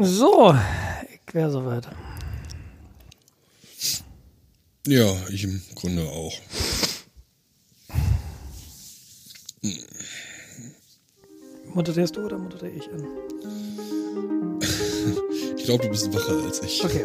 So, ich wäre soweit. Ja, ich im Grunde auch. Moderierst du oder moderiere ich an? Ich glaube, du bist wacher als ich. Okay.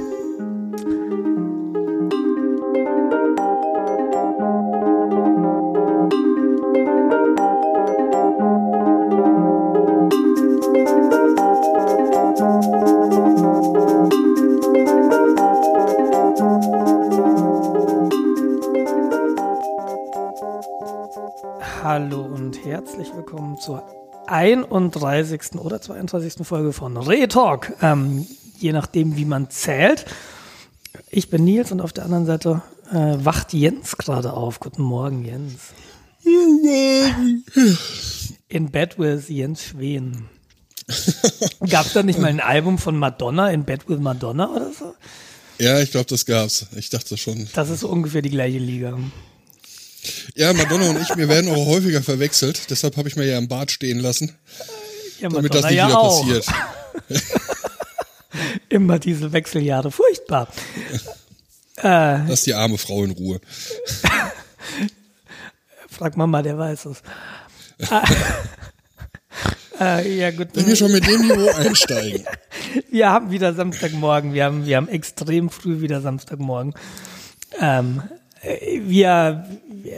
31. oder 32. Folge von Retalk. Ähm, je nachdem, wie man zählt. Ich bin Nils und auf der anderen Seite äh, wacht Jens gerade auf. Guten Morgen, Jens. In Bed with Jens Schwen. Gab es da nicht mal ein Album von Madonna in Bed with Madonna oder so? Ja, ich glaube, das gab's. Ich dachte schon. Das ist so ungefähr die gleiche Liga. Ja, Madonna und ich, wir werden auch häufiger verwechselt. Deshalb habe ich mir ja im Bad stehen lassen, Ja, damit das nicht ja wieder auch. passiert. Immer diese Wechseljahre. Furchtbar. Lass die arme Frau in Ruhe. Frag Mama, der weiß es. Ah. äh, ja, gut. Wenn wir schon mit dem Niveau einsteigen. Wir haben wieder Samstagmorgen. Wir haben, wir haben extrem früh wieder Samstagmorgen. Ähm, äh, wir,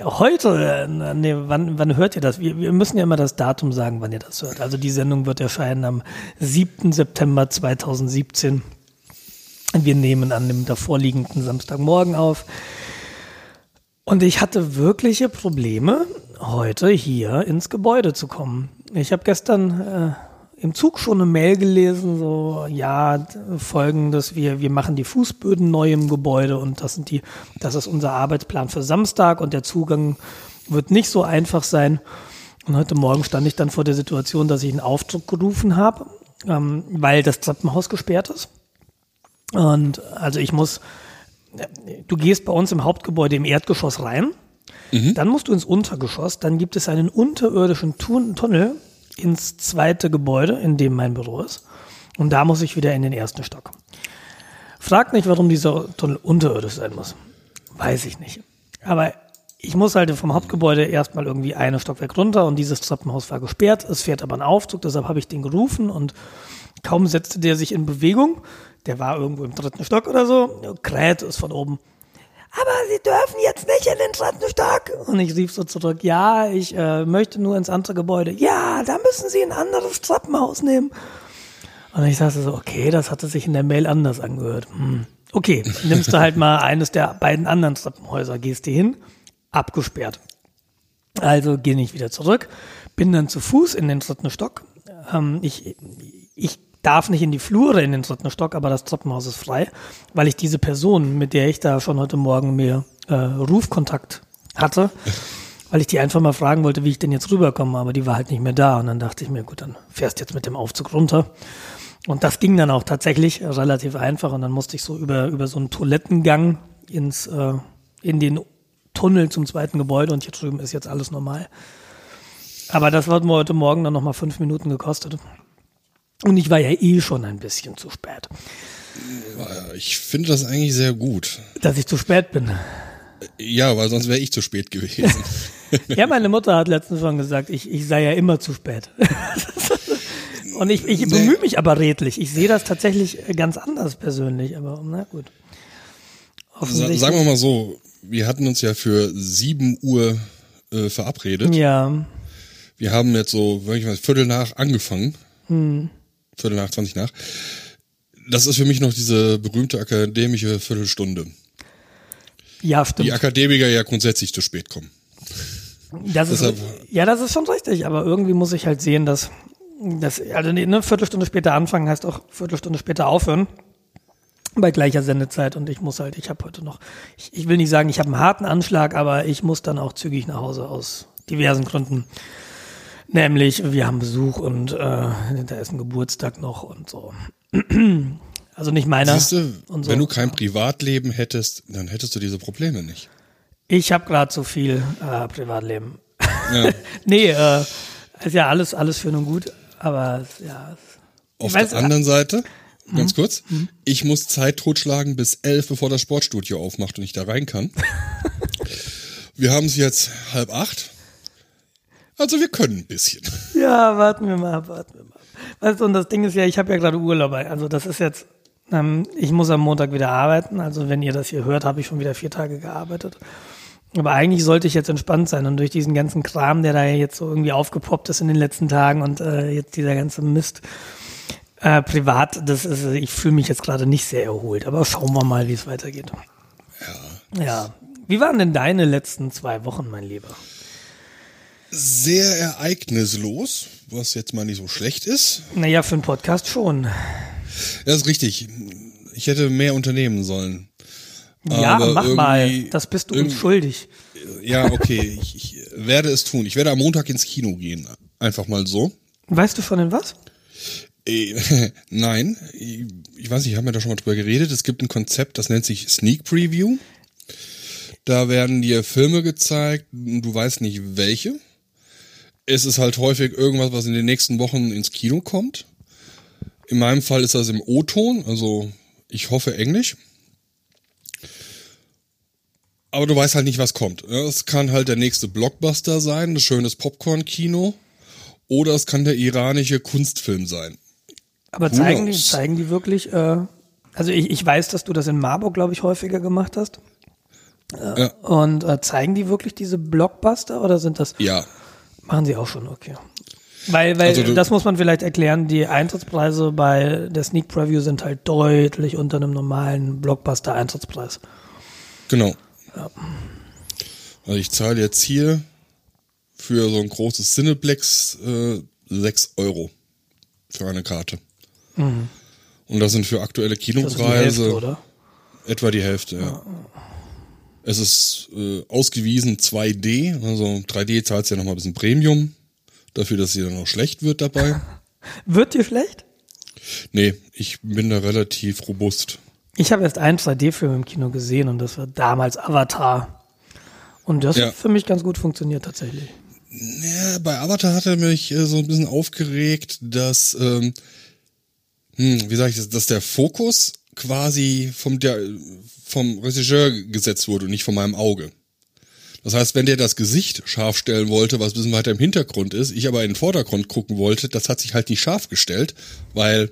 heute, nee, wann, wann hört ihr das? Wir, wir müssen ja immer das Datum sagen, wann ihr das hört. Also die Sendung wird erscheinen am 7. September 2017. Wir nehmen an dem davorliegenden Samstagmorgen auf. Und ich hatte wirkliche Probleme, heute hier ins Gebäude zu kommen. Ich habe gestern äh, im Zug schon eine Mail gelesen, so ja, folgendes, wir, wir machen die Fußböden neu im Gebäude und das sind die, das ist unser Arbeitsplan für Samstag und der Zugang wird nicht so einfach sein. Und heute Morgen stand ich dann vor der Situation, dass ich einen Aufdruck gerufen habe, ähm, weil das Treppenhaus gesperrt ist. Und also ich muss, du gehst bei uns im Hauptgebäude im Erdgeschoss rein, dann musst du ins Untergeschoss, dann gibt es einen unterirdischen Tun Tunnel ins zweite Gebäude, in dem mein Büro ist. Und da muss ich wieder in den ersten Stock. Frag nicht, warum dieser Tunnel unterirdisch sein muss. Weiß ich nicht. Aber ich muss halt vom Hauptgebäude erstmal irgendwie eine Stockwerk runter und dieses Treppenhaus war gesperrt. Es fährt aber ein Aufzug, deshalb habe ich den gerufen und kaum setzte der sich in Bewegung. Der war irgendwo im dritten Stock oder so. Kräht ist von oben. Aber Sie dürfen jetzt nicht in den dritten Stock. Und ich rief so zurück, ja, ich äh, möchte nur ins andere Gebäude. Ja, da müssen Sie ein anderes Treppenhaus nehmen. Und ich sagte so, okay, das hatte sich in der Mail anders angehört. Hm. Okay, nimmst du halt mal eines der beiden anderen Treppenhäuser, gehst du hin, abgesperrt. Also gehe ich wieder zurück, bin dann zu Fuß in den dritten Stock. Ähm, ich, ich darf nicht in die Flure in den dritten Stock, aber das Treppenhaus ist frei, weil ich diese Person, mit der ich da schon heute Morgen mir äh, Rufkontakt hatte, weil ich die einfach mal fragen wollte, wie ich denn jetzt rüberkomme, aber die war halt nicht mehr da. Und dann dachte ich mir, gut, dann fährst jetzt mit dem Aufzug runter. Und das ging dann auch tatsächlich relativ einfach. Und dann musste ich so über, über so einen Toilettengang ins, äh, in den Tunnel zum zweiten Gebäude und hier drüben ist jetzt alles normal. Aber das hat mir heute Morgen dann nochmal fünf Minuten gekostet. Und ich war ja eh schon ein bisschen zu spät. Ich finde das eigentlich sehr gut. Dass ich zu spät bin. Ja, weil sonst wäre ich zu spät gewesen. Ja, meine Mutter hat letztens schon gesagt, ich, ich sei ja immer zu spät. Und ich, ich bemühe mich aber redlich. Ich sehe das tatsächlich ganz anders persönlich, aber na gut. Sagen wir mal so, wir hatten uns ja für 7 Uhr äh, verabredet. Ja, Wir haben jetzt so, wenn ich mal, Viertel nach angefangen. Hm. Viertel nach, 20 nach. Das ist für mich noch diese berühmte akademische Viertelstunde. ja, Die stimmt. Akademiker ja grundsätzlich zu spät kommen. Das ist, ja, das ist schon richtig, aber irgendwie muss ich halt sehen, dass, dass also eine Viertelstunde später anfangen heißt auch Viertelstunde später aufhören. Bei gleicher Sendezeit und ich muss halt, ich habe heute noch, ich, ich will nicht sagen, ich habe einen harten Anschlag, aber ich muss dann auch zügig nach Hause aus diversen Gründen. Nämlich, wir haben Besuch und äh, da ist ein Geburtstag noch und so. Also nicht meiner. Siehst du, und so. wenn du kein Privatleben hättest, dann hättest du diese Probleme nicht. Ich habe gerade so viel äh, Privatleben. Ja. Nee, äh, ist ja alles, alles schön und gut, aber ja. Auf weiß- der anderen Seite, ganz kurz. Ich muss Zeit totschlagen bis elf, bevor das Sportstudio aufmacht und ich da rein kann. wir haben es jetzt halb acht. Also wir können ein bisschen. Ja, warten wir mal ab, warten wir mal ab. Weißt du, und das Ding ist ja, ich habe ja gerade Urlaub. Also das ist jetzt, ähm, ich muss am Montag wieder arbeiten. Also wenn ihr das hier hört, habe ich schon wieder vier Tage gearbeitet. Aber eigentlich sollte ich jetzt entspannt sein und durch diesen ganzen Kram, der da jetzt so irgendwie aufgepoppt ist in den letzten Tagen und äh, jetzt dieser ganze Mist äh, privat, das ist, ich fühle mich jetzt gerade nicht sehr erholt. Aber schauen wir mal, wie es weitergeht. Ja. Ja. Wie waren denn deine letzten zwei Wochen, mein Lieber? Sehr ereignislos, was jetzt mal nicht so schlecht ist. Naja, für einen Podcast schon. Das ist richtig. Ich hätte mehr unternehmen sollen. Ja, Aber mach mal. Das bist du uns schuldig. Ja, okay, ich, ich werde es tun. Ich werde am Montag ins Kino gehen. Einfach mal so. Weißt du von den was? Äh, Nein, ich ich weiß nicht, ich habe mir da schon mal drüber geredet. Es gibt ein Konzept, das nennt sich Sneak Preview. Da werden dir Filme gezeigt, du weißt nicht welche. Es ist halt häufig irgendwas, was in den nächsten Wochen ins Kino kommt. In meinem Fall ist das im O-Ton, also ich hoffe Englisch. Aber du weißt halt nicht, was kommt. Es kann halt der nächste Blockbuster sein, ein schönes Popcorn-Kino. Oder es kann der iranische Kunstfilm sein. Aber Who zeigen die, zeigen die wirklich, äh, also ich, ich weiß, dass du das in Marburg, glaube ich, häufiger gemacht hast. Ja. Und äh, zeigen die wirklich diese Blockbuster oder sind das, Ja, machen sie auch schon, okay. Weil, weil Also das muss man vielleicht erklären, die Eintrittspreise bei der Sneak Preview sind halt deutlich unter einem normalen Blockbuster-Eintrittspreis. genau. Also ich zahle jetzt hier für so ein großes Cineplex äh, 6 Euro für eine Karte. Und das sind für aktuelle ist die Hälfte, Kinopreise oder? etwa die Hälfte. Ja. Es ist äh, ausgewiesen 2D, also 3D zahlst du ja nochmal ein bisschen Premium, dafür, dass sie dann auch schlecht wird dabei. Wird dir schlecht? nee, ich bin da relativ robust. Ich habe erst einen 3D-Film im Kino gesehen und das war damals Avatar. Und das Ja. hat für mich ganz gut funktioniert tatsächlich. Ja, bei Avatar hat er mich äh, so ein bisschen aufgeregt, dass, ähm, hm, wie sage ich das, dass der Fokus quasi vom, der, vom Regisseur gesetzt wurde und nicht von meinem Auge. Das heißt, wenn der das Gesicht scharf stellen wollte, was ein bisschen weiter im Hintergrund ist, ich aber in den Vordergrund gucken wollte, das hat sich halt nicht scharf gestellt, weil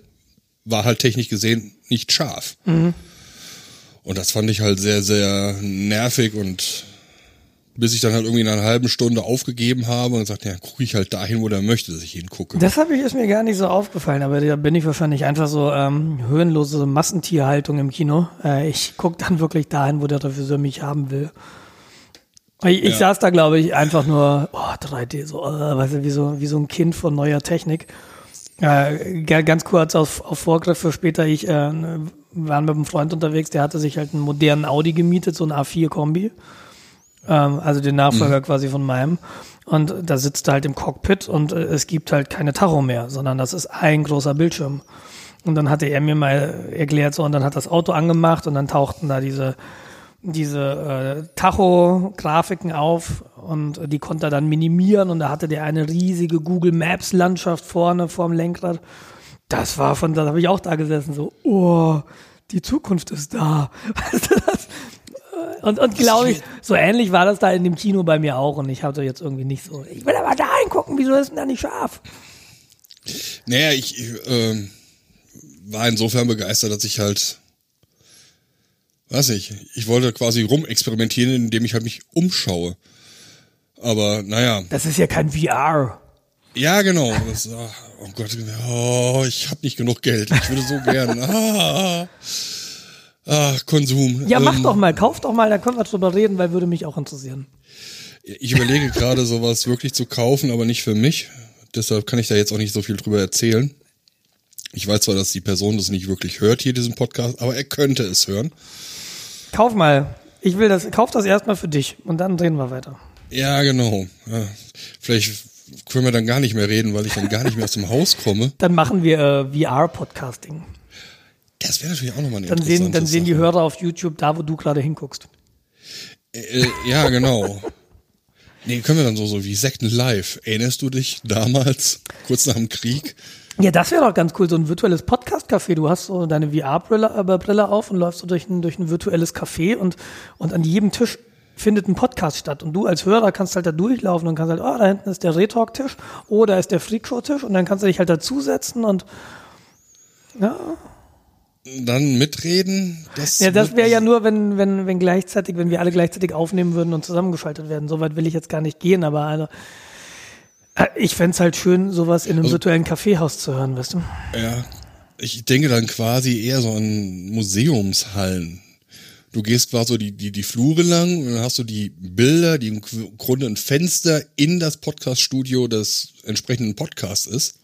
war halt technisch gesehen nicht scharf. Und das fand ich halt sehr, sehr nervig und bis ich dann halt irgendwie in einer halben Stunde aufgegeben habe und gesagt, ja, gucke ich halt dahin, wo der möchte, dass ich hingucke. Das habe ich ist mir gar nicht so aufgefallen, aber da bin ich wahrscheinlich einfach so ähm, höhenlose Massentierhaltung im Kino. Äh, ich gucke dann wirklich dahin, wo der Regisseur mich haben will. Ich, ich Ja. saß da, glaube ich, einfach nur, oh, 3D, so, äh, weißt du, wie so, wie so ein Kind von neuer Technik. Äh, ga- ganz kurz auf, auf Vorgriff für später, ich äh, waren mit einem Freund unterwegs, der hatte sich halt einen modernen Audi gemietet, so ein A4-Kombi. Ähm, also den Nachfolger quasi von meinem. Und da sitzt er halt im Cockpit und äh, es gibt halt keine Tacho mehr, sondern das ist ein großer Bildschirm. Und dann hatte er mir mal erklärt, so, und dann hat das Auto angemacht und dann tauchten da diese, diese äh, Tacho-Grafiken auf und die konnte er dann minimieren und da hatte der eine riesige Google Maps-Landschaft vorne vorm Lenkrad. Das war von, da habe ich auch da gesessen, so, oh, die Zukunft ist da. Weißt du das? Und, und glaube ich, so ähnlich war das da in dem Kino bei mir auch und ich hatte jetzt irgendwie nicht so, ich will aber da hingucken, wieso ist denn da nicht scharf? Naja, ich, ich ähm, war insofern begeistert, dass ich halt, weiß ich, ich wollte quasi rumexperimentieren, indem ich halt mich umschaue. Aber naja, Das ist ja kein VR. ja genau. Das, ah, oh Gott, oh, ich habe nicht genug Geld. Ich würde so gern. Ah, ah, Konsum. Ja, mach Ähm, doch mal, kauf doch mal, da können wir drüber reden, weil würde mich auch interessieren. Ich überlege gerade, sowas wirklich zu kaufen, aber nicht für mich. Deshalb kann ich da jetzt auch nicht so viel drüber erzählen. Ich weiß zwar, dass die Person das nicht wirklich hört hier, diesen Podcast, aber er könnte es hören. Kauf mal. Ich will das, kauf das erstmal für dich und dann reden wir weiter. Ja, genau. Ja, vielleicht können wir dann gar nicht mehr reden, weil ich dann gar nicht mehr aus dem Haus komme. Dann machen wir äh, VR-Podcasting. Das wäre natürlich auch nochmal eine Dann sehen, dann sehen die. Hörer auf YouTube da, wo du gerade hinguckst. Äh, ja, genau. Nee, können wir dann so, so wie Sekten live. Erinnerst du dich damals, kurz nach dem Krieg? Ja, das wäre doch ganz cool, so ein virtuelles Podcast-Café. Du hast so deine VR-Brille äh, auf und läufst so durch ein, durch ein virtuelles Café und, und an jedem Tisch findet ein Podcast statt. Und du als Hörer kannst halt da durchlaufen und kannst halt, oh, da hinten ist der Retalk-Tisch, oh, da ist der Freakshow-Tisch und dann kannst du dich halt dazusetzen und ja. Dann mitreden. Das Ja, das wäre ja nur, wenn, wenn, wenn gleichzeitig, wenn wir alle gleichzeitig aufnehmen würden und zusammengeschaltet werden. Soweit will ich jetzt gar nicht gehen, aber also, äh, ich fänd's halt schön, sowas in einem Also- virtuellen Kaffeehaus zu hören, weißt du? Ja, ich denke dann quasi eher so an Museumshallen. Du gehst quasi so die, die, die Flure lang und dann hast du die Bilder, die im Grunde ein Fenster in das Podcast-Studio des entsprechenden Podcasts ist.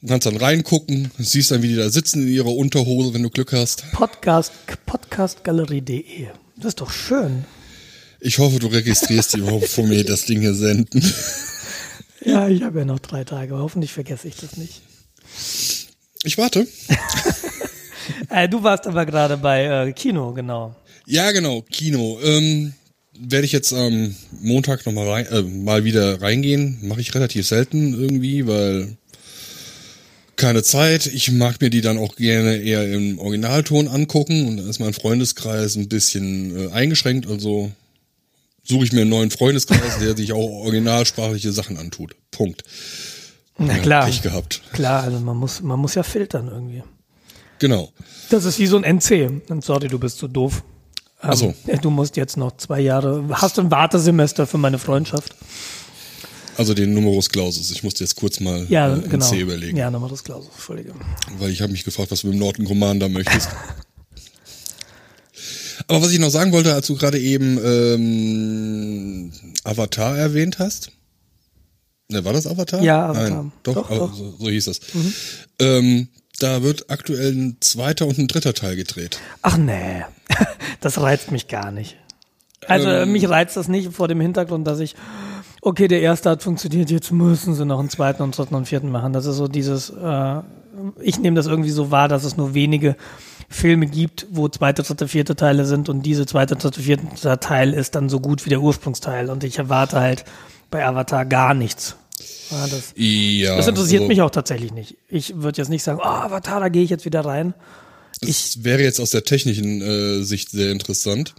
Du kannst dann reingucken, siehst dann, wie die da sitzen in ihrer Unterhose, wenn du Glück hast. Podcast, podcastgalerie.de. Das ist doch schön. Ich hoffe, du registrierst die überhaupt vor mir das Ding hier senden. Ja, ich habe ja noch drei Tage. Hoffentlich vergesse ich das nicht. Ich warte. Äh, du warst aber gerade bei äh, Kino, genau. Ja, genau, Kino. Ähm, werde ich jetzt am Montag noch mal rein, äh, mal wieder reingehen. Mache ich relativ selten irgendwie, weil keine Zeit. Ich mag mir die dann auch gerne eher im Originalton angucken und da ist mein Freundeskreis ein bisschen äh, eingeschränkt. Also suche ich mir einen neuen Freundeskreis, der sich auch originalsprachliche Sachen antut. Punkt. Na Ja, klar. Pech gehabt. Klar, also man muss, man muss ja filtern irgendwie. Genau. Das ist wie so ein NC. Und sorry, du bist so doof. Ähm, so. Du musst jetzt noch zwei Jahre, hast ein Wartesemester für meine Freundschaft. Also den Numerus Clausus. Ich musste jetzt kurz mal Ja, äh, genau. NC überlegen. Ja, das Klaus, Entschuldige. Weil ich habe mich gefragt, was du mit dem Norton Commander möchtest. Aber was ich noch sagen wollte, als du gerade eben ähm, Avatar erwähnt hast. Ne, war das Avatar? Ja, Avatar. Nein, doch, Doch, doch. So, so hieß das. Ähm, da wird aktuell ein zweiter und ein dritter Teil gedreht. Ach nee, das reizt mich gar nicht. Also Ähm. mich reizt das nicht vor dem Hintergrund, dass ich, okay, der erste hat funktioniert, jetzt müssen sie noch einen zweiten und dritten und vierten machen. Das ist so dieses, äh, ich nehme das irgendwie so wahr, dass es nur wenige Filme gibt, wo zweite, dritte, vierte Teile sind und diese zweite, dritte, vierte Teil ist dann so gut wie der Ursprungsteil und ich erwarte halt bei Avatar gar nichts. Ja, das, Ja, das interessiert also, mich auch tatsächlich nicht. Ich würde jetzt nicht sagen, oh, Avatar, da gehe ich jetzt wieder rein. Das wäre jetzt aus der technischen äh, Sicht sehr interessant.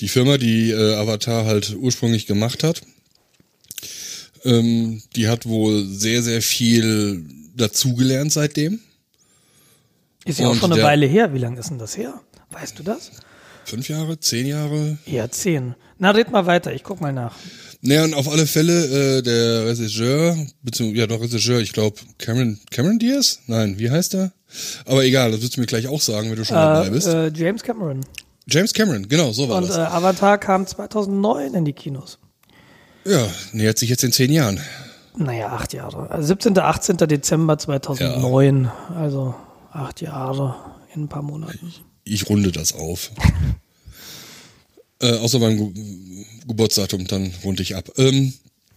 Die Firma, die äh, Avatar halt ursprünglich gemacht hat, ähm, die hat wohl sehr, sehr viel dazugelernt seitdem. Ist ja auch Und schon eine Weile her. Wie lange ist denn das her? Weißt du das? Fünf Jahre, zehn Jahre? Ja, zehn. Na, red mal weiter. Ich guck mal nach. Naja, und auf alle Fälle äh, der Regisseur, beziehungsweise, ja doch Regisseur, ich glaube Cameron, Cameron Diaz? Nein, wie heißt er? Aber egal, das würdest du mir gleich auch sagen, wenn du schon dabei Äh, bist. äh, James Cameron. James Cameron, genau, so war Und äh, das. Avatar kam 2009 in die Kinos. Ja, nähert sich jetzt in zehn Jahren. Naja, acht Jahre. Also 17. 18. Dezember 2009. Also acht Jahre in ein paar Monaten. Ich runde das auf. äh, außer beim Ge Geburtsdatum, dann runde ich ab. Ähm,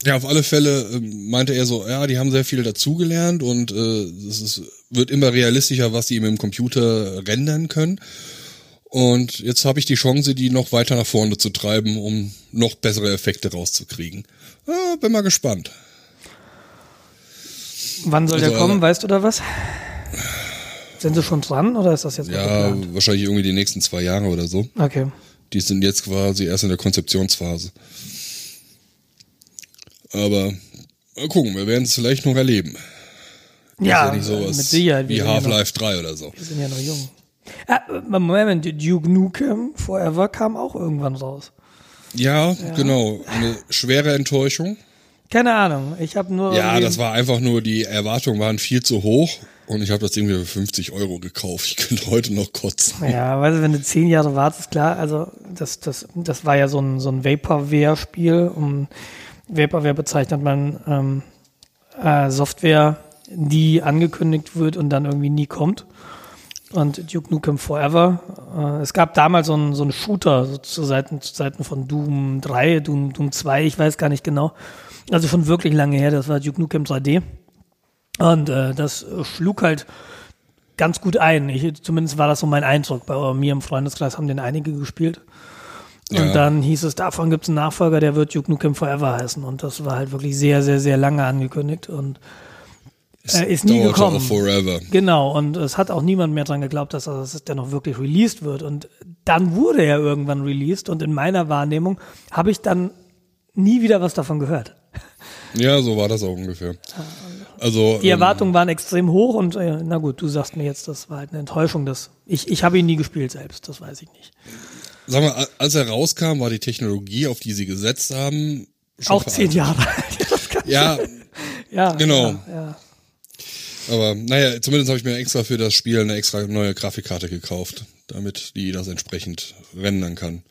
ja, auf alle Fälle ähm, meinte er so, ja, die haben sehr viel dazugelernt und äh, es ist, wird immer realistischer, was die mit dem Computer rendern können. Und jetzt habe ich die Chance, die noch weiter nach vorne zu treiben, um noch bessere Effekte rauszukriegen. Ah, bin mal gespannt. Wann soll Also, der kommen? Weißt du da was? Sind sie schon dran oder ist das jetzt Ja, wahrscheinlich irgendwie die nächsten zwei Jahre oder so. Okay. Die sind jetzt quasi erst in der Konzeptionsphase. Aber mal gucken, wir werden es vielleicht noch erleben. Ja, ja mit Sicherheit. Wie ja Half-Life 3 oder so. Wir sind ja noch jung. Ah, äh, Moment, Duke Nukem Forever kam auch irgendwann raus. Ja, genau. Eine schwere Enttäuschung. Keine Ahnung, ich habe nur. Ja, das war einfach nur, die Erwartungen waren viel zu hoch und ich habe das irgendwie für 50 Euro gekauft. Ich könnte heute noch kotzen. Ja, weißt du, wenn du zehn Jahre wartest, klar, also das, das, das war ja so ein, so ein Vaporware-Spiel. Um, Vaporware bezeichnet man ähm, äh, Software, die angekündigt wird und dann irgendwie nie kommt. Und Duke Nukem Forever. Äh, es gab damals so einen so einen Shooter so zu, Seiten, zu Seiten von Doom 3, Doom, Doom 2, ich weiß gar nicht genau. Also schon wirklich lange her, das war Duke Nukem 3D. Und äh, das äh, schlug halt ganz gut ein. Ich, zumindest war das so mein Eindruck. Bei mir im Freundeskreis haben den einige gespielt. Und Ja. dann hieß es, davon gibt es einen Nachfolger, der wird Duke Nukem Forever heißen. Und das war halt wirklich sehr, sehr, sehr lange angekündigt. Und äh, ist nie gekommen. Genau, und es hat auch niemand mehr dran geglaubt, dass das der noch wirklich released wird. Und dann wurde er irgendwann released und in meiner Wahrnehmung habe ich dann nie wieder was davon gehört. Ja, so war das auch ungefähr. Also Die ähm, Erwartungen waren extrem hoch und äh, na gut, du sagst mir jetzt, das war halt eine Enttäuschung. Das, ich ich habe ihn nie gespielt selbst, das weiß ich nicht. sag mal, als er rauskam, war die Technologie, auf die sie gesetzt haben, schon Auch zehn. Jahre alt. Ja, ja, Genau. Ja, ja. Aber naja, zumindest habe ich mir extra für das Spiel eine extra neue Grafikkarte gekauft, damit die das entsprechend rendern kann.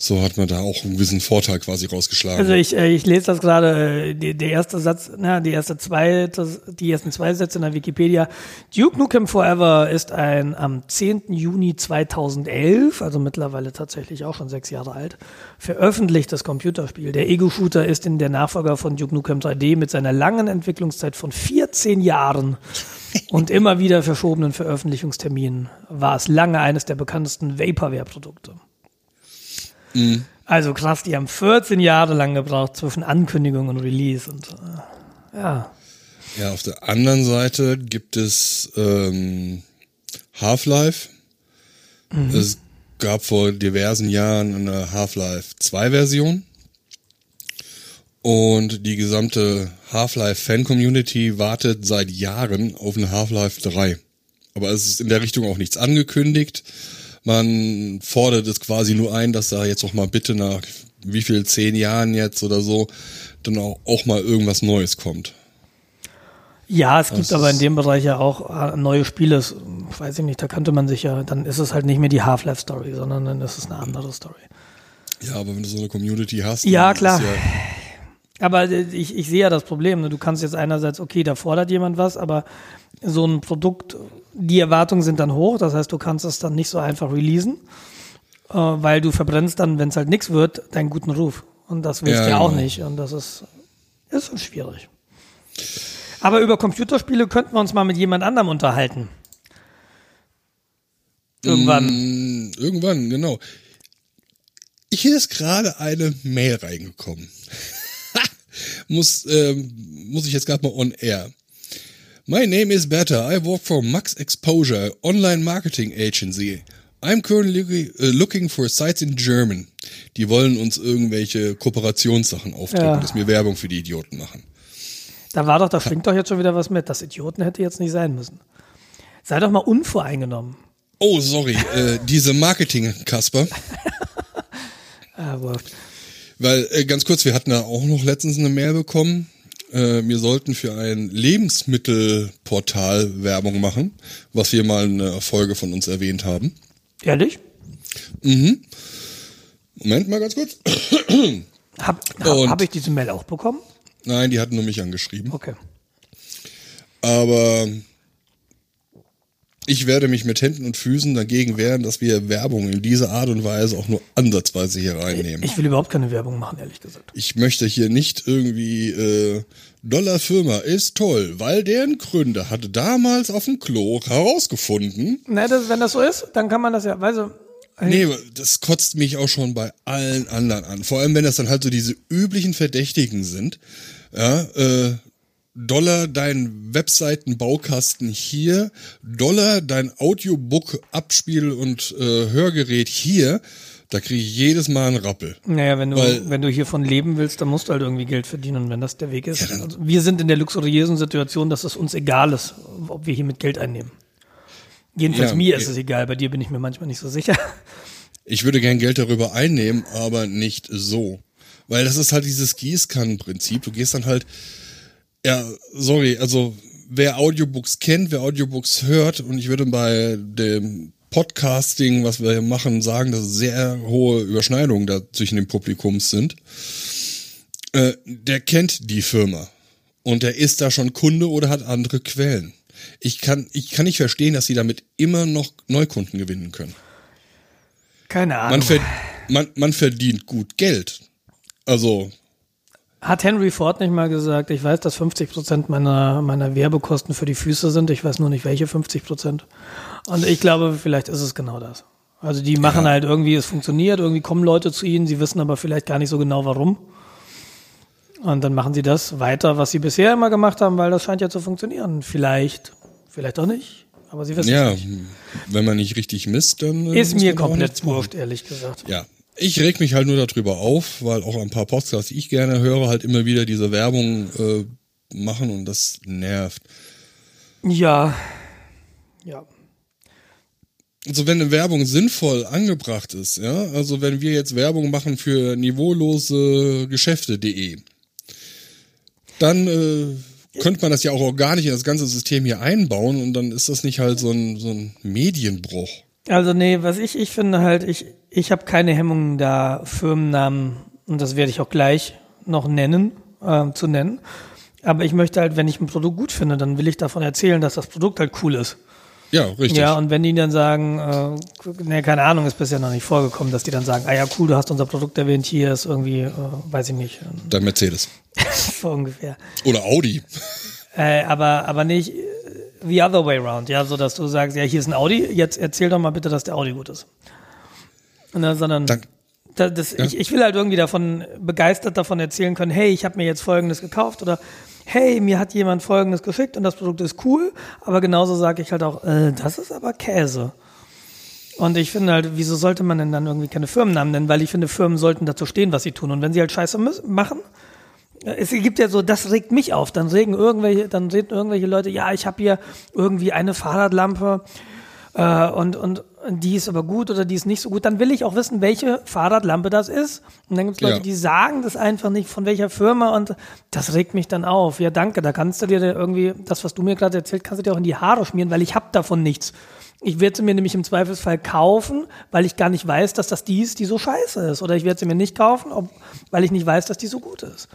So hat man da auch einen gewissen Vorteil quasi rausgeschlagen. Also ich, äh, ich lese das gerade, äh, der erste Satz, na, die erste zwei, die ersten zwei Sätze in der Wikipedia. Duke Nukem Forever ist ein am 10. Juni 2011, also mittlerweile tatsächlich auch schon sechs Jahre alt, veröffentlichtes Computerspiel. Der Ego-Shooter ist in der Nachfolger von Duke Nukem 3D mit seiner langen Entwicklungszeit von 14 Jahren und immer wieder verschobenen Veröffentlichungsterminen war es lange eines der bekanntesten Vaporware-Produkte. Also krass, die haben 14 Jahre lang gebraucht zwischen Ankündigung und Release und äh, ja. Ja, auf der anderen Seite gibt es ähm, Half-Life. Es gab vor diversen Jahren eine Half-Life 2 Version. Und die gesamte Half-Life Fan-Community wartet seit Jahren auf eine Half-Life 3. Aber es ist in der Richtung auch nichts angekündigt. Man fordert es quasi nur ein, dass da jetzt auch mal bitte nach wie viel, zehn Jahren jetzt oder so, dann auch, auch mal irgendwas Neues kommt. Ja, es gibt Das aber in dem Bereich ja auch äh, neue Spiele. Es- Weiß ich nicht, da kannte man sich ja, dann ist es halt nicht mehr die Half-Life-Story, sondern dann ist es eine andere Story. Ja, aber wenn du so eine Community hast. Ja, klar. Ist ja, Aber äh, ich, ich sehe ja das Problem. ne? Du kannst jetzt einerseits, okay, da fordert jemand was, aber so ein Produkt, die Erwartungen sind dann hoch. Das heißt, du kannst es dann nicht so einfach releasen, äh, weil du verbrennst dann, wenn es halt nichts wird, deinen guten Ruf. Und das willst Ja, du ja auch genau. nicht. Und das ist, ist schon schwierig. Aber über Computerspiele könnten wir uns mal mit jemand anderem unterhalten. Irgendwann. Mm, irgendwann, genau. Hier ist gerade eine Mail reingekommen. Muss, ähm, muss ich jetzt gerade mal on air. My name is Better. I work for Max Exposure, online marketing agency. I'm currently looking for sites in German. Die wollen uns irgendwelche Kooperationssachen aufdrücken, Ja. dass wir Werbung für die Idioten machen. Da war doch, da schwingt doch jetzt schon wieder was mit. Das Idioten hätte jetzt nicht sein müssen. Sei doch mal unvoreingenommen. Oh, sorry, äh, diese Marketing-Kasper. Ah, wurscht. Weil, äh, ganz kurz, wir hatten da auch noch letztens eine Mail bekommen. Äh, wir sollten für ein Lebensmittelportal Werbung machen, was wir mal in einer Folge von uns erwähnt haben. Ehrlich? Moment mal ganz kurz. Hab, hab, hab ich diese Mail auch bekommen? Nein, die hatten nur mich angeschrieben. Okay. Aber ich werde mich mit Händen und Füßen dagegen wehren, dass wir Werbung in dieser Art und Weise auch nur ansatzweise hier reinnehmen. Ich will überhaupt keine Werbung machen, ehrlich gesagt. Ich möchte hier nicht irgendwie äh, Dollar Firma ist toll, weil deren Gründer hatte damals auf dem Klo herausgefunden. Na, das, wenn das so ist, dann kann man das ja, weißt du, Nee, das kotzt mich auch schon bei allen anderen an. Vor allem, wenn das dann halt so diese üblichen Verdächtigen sind. Ja, äh, Dollar dein Webseitenbaukasten hier, Dollar dein Audiobook Abspiel und äh, Hörgerät hier. Da kriege ich jedes Mal einen Rappel. naja, wenn du, Weil- wenn du hiervon leben willst, dann musst du halt irgendwie Geld verdienen, und wenn das der Weg ist. also wir sind in der luxuriösen Situation, dass es uns egal ist, ob wir hier mit Geld einnehmen. Jedenfalls Ja, mir ist es egal, bei dir bin ich mir manchmal nicht so sicher. Ich würde gern Geld darüber einnehmen, aber nicht so. Weil das ist halt dieses Gießkannenprinzip. Du gehst dann halt, ja, sorry, also wer Audiobooks kennt, wer Audiobooks hört, und ich würde bei dem Podcasting, was wir hier machen, sagen, dass sehr hohe Überschneidungen da zwischen den Publikums sind. Äh, der kennt die Firma. Und der ist da schon Kunde oder hat andere Quellen. Ich kann, ich kann nicht verstehen, dass sie damit immer noch Neukunden gewinnen können. Keine Ahnung. Man, ver man, man verdient gut Geld. Also, Hat Henry Ford nicht mal gesagt, ich weiß, dass 50 Prozent meiner, meiner Werbekosten für die Füße sind, ich weiß nur nicht welche 50 Prozent. Und ich glaube, vielleicht ist es genau das. Also die machen Ja. halt irgendwie, es funktioniert, irgendwie kommen Leute zu ihnen, sie wissen aber vielleicht gar nicht so genau warum. Und dann machen sie das weiter, was sie bisher immer gemacht haben, weil das scheint ja zu funktionieren. Vielleicht, vielleicht auch nicht. Aber sie wissen Ja, es nicht. wenn man nicht richtig misst, dann. äh, Ist mir komplett wurscht, ehrlich gesagt. Ja. Ich reg mich halt nur darüber auf, weil auch ein paar Podcasts, die ich gerne höre, halt immer wieder diese Werbung äh, machen und das nervt. Ja. Ja. Also wenn eine Werbung sinnvoll angebracht ist, ja, also wenn wir jetzt Werbung machen für niveaulose Geschäfte.de, dann äh, könnte man das ja auch organisch in das ganze System hier einbauen und dann ist das nicht halt so ein, so ein Medienbruch. Also nee, was ich, ich finde halt, ich, ich habe keine Hemmungen da Firmennamen, und das werde ich auch gleich noch nennen, äh, zu nennen. Aber ich möchte halt, wenn ich ein Produkt gut finde, dann will ich davon erzählen, dass das Produkt halt cool ist. Ja, richtig. Ja, und wenn die dann sagen, äh, ne, keine Ahnung, ist bisher noch nicht vorgekommen, dass die dann sagen, ah ja, cool, du hast unser Produkt erwähnt, hier ist irgendwie, äh, weiß ich nicht, Dann Mercedes. so ungefähr. Oder Audi. Äh, aber, aber nicht the other way round, ja, so dass du sagst, ja, hier ist ein Audi, jetzt erzähl doch mal bitte, dass der Audi gut ist. Und dann, sondern da, das, ich, ich will halt irgendwie davon begeistert davon erzählen können, hey, ich habe mir jetzt Folgendes gekauft oder hey, mir hat jemand Folgendes geschickt und das Produkt ist cool, aber genauso sage ich halt auch, äh, das ist aber Käse. Und ich finde halt, wieso sollte man denn dann irgendwie keine Firmennamen nennen? Weil ich finde, Firmen sollten dazu stehen, was sie tun. Und wenn sie halt Scheiße machen, es gibt ja so, das regt mich auf. Dann regen irgendwelche, dann reden irgendwelche Leute, ja, ich habe hier irgendwie eine Fahrradlampe äh, und, und die ist aber gut oder die ist nicht so gut. Dann will ich auch wissen, welche Fahrradlampe das ist. Und dann gibt es Leute, Ja. die sagen das einfach nicht, von welcher Firma und das regt mich dann auf. Ja, danke, da kannst du dir irgendwie, das, was du mir gerade erzählt, kannst du dir auch in die Haare schmieren, weil ich habe davon nichts. Ich werde sie mir nämlich im Zweifelsfall kaufen, weil ich gar nicht weiß, dass das die ist, die so scheiße ist. Oder ich werde sie mir nicht kaufen, ob, weil ich nicht weiß, dass die so gut ist.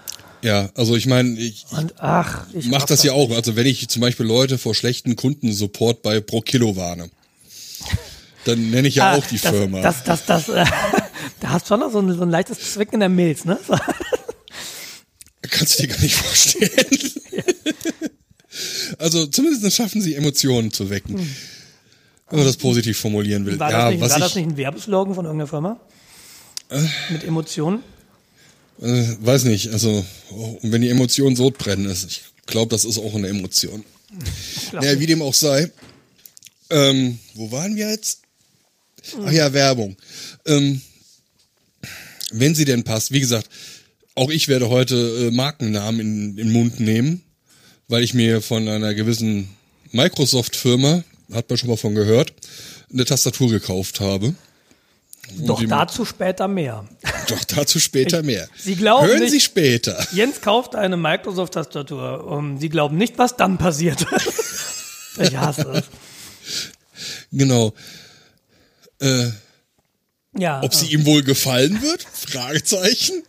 Ja, also ich meine, ich, Und ach, ich mach das ja auch. Also wenn ich zum Beispiel Leute vor schlechten Kundensupport bei Pro Kilo warne, dann nenne ich ja Ah, auch die das, Firma. Das, das, das, äh, da hast du schon noch so ein, so ein leichtes Zwicken in der Milz, ne? So. Kannst du dir gar nicht vorstellen. also zumindest schaffen sie Emotionen zu wecken. Wenn man das positiv formulieren will. War, ja, das, nicht, was war ich, das nicht ein Werbeslogan von irgendeiner Firma? Mit Emotionen? Äh, weiß nicht, also und wenn die Emotion Sodbrennen ist, ich glaube, das ist auch eine Emotion. Naja, wie dem auch sei. Ähm, wo waren wir jetzt? Ach ja, Werbung. Ähm, wenn sie denn passt, wie gesagt, auch ich werde heute äh, Markennamen in in den Mund nehmen, weil ich mir von einer gewissen Microsoft-Firma, hat man schon mal von gehört, eine Tastatur gekauft habe. Doch die- dazu später mehr. Doch dazu später mehr. Sie glauben Hören nicht- Sie später. Jens kauft eine Microsoft-Tastatur. Um, Sie glauben nicht, was dann passiert. ich hasse es. Genau. Äh, Ja. ob sie ihm wohl gefallen wird? Fragezeichen.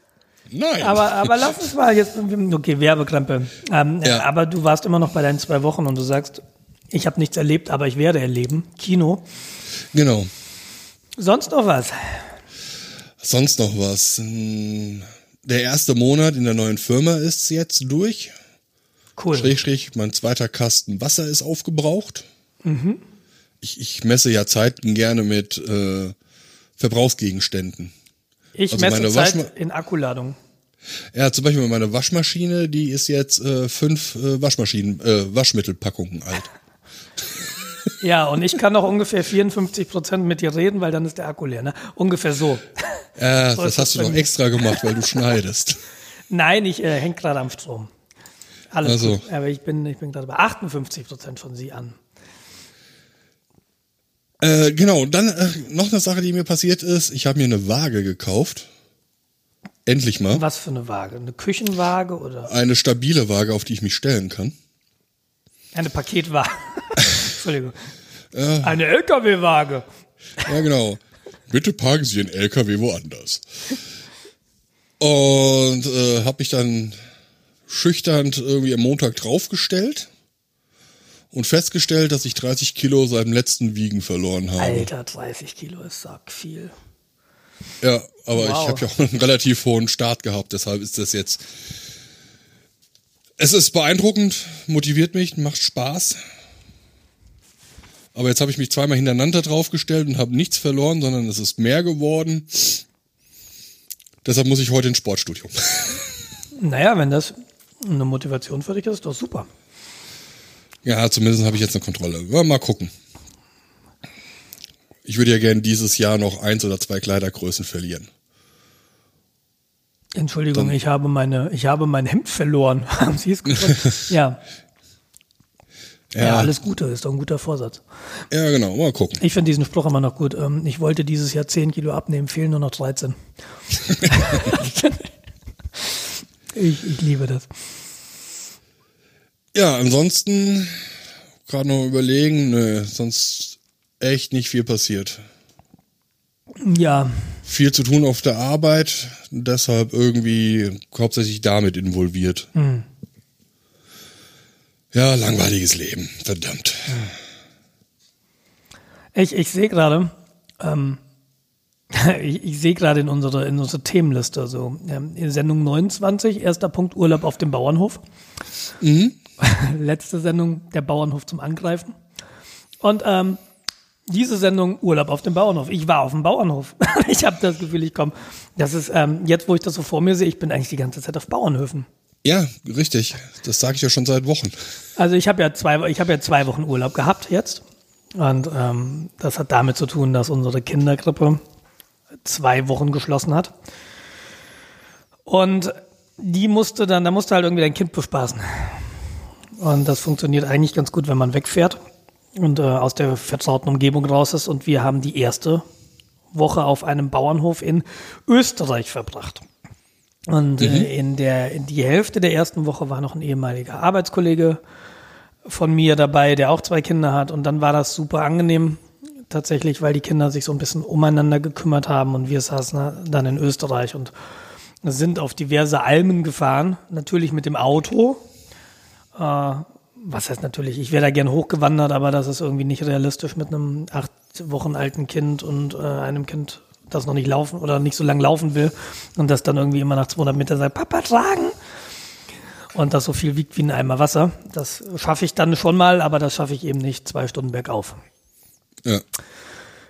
Nein. aber, aber lass uns mal jetzt, okay, Werbekrempe. Ähm, Ja. Aber du warst immer noch bei deinen zwei Wochen und du sagst, ich habe nichts erlebt, aber ich werde erleben. Kino. genau. Sonst noch was? Sonst noch was. Hm, Der erste Monat in der neuen Firma ist jetzt durch. Cool. Schräg, schräg, mein zweiter Kasten Wasser ist aufgebraucht. Mhm. Ich, ich messe ja Zeiten gerne mit äh, Verbrauchsgegenständen. Ich Also messe meine Zeit Waschma- in Akkuladung. Ja, zum Beispiel meine Waschmaschine, die ist jetzt äh, fünf äh, Waschmaschinen, äh, Waschmittelpackungen alt. Ja, und ich kann noch ungefähr 54 Prozent mit dir reden, weil dann ist der Akku leer. Ne? Ungefähr so. Ja, So das hast du doch extra gemacht, weil du schneidest. Nein, ich äh, häng gerade am Strom. Alles Ach so. gut. Aber ich bin, ich bin gerade bei 58 Prozent von Sie an. Äh, genau, dann äh, noch eine Sache, die mir passiert ist. Ich habe mir eine Waage gekauft. Endlich mal. Was für eine Waage? Eine Küchenwaage oder Eine stabile Waage, auf die ich mich stellen kann. eine Paketwaage? Entschuldigung. Eine LKW-Waage. Ja, genau. Bitte parken Sie Ihren LKW woanders. Und äh, habe mich dann schüchtern irgendwie am Montag draufgestellt und festgestellt, dass ich 30 Kilo seit dem letzten Wiegen verloren habe. Alter, 30 Kilo ist sack viel. Ja, aber Wow. ich habe ja auch einen relativ hohen Start gehabt, deshalb ist das jetzt. Es ist beeindruckend, motiviert mich, macht Spaß. Aber jetzt habe ich mich zweimal hintereinander draufgestellt und habe nichts verloren, sondern es ist mehr geworden. Deshalb muss ich heute ins Sportstudio. Naja, wenn das eine Motivation für dich ist, ist doch super. Ja, zumindest habe ich jetzt eine Kontrolle. Ja, mal gucken. Ich würde ja gerne dieses Jahr noch eins oder zwei Kleidergrößen verlieren. Entschuldigung, Dann, ich habe meine, ich habe mein Hemd verloren. Haben Sie es gesagt? ja. Ja. Ja, alles Gute, ist doch ein guter Vorsatz. Ja, genau, mal gucken. Ich finde diesen Spruch immer noch gut. Ähm, ich wollte dieses Jahr 10 Kilo abnehmen, fehlen nur noch 13. ich, ich liebe das. Ja, ansonsten gerade noch überlegen, nö, sonst echt nicht viel passiert. Ja. Viel zu tun auf der Arbeit, deshalb irgendwie hauptsächlich damit involviert. Mhm. Ja, langweiliges Leben, verdammt. Ich, ich sehe gerade, ähm, ich, ich sehe gerade in unserer in unsere Themenliste so ähm, Sendung 29, erster Punkt Urlaub auf dem Bauernhof. Mhm. letzte Sendung der Bauernhof zum Angreifen. Und ähm, diese Sendung Urlaub auf dem Bauernhof. Ich war auf dem Bauernhof. ich habe das Gefühl, ich komme. Das ist ähm, jetzt, wo ich das so vor mir sehe, ich bin eigentlich die ganze Zeit auf Bauernhöfen. Ja, richtig. Das sage ich ja schon seit Wochen. Also ich habe ja zwei, ich habe ja zwei Wochen Urlaub gehabt jetzt, und ähm, das hat damit zu tun, dass unsere Kindergrippe zwei Wochen geschlossen hat. Und die musste dann, da musste halt irgendwie dein Kind bespaßen. Und das funktioniert eigentlich ganz gut, wenn man wegfährt und äh, aus der vertrauten Umgebung raus ist. Und wir haben die erste Woche auf einem Bauernhof in Österreich verbracht. Und äh, mhm. äh, in der in die Hälfte der ersten Woche war noch ein ehemaliger Arbeitskollege von mir dabei, der auch zwei Kinder hat. Und dann war das super angenehm tatsächlich, weil die Kinder sich so ein bisschen umeinander gekümmert haben und wir saßen dann in Österreich und sind auf diverse Almen gefahren, natürlich mit dem Auto, äh, was heißt natürlich, ich wäre da gern hochgewandert, aber das ist irgendwie nicht realistisch mit einem acht Wochen alten Kind und äh, einem Kind, das noch nicht laufen oder nicht so lange laufen will und das dann irgendwie immer nach 200 Metern sagt, Papa tragen. Und das so viel wiegt wie ein Eimer Wasser. Das schaffe ich dann schon mal, aber das schaffe ich eben nicht zwei Stunden bergauf. Ja.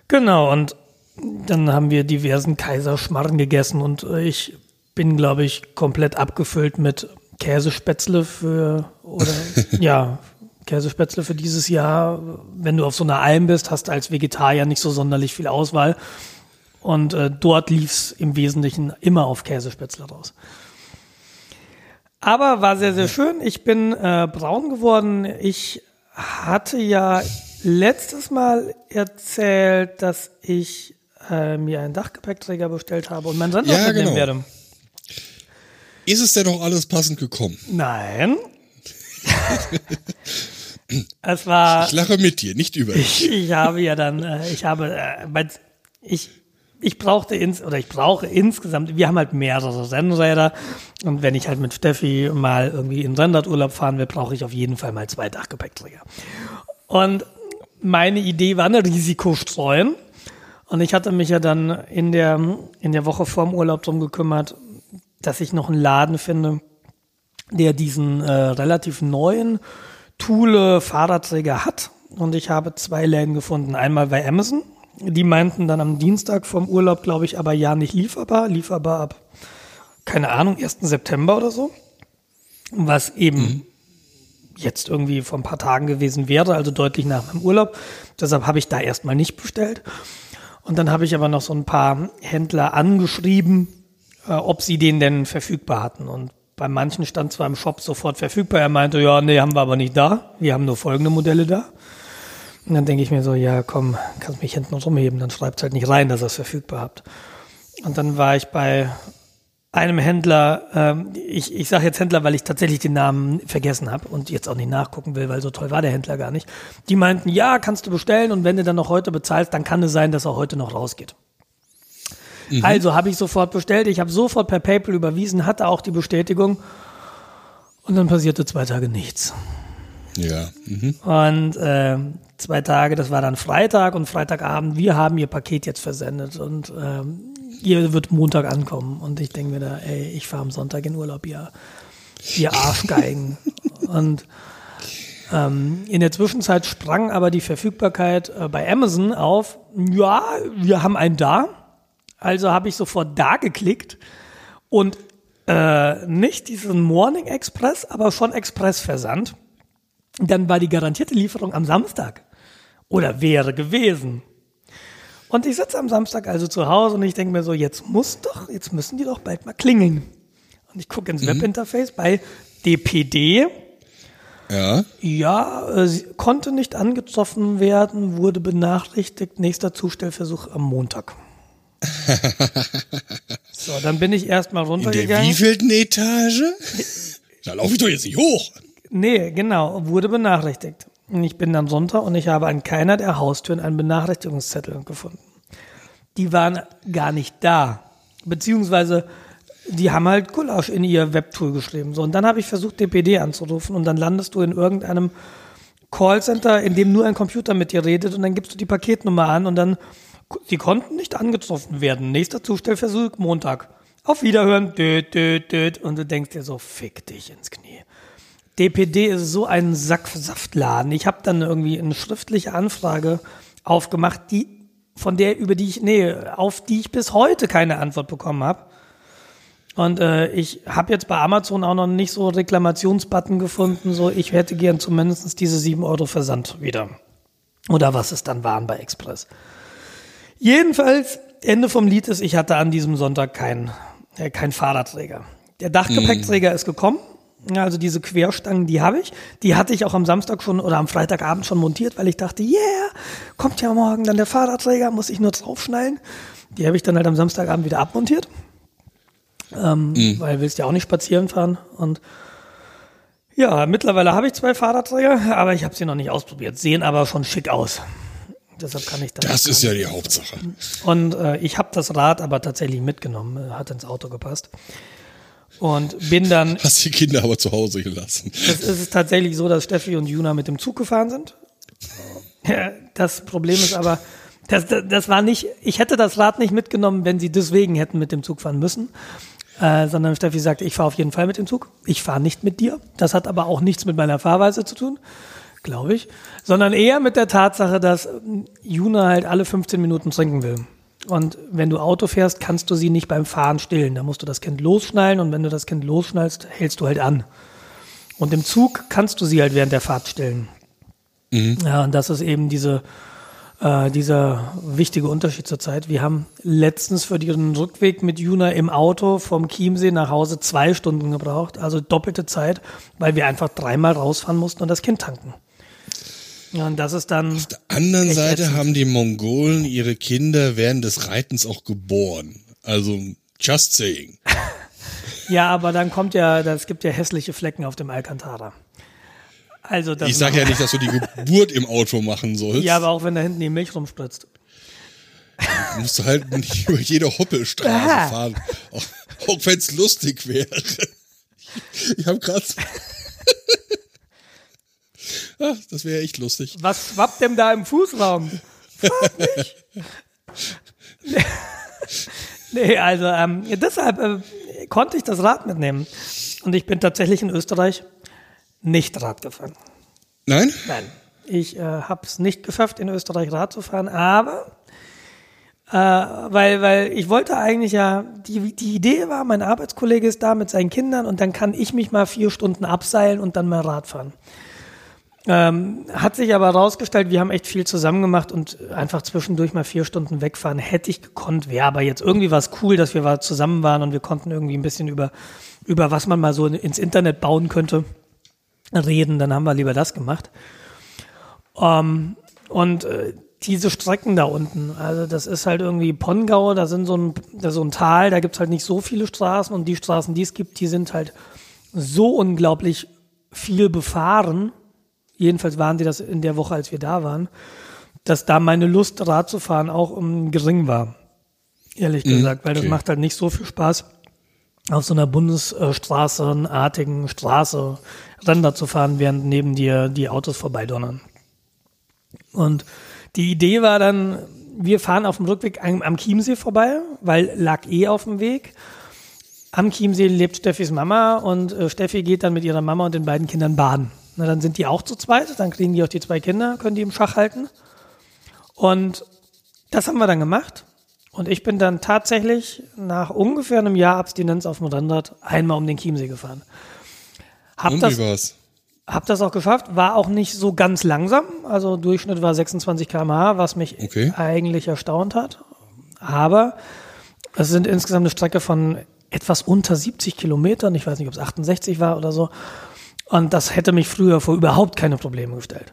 Genau, und dann haben wir diversen Kaiserschmarren gegessen und ich bin, glaube ich, komplett abgefüllt mit Käsespätzle für, oder ja, Käsespätzle für dieses Jahr. Wenn du auf so einer Alm bist, hast du als Vegetarier nicht so sonderlich viel Auswahl. Und äh, dort lief's im Wesentlichen immer auf Käsespätzle raus. Aber war sehr, sehr schön. Ich bin äh, braun geworden. Ich hatte ja letztes Mal erzählt, dass ich äh, mir einen Dachgepäckträger bestellt habe und mein Sender ja, mitnehmen genau. werde. Ist es denn auch alles passend gekommen? Nein. es war. Ich lache mit dir, nicht über dich. Ich, ich habe ja dann, äh, ich habe, äh, ich, ich brauchte ins, oder ich brauche insgesamt, wir haben halt mehrere Rennräder und wenn ich halt mit Steffi mal irgendwie in Rennradurlaub fahren will, brauche ich auf jeden Fall mal zwei Dachgepäckträger. Und meine Idee war eine Risikostreuen. Und ich hatte mich ja dann in der, in der Woche vorm Urlaub drum gekümmert, dass ich noch einen Laden finde, der diesen äh, relativ neuen Thule Fahrradträger hat. Und ich habe zwei Läden gefunden. Einmal bei Amazon. Die meinten dann am Dienstag vom Urlaub, glaube ich, aber ja nicht lieferbar. Lieferbar ab, keine Ahnung, 1. September oder so. Was eben mhm. jetzt irgendwie vor ein paar Tagen gewesen wäre, also deutlich nach meinem Urlaub. Deshalb habe ich da erstmal nicht bestellt. Und dann habe ich aber noch so ein paar Händler angeschrieben, äh, ob sie den denn verfügbar hatten. Und bei manchen stand zwar im Shop sofort verfügbar. Er meinte, ja, nee, haben wir aber nicht da. Wir haben nur folgende Modelle da. Und dann denke ich mir so, ja, komm, kannst mich hinten rumheben, dann schreibt halt nicht rein, dass ihr es verfügbar habt. Und dann war ich bei einem Händler, ähm, ich, ich sage jetzt Händler, weil ich tatsächlich den Namen vergessen habe und jetzt auch nicht nachgucken will, weil so toll war der Händler gar nicht. Die meinten, ja, kannst du bestellen und wenn du dann noch heute bezahlst, dann kann es sein, dass er heute noch rausgeht. Mhm. Also habe ich sofort bestellt. Ich habe sofort per PayPal überwiesen, hatte auch die Bestätigung. Und dann passierte zwei Tage nichts. Ja. Mhm. Und äh, zwei Tage, das war dann Freitag und Freitagabend, wir haben ihr Paket jetzt versendet und ähm, ihr wird Montag ankommen. Und ich denke mir da, ey, ich fahre am Sonntag in Urlaub, ihr, ihr Arschgeigen. und ähm, in der Zwischenzeit sprang aber die Verfügbarkeit äh, bei Amazon auf, ja, wir haben einen da. Also habe ich sofort da geklickt und Äh, nicht diesen Morning Express, aber schon Expressversand. Dann war die garantierte Lieferung am Samstag. Oder wäre gewesen. Und ich sitze am Samstag also zu Hause und ich denke mir so, jetzt muss doch, jetzt müssen die doch bald mal klingeln. Und ich gucke ins Mhm. Webinterface bei DPD. Ja. Ja, äh, konnte nicht angetroffen werden, wurde benachrichtigt, nächster Zustellversuch am Montag. so, dann bin ich erstmal In der runtergegangen. wievielten Etage? Da laufe ich doch jetzt nicht hoch. Nee, genau, wurde benachrichtigt. Ich bin dann runter und ich habe an keiner der Haustüren einen Benachrichtigungszettel gefunden. Die waren gar nicht da. Beziehungsweise, die haben halt Gulasch in ihr Webtool geschrieben. So, und dann habe ich versucht, DPD anzurufen und dann landest du in irgendeinem Callcenter, in dem nur ein Computer mit dir redet und dann gibst du die Paketnummer an und dann, sie konnten nicht angetroffen werden. Nächster Zustellversuch, Montag. Auf Wiederhören, död, död, död. Und du denkst dir so, fick dich ins Knie. DPD ist so ein Sacksaftladen. Ich habe dann irgendwie eine schriftliche Anfrage aufgemacht, die von der über die ich nee, auf die ich bis heute keine Antwort bekommen habe. Und äh, ich habe jetzt bei Amazon auch noch nicht so Reklamationsbutton gefunden. So, ich hätte gern zumindest diese 7 Euro Versand wieder. Oder was es dann waren bei Express. Jedenfalls, Ende vom Lied ist, ich hatte an diesem Sonntag keinen äh, kein Fahrradträger. Der Dachgepäckträger ist gekommen. Also diese Querstangen, die habe ich. Die hatte ich auch am Samstag schon oder am Freitagabend schon montiert, weil ich dachte, yeah, kommt ja morgen dann der Fahrradträger, muss ich nur draufschnallen. Die habe ich dann halt am Samstagabend wieder abmontiert. Ähm, Weil willst ja auch nicht spazieren fahren. Und ja, mittlerweile habe ich zwei Fahrradträger, aber ich habe sie noch nicht ausprobiert. Sehen aber schon schick aus. Deshalb kann ich das. Das ist ja die Hauptsache. Und äh, ich habe das Rad aber tatsächlich mitgenommen, äh, hat ins Auto gepasst. Und bin dann, Hast die Kinder aber zu Hause gelassen. es ist tatsächlich so, dass Steffi und Juna mit dem Zug gefahren sind. Ja, Das Problem ist aber, das, das, das war nicht, ich hätte das Rad nicht mitgenommen, wenn sie deswegen hätten mit dem Zug fahren müssen. Äh, sondern Steffi sagte, ich fahre auf jeden Fall mit dem Zug. Ich fahre nicht mit dir. Das hat aber auch nichts mit meiner Fahrweise zu tun, glaube ich. Sondern eher mit der Tatsache, dass Juna halt alle 15 Minuten trinken will. Und wenn du Auto fährst, kannst du sie nicht beim Fahren stillen. Da musst du das Kind losschnallen und wenn du das Kind losschnallst, hältst du halt an. Und im Zug kannst du sie halt während der Fahrt stillen. Ja, und das ist eben diese, äh, dieser wichtige Unterschied zur Zeit. Wir haben letztens für den Rückweg mit Juna im Auto vom Chiemsee nach Hause zwei Stunden gebraucht, also doppelte Zeit, weil wir einfach dreimal rausfahren mussten und das Kind tanken. Ja, und das ist dann. Auf der anderen Seite ätzend. haben die Mongolen ihre Kinder während des Reitens auch geboren. Also, just saying. Ja, aber dann kommt ja, das gibt ja hässliche Flecken auf dem Alcantara. Also das Ich sage ja nicht, dass du die Geburt im Auto machen sollst. Ja, aber auch wenn da hinten die Milch rumspritzt. Du musst halt nicht über jede Hoppelstraße Ah. fahren. Auch, auch wenn es lustig wäre. Ich habe gerade. Ach, das wäre echt lustig. Was schwappt denn da im Fußraum? Frag mich. nee, also ähm, deshalb äh, konnte ich das Rad mitnehmen. Und ich bin tatsächlich in Österreich nicht Rad gefahren. Nein? Nein, ich äh, habe es nicht geschafft, in Österreich Rad zu fahren, aber äh, weil, weil ich wollte eigentlich ja, die, die Idee war, mein Arbeitskollege ist da mit seinen Kindern und dann kann ich mich mal vier Stunden abseilen und dann mal Rad fahren. Ähm, hat sich aber herausgestellt, wir haben echt viel zusammen gemacht und einfach zwischendurch mal vier Stunden wegfahren hätte ich gekonnt, wäre aber jetzt irgendwie was cool, dass wir zusammen waren und wir konnten irgendwie ein bisschen über, über was man mal so ins Internet bauen könnte reden, dann haben wir lieber das gemacht. Ähm, und äh, diese Strecken da unten, also das ist halt irgendwie Pongau, da sind so ein, da so ein Tal, da gibt's halt nicht so viele Straßen und die Straßen, die es gibt, die sind halt so unglaublich viel befahren. Jedenfalls waren die das in der Woche, als wir da waren, dass da meine Lust, Rad zu fahren, auch um, gering war. Ehrlich gesagt, weil das okay. macht halt nicht so viel Spaß, auf so einer Bundesstraßenartigen Straße Ränder zu fahren, während neben dir die Autos vorbeidonnern. Und die Idee war dann, wir fahren auf dem Rückweg am, am Chiemsee vorbei, weil lag eh auf dem Weg. Am Chiemsee lebt Steffis Mama und äh, Steffi geht dann mit ihrer Mama und den beiden Kindern baden. Na, dann sind die auch zu zweit, dann kriegen die auch die zwei Kinder, können die im Schach halten. Und das haben wir dann gemacht. Und ich bin dann tatsächlich nach ungefähr einem Jahr Abstinenz auf dem Rennrad einmal um den Chiemsee gefahren. Hab Und das, wie war's? hab das auch geschafft, war auch nicht so ganz langsam. Also Durchschnitt war 26 km/h, was mich Okay. eigentlich erstaunt hat. Aber es sind insgesamt eine Strecke von etwas unter 70 Kilometern. Ich weiß nicht, ob es 68 war oder so. Und das hätte mich früher vor überhaupt keine Probleme gestellt.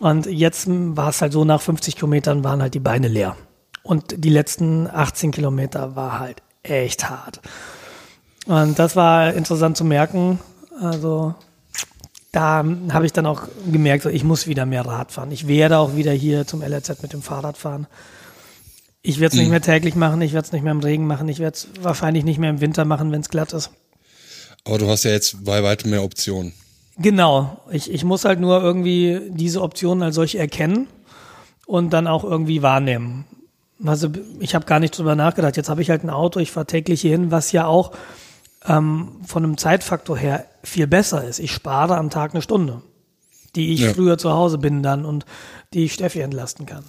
Und jetzt war es halt so, nach 50 Kilometern waren halt die Beine leer. Und die letzten 18 Kilometer war halt echt hart. Und das war interessant zu merken. Also da habe ich dann auch gemerkt, so, ich muss wieder mehr Rad fahren. Ich werde auch wieder hier zum LRZ mit dem Fahrrad fahren. Ich werde es nicht mehr täglich machen, ich werde es nicht mehr im Regen machen, ich werde es wahrscheinlich nicht mehr im Winter machen, wenn es glatt ist. Aber du hast ja jetzt bei weitem mehr Optionen. Genau, ich, ich muss halt nur irgendwie diese Optionen als solche erkennen und dann auch irgendwie wahrnehmen. Also ich habe gar nicht drüber nachgedacht. Jetzt habe ich halt ein Auto, ich fahre täglich hier hin, was ja auch ähm, von einem Zeitfaktor her viel besser ist. Ich spare am Tag eine Stunde, die ich Ja. früher zu Hause bin dann und die ich Steffi entlasten kann.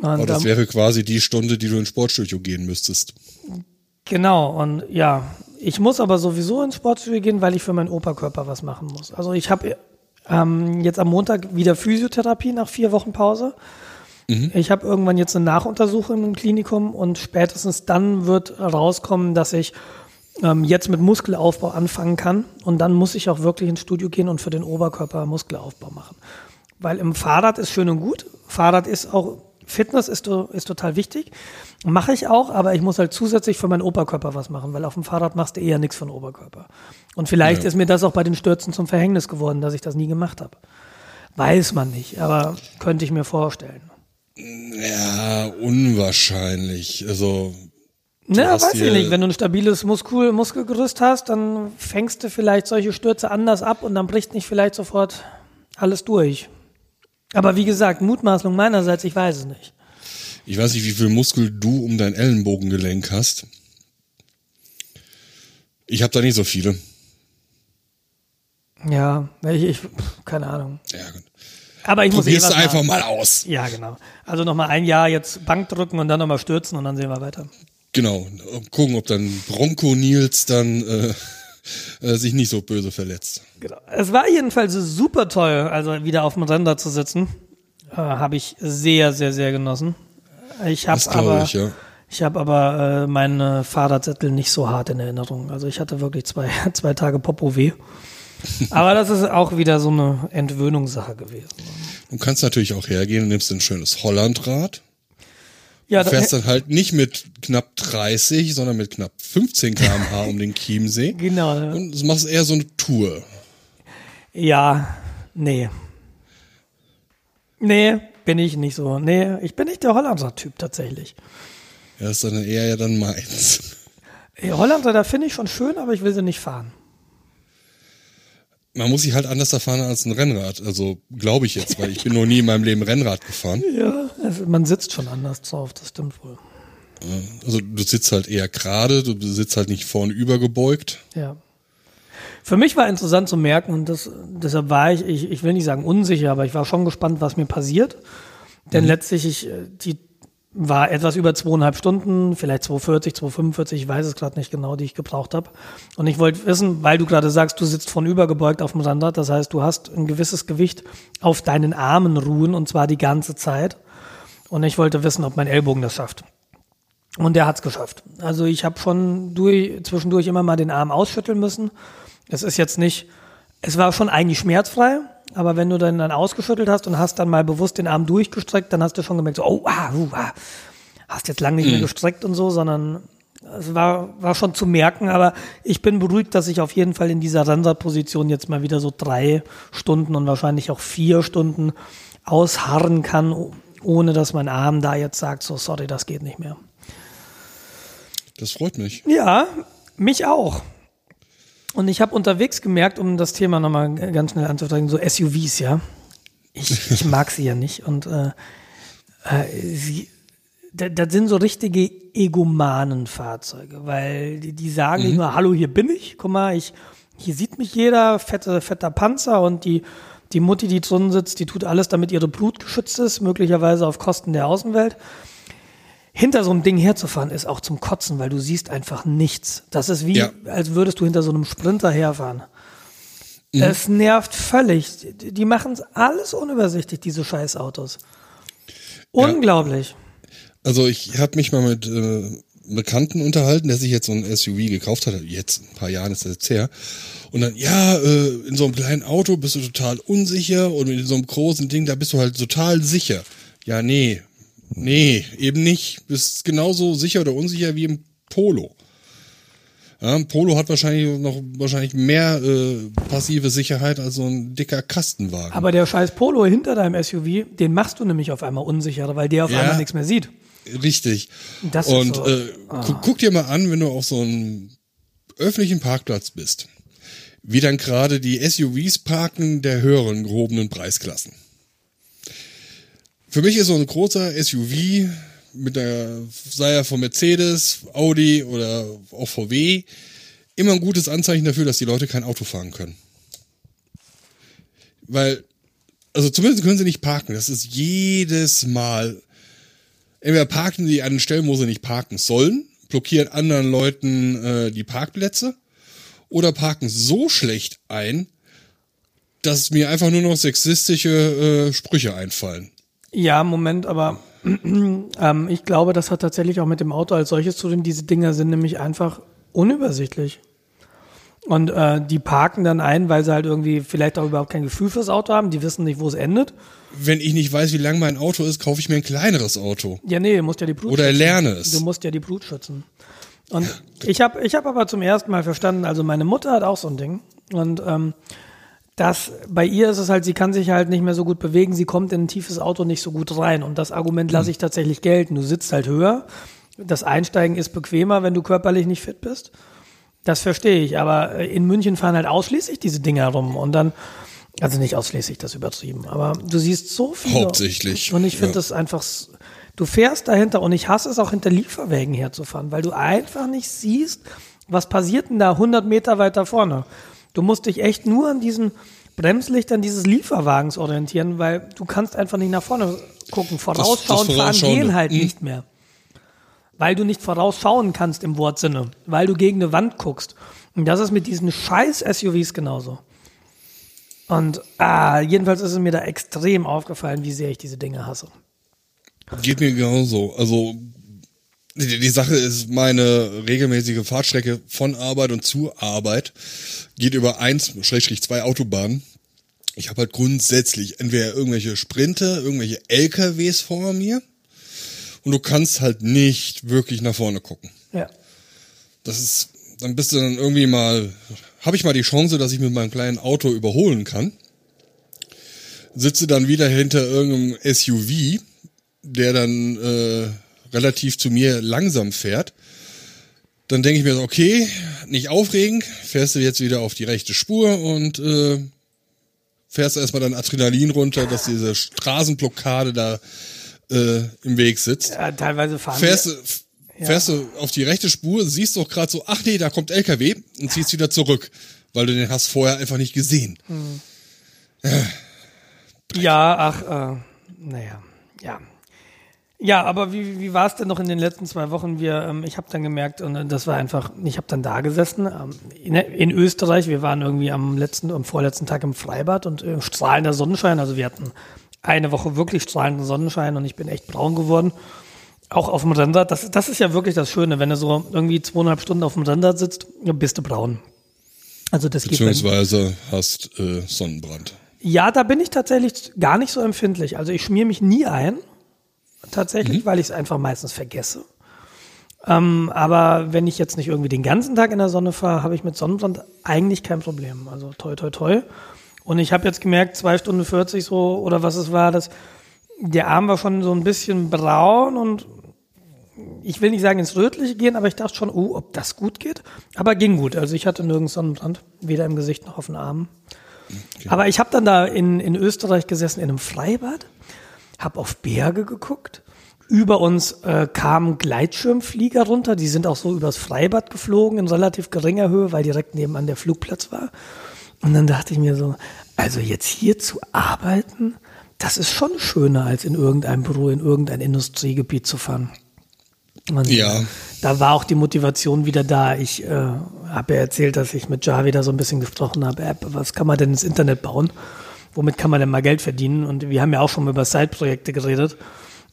Und, Aber das ähm, wäre quasi die Stunde, die du ins Sportstudio gehen müsstest. Genau, und ja, ich muss aber sowieso ins Sportstudio gehen, weil ich für meinen Oberkörper was machen muss. Also ich habe ähm, jetzt am Montag wieder Physiotherapie nach vier Wochen Pause. Ich habe irgendwann jetzt eine Nachuntersuchung im Klinikum und spätestens dann wird rauskommen, dass ich ähm, jetzt mit Muskelaufbau anfangen kann und dann muss ich auch wirklich ins Studio gehen und für den Oberkörper Muskelaufbau machen. Weil im Fahrrad ist schön und gut. Fahrrad ist auch, Fitness ist, ist total wichtig. Mache ich auch, aber ich muss halt zusätzlich für meinen Oberkörper was machen, weil auf dem Fahrrad machst du eher nichts für den Oberkörper. Und vielleicht Ja. ist mir das auch bei den Stürzen zum Verhängnis geworden, dass ich das nie gemacht habe. Weiß man nicht, aber könnte ich mir vorstellen. Ja, unwahrscheinlich. Also, Na, hast weiß ich nicht. Wenn du ein stabiles Muskel, Muskelgerüst hast, dann fängst du vielleicht solche Stürze anders ab und dann bricht nicht vielleicht sofort alles durch. Aber wie gesagt, Mutmaßung meinerseits, ich weiß es nicht. ich weiß nicht, wie viel Muskel du um dein Ellenbogengelenk hast. Ich habe da nicht so viele. Ja, ich, ich keine Ahnung. Ja, gut. Aber ich muss eh was einfach mal aus. Ja, genau. Also nochmal ein Jahr jetzt Bank drücken und dann nochmal stürzen und dann sehen wir weiter. Genau. Gucken, ob dann Bronco Nils dann äh, äh, sich nicht so böse verletzt. Genau. Es war jedenfalls super toll, also wieder auf dem Render zu sitzen. Äh, habe ich sehr, sehr, sehr genossen. Ich habe aber, ich, ja. ich habe aber äh, meine Fahrradsättel nicht so hart in Erinnerung. Also ich hatte wirklich zwei, zwei Tage Popo weh. Aber das ist auch wieder so eine Entwöhnungssache gewesen. Du kannst natürlich auch hergehen und nimmst ein schönes Hollandrad. Ja, da, Fährst dann halt nicht mit knapp 30, sondern mit knapp 15 km/h um den Chiemsee. genau. Und machst eher so eine Tour. Ja, nee. Nee, bin ich nicht so. Nee, ich bin nicht der Holländer-Typ tatsächlich. Ja, ist dann eher ja dann meins. Ey, Holländer, da finde ich schon schön, aber ich will sie nicht fahren. Man muss sich halt anders erfahren als ein Rennrad. Also glaube ich jetzt, weil ich bin noch nie in meinem Leben Rennrad gefahren. Ja. Also man sitzt schon anders drauf, das stimmt wohl. Also du sitzt halt eher gerade, du sitzt halt nicht vorne übergebeugt. Ja. Für mich war interessant zu merken, und das, deshalb war ich, ich, ich will nicht sagen unsicher, aber ich war schon gespannt, was mir passiert. Denn letztlich, ich, äh, die war etwas über zweieinhalb Stunden, vielleicht 240, 245, ich weiß es gerade nicht genau, die ich gebraucht habe. Und ich wollte wissen, weil du gerade sagst, du sitzt von übergebeugt auf dem Rennrad, das heißt, du hast ein gewisses Gewicht auf deinen Armen ruhen, und zwar die ganze Zeit. Und ich wollte wissen, ob mein Ellbogen das schafft. Und der hat's geschafft. Also ich habe schon durch, zwischendurch immer mal den Arm ausschütteln müssen. Es ist jetzt nicht, es war schon eigentlich schmerzfrei, aber wenn du dann, dann ausgeschüttelt hast und hast dann mal bewusst den Arm durchgestreckt, dann hast du schon gemerkt, so, oh, ah, uh, ah, hast jetzt lange nicht mehr gestreckt und so, sondern es war, war schon zu merken, aber ich bin beruhigt, dass ich auf jeden Fall in dieser Rennradposition jetzt mal wieder so drei Stunden und wahrscheinlich auch vier Stunden ausharren kann, oh- ohne dass mein Arm da jetzt sagt, so, sorry, das geht nicht mehr. Das freut mich. Ja, mich auch. Und ich habe unterwegs gemerkt, um das Thema nochmal ganz schnell anzusteigen, so SUVs, ja. Ich, ich mag sie ja nicht. Und äh, äh, sie, da- das sind so richtige Egomanen-Fahrzeuge, weil die, die sagen nicht nur, hallo, hier bin ich, guck mal, ich, hier sieht mich jeder, fette, fetter Panzer und die, die Mutti, die drin sitzt, die tut alles, damit ihre Brut geschützt ist, möglicherweise auf Kosten der Außenwelt hinter so einem Ding herzufahren ist auch zum Kotzen, weil du siehst einfach nichts. Das ist wie, Ja. als würdest du hinter so einem Sprinter herfahren. Mhm. Es nervt völlig. Die- machen es alles unübersichtlich, diese Scheißautos. Unglaublich. Also ich habe mich mal mit äh, Bekannten unterhalten, der sich jetzt so ein SUV gekauft hat. Jetzt, ein paar Jahren ist das jetzt her. Und dann, ja, äh, in so einem kleinen Auto bist du total unsicher und in so einem großen Ding, da bist du halt total sicher. Ja, nee, nee, eben nicht. Bist genauso sicher oder unsicher wie im Polo. Ja, ein Polo hat wahrscheinlich noch wahrscheinlich mehr äh, passive Sicherheit als so ein dicker Kastenwagen. Aber der scheiß Polo hinter deinem SUV, den machst du nämlich auf einmal unsicherer, weil der auf Ja. einmal nichts mehr sieht. Richtig. Das ist und so- Ah. äh, gu guck dir mal an, wenn du auf so einem öffentlichen Parkplatz bist, wie dann gerade die SUVs parken der höheren gehobenen Preisklassen. Für mich ist so ein großer SUV mit der, sei er von Mercedes, Audi oder auch VW, immer ein gutes Anzeichen dafür, dass die Leute kein Auto fahren können. Weil, also zumindest können sie nicht parken. Das ist jedes Mal entweder parken sie an Stellen, wo sie nicht parken sollen, blockieren anderen Leuten äh, die Parkplätze oder parken so schlecht ein, dass mir einfach nur noch sexistische äh, Sprüche einfallen. Ja, Moment, aber ähm, ich glaube, das hat tatsächlich auch mit dem Auto als solches zu tun. Diese Dinger sind nämlich einfach unübersichtlich. Und äh, die parken dann ein, weil sie halt irgendwie vielleicht auch überhaupt kein Gefühl fürs Auto haben. Die wissen nicht, wo es endet. Wenn ich nicht weiß, wie lang mein Auto ist, kaufe ich mir ein kleineres Auto. Ja, nee, du musst ja die Blut Oder schützen. lerne es. Du musst ja die Blut schützen. Und ich habe ich hab aber zum ersten Mal verstanden, also meine Mutter hat auch so ein Ding. Und ähm, das, bei ihr ist es halt, sie kann sich halt nicht mehr so gut bewegen, sie kommt in ein tiefes Auto nicht so gut rein. Und das Argument lasse ich tatsächlich gelten. Du sitzt halt höher. Das Einsteigen ist bequemer, wenn du körperlich nicht fit bist. Das verstehe ich, aber äh, in München fahren halt ausschließlich diese Dinger rum und dann, also nicht ausschließlich, das übertrieben, aber du siehst so viel. Hauptsächlich, Und ich finde ja. das einfach, du fährst dahinter und ich hasse es auch hinter Lieferwägen herzufahren, weil du einfach nicht siehst, was passiert denn da 100 Meter weiter vorne. Du musst dich echt nur an diesen Bremslichtern dieses Lieferwagens orientieren, weil du kannst einfach nicht nach vorne gucken. Vorausschauen fahren gehen halt mhm. nicht mehr weil du nicht vorausschauen kannst im Wortsinne, weil du gegen eine Wand guckst. Und das ist mit diesen scheiß SUVs genauso. Und ah, jedenfalls ist es mir da extrem aufgefallen, wie sehr ich diese Dinge hasse. Geht mir genauso. Also die, die Sache ist, meine regelmäßige Fahrtstrecke von Arbeit und zu Arbeit geht über eins, Schrägstrich zwei Autobahnen. Ich habe halt grundsätzlich entweder irgendwelche Sprinter, irgendwelche LKWs vor mir und du kannst halt nicht wirklich nach vorne gucken. Ja. Das ist, dann bist du dann irgendwie mal, habe ich mal die Chance, dass ich mit meinem kleinen Auto überholen kann. Sitze dann wieder hinter irgendeinem SUV, der dann äh, relativ zu mir langsam fährt. Dann denke ich mir so, okay, nicht aufregen, fährst du jetzt wieder auf die rechte Spur und äh, fährst erstmal dein Adrenalin runter, dass diese Straßenblockade da äh, im Weg sitzt ja teilweise fahren fährst, wir, fährst du auf die rechte Spur, siehst doch gerade so, ach nee, da kommt LKW und ziehst wieder zurück, weil du den hast vorher einfach nicht gesehen. Ja, ach, äh, naja, ja. Ja, aber wie, wie war es denn noch in den letzten zwei Wochen? Wir, ähm, ich habe dann gemerkt, und äh, das war einfach, ich habe dann da gesessen ähm, in, in Österreich. Wir waren irgendwie am letzten, am vorletzten Tag im Freibad und äh, strahlender Sonnenschein. Also wir hatten eine Woche wirklich strahlenden Sonnenschein und ich bin echt braun geworden. Auch auf dem Rennrad. Das, das ist ja wirklich das Schöne, wenn du so irgendwie zweieinhalb Stunden auf dem Rennrad sitzt, bist du braun. Also das geht Beziehungsweise hast äh, Sonnenbrand. ja, da bin ich tatsächlich gar nicht so empfindlich. Also ich schmier mich nie ein, tatsächlich, weil ich es einfach meistens vergesse. Ähm, aber wenn ich jetzt nicht irgendwie den ganzen Tag in der Sonne fahre, habe ich mit Sonnenbrand eigentlich kein Problem. Also toi toi toi. Und ich habe jetzt gemerkt, zwei Stunden 40 so oder was es war, dass der Arm war schon so ein bisschen braun und ich will nicht sagen ins Rötliche gehen, aber ich dachte schon, oh, ob das gut geht. Aber ging gut. Also ich hatte nirgends Sonnenbrand, weder im Gesicht noch auf den Armen. Aber ich habe dann da in, in Österreich gesessen in einem Freibad, habe auf Berge geguckt. Über uns äh, kamen Gleitschirmflieger runter, die sind auch so übers Freibad geflogen in relativ geringer Höhe, weil direkt nebenan der Flugplatz war. Und dann dachte ich mir so, also jetzt hier zu arbeiten, das ist schon schöner, als in irgendeinem Büro, in irgendein Industriegebiet zu fahren. Und Ja. da war auch die Motivation wieder da. Ich äh, habe ja erzählt, dass ich mit Javi da so ein bisschen gesprochen habe. App, was kann man denn ins Internet bauen? Womit kann man denn mal Geld verdienen? Und wir haben ja auch schon über Side-Projekte geredet.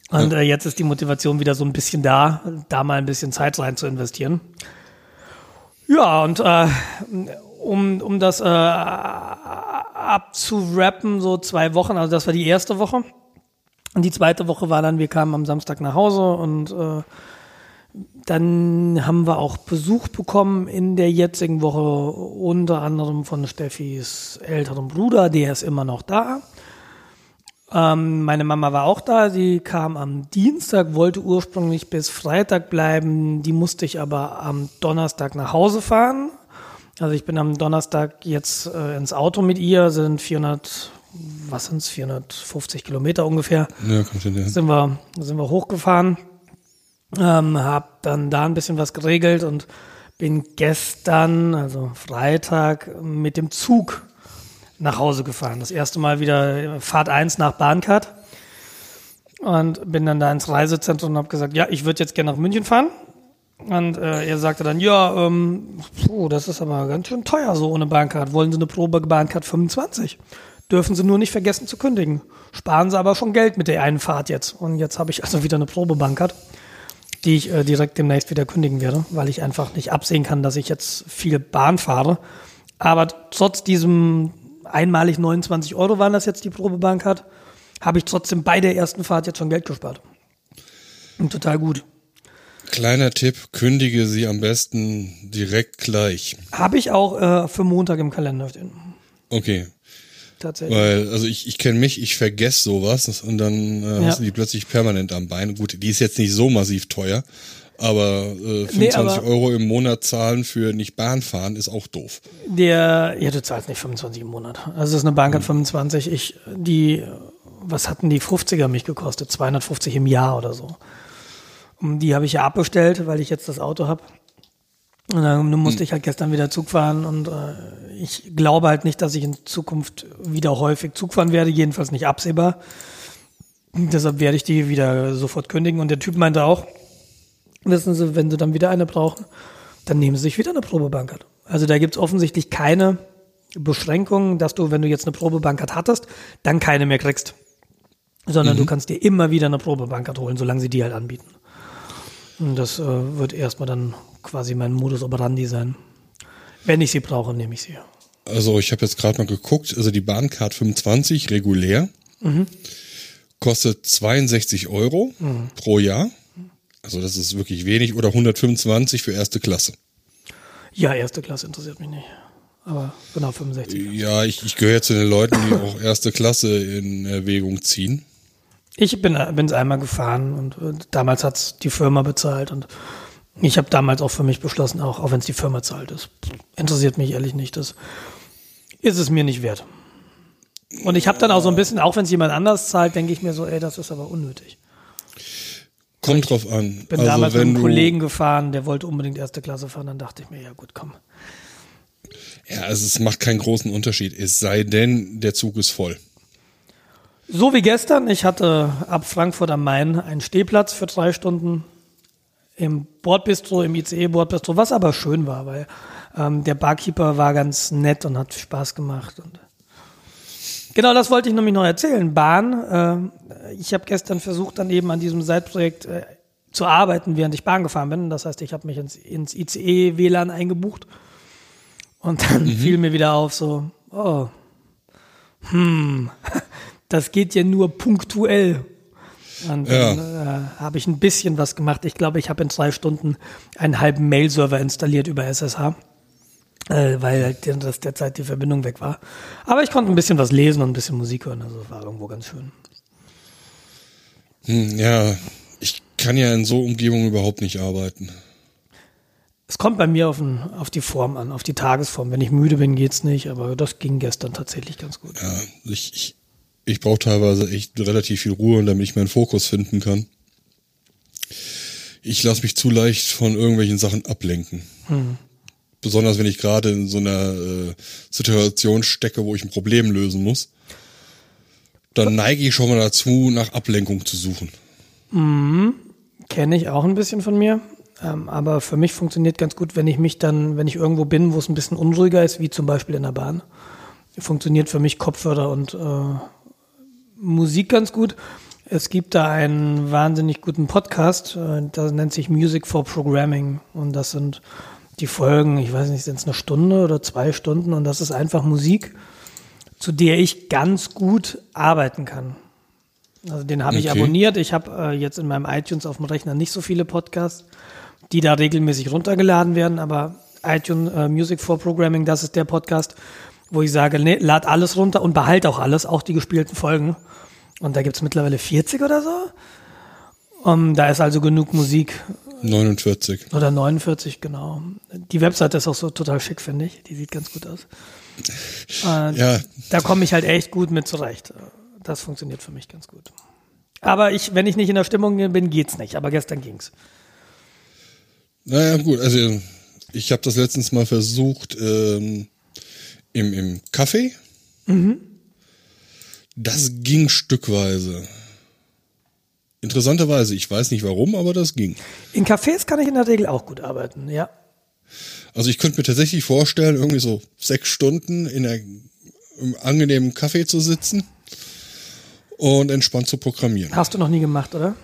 Und äh, jetzt ist die Motivation wieder so ein bisschen da, da mal ein bisschen Zeit rein zu investieren. Ja, und äh, um, um das äh, abzurappen, so zwei Wochen, also das war die erste Woche. Und die zweite Woche war dann, wir kamen am Samstag nach Hause und äh, dann haben wir auch Besuch bekommen in der jetzigen Woche, unter anderem von Steffis älterem Bruder, der ist immer noch da. Ähm, meine Mama war auch da, sie kam am Dienstag, wollte ursprünglich bis Freitag bleiben, die musste ich aber am Donnerstag nach Hause fahren. Also ich bin am Donnerstag jetzt äh, ins Auto mit ihr, sind 400, was sind's, 450 Kilometer ungefähr Ja, kommt hin, sind wir, sind wir hochgefahren, ähm, hab dann da ein bisschen was geregelt und bin gestern, also Freitag, mit dem Zug nach Hause gefahren. Das erste Mal wieder Fahrt 1 nach Bahncard und bin dann da ins Reisezentrum und habe gesagt, ja, ich würde jetzt gerne nach München fahren. Und äh, er sagte dann, ja, ähm, puh, das ist aber ganz schön teuer so ohne Bahncard. Wollen Sie eine Probe Bahncard 25? Dürfen Sie nur nicht vergessen zu kündigen. Sparen Sie aber schon Geld mit der einen Fahrt jetzt. Und jetzt habe ich also wieder eine Probe Bahncard, die ich äh, direkt demnächst wieder kündigen werde, weil ich einfach nicht absehen kann, dass ich jetzt viel Bahn fahre. Aber trotz diesem einmalig 29 Euro waren das jetzt die Probe Bahncard, habe ich trotzdem bei der ersten Fahrt jetzt schon Geld gespart. Und total gut. Kleiner Tipp, kündige sie am besten direkt gleich. Habe ich auch äh, für Montag im Kalender stehen. Okay. Tatsächlich. Weil, also ich, ich kenne mich, ich vergesse sowas und dann äh, Ja. hast du die plötzlich permanent am Bein. Gut, die ist jetzt nicht so massiv teuer, aber äh, 25 Nee, aber- Euro im Monat zahlen für nicht Bahn fahren ist auch doof. Der, ja, du zahlst nicht 25 im Monat. Also es ist eine Bahncard 25. Ich, die, was hatten die 50er mich gekostet? 250 im Jahr oder so. Und die habe ich ja abbestellt, weil ich jetzt das Auto habe. Und dann musste ich halt gestern wieder Zug fahren und äh, ich glaube halt nicht, dass ich in Zukunft wieder häufig Zug fahren werde, jedenfalls nicht absehbar. Deshalb werde ich die wieder sofort kündigen. Und der Typ meinte auch, wissen Sie, wenn Sie dann wieder eine brauchen, dann nehmen Sie sich wieder eine Probebankert. Also da gibt's offensichtlich keine Beschränkung, dass du, wenn du jetzt eine Probebankert hattest, dann keine mehr kriegst. Sondern du kannst dir immer wieder eine Probebankert holen, solange sie die halt anbieten. Und das äh, wird erstmal dann quasi mein Modus operandi sein. Wenn ich sie brauche, nehme ich sie. Also ich habe jetzt gerade mal geguckt, also die Bahncard 25 regulär kostet 62 Euro pro Jahr. Also das ist wirklich wenig oder 125 für erste Klasse. Ja, erste Klasse interessiert mich nicht. Aber genau 65. Ja, ich, ich gehöre zu den Leuten, die auch erste Klasse in Erwägung ziehen. Ich bin es einmal gefahren und damals hat's die Firma bezahlt und ich habe damals auch für mich beschlossen, auch, auch wenn es die Firma zahlt ist. Interessiert mich ehrlich nicht. Das ist es mir nicht wert. Und ich habe dann auch so ein bisschen, auch wenn es jemand anders zahlt, denke ich mir so, ey, das ist aber unnötig. Kommt drauf an. Bin also damals mit einem Kollegen gefahren, der wollte unbedingt erste Klasse fahren, dann dachte ich mir, ja gut, komm. Ja, also es macht keinen großen Unterschied. Es sei denn, der Zug ist voll. So wie gestern, ich hatte ab Frankfurt am Main einen Stehplatz für drei Stunden im Bordbistro, im ICE-Bordbistro, was aber schön war, weil ähm, der Barkeeper war ganz nett und hat Spaß gemacht. Und genau das wollte ich nämlich noch erzählen. Bahn, äh, ich habe gestern versucht, dann eben an diesem Seitprojekt äh, zu arbeiten, während ich Bahn gefahren bin. Das heißt, ich habe mich ins, ins ICE-WLAN eingebucht und dann fiel mir wieder auf so, oh, hm, das geht ja nur punktuell. Und dann äh, habe ich ein bisschen was gemacht. Ich glaube, ich habe in zwei Stunden einen halben Mail-Server installiert über SSH, äh, weil halt das derzeit die Verbindung weg war. Aber ich konnte ein bisschen was lesen und ein bisschen Musik hören. Also war irgendwo ganz schön. Hm, ja, ich kann ja in so Umgebungen überhaupt nicht arbeiten. Es kommt bei mir auf, den, auf die Form an, auf die Tagesform. Wenn ich müde bin, geht's nicht, aber das ging gestern tatsächlich ganz gut. Ja, ich, ich, ich brauche teilweise echt relativ viel Ruhe, damit ich meinen Fokus finden kann. Ich lasse mich zu leicht von irgendwelchen Sachen ablenken. Besonders wenn ich gerade in so einer äh, Situation stecke, wo ich ein Problem lösen muss. Dann neige ich schon mal dazu, nach Ablenkung zu suchen. Kenne ich auch ein bisschen von mir. Ähm, aber für mich funktioniert ganz gut, wenn ich mich dann, wenn ich irgendwo bin, wo es ein bisschen unruhiger ist, wie zum Beispiel in der Bahn, funktioniert für mich Kopfhörer und äh, Musik ganz gut. Es gibt da einen wahnsinnig guten Podcast, äh, das nennt sich Music for Programming. Und das sind die Folgen, ich weiß nicht, sind es eine Stunde oder zwei Stunden und das ist einfach Musik, zu der ich ganz gut arbeiten kann. Also den habe ich Okay. abonniert. Ich habe äh, jetzt in meinem iTunes auf dem Rechner nicht so viele Podcasts, die da regelmäßig runtergeladen werden, aber iTunes äh, Music for Programming, das ist der Podcast, wo ich sage, nee, lad alles runter und behalte auch alles, auch die gespielten Folgen. Und da gibt's mittlerweile 40 oder so. Um, da ist also genug Musik. 49. Oder 49, genau. Die Webseite ist auch so total schick, finde ich. Die sieht ganz gut aus. Äh, Ja, Da komme ich halt echt gut mit zurecht. Das funktioniert für mich ganz gut. Aber ich, wenn ich nicht in der Stimmung bin, geht's nicht. Aber gestern ging's. naja, gut. Also, ich habe das letztens mal versucht ähm, im, im Café. Das ging stückweise. Interessanterweise, ich weiß nicht warum, aber das ging. In Cafés kann ich in der Regel auch gut arbeiten, ja. Also ich könnte mir tatsächlich vorstellen, irgendwie so sechs Stunden in einer, im angenehmen Kaffee zu sitzen und entspannt zu programmieren. Hast du noch nie gemacht, oder?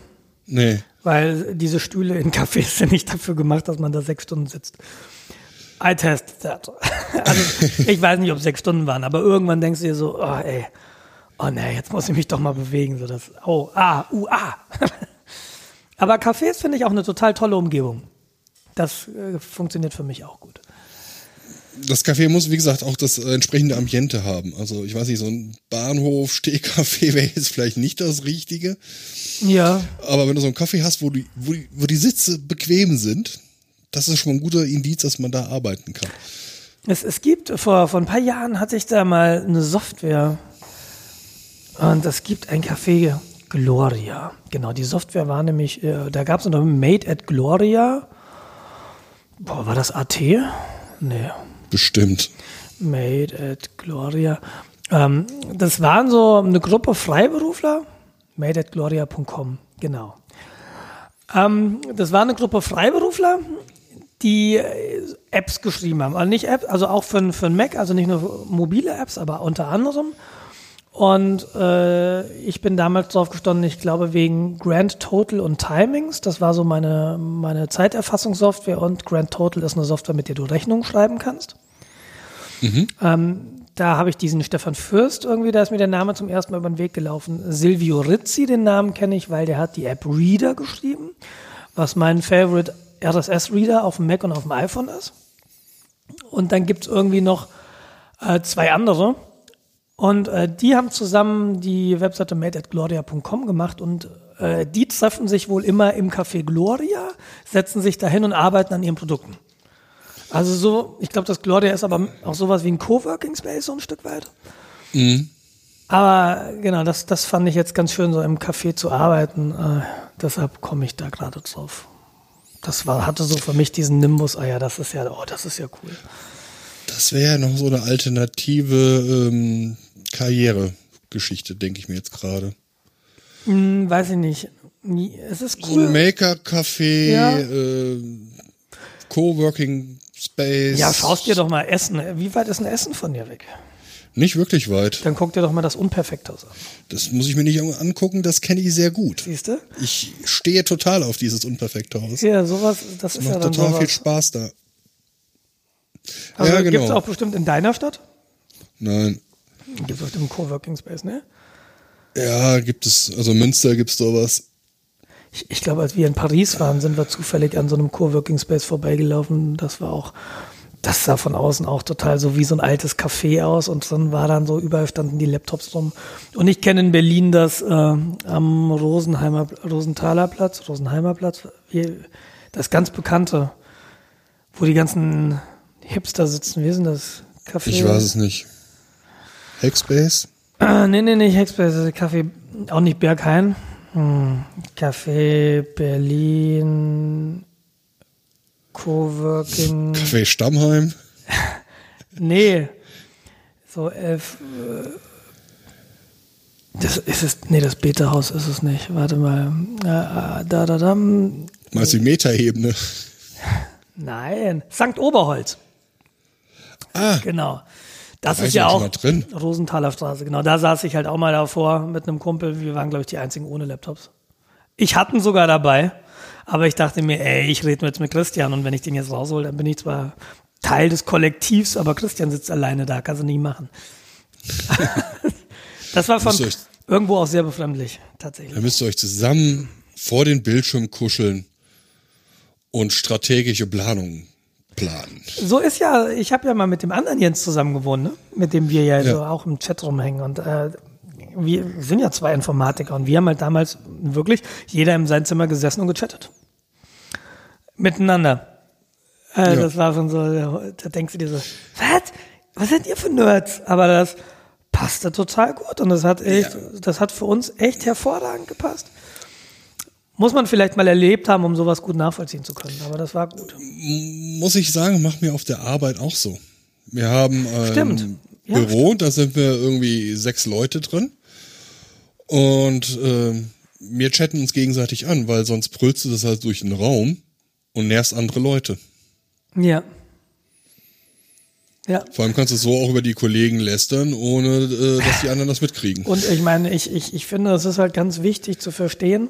Nee. Weil diese Stühle in Cafés sind nicht dafür gemacht, dass man da sechs Stunden sitzt. I test that. Also ich weiß nicht, ob es sechs Stunden waren, aber irgendwann denkst du dir so, oh ey, oh nee, jetzt muss ich mich doch mal bewegen. So das, oh, ah, uh, ah. Aber Cafés finde ich auch eine total tolle Umgebung. Das äh, funktioniert für mich auch gut. Das Café muss, wie gesagt, auch das äh, entsprechende Ambiente haben. Also ich weiß nicht, so ein Bahnhof, Stehkaffee wäre jetzt vielleicht nicht das Richtige. Ja, Aber wenn du so einen Kaffee hast, wo die, wo die, wo die Sitze bequem sind, das ist schon mal ein guter Indiz, dass man da arbeiten kann. Es, es gibt, vor, vor ein paar Jahren hatte ich da mal eine Software und es gibt ein Café Gloria. Genau, die Software war nämlich, äh, da gab es noch Made at Gloria. Boah, war das AT? Nee, Bestimmt. Made at Gloria. Ähm, das waren so eine Gruppe Freiberufler. Made at Gloria.com, genau. Ähm, das war eine Gruppe Freiberufler, die äh, Apps geschrieben haben. Also nicht Apps, also auch für, für einen Mac, also nicht nur mobile Apps, aber unter anderem. Und äh, ich bin damals drauf gestanden, ich glaube wegen Grand Total und Timings. Das war so meine, meine Zeiterfassungssoftware und Grand Total ist eine Software, mit der du Rechnungen schreiben kannst. Ähm, da habe ich diesen Stefan Fürst irgendwie, da ist mir der Name zum ersten Mal über den Weg gelaufen. Silvio Rizzi, den Namen kenne ich, weil der hat die App Reader geschrieben, was mein Favorite RSS-Reader auf dem Mac und auf dem iPhone ist. Und dann gibt's irgendwie noch äh, zwei andere. Und äh, die haben zusammen die Webseite made@gloria.com gemacht und äh, die treffen sich wohl immer im Café Gloria, setzen sich dahin und arbeiten an ihren Produkten. Also so, ich glaube, das Gloria ist aber auch sowas wie ein Coworking Space so ein Stück weit. Aber genau, das, das fand ich jetzt ganz schön, so im Café zu arbeiten. Äh, deshalb komme ich da gerade drauf. Das war, hatte so für mich diesen Nimbus, ah ja, das ist ja, oh, das ist ja cool. Das wäre ja noch so eine alternative ähm, Karrieregeschichte, denke ich mir jetzt gerade. Hm, weiß ich nicht. Es ist So ein cool. Maker-Café, Ja. äh, Coworking Space. Ja, schaust dir doch mal Essen. Wie weit ist ein Essen von dir weg? Nicht wirklich weit. Dann guck dir doch mal das Unperfekthaus an. Das muss ich mir nicht angucken, das kenne ich sehr gut. Siehst du? Ich stehe total auf dieses unperfekte Haus. Ja, sowas, das ist ja Macht dann total sowas. viel Spaß da. Also ja, genau. auch bestimmt in deiner Stadt? Nein. Gibt's bestimmt einen Coworking Space, ne? Ja, gibt es, also Münster gibt's sowas. Ich, ich glaube, als wir in Paris waren, sind wir zufällig an so einem Coworking Space vorbeigelaufen. Das war auch, das sah von außen auch total so wie so ein altes Café aus und dann war dann so, überall standen die Laptops rum. Und ich kenne in Berlin das äh, am Rosenheimer, Rosenthaler Platz, Rosenheimer Platz, das ganz bekannte, wo die ganzen Hipster sitzen. Wie ist denn das Café? Ich weiß es nicht. Hackspace? Ah, nee, nee, nicht Hackspace, Café, auch nicht Berghain. Hm, Café Berlin, Coworking, Café Stammheim? nee, so elf, Das ist es, nee, das Beta-Haus ist es nicht. Warte mal. Äh, da, da, da. Meinst du die Metaebene? Nein, St. Oberholz. Ah, Genau. Das Da ist ja auch mal drin. Rosenthaler Straße. Genau, da saß ich halt auch mal davor mit einem Kumpel. Wir waren, glaube ich, die einzigen ohne Laptops. Ich hatte ihn sogar dabei, aber ich dachte mir, ey, ich rede jetzt mit Christian und wenn ich den jetzt raushole, dann bin ich zwar Teil des Kollektivs, aber Christian sitzt alleine da, kannst du nicht machen. das war von irgendwo auch sehr befremdlich, tatsächlich. dann müsst ihr euch zusammen vor den Bildschirm kuscheln und strategische Planungen planen. So ist ja, ich habe ja mal mit dem anderen Jens zusammen gewohnt, ne? mit dem wir ja, Ja. so auch im Chat rumhängen. Und äh, wir sind ja zwei Informatiker und wir haben halt damals wirklich jeder in sein Zimmer gesessen und gechattet. Miteinander. Äh, Ja. Das war schon so, da denkst du dir so, was? Was seid ihr für Nerds? Aber das passte total gut und das hat echt, das hat für uns echt hervorragend gepasst. Muss man vielleicht mal erlebt haben, um sowas gut nachvollziehen zu können. Aber das war gut. Muss ich sagen, macht mir auf der Arbeit auch so. Wir haben ein Stimmt. Ja, Büro, da sind wir irgendwie sechs Leute drin. Und ähm, wir chatten uns gegenseitig an, weil sonst brüllst du das halt durch den Raum und nervst andere Leute. Ja. Ja. Vor allem kannst du so auch über die Kollegen lästern, ohne äh, dass die anderen das mitkriegen. Und ich meine, ich, ich, ich finde, es ist halt ganz wichtig zu verstehen,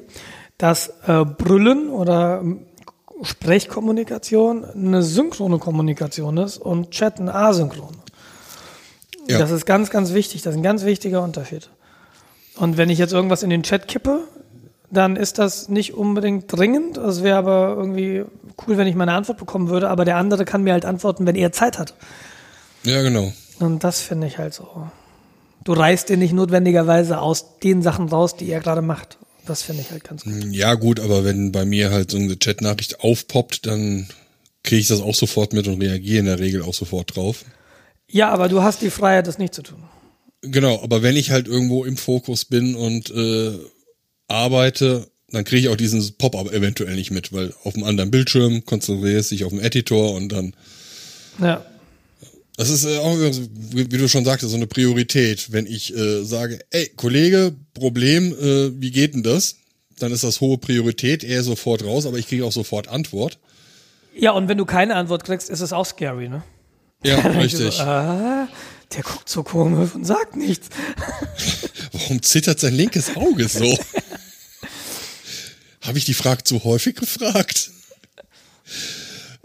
dass äh, Brüllen oder ähm, Sprechkommunikation eine synchrone Kommunikation ist und Chatten asynchron. Ja. Das ist ganz, ganz wichtig. Das ist ein ganz wichtiger Unterschied. Und wenn ich jetzt irgendwas in den Chat kippe, dann ist das nicht unbedingt dringend. Es wäre aber irgendwie cool, wenn ich meine Antwort bekommen würde. Aber der andere kann mir halt antworten, wenn er Zeit hat. Ja, genau. Und das finde ich halt so. Du reißt den nicht notwendigerweise aus den Sachen raus, die er gerade macht. Das finde ich halt ganz gut. Ja, gut, aber wenn bei mir halt so eine Chatnachricht aufpoppt, dann kriege ich das auch sofort mit und reagiere in der Regel auch sofort drauf. Ja, aber du hast die Freiheit, das nicht zu tun. Genau, aber wenn ich halt irgendwo im Fokus bin und äh, arbeite, dann kriege ich auch diesen Pop-up eventuell nicht mit, weil auf dem anderen Bildschirm konzentrierst dich auf den Editor und dann. Ja. Das ist äh, auch, wie, du schon sagtest, so eine Priorität. Wenn ich äh, sage, ey, Kollege, Problem, äh, wie geht denn das? Dann ist das hohe Priorität, er sofort raus, aber ich kriege auch sofort Antwort. Ja, und wenn du keine Antwort kriegst, ist es auch scary, ne? Ja, richtig. So, ah, der guckt so komisch und sagt nichts. Warum zittert sein linkes Auge so? Habe ich die Frage zu häufig gefragt?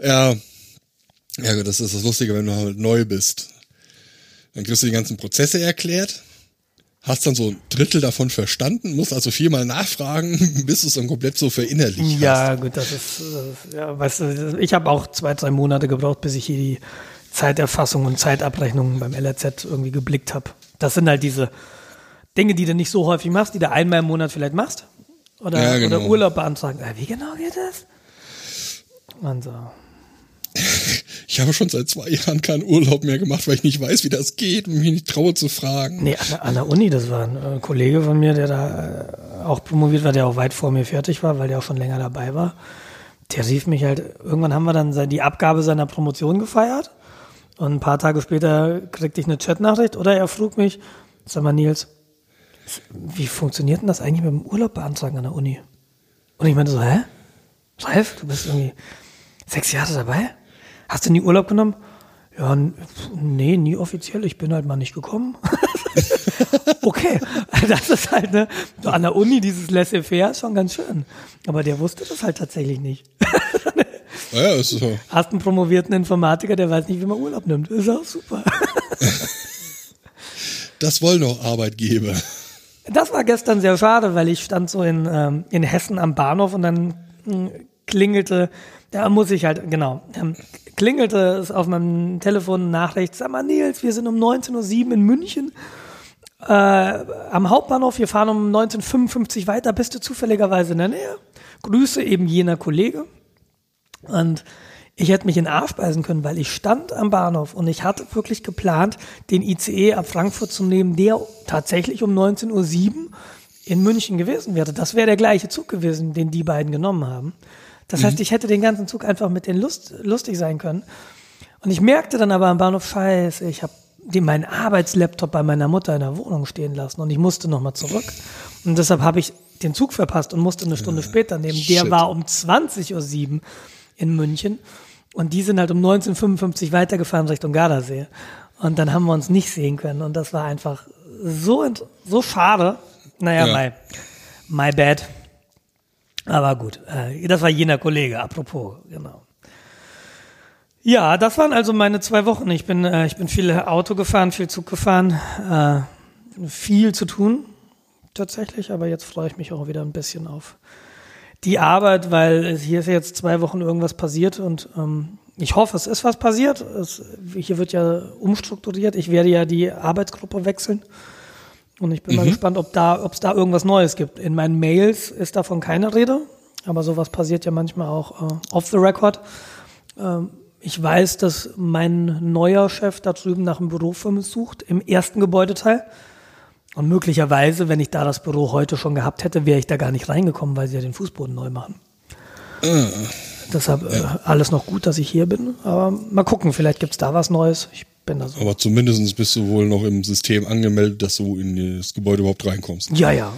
Ja. Ja, gut, das ist das Lustige, wenn du halt neu bist. Dann kriegst du die ganzen Prozesse erklärt, hast dann so ein Drittel davon verstanden, musst also viermal nachfragen, bis du es dann komplett so verinnerlicht hast. Ja, gut, das ist, äh, ja, weißt du, ich habe auch zwei, drei Monate gebraucht, bis ich hier die Zeiterfassung und Zeitabrechnung beim LRZ irgendwie geblickt habe. Das sind halt diese Dinge, die du nicht so häufig machst, die du einmal im Monat vielleicht machst. Oder, Ja, genau. oder Urlaub beantragen. Äh, wie genau geht das? Und so. Ich habe schon seit zwei Jahren keinen Urlaub mehr gemacht, weil ich nicht weiß, wie das geht und mich nicht traue zu fragen. Nee, an, der- Uni, das war ein äh, Kollege von mir, der da äh, auch promoviert war, der auch weit vor mir fertig war, weil der auch schon länger dabei war. Der rief mich halt, irgendwann haben wir dann die Abgabe seiner Promotion gefeiert und ein paar Tage später kriegte ich eine Chatnachricht oder er frug mich, sag mal Nils, wie funktioniert denn das eigentlich mit dem Urlaub beantragen an der Uni? Und ich meinte so, hä? Ralf, du bist irgendwie sechs Jahre dabei? Hast du nie Urlaub genommen? Ja, nee, nie offiziell. Ich bin halt mal nicht gekommen. okay, das ist halt, ne, an der Uni dieses Laissez-faire ist schon ganz schön. Aber der wusste das halt tatsächlich nicht. Ja, ist so. Hast einen promovierten Informatiker, der weiß nicht, wie man Urlaub nimmt. Ist auch super. Das wollen auch Arbeitgeber. Das war gestern sehr schade, weil ich stand so in, ähm, in Hessen am Bahnhof und dann mh, klingelte, da muss ich halt, genau, ähm, klingelte es auf meinem Telefon Nachricht, sag mal Nils, wir sind um 19.07 Uhr in München äh, am Hauptbahnhof, wir fahren um 19.55 weiter, bist du zufälligerweise in der Nähe? Grüße eben jener Kollege. Und ich hätte mich in Arsch beißen können, weil ich stand am Bahnhof und ich hatte wirklich geplant, den ICE ab Frankfurt zu nehmen, der tatsächlich um 19.07 Uhr in München gewesen wäre. Das wäre der gleiche Zug gewesen, den die beiden genommen haben. Das heißt, ich hätte den ganzen Zug einfach mit denen Lust, lustig sein können. Und ich merkte dann aber am Bahnhof, scheiße, ich habe meinen Arbeitslaptop bei meiner Mutter in der Wohnung stehen lassen und ich musste nochmal zurück. Und deshalb habe ich den Zug verpasst und musste eine Stunde später nehmen. Der shit. war um 20.07 Uhr in München und die sind halt um 19.55 Uhr weitergefahren Richtung Gardasee. Und dann haben wir uns nicht sehen können und das war einfach so, so schade. Naja, Ja. my, my bad. Aber gut, äh, das war jener Kollege, apropos, genau. Ja, das waren also meine zwei Wochen. Ich bin, äh, ich bin viel Auto gefahren, viel Zug gefahren, äh, viel zu tun tatsächlich, aber jetzt freue ich mich auch wieder ein bisschen auf die Arbeit, weil hier ist jetzt zwei Wochen irgendwas passiert und ähm, ich hoffe, es ist was passiert. Es, hier wird ja umstrukturiert. Ich werde ja die Arbeitsgruppe wechseln. Und ich bin mal gespannt, ob da, ob es da irgendwas Neues gibt. In meinen Mails ist davon keine Rede, aber sowas passiert ja manchmal auch äh, off the record. Ähm, ich weiß, dass mein neuer Chef da drüben nach einem Büro für mich sucht, im ersten Gebäudeteil. Und möglicherweise, wenn ich da das Büro heute schon gehabt hätte, wäre ich da gar nicht reingekommen, weil sie ja den Fußboden neu machen. Deshalb äh, alles noch gut, dass ich hier bin. Aber mal gucken, vielleicht gibt's da was Neues. Ich bin da so. Aber zumindest bist du wohl noch im System angemeldet, dass du in das Gebäude überhaupt reinkommst. Ja, ja.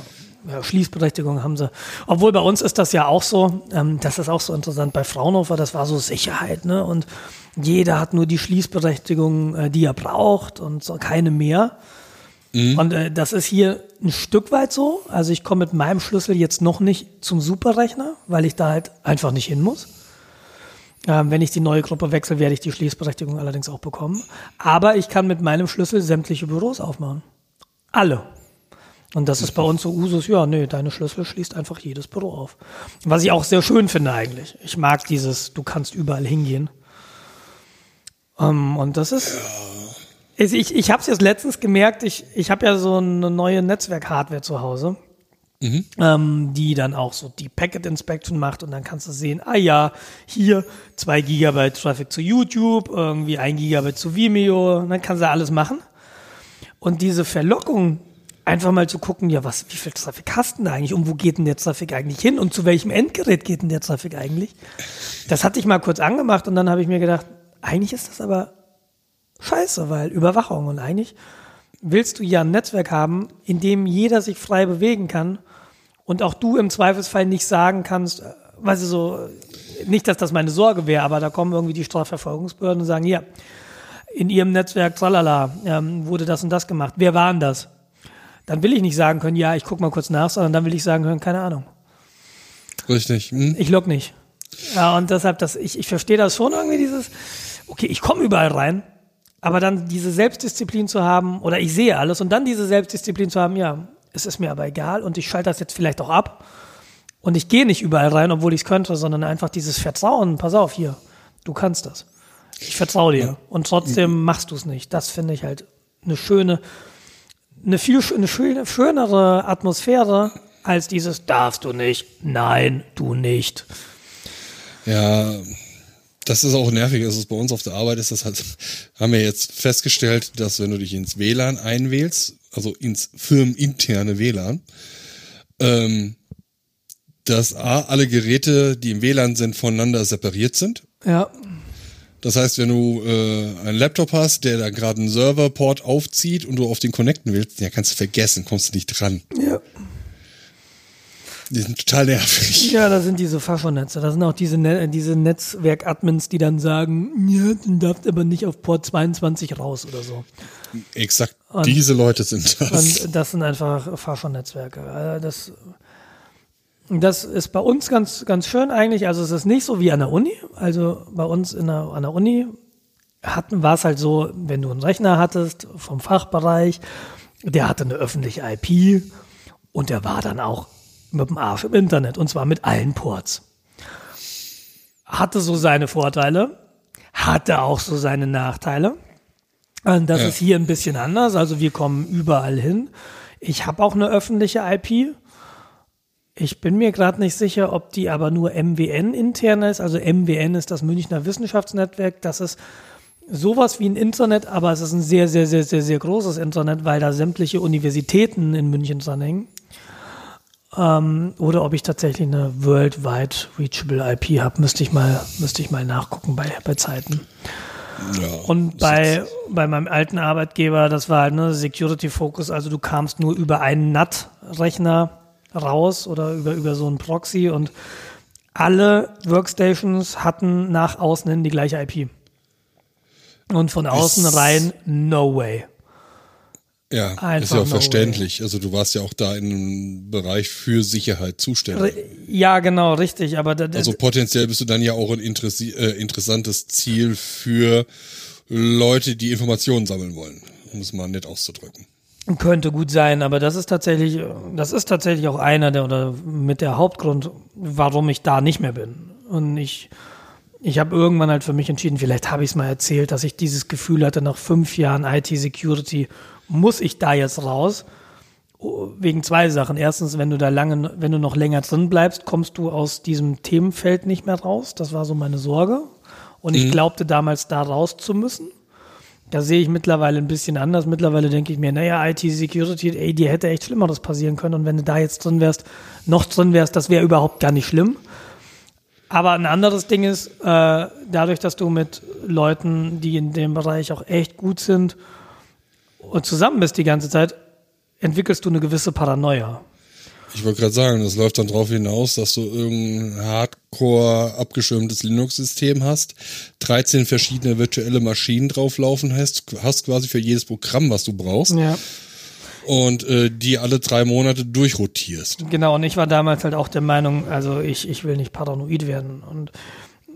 ja Schließberechtigung haben sie. Obwohl bei uns ist das ja auch so, ähm, das ist auch so interessant. Bei Fraunhofer, das war so Sicherheit, ne? Und jeder hat nur die Schließberechtigung, äh, die er braucht und so keine mehr. Und äh, das ist hier ein Stück weit so. Also ich komme mit meinem Schlüssel jetzt noch nicht zum Superrechner, weil ich da halt einfach nicht hin muss. Ähm, wenn ich die neue Gruppe wechsle, werde ich die Schließberechtigung allerdings auch bekommen. Aber ich kann mit meinem Schlüssel sämtliche Büros aufmachen. Alle. Und das ist bei uns so Usus, ja, nee, deine Schlüssel schließt einfach jedes Büro auf. Was ich auch sehr schön finde eigentlich. Ich mag dieses, du kannst überall hingehen. Ähm, und das ist, ist ich, ich habe es jetzt letztens gemerkt, ich, ich habe ja so eine neue Netzwerk-Hardware zu Hause, ähm, die dann auch so die Packet Inspection macht und dann kannst du sehen, ah ja, hier zwei Gigabyte Traffic zu YouTube, irgendwie ein Gigabyte zu Vimeo, und dann kannst du alles machen. Und diese Verlockung, einfach mal zu gucken, ja, was, wie viel Traffic hast du denn da eigentlich und wo geht denn der Traffic eigentlich hin und zu welchem Endgerät geht denn der Traffic eigentlich? Das hatte ich mal kurz angemacht und dann habe ich mir gedacht, eigentlich ist das aber scheiße, weil Überwachung und eigentlich willst du ja ein Netzwerk haben, in dem jeder sich frei bewegen kann und auch du im Zweifelsfall nicht sagen kannst, äh, weißt du so, nicht, dass das meine Sorge wäre, aber da kommen irgendwie die Strafverfolgungsbehörden und sagen, ja, in ihrem Netzwerk, tralala, ähm, wurde das und das gemacht. Wer war denn das? Dann will ich nicht sagen können, ja, ich guck mal kurz nach, sondern dann will ich sagen können, keine Ahnung. Richtig. Hm? Ich log nicht. Ja, und deshalb, das, ich, ich verstehe das schon irgendwie, dieses, okay, ich komme überall rein, aber dann diese Selbstdisziplin zu haben, oder ich sehe alles und dann diese Selbstdisziplin zu haben, ja, es ist mir aber egal und ich schalte das jetzt vielleicht auch ab und ich gehe nicht überall rein, obwohl ich es könnte, sondern einfach dieses Vertrauen, pass auf hier, du kannst das. Ich vertraue dir und trotzdem machst du es nicht. Das finde ich halt eine schöne, eine viel eine schöne, schönere Atmosphäre als dieses darfst du nicht, nein, du nicht. Ja, das ist auch nervig. Also bei uns auf der Arbeit ist das halt, haben wir jetzt festgestellt, dass wenn du dich ins WLAN einwählst, also ins firmeninterne WLAN, ähm, dass A, alle Geräte, die im WLAN sind, voneinander separiert sind. Ja, Das heißt, wenn du äh, einen Laptop hast, der da gerade einen Serverport aufzieht und du auf den connecten willst, ja, kannst du vergessen, kommst du nicht dran. ja. Die sind total nervig. Ja, da sind diese Faschonetze. Da sind auch diese, ne diese Netzwerk-Admins, die dann sagen, ja, du darfst aber nicht auf Port 22 raus oder so. Exakt diese Leute sind das. Und das sind einfach Faschon-Netzwerke. Also das, das ist bei uns ganz, ganz schön eigentlich. Also es ist nicht so wie an der Uni. Also bei uns in der, an der Uni hatten, war es halt so, wenn du einen Rechner hattest vom Fachbereich, der hatte eine öffentliche IP und der war dann auch mit dem Arsch im Internet und zwar mit allen Ports. Hatte so seine Vorteile, hatte auch so seine Nachteile. Und Das Ja. ist hier ein bisschen anders. Also wir kommen überall hin. Ich habe auch eine öffentliche IP. Ich bin mir gerade nicht sicher, ob die aber nur MWN intern ist. Also MWN ist das Münchner Wissenschaftsnetzwerk. Das ist sowas wie ein Internet, aber es ist ein sehr, sehr, sehr, sehr, sehr großes Internet, weil da sämtliche Universitäten in München dranhängen. Ähm, oder ob ich tatsächlich eine Worldwide Reachable IP habe, müsste ich mal, müsste ich mal nachgucken bei, bei Zeiten. Ja, Und bei, bei meinem alten Arbeitgeber, das war halt ne, Security Focus, also du kamst nur über einen NAT-Rechner raus oder über, über so einen Proxy und alle Workstations hatten nach außen hin die gleiche IP. Und von außen rein, no way. Ja, ist Einfach ja auch verständlich. Also du warst ja auch da in einem Bereich für Sicherheit zuständig. Ja, genau, richtig. Aber da, Also potenziell bist du dann ja auch ein interessi äh, interessantes Ziel für Leute, die Informationen sammeln wollen, um es mal nett auszudrücken. Könnte gut sein, aber das ist tatsächlich, das ist tatsächlich auch einer der oder mit der Hauptgrund, warum ich da nicht mehr bin. Und ich, ich habe irgendwann halt für mich entschieden, vielleicht habe ich es mal erzählt, dass ich dieses Gefühl hatte, nach fünf Jahren IT-Security muss ich da jetzt raus. Oh, Wegen zwei Sachen. Erstens, wenn du da lange, wenn du noch länger drin bleibst, kommst du aus diesem Themenfeld nicht mehr raus. Das war so meine Sorge. Und ich glaubte damals da raus zu müssen. Da sehe ich mittlerweile ein bisschen anders. Mittlerweile denke ich mir, naja, IT-Security, ey, dir hätte echt Schlimmeres passieren können. Und wenn du da jetzt drin wärst, noch drin wärst, das wäre überhaupt gar nicht schlimm. Aber ein anderes Ding ist, äh, dadurch, dass du mit Leuten, die in dem Bereich auch echt gut sind und zusammen bist die ganze Zeit, entwickelst du eine gewisse Paranoia. Ich wollte gerade sagen, das läuft dann darauf hinaus, dass du irgendein hardcore abgeschirmtes Linux-System hast, 13 verschiedene virtuelle Maschinen drauflaufen hast, hast quasi für jedes Programm, was du brauchst, Ja. und äh, die alle drei Monate durchrotierst. Genau, und ich war damals halt auch der Meinung, also ich, ich will nicht paranoid werden. Und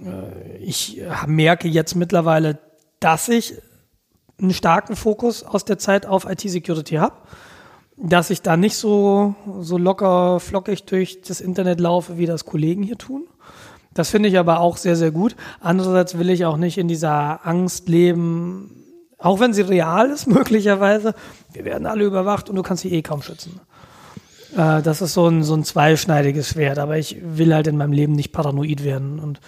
äh, ich merke jetzt mittlerweile, dass ich einen starken Fokus aus der Zeit auf IT-Security habe, dass ich da nicht so, so locker flockig durch das Internet laufe, wie das Kollegen hier tun. Das finde ich aber auch sehr, sehr gut. Andererseits will ich auch nicht in dieser Angst leben, auch wenn sie real ist, möglicherweise. Wir werden alle überwacht und du kannst sie eh kaum schützen. Äh, das ist so ein, so ein zweischneidiges Schwert, aber ich will halt in meinem Leben nicht paranoid werden. Und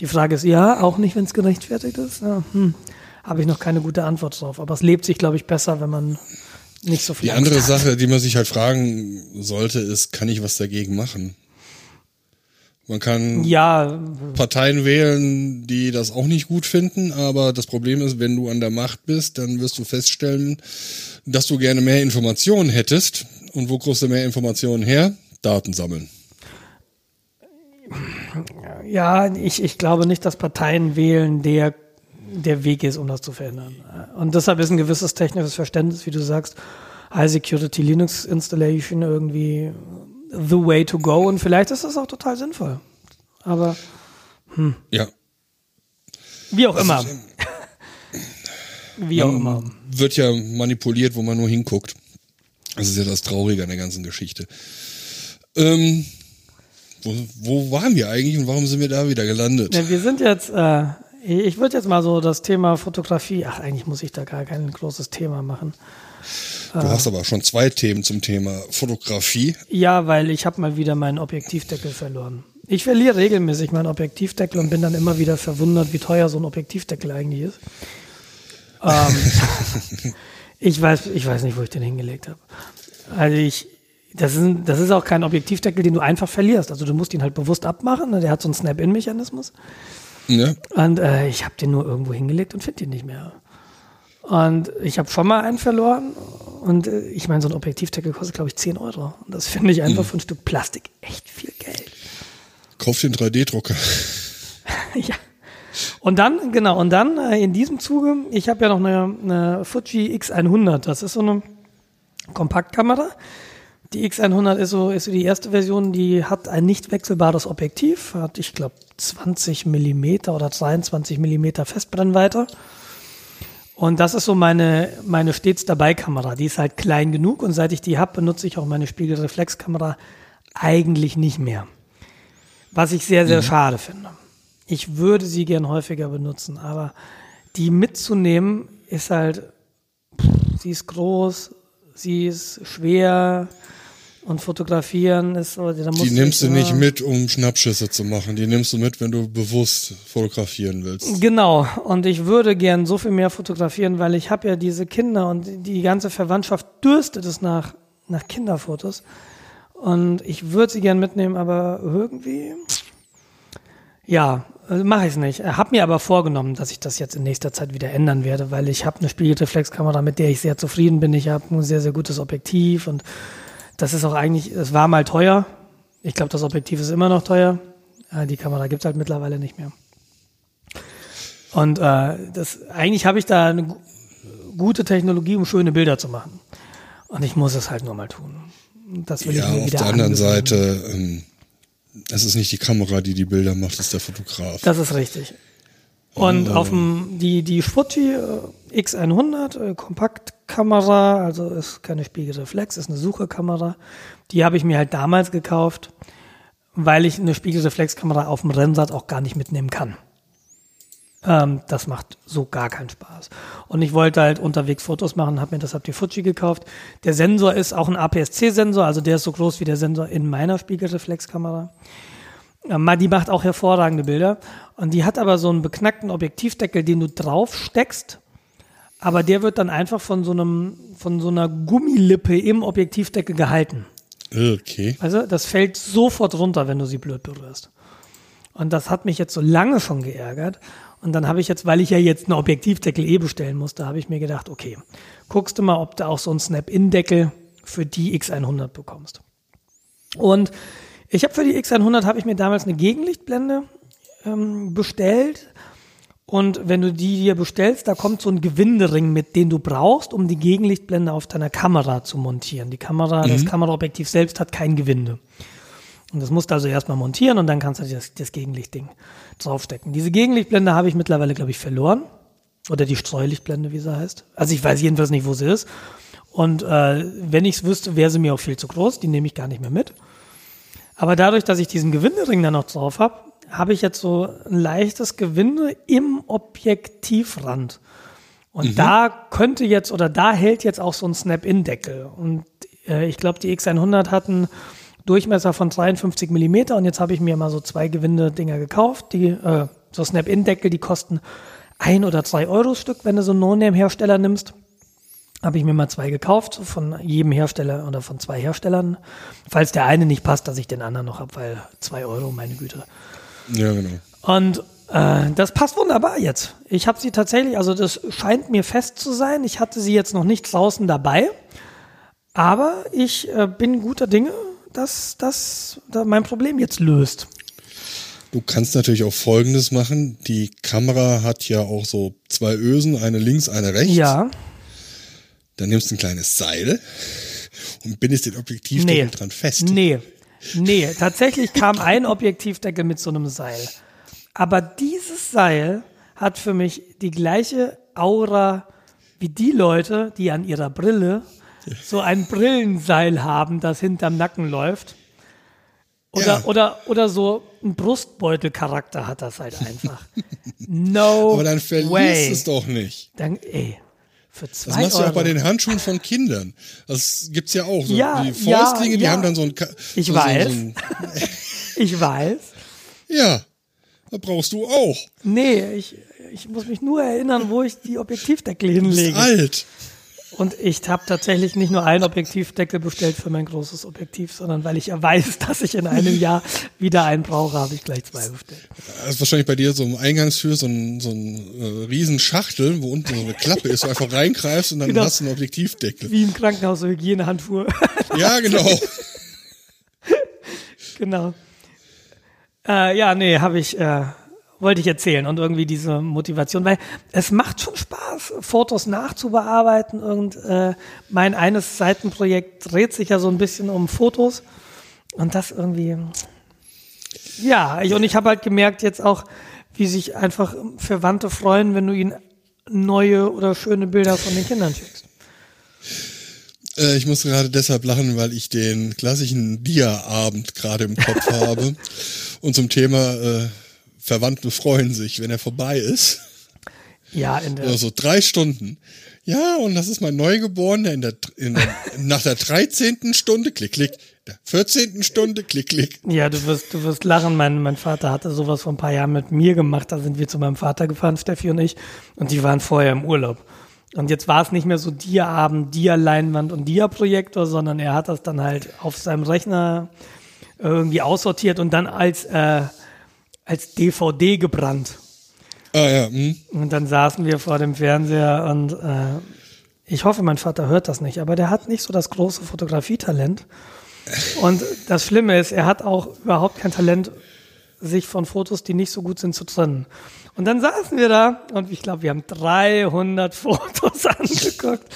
die Frage ist, ja, auch nicht, wenn es gerechtfertigt ist. Ja, hm, Habe ich noch keine gute Antwort drauf. Aber es lebt sich, glaube ich, besser, wenn man nicht so viel Die andere hat. Sache, die man sich halt fragen sollte, ist, kann ich was dagegen machen? Man kann Ja, Parteien wählen, die das auch nicht gut finden, aber das Problem ist, wenn du an der Macht bist, dann wirst du feststellen, dass du gerne mehr Informationen hättest. Und wo kriegst du mehr Informationen her? Daten sammeln. ja, ich, ich glaube nicht, dass Parteien wählen, der der Weg ist, um das zu verändern. Und deshalb ist ein gewisses technisches Verständnis, wie du sagst, High Security Linux Installation irgendwie the way to go. Und vielleicht ist das auch total sinnvoll. Aber Ja. wie auch immer. ist, Wie auch immer. Wird ja manipuliert, wo man nur hinguckt. Das ist ja das Traurige an der ganzen Geschichte. Ähm, wo, wo waren wir eigentlich und warum sind wir da wieder gelandet? Ja, wir sind jetzt, äh, ich würde jetzt mal so das Thema Fotografie, ach, eigentlich muss ich da gar kein großes Thema machen. Du hast aber schon zwei Themen zum Thema Fotografie. Ja, weil ich habe mal wieder meinen Objektivdeckel verloren. Ich verliere regelmäßig meinen Objektivdeckel und bin dann immer wieder verwundert, wie teuer so ein Objektivdeckel eigentlich ist. Ähm, ich weiß, ich weiß nicht, wo ich den hingelegt habe. Also ich, das ist, das ist auch kein Objektivdeckel, den du einfach verlierst. Also du musst ihn halt bewusst abmachen. ne? Der hat so einen Snap-in-Mechanismus. Ne? Und äh, ich habe den nur irgendwo hingelegt und finde ihn nicht mehr. Und ich habe schon mal einen verloren. Und äh, ich meine, so ein Objektivdeckel kostet, glaube ich, 10 Euro. Und das finde ich einfach für ein Stück Plastik echt viel Geld. Kauf den 3D-Drucker. ja. Und dann, genau, und dann äh, in diesem Zuge, ich habe ja noch eine, eine Fuji X100. Das ist so eine Kompaktkamera. Die X100 ist so, ist so die erste Version, die hat ein nicht wechselbares Objektiv, hat, ich glaube, 20 Millimeter oder 23 Millimeter Festbrennweite. Und das ist so meine, meine stets dabei Kamera. Die ist halt klein genug und seit ich die habe, benutze ich auch meine Spiegelreflexkamera eigentlich nicht mehr. Was ich sehr, sehr schade finde. Ich würde sie gern häufiger benutzen, aber die mitzunehmen ist halt, pff, sie ist groß, sie ist schwer und fotografieren ist so, da musst Die nimmst du nicht mit, um Schnappschüsse zu machen. Die nimmst du mit, wenn du bewusst fotografieren willst. Genau, und ich würde gern so viel mehr fotografieren, weil ich habe ja diese Kinder und die ganze Verwandtschaft dürstet es nach, nach Kinderfotos. Und ich würde sie gern mitnehmen, aber irgendwie, ja, äh, mache ich es nicht. Hab mir aber vorgenommen, dass ich das jetzt in nächster Zeit wieder ändern werde, weil ich habe eine Spiegelreflexkamera, mit der ich sehr zufrieden bin. Ich habe ein sehr, sehr gutes Objektiv und das ist auch eigentlich, es war mal teuer. Ich glaube, das Objektiv ist immer noch teuer. Äh, die Kamera gibt's halt mittlerweile nicht mehr. Und äh, das, eigentlich habe ich da eine gu- gute Technologie, um schöne Bilder zu machen. Und ich muss es halt nur mal tun. Das will Ja, ich mir auf wieder der anderen. Seite, ähm, es ist nicht die Kamera, die die Bilder macht, es ist der Fotograf. Das ist richtig. Und Oh. auf dem, die, die Fuji äh, X100 äh, Kompaktkamera, also ist keine Spiegelreflex, ist eine Sucherkamera. Die habe ich mir halt damals gekauft, weil ich eine Spiegelreflexkamera auf dem Rennrad auch gar nicht mitnehmen kann. Ähm, das macht so gar keinen Spaß. Und ich wollte halt unterwegs Fotos machen, habe mir deshalb die Fuji gekauft. Der Sensor ist auch ein APS-C-Sensor, also der ist so groß wie der Sensor in meiner Spiegelreflexkamera. Ma- Die macht auch hervorragende Bilder. Und die hat aber so einen beknackten Objektivdeckel, den du drauf steckst. Aber der wird dann einfach von so einem, von so einer Gummilippe im Objektivdeckel gehalten. Okay. Also das fällt sofort runter, wenn du sie blöd berührst. Und das hat mich jetzt so lange schon geärgert. Und dann habe ich jetzt, weil ich ja jetzt einen Objektivdeckel eh bestellen musste, habe ich mir gedacht, okay, guckst du mal, ob du auch so einen Snap-In-Deckel für die X100 bekommst. Und ich habe für die X100 habe ich mir damals eine Gegenlichtblende ähm, bestellt. Und wenn du die dir bestellst, da kommt so ein Gewindering mit, den du brauchst, um die Gegenlichtblende auf deiner Kamera zu montieren. Die Kamera, das Kameraobjektiv selbst hat kein Gewinde. Und das musst du also erstmal montieren und dann kannst du das, das Gegenlichtding draufstecken. Diese Gegenlichtblende habe ich mittlerweile, glaube ich, verloren. Oder die Streulichtblende, wie sie heißt. Also ich weiß jedenfalls nicht, wo sie ist. Und äh, wenn ich es wüsste, wäre sie mir auch viel zu groß. Die nehme ich gar nicht mehr mit. Aber dadurch, dass ich diesen Gewindering dann noch drauf habe, habe ich jetzt so ein leichtes Gewinde im Objektivrand. Und da könnte jetzt oder da hält jetzt auch so ein Snap-In-Deckel. Und äh, ich glaube, die X100 hatten Durchmesser von 53 Millimeter und jetzt habe ich mir mal so zwei Gewinde-Dinger gekauft, die äh, so Snap-In-Deckel, die kosten ein oder zwei Euro Stück, wenn du so einen No-Name-Hersteller nimmst. Habe ich mir mal zwei gekauft, von jedem Hersteller oder von zwei Herstellern. Falls der eine nicht passt, dass ich den anderen noch habe, weil zwei Euro, meine Güte. Ja, genau. Und äh, das passt wunderbar jetzt. Ich habe sie tatsächlich, also das scheint mir fest zu sein. Ich hatte sie jetzt noch nicht draußen dabei, aber ich äh, bin guter Dinge, dass das da mein Problem jetzt löst. Du kannst natürlich auch Folgendes machen. Die Kamera hat ja auch so zwei Ösen, eine links, eine rechts. Ja, Dann nimmst du ein kleines Seil und bindest den Objektivdeckel nee, dran fest. nee, nee. Tatsächlich kam ein Objektivdeckel mit so einem Seil. Aber dieses Seil hat für mich die gleiche Aura wie die Leute, die an ihrer Brille so ein Brillenseil haben, das hinterm Nacken läuft. Oder, Ja. oder, oder so ein Brustbeutelcharakter hat das halt einfach. No Aber dann verlierst way. es doch nicht. Dann, ey, für Das zwei machst du Euro. auch bei den Handschuhen von Kindern. Das gibt's ja auch. So Ja, die ja, Fäustlinge, die ja. haben dann so ein. Ka- Ich so, weiß. So, so ein, ich weiß. ja, da brauchst du auch. Nee, ich, ich muss mich nur erinnern, wo ich die Objektivdeckel Du hinlege. alt. Und ich habe tatsächlich nicht nur einen Objektivdeckel bestellt für mein großes Objektiv, sondern weil ich ja weiß, dass ich in einem Jahr wieder einen brauche, habe ich gleich zwei bestellt. Das ist wahrscheinlich bei dir so im Eingangstür so ein, so ein äh, riesen Schachtel, wo unten so eine Klappe ist, wo du einfach reingreifst und dann Genau. hast du einen Objektivdeckel. Wie im Krankenhaus so Hygienehandschuhe. Ja, genau. genau. Äh, ja, nee, habe ich, äh, wollte ich erzählen und irgendwie diese Motivation, weil es macht schon Spaß, Fotos nachzubearbeiten und äh, mein eines Seitenprojekt dreht sich ja so ein bisschen um Fotos und das irgendwie, ja, ich, und ich habe halt gemerkt jetzt auch, wie sich einfach Verwandte freuen, wenn du ihnen neue oder schöne Bilder von den Kindern schickst. Äh, ich muss gerade deshalb lachen, weil ich den klassischen Dia-Abend gerade im Kopf habe. Und zum Thema äh, Verwandte freuen sich, wenn er vorbei ist. Ja, in der, Oder so drei Stunden. Ja, und das ist mein Neugeborener in der, in der nach der 13. Stunde, klick, klick, der 14. Stunde, klick, klick. Ja, du wirst, du wirst lachen. Mein, mein Vater hatte sowas vor ein paar Jahren mit mir gemacht. Da sind wir zu meinem Vater gefahren, Steffi und ich. Und die waren vorher im Urlaub. Und jetzt war es nicht mehr so Dia-Abend, Dia-Leinwand und Dia-Projektor, sondern er hat das dann halt auf seinem Rechner irgendwie aussortiert und dann als, äh, als DVD gebrannt. Ah ja, hm. Und dann saßen wir vor dem Fernseher und äh, ich hoffe, mein Vater hört das nicht, aber der hat nicht so das große Fotografietalent. Und das Schlimme ist, er hat auch überhaupt kein Talent, sich von Fotos, die nicht so gut sind, zu trennen. Und dann saßen wir da und ich glaube, wir haben 300 Fotos angeguckt.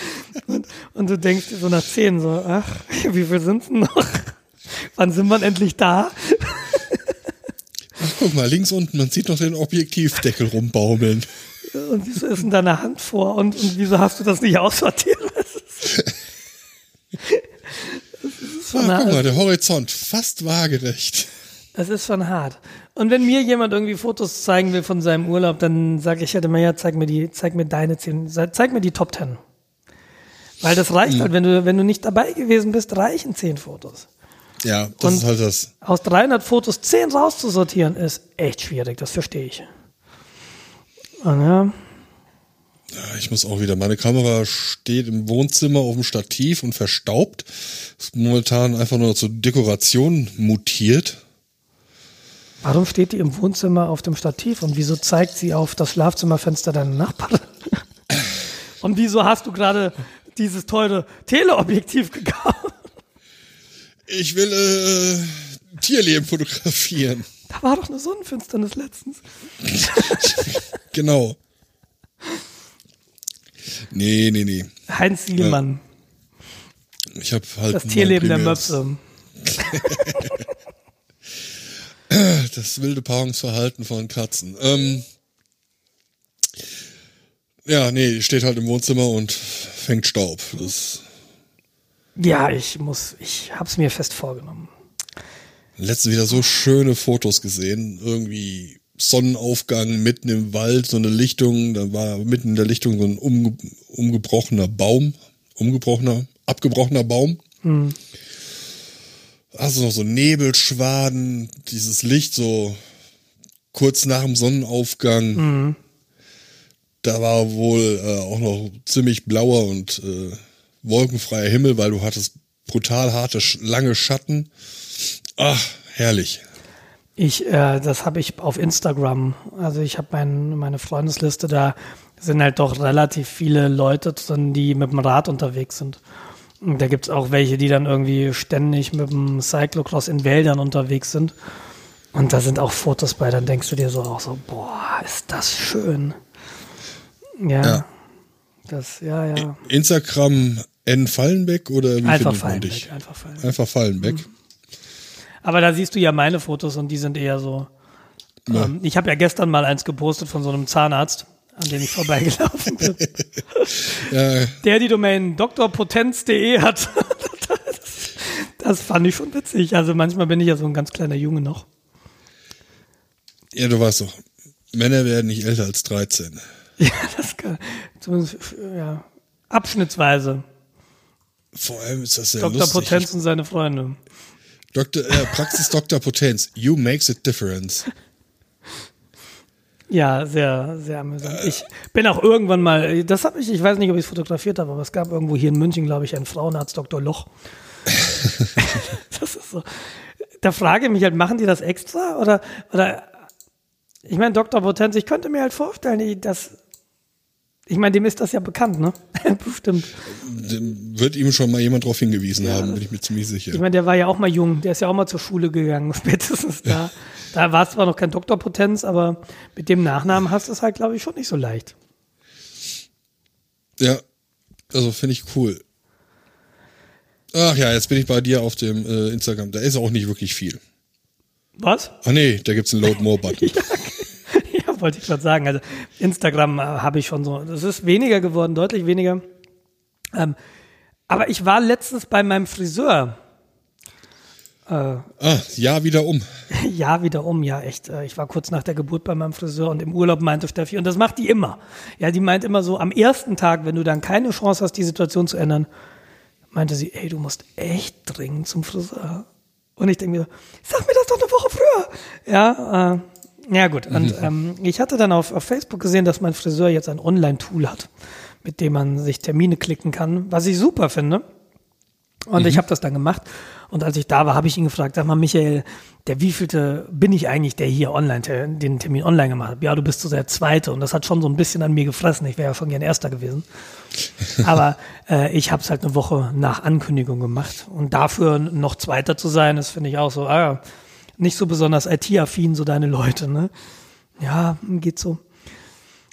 Und, und du denkst dir so nach 10 so, ach, wie viel sind denn noch? Wann sind wir endlich da? Guck mal, links unten, man sieht noch den Objektivdeckel rumbaumeln. Und wieso ist denn da eine Hand vor? Und, und wieso hast du das nicht aussortiert? Das ist ah, guck mal, der Horizont, fast waagerecht. Das ist schon hart. Und wenn mir jemand irgendwie Fotos zeigen will von seinem Urlaub, dann sage ich halt immer, ja, zeig mir die, zeig mir deine zehn, zeig mir die Top Ten. Weil das reicht mhm. halt, wenn du, wenn du nicht dabei gewesen bist, reichen zehn Fotos. Ja, das Und ist halt das. Aus 300 Fotos 10 rauszusortieren, ist echt schwierig, das verstehe ich. Und ja. Ja, ich muss auch wieder. Meine Kamera steht im Wohnzimmer auf dem Stativ und verstaubt. Ist momentan einfach nur zur Dekoration mutiert. Warum steht die im Wohnzimmer auf dem Stativ und wieso zeigt sie auf das Schlafzimmerfenster deiner Nachbarin? und wieso hast du gerade dieses teure Teleobjektiv gekauft? Ich will äh, Tierleben fotografieren. Da war doch eine Sonnenfinsternis letztens. genau. Nee, nee, nee. Heinz Sielmann. Ich habe halt. Das Tierleben der Möpse. das wilde Paarungsverhalten von Katzen. Ähm, ja, nee, steht halt im Wohnzimmer und fängt Staub. Das ja, ich muss, ich hab's mir fest vorgenommen. Letztens wieder so schöne Fotos gesehen. Irgendwie Sonnenaufgang mitten im Wald, so eine Lichtung, da war mitten in der Lichtung so ein umge umgebrochener Baum, umgebrochener, abgebrochener Baum. Mhm. Also noch so Nebelschwaden, dieses Licht so kurz nach dem Sonnenaufgang. Mhm. Da war wohl äh, auch noch ziemlich blauer und äh, wolkenfreier Himmel, weil du hattest brutal harte, lange Schatten. Ach, herrlich. Ich, äh, das habe ich auf Instagram. Also ich habe mein, meine Freundesliste, da sind halt doch relativ viele Leute drin, die mit dem Rad unterwegs sind. Und da gibt es auch welche, die dann irgendwie ständig mit dem Cyclocross in Wäldern unterwegs sind. Und da sind auch Fotos bei, dann denkst du dir so auch so, boah, ist das schön. Ja. ja. Das, ja, ja. Instagram N Fallenbeck oder wie einfach Fallenbeck, Einfach Fallenbeck. Einfach Fallenbeck. Mhm. Aber da siehst du ja meine Fotos und die sind eher so. Ähm, ich habe ja gestern mal eins gepostet von so einem Zahnarzt, an dem ich vorbeigelaufen bin. ja. Der die Domain drpotenz.de hat. das, das fand ich schon witzig. Also manchmal bin ich ja so ein ganz kleiner Junge noch. Ja, du weißt doch, Männer werden nicht älter als 13. Ja, das kann, zumindest, ja, abschnittsweise. Vor allem ist das sehr Dr. lustig. Potenz und seine Freunde. Dr. Äh, Praxis Dr. Potenz. You makes a difference. Ja, sehr, sehr amüsant. Ich bin auch irgendwann mal, das habe ich, ich weiß nicht, ob ich es fotografiert habe, aber es gab irgendwo hier in München, glaube ich, einen Frauenarzt, Dr. Loch. das ist so. Da frage ich mich halt, machen die das extra? Oder, oder ich meine, Dr. Potenz, ich könnte mir halt vorstellen, dass ich meine, dem ist das ja bekannt, ne? Bestimmt. Dem wird ihm schon mal jemand darauf hingewiesen ja. haben, bin ich mir ziemlich sicher. Ich meine, der war ja auch mal jung, der ist ja auch mal zur Schule gegangen, spätestens da. Ja. Da war es zwar noch kein Doktorpotenz, aber mit dem Nachnamen hast du es halt, glaube ich, schon nicht so leicht. Ja, also finde ich cool. Ach ja, jetzt bin ich bei dir auf dem äh, Instagram. Da ist auch nicht wirklich viel. Was? Ach nee, da gibt es einen Load More Button. ja, wollte ich gerade sagen. Also Instagram äh, habe ich schon so, das ist weniger geworden, deutlich weniger. Ähm, aber ich war letztens bei meinem Friseur. Äh, ah, ja, wieder um. ja, wieder um, ja, echt. Äh, ich war kurz nach der Geburt bei meinem Friseur und im Urlaub meinte Steffi, und das macht die immer. Ja, die meint immer so, am ersten Tag, wenn du dann keine Chance hast, die Situation zu ändern, meinte sie, ey, du musst echt dringend zum Friseur. Und ich denke mir, sag mir das doch eine Woche früher. Ja, äh, ja, gut. Und ähm, ich hatte dann auf, auf Facebook gesehen, dass mein Friseur jetzt ein Online-Tool hat, mit dem man sich Termine klicken kann, was ich super finde. Und ich habe das dann gemacht. Und als ich da war, habe ich ihn gefragt, sag mal, Michael, der wievielte bin ich eigentlich, der hier online, den Termin online gemacht hat? Ja, du bist so der Zweite. Und das hat schon so ein bisschen an mir gefressen. Ich wäre ja schon gern Erster gewesen. Aber äh, ich habe es halt eine Woche nach Ankündigung gemacht. Und dafür noch Zweiter zu sein, das finde ich auch so, ah, nicht so besonders IT-affin, so deine Leute, ne? Ja, geht so.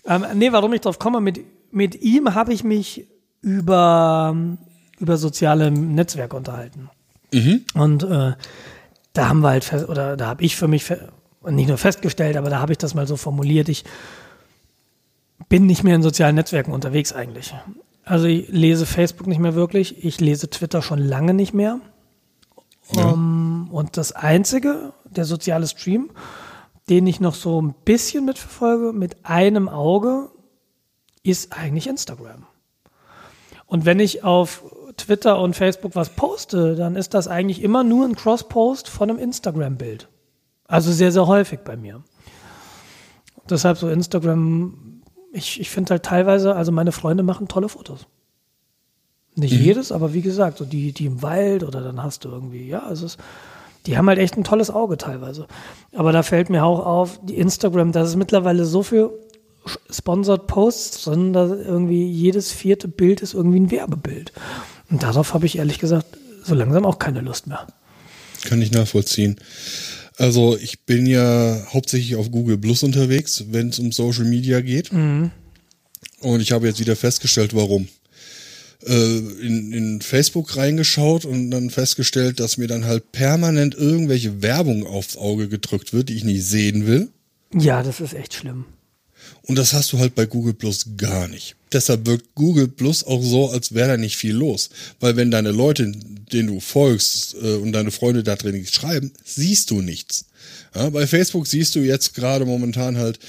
Ähm, nee, warum ich drauf komme, mit, mit ihm habe ich mich über, über soziale Netzwerke unterhalten. Mhm. Und äh, da haben wir halt, fest, oder da habe ich für mich nicht nur festgestellt, aber da habe ich das mal so formuliert, ich bin nicht mehr in sozialen Netzwerken unterwegs eigentlich. Also ich lese Facebook nicht mehr wirklich, ich lese Twitter schon lange nicht mehr. Ja. Um, und das Einzige, der soziale Stream, den ich noch so ein bisschen mitverfolge, mit einem Auge, ist eigentlich Instagram. Und wenn ich auf Twitter und Facebook was poste, dann ist das eigentlich immer nur ein Cross-Post von einem Instagram-Bild. Also sehr, sehr häufig bei mir. Deshalb so Instagram, ich, ich finde halt teilweise, also meine Freunde machen tolle Fotos. Nicht jedes, aber wie gesagt, so die, die im Wald oder dann hast du irgendwie, ja, es ist, die haben halt echt ein tolles Auge teilweise. Aber da fällt mir auch auf, die Instagram, da ist mittlerweile so viel Sponsored Posts drin, dass irgendwie jedes vierte Bild ist irgendwie ein Werbebild. Und darauf habe ich ehrlich gesagt so langsam auch keine Lust mehr. Kann ich nachvollziehen. Also ich bin ja hauptsächlich auf Google Plus unterwegs, wenn es um Social Media geht. Und ich habe jetzt wieder festgestellt, warum. Äh, in, in Facebook reingeschaut und dann festgestellt, dass mir dann halt permanent irgendwelche Werbung aufs Auge gedrückt wird, die ich nicht sehen will. Ja, das ist echt schlimm. Und das hast du halt bei Google Plus gar nicht. Deshalb wirkt Google Plus auch so, als wäre da nicht viel los. Weil wenn deine Leute, denen du folgst äh, und deine Freunde da drin schreiben, siehst du nichts. Ja, bei Facebook siehst du jetzt gerade momentan halt,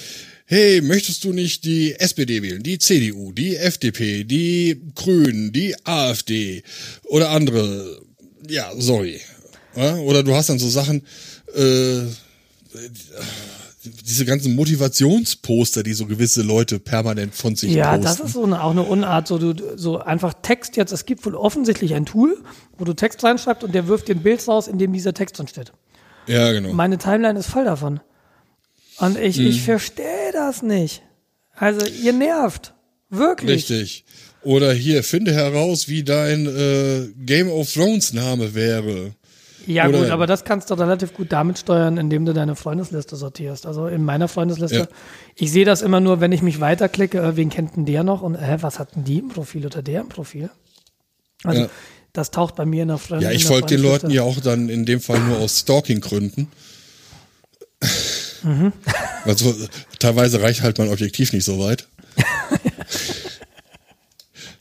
hey, möchtest du nicht die SPD wählen, die CDU, die FDP, die Grünen, die AfD oder andere, ja, sorry. Ja, oder du hast dann so Sachen, äh, diese ganzen Motivationsposter, die so gewisse Leute permanent von sich Ja, posten. das ist so eine, auch eine Unart, so, du, so einfach Text jetzt. Es gibt wohl offensichtlich ein Tool, wo du Text reinschreibst und der wirft dir ein Bild raus, in dem dieser Text drin steht. ja, genau. Meine Timeline ist voll davon. Und ich, Mhm. ich verstehe das nicht. Also, ihr nervt. Wirklich. Richtig. Oder hier, finde heraus, wie dein äh, Game of Thrones Name wäre. Ja, Oder- gut, aber das kannst du relativ gut damit steuern, indem du deine Freundesliste sortierst. Also in meiner Freundesliste, Ja. ich sehe das immer nur, wenn ich mich weiterklicke, äh, wen kennt denn der noch und äh, was hat denn die im Profil oder der im Profil? Also Ja. das taucht bei mir in der Freunde. Ja, ich folge den Leuten ja auch dann in dem Fall nur aus Stalking-Gründen. Mhm. Also teilweise reicht halt mein Objektiv nicht so weit.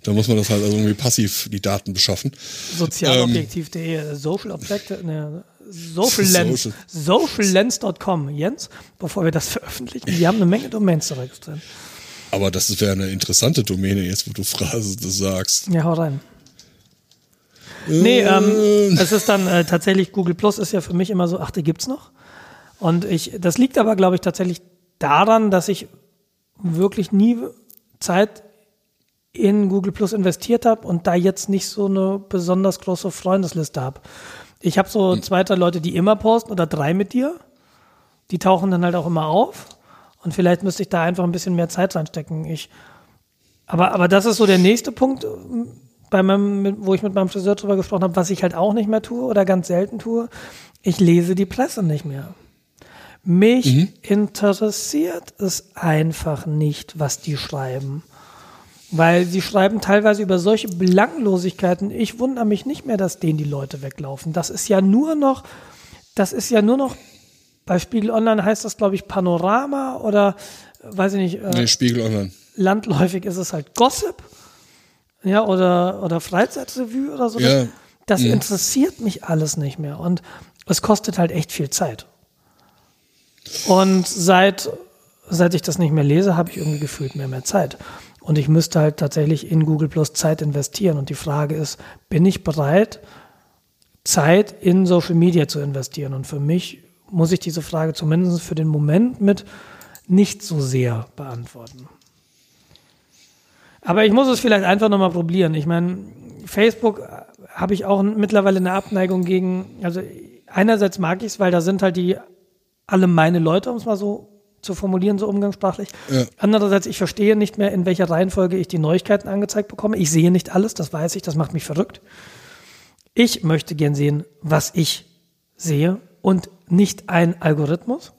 da muss man das halt also irgendwie passiv die Daten beschaffen. Sozialobjektiv.de, Social Objective, ne, Social Lens, Social. sociallens.com. Jens, bevor wir das veröffentlichen, wir haben eine Menge Domains zu registrieren. Aber das wäre eine interessante Domäne jetzt, wo du Phrase das sagst. Ja, hau rein. Nee, ähm, es ist dann äh, tatsächlich, Google Plus ist ja für mich immer so, ach, die gibt's noch. Und ich, das liegt aber, glaube ich, tatsächlich daran, dass ich wirklich nie Zeit in Google Plus investiert habe und da jetzt nicht so eine besonders große Freundesliste habe. Ich habe so zwei, drei Leute, die immer posten oder drei mit dir. Die tauchen dann halt auch immer auf. Und vielleicht müsste ich da einfach ein bisschen mehr Zeit reinstecken. Ich, aber, aber das ist so der nächste Punkt, ähm, bei meinem, wo ich mit meinem Friseur drüber gesprochen habe, was ich halt auch nicht mehr tue oder ganz selten tue. Ich lese die Presse nicht mehr. Mich interessiert es einfach nicht, was die schreiben. Weil sie schreiben teilweise über solche Belanglosigkeiten. Ich wundere mich nicht mehr, dass denen die Leute weglaufen. Das ist ja nur noch, das ist ja nur noch, bei Spiegel Online heißt das, glaube ich, Panorama oder, weiß ich nicht, äh, Nee, Spiegel Online. landläufig ist es halt Gossip. Ja, oder, oder Freizeitrevue oder so. Ja. Das interessiert mich alles nicht mehr. Und es kostet halt echt viel Zeit. Und seit, seit ich das nicht mehr lese, habe ich irgendwie gefühlt mehr mehr Zeit. Und ich müsste halt tatsächlich in Google Plus Zeit investieren. Und die Frage ist, bin ich bereit, Zeit in Social Media zu investieren? Und für mich muss ich diese Frage zumindest für den Moment mit nicht so sehr beantworten. Aber ich muss es vielleicht einfach nochmal probieren. Ich meine, Facebook habe ich auch mittlerweile eine Abneigung gegen, also einerseits mag ich es, weil da sind halt die alle meine Leute, um es mal so zu formulieren, so umgangssprachlich. Ja. Andererseits, ich verstehe nicht mehr, in welcher Reihenfolge ich die Neuigkeiten angezeigt bekomme. Ich sehe nicht alles, das weiß ich, das macht mich verrückt. Ich möchte gern sehen, was ich sehe und nicht ein Algorithmus.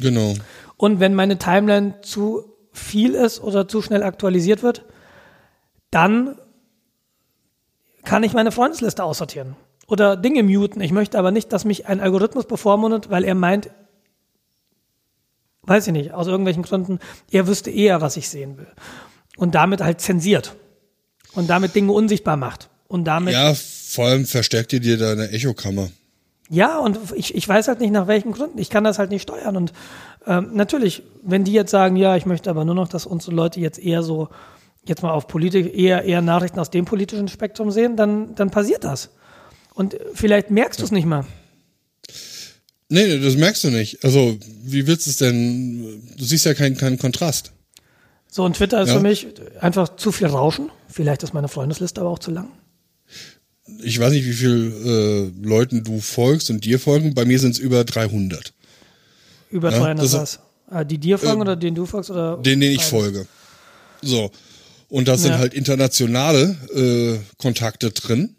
Genau. Und wenn meine Timeline zu viel ist oder zu schnell aktualisiert wird, dann kann ich meine Freundesliste aussortieren oder Dinge muten. Ich möchte aber nicht, dass mich ein Algorithmus bevormundet, weil er meint, weiß ich nicht, aus irgendwelchen Gründen, er wüsste eher, was ich sehen will. Und damit halt zensiert. Und damit Dinge unsichtbar macht. Und damit. Ja, vor allem verstärkt ihr dir deine Echokammer. Ja, und ich, ich weiß halt nicht, nach welchen Gründen. Ich kann das halt nicht steuern. Und ähm, natürlich, wenn die jetzt sagen, ja, ich möchte aber nur noch, dass unsere Leute jetzt eher so, jetzt mal auf Politik, eher, eher Nachrichten aus dem politischen Spektrum sehen, dann, dann passiert das. Und vielleicht merkst du es nicht mal. Nee, das merkst du nicht. Also, wie willst du es denn? Du siehst ja keinen, keinen Kontrast. So, und Twitter ist Ja. für mich einfach zu viel Rauschen. Vielleicht ist meine Freundesliste aber auch zu lang. Ich weiß nicht, wie viel äh, Leuten du folgst und dir folgen. Bei mir sind es über 300. Über Ja, 300 das- was? Ah, Die dir folgen Ähm, oder den du folgst? Oder denen, denen ich folge. So. Und da sind Ja. halt internationale äh, Kontakte drin.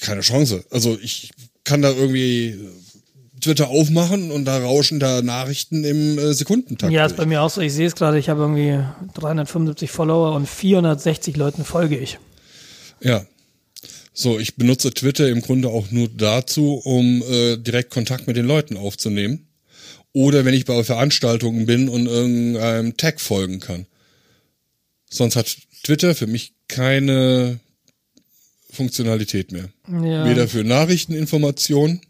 Keine Chance. Also ich kann da irgendwie Twitter aufmachen und da rauschen da Nachrichten im äh, Sekundentakt. Ja, ist bei mir auch so. Ich sehe es gerade. Ich habe irgendwie 375 Follower und 460 Leuten folge ich. Ja. So, ich benutze Twitter im Grunde auch nur dazu, um äh, direkt Kontakt mit den Leuten aufzunehmen. Oder wenn ich bei Veranstaltungen bin und irgendeinem Tag folgen kann. Sonst hat Twitter für mich keine Funktionalität mehr. Ja. Weder für Nachrichteninformationen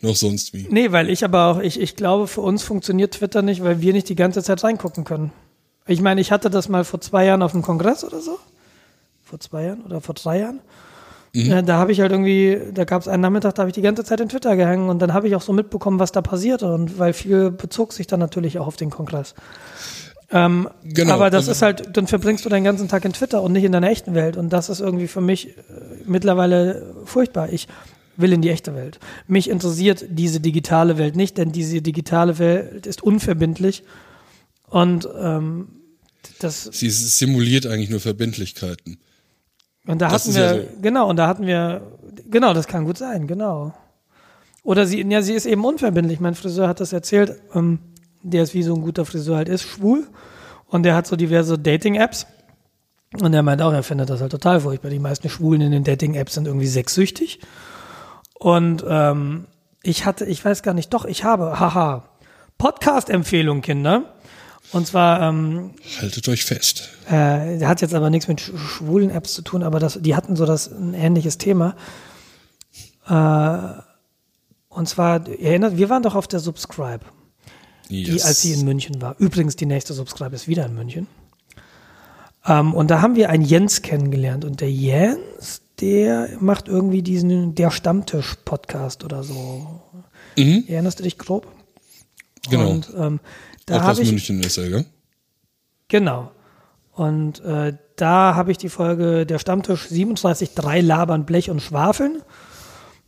noch sonst wie. Nee, weil ich aber auch, ich, ich glaube, für uns funktioniert Twitter nicht, weil wir nicht die ganze Zeit reingucken können. Ich meine, ich hatte das mal vor zwei Jahren auf dem Kongress oder so. Vor zwei Jahren oder vor drei Jahren. Ja, da habe ich halt irgendwie, da gab es einen Nachmittag, da habe ich die ganze Zeit in Twitter gehangen und dann habe ich auch so mitbekommen, was da passierte und weil viel bezog sich dann natürlich auch auf den Kongress. Ähm, Genau. Aber das Also- ist halt, dann verbringst du deinen ganzen Tag in Twitter und nicht in deiner echten Welt und das ist irgendwie für mich äh, mittlerweile furchtbar. Ich will in die echte Welt. Mich interessiert diese digitale Welt nicht, denn diese digitale Welt ist unverbindlich und ähm, das Sie simuliert eigentlich nur Verbindlichkeiten. und da Das hatten wir, ja so. genau, und da hatten wir, genau, das kann gut sein, genau. Oder sie, ja, sie ist eben unverbindlich. Mein Friseur hat das erzählt, ähm, der ist wie so ein guter Friseur halt ist, schwul. Und der hat so diverse Dating-Apps. Und er meint auch, er findet das halt total furchtbar. Die meisten Schwulen in den Dating-Apps sind irgendwie sexsüchtig. Und ähm, ich hatte, ich weiß gar nicht, doch, ich habe, haha, Podcast-Empfehlung, Kinder. Und zwar, ähm, Haltet euch fest. äh, hat jetzt aber nichts mit sch- schwulen Apps zu tun, aber das, die hatten so das ein ähnliches Thema. Äh, und zwar, ihr erinnert, wir waren doch auf der Subscribe, die, Yes. als sie in München war. Übrigens, die nächste Subscribe ist wieder in München. Ähm, und da haben wir einen Jens kennengelernt. Und der Jens, der macht irgendwie diesen Der Stammtisch-Podcast oder so. Mhm. Erinnerst du dich grob? Genau. Und ähm, da habe aus ich München ist er, gell? Genau. Und äh, da habe ich die Folge der Stammtisch 37, drei labern, Blech und Schwafeln,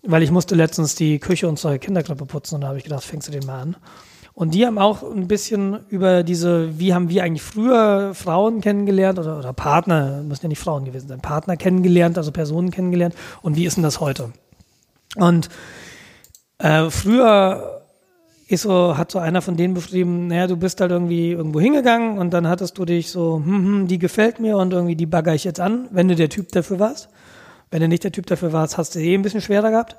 weil ich musste letztens die Küche unserer Kinderkrippe putzen und da habe ich gedacht, fängst du den mal an. Und die haben auch ein bisschen über diese, wie haben wir eigentlich früher Frauen kennengelernt oder, oder Partner, müssen ja nicht Frauen gewesen sein, Partner kennengelernt, also Personen kennengelernt und wie ist denn das heute? Und äh, früher ist so, hat so einer von denen beschrieben, naja, du bist halt irgendwie irgendwo hingegangen und dann hattest du dich so, hm, hm, die gefällt mir und irgendwie die bagger ich jetzt an, wenn du der Typ dafür warst. Wenn du nicht der Typ dafür warst, hast du eh ein bisschen schwerer gehabt.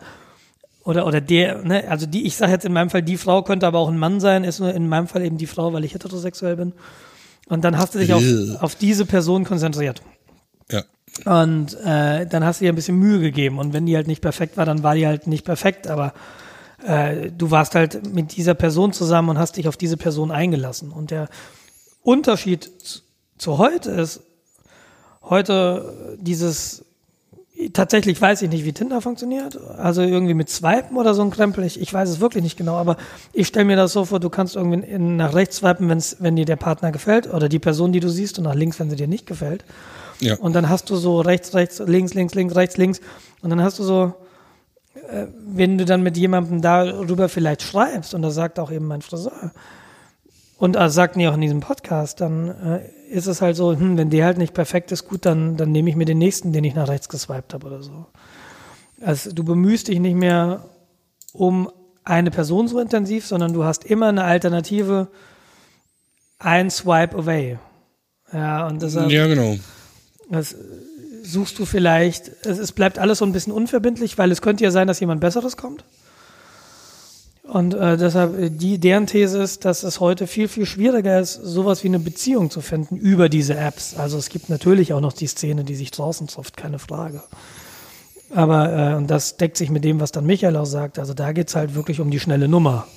Oder, oder der, ne, also die, ich sage jetzt in meinem Fall, die Frau könnte aber auch ein Mann sein, ist nur in meinem Fall eben die Frau, weil ich heterosexuell bin. Und dann hast du dich auf, auf diese Person konzentriert. Ja. Und äh, dann hast du ihr ein bisschen Mühe gegeben. Und wenn die halt nicht perfekt war, dann war die halt nicht perfekt. Aber äh, du warst halt mit dieser Person zusammen und hast dich auf diese Person eingelassen. Und der Unterschied zu heute ist, heute dieses, tatsächlich weiß ich nicht, wie Tinder funktioniert. Also irgendwie mit Swipen oder so ein Krempel. Ich, ich weiß es wirklich nicht genau, aber ich stelle mir das so vor, du kannst irgendwie in, nach rechts swipen, wenn's, wenn dir der Partner gefällt oder die Person, die du siehst und nach links, wenn sie dir nicht gefällt. Ja. Und dann hast du so rechts, rechts, links, links, links, rechts, links. Und dann hast du so, äh, wenn du dann mit jemandem darüber vielleicht schreibst, und das sagt auch eben mein Friseur, und das sagten die auch in diesem Podcast, dann äh, ist es halt so, hm, wenn der halt nicht perfekt ist, gut, dann, dann nehme ich mir den nächsten, den ich nach rechts geswiped habe oder so. Also du bemühst dich nicht mehr um eine Person so intensiv, sondern du hast immer eine Alternative, ein Swipe away. Ja, und deshalb Ja, genau. das suchst du vielleicht, es, es bleibt alles so ein bisschen unverbindlich, weil es könnte ja sein, dass jemand Besseres kommt. Und äh, deshalb, äh, die, deren These ist, dass es heute viel, viel schwieriger ist, sowas wie eine Beziehung zu finden über diese Apps. Also es gibt natürlich auch noch die Szene, die sich draußen trifft, keine Frage. Aber, äh, und das deckt sich mit dem, was dann Michael auch sagt, also da geht's halt wirklich um die schnelle Nummer.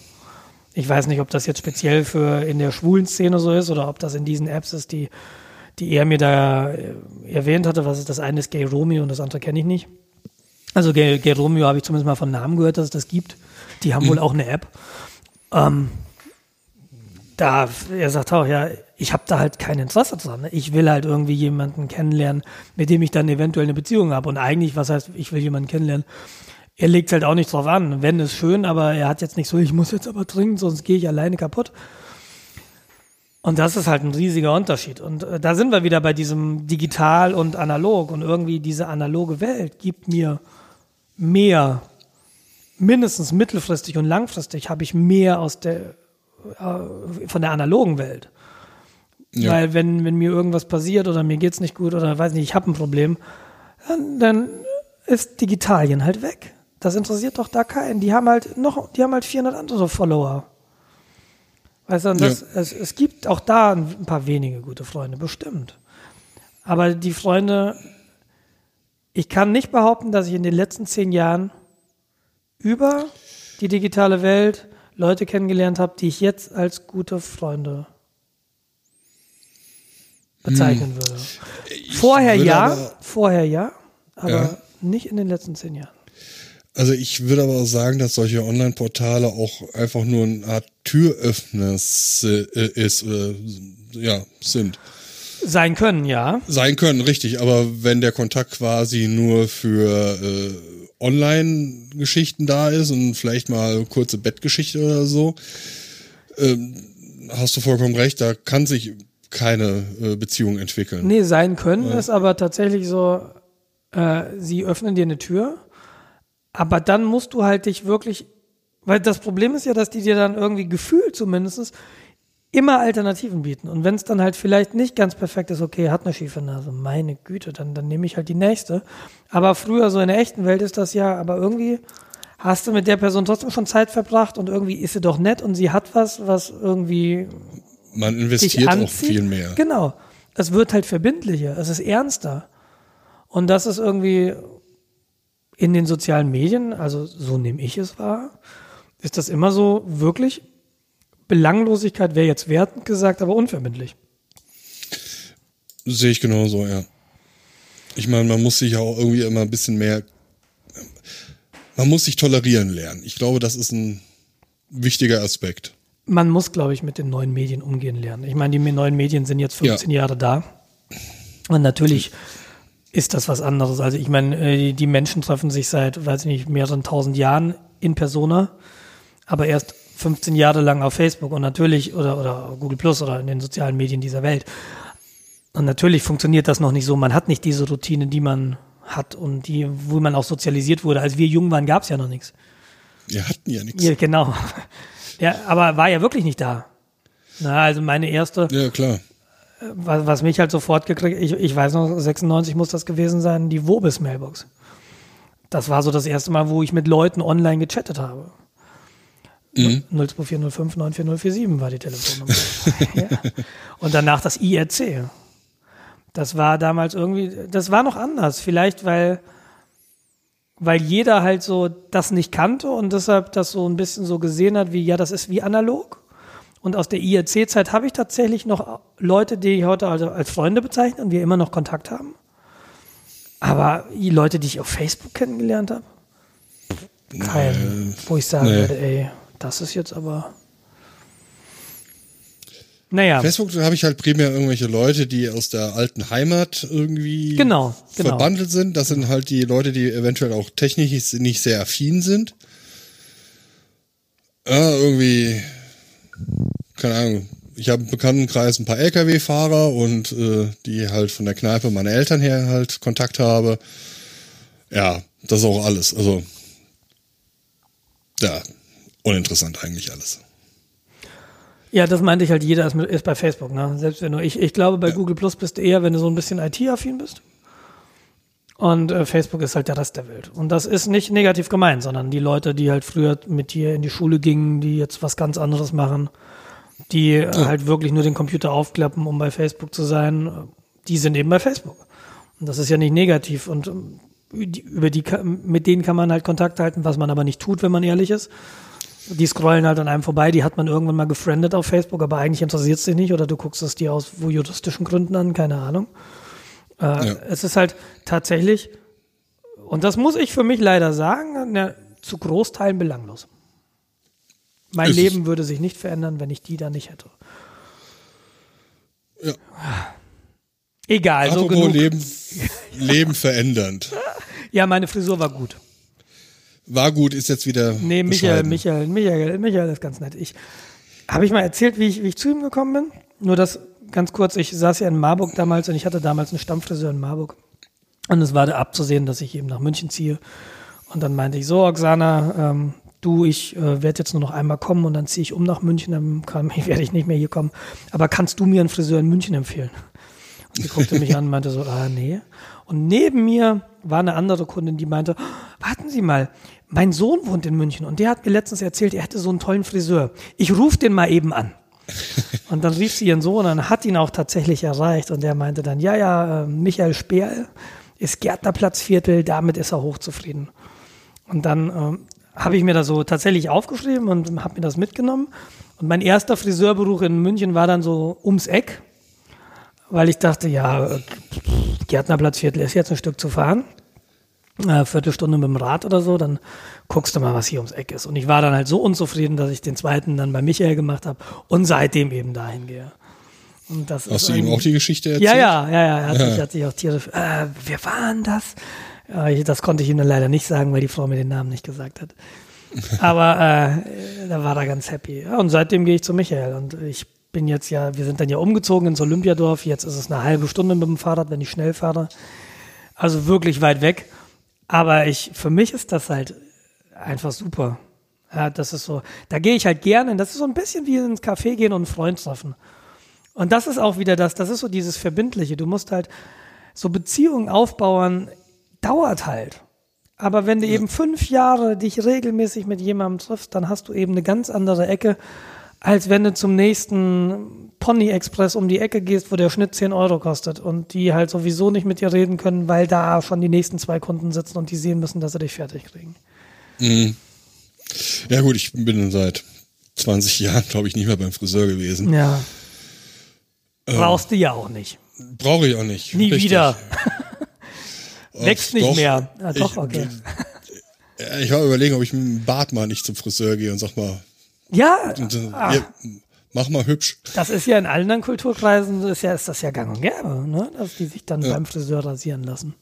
Ich weiß nicht, ob das jetzt speziell für in der schwulen Szene so ist oder ob das in diesen Apps ist, die, die er mir da äh, erwähnt hatte. Was ist das eine ist Gay Romeo und das andere kenne ich nicht. Also Gay, Gay Romeo habe ich zumindest mal von Namen gehört, dass es das gibt. Die haben wohl auch eine App. Ähm, da, er sagt auch, ja, ich habe da halt kein Interesse dran. Ne? Ich will halt irgendwie jemanden kennenlernen, mit dem ich dann eventuell eine Beziehung habe. Und eigentlich, was heißt, ich will jemanden kennenlernen? Er legt halt auch nicht drauf an. Wenn ist schön, aber er hat jetzt nicht so, ich muss jetzt aber trinken, sonst gehe ich alleine kaputt. Und das ist halt ein riesiger Unterschied. Und äh, da sind wir wieder bei diesem digital und analog. Und irgendwie diese analoge Welt gibt mir mehr, mindestens mittelfristig und langfristig habe ich mehr aus der, äh, von der analogen Welt. Ja. Weil wenn, wenn mir irgendwas passiert oder mir geht's nicht gut oder weiß nicht, ich habe ein Problem, dann, dann ist Digitalien halt weg. Das interessiert doch da keinen. Die haben halt noch, die haben halt 400 andere Follower. Weißt du, und das, es, es gibt auch da ein paar wenige gute Freunde, bestimmt. Aber die Freunde, ich kann nicht behaupten, dass ich in den letzten zehn Jahren über die digitale Welt Leute kennengelernt habe, die ich jetzt als gute Freunde bezeichnen würde. Vorher würde ja, aber- vorher ja, aber Ja. nicht in den letzten zehn Jahren. Also ich würde aber auch sagen, dass solche Online-Portale auch einfach nur eine Art Türöffner äh, ist oder ja, sind. Sein können, ja. Sein können, richtig, aber wenn der Kontakt quasi nur für äh, Online-Geschichten da ist und vielleicht mal kurze Bettgeschichte oder so, ähm, hast du vollkommen recht, da kann sich keine äh, Beziehung entwickeln. Nee, sein können ist aber tatsächlich so, äh, sie öffnen dir eine Tür, aber dann musst du halt dich wirklich, weil das Problem ist ja, dass die dir dann irgendwie gefühlt zumindest immer Alternativen bieten. Und wenn es dann halt vielleicht nicht ganz perfekt ist, okay, hat eine schiefe Nase, meine Güte, dann, dann nehme ich halt die nächste. Aber früher, so in der echten Welt ist das ja, aber irgendwie hast du mit der Person trotzdem schon Zeit verbracht und irgendwie ist sie doch nett und sie hat was, was irgendwie Man investiert auch viel mehr. Genau. Es wird halt verbindlicher, es ist ernster. Und das ist irgendwie in den sozialen Medien, also so nehme ich es wahr, ist das immer so wirklich Belanglosigkeit wäre jetzt wertend gesagt, aber unverbindlich. Sehe ich genauso, ja. Ich meine, man muss sich ja auch irgendwie immer ein bisschen mehr, man muss sich tolerieren lernen. Ich glaube, das ist ein wichtiger Aspekt. Man muss, glaube ich, mit den neuen Medien umgehen lernen. Ich meine, die neuen Medien sind jetzt 15 Jahre da. Und natürlich ist das was anderes. Also ich meine, äh, die Menschen treffen sich seit, weiß ich nicht, mehreren tausend Jahren in Persona, aber erst 15 Jahre lang auf Facebook und natürlich, oder, oder Google Plus oder in den sozialen Medien dieser Welt. Und natürlich funktioniert das noch nicht so. Man hat nicht diese Routine, die man hat und die, wo man auch sozialisiert wurde. Als wir jung waren, gab es ja noch nichts. Wir hatten ja nichts. Ja, genau. Ja, aber war ja wirklich nicht da. Na, also meine erste, Ja, klar. was, was mich halt sofort gekriegt, ich, ich weiß noch, 96 muss das gewesen sein, die Wobis Mailbox. Das war so das erste Mal, wo ich mit Leuten online gechattet habe. Mhm. 02405 94047 war die Telefonnummer. ja. Und danach das IRC. Das war damals irgendwie, das war noch anders. Vielleicht, weil, weil jeder halt so das nicht kannte und deshalb das so ein bisschen so gesehen hat, wie, ja, das ist wie analog. Und aus der IRC-Zeit habe ich tatsächlich noch Leute, die ich heute also als Freunde bezeichne und wir immer noch Kontakt haben. Aber die Leute, die ich auf Facebook kennengelernt habe, kein, wo ich sagen Nee. würde, ey, das ist jetzt aber. Naja. Facebook habe ich halt primär irgendwelche Leute, die aus der alten Heimat irgendwie Genau, genau. verbandelt sind. Das sind halt die Leute, die eventuell auch technisch nicht sehr affin sind. Ja, irgendwie, keine Ahnung. Ich habe im Bekanntenkreis ein paar LKW-Fahrer und äh, die halt von der Kneipe meiner Eltern her halt Kontakt habe. Ja, das ist auch alles. Also, ja, uninteressant eigentlich alles. Ja, das meinte ich halt, jeder ist, mit, ist bei Facebook, ne? Selbst wenn du, ich, ich glaube, bei Google Plus bist du eher, wenn du so ein bisschen IT-affin bist. Und äh, Facebook ist halt der Rest der Welt. Und das ist nicht negativ gemeint, sondern die Leute, die halt früher mit dir in die Schule gingen, die jetzt was ganz anderes machen, die äh, halt wirklich nur den Computer aufklappen, um bei Facebook zu sein, äh, die sind eben bei Facebook. Und das ist ja nicht negativ. Und ähm, die- über die, mit denen kann man halt Kontakt halten, was man aber nicht tut, wenn man ehrlich ist. Die scrollen halt an einem vorbei, die hat man irgendwann mal gefriendet auf Facebook, aber eigentlich interessiert es dich nicht oder du guckst es dir aus juristischen Gründen an, keine Ahnung. Äh, Ja. Es ist halt tatsächlich, und das muss ich für mich leider sagen, na, zu Großteilen belanglos. Mein Ist es. Leben würde sich nicht verändern, wenn ich die da nicht hätte. Ja. Egal, so Apropos genug. Leben, Leben verändernd. Ja, meine Frisur war gut. War gut, ist jetzt wieder. Nee, Michael. Michael, Michael, Michael ist ganz nett. Ich habe ich mal erzählt, wie ich, wie ich zu ihm gekommen bin. Nur das ganz kurz. Ich saß ja in Marburg damals und ich hatte damals einen Stammfriseur in Marburg. Und es war da abzusehen, dass ich eben nach München ziehe. Und dann meinte ich so, Oksana, ähm, du, ich äh, werde jetzt nur noch einmal kommen und dann ziehe ich um nach München, dann kann, werde ich nicht mehr hier kommen. Aber kannst du mir einen Friseur in München empfehlen? Und sie guckte mich an und meinte so, ah, nee. Und neben mir war eine andere Kundin, die meinte, "Oh, warten Sie mal, mein Sohn wohnt in München und der hat mir letztens erzählt, er hätte so einen tollen Friseur. Ich rufe den mal eben an. Und dann rief sie ihren Sohn an, hat ihn auch tatsächlich erreicht und der meinte dann, ja, ja, äh, Michael Speerl ist Gärtnerplatzviertel, damit ist er hochzufrieden. Und dann ähm, habe ich mir das so tatsächlich aufgeschrieben und habe mir das mitgenommen. Und mein erster Friseurbesuch in München war dann so ums Eck, weil ich dachte, ja, äh, Gärtnerplatzviertel ist jetzt ein Stück zu fahren. Äh, Viertelstunde mit dem Rad oder so, dann guckst du mal, was hier ums Eck ist. Und ich war dann halt so unzufrieden, dass ich den zweiten dann bei Michael gemacht habe und seitdem eben dahin gehe. Und das Hast ist du ihm auch die Geschichte erzählt? ja, ja, ja, ja. Er hat, sich, hat sich auch tierisch. Äh, wer war denn das? Ja, ich, das konnte ich ihm dann leider nicht sagen, weil die Frau mir den Namen nicht gesagt hat. Aber äh, da war er ganz happy. Ja, und seitdem gehe ich zu Michael. Und ich bin jetzt ja, wir sind dann ja umgezogen ins Olympiadorf. Jetzt ist es eine halbe Stunde mit dem Fahrrad, wenn ich schnell fahre. Also wirklich weit weg. Aber ich, für mich ist das halt einfach super. Ja, das ist so, da gehe ich halt gerne. Das ist so ein bisschen wie ins Café gehen und einen Freund treffen. Und das ist auch wieder das, das ist so dieses Verbindliche. Du musst halt so Beziehungen aufbauen, dauert halt. Aber wenn du eben fünf Jahre dich regelmäßig mit jemandem triffst, dann hast du eben eine ganz andere Ecke, als wenn du zum nächsten Pony Express um die Ecke gehst, wo der Schnitt 10 Euro kostet und die halt sowieso nicht mit dir reden können, weil da schon die nächsten zwei Kunden sitzen und die sehen müssen, dass sie dich fertig kriegen. Ja gut, ich bin seit 20 Jahren, glaube ich, nicht mehr beim Friseur gewesen. Ja. Brauchst du ja auch nicht. Brauche ich auch nicht. Nie Richtig. wieder. Wächst nicht doch. mehr. Ja, doch, ich, okay. Ja, Ich war überlegen, ob ich mit dem Bart mal nicht zum Friseur gehe und sag mal, Ja, äh, ah, hier, mach mal hübsch. das ist ja in allen anderen Kulturkreisen, ist, ja, ist das ja gang und gäbe, ne? dass die sich dann beim Friseur rasieren lassen.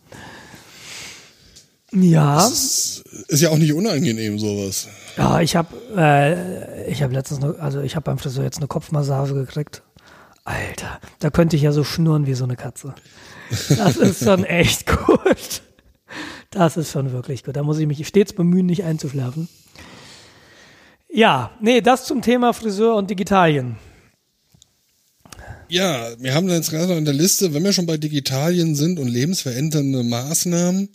Ja, Ist, ist ja auch nicht unangenehm, sowas. ja ich habe äh, ich hab letztens, ne, also ich habe beim Friseur jetzt eine Kopfmassage gekriegt. Alter, da könnte ich ja so schnurren wie so eine Katze. Das ist schon echt gut. Das ist schon wirklich gut. Da muss ich mich stets bemühen, nicht einzuschlafen. Ja, nee, das zum Thema Friseur und Digitalien. Ja, wir haben jetzt gerade in der Liste, wenn wir schon bei Digitalien sind und lebensverändernde Maßnahmen,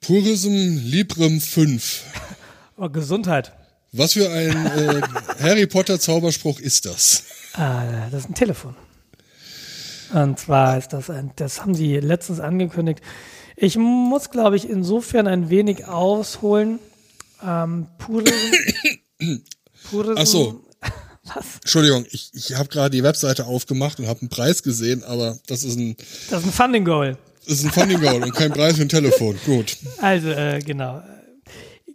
Purism Librem 5. Oh, Gesundheit. Was für ein äh, Harry Potter Zauberspruch ist das? Ah, das ist ein Telefon. Und zwar ist das ein, das haben sie letztens angekündigt. Ich muss, glaube ich, insofern ein wenig ausholen. Ähm, Purism. Purism. Ach so. Was? Entschuldigung, ich, ich habe gerade die Webseite aufgemacht und habe einen Preis gesehen, aber das ist ein, Das ist ein Funding Goal. das ist ein Funding Goal und kein Preis für ein Telefon. Gut. Also, äh, genau.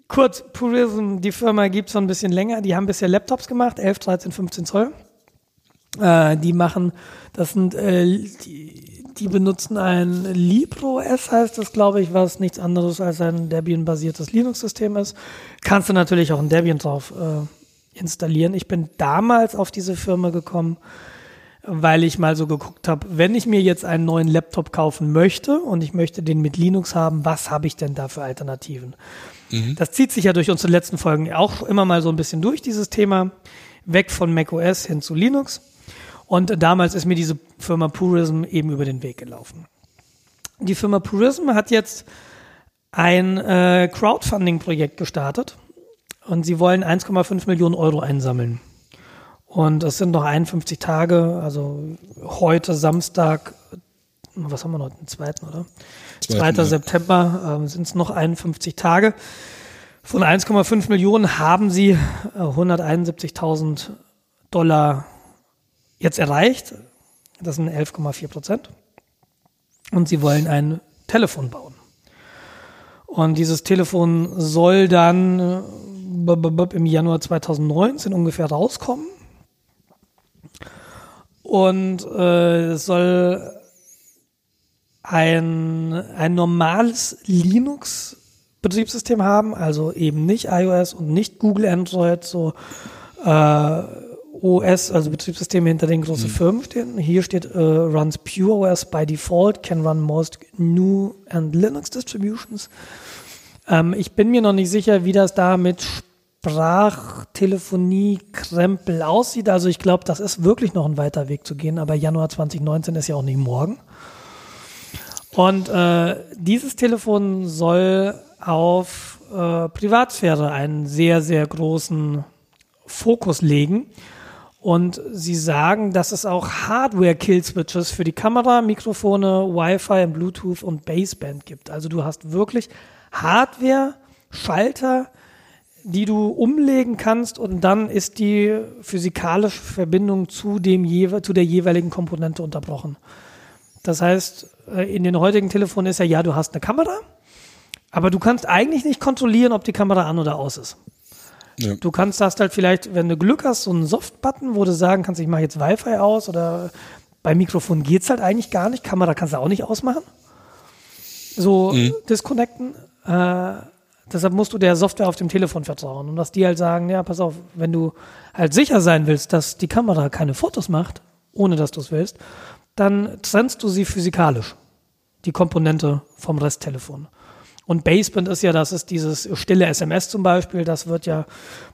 Kurz, Purism, die Firma gibt es schon ein bisschen länger. Die haben bisher Laptops gemacht, 11, 13, 15 Zoll. Äh, die machen, das sind, äh, die, die benutzen ein LibreOS, heißt das, glaube ich, was nichts anderes als ein Debian-basiertes Linux-System ist. Kannst du natürlich auch ein Debian drauf äh, installieren. Ich bin damals auf diese Firma gekommen, weil ich mal so geguckt habe, wenn ich mir jetzt einen neuen Laptop kaufen möchte und ich möchte den mit Linux haben, was habe ich denn da für Alternativen? Mhm. Das zieht sich ja durch unsere letzten Folgen auch immer mal so ein bisschen durch, dieses Thema. Weg von macOS hin zu Linux. Und damals ist mir diese Firma Purism eben über den Weg gelaufen. Die Firma Purism hat jetzt ein äh, Crowdfunding-Projekt gestartet und sie wollen 1,5 Millionen Euro einsammeln. Und es sind noch 51 Tage, also heute Samstag, was haben wir noch, den zweiten, oder? Zweiten, 2. Ja. September äh, sind es noch 51 Tage. Von 1,5 Millionen haben sie äh, 171.000 Dollar jetzt erreicht. Das sind 11,4 Prozent. Und sie wollen ein Telefon bauen. Und dieses Telefon soll dann äh, im Januar 2019 ungefähr rauskommen. Und äh, es soll ein, ein normales Linux-Betriebssystem haben, also eben nicht iOS und nicht Google Android, so äh, OS, also Betriebssysteme hinter den großen mhm. Firmen stehen. Hier steht uh, runs Pure OS by default, can run most new and Linux distributions. Ähm, ich bin mir noch nicht sicher, wie das da mit Sprachtelefonie Krempel aussieht. Also ich glaube, das ist wirklich noch ein weiter Weg zu gehen, aber Januar 2019 ist ja auch nicht morgen. Und äh, dieses Telefon soll auf äh, Privatsphäre einen sehr, sehr großen Fokus legen. Und sie sagen, dass es auch Hardware-Kill-Switches für die Kamera, Mikrofone, Wi-Fi, Bluetooth und Baseband gibt. Also du hast wirklich Hardware, Schalter, die du umlegen kannst und dann ist die physikalische Verbindung zu, dem, zu der jeweiligen Komponente unterbrochen. Das heißt, äh, in den heutigen Telefonen ist ja, ja, du hast eine Kamera, aber du kannst eigentlich nicht kontrollieren, ob die Kamera an oder aus ist. Ja. Du kannst hast halt vielleicht, wenn du Glück hast, so einen Soft-Button, wo du sagen kannst, ich mache jetzt Wi-Fi aus oder beim Mikrofon geht es halt eigentlich gar nicht. Kamera kannst du auch nicht ausmachen. So mhm. disconnecten. Äh, deshalb musst du der Software auf dem Telefon vertrauen. Und dass die halt sagen, ja, pass auf, wenn du halt sicher sein willst, dass die Kamera keine Fotos macht, ohne dass du es willst, dann trennst du sie physikalisch. Die Komponente vom Resttelefon. Und Baseband ist ja, das ist dieses stille SMS zum Beispiel, das wird ja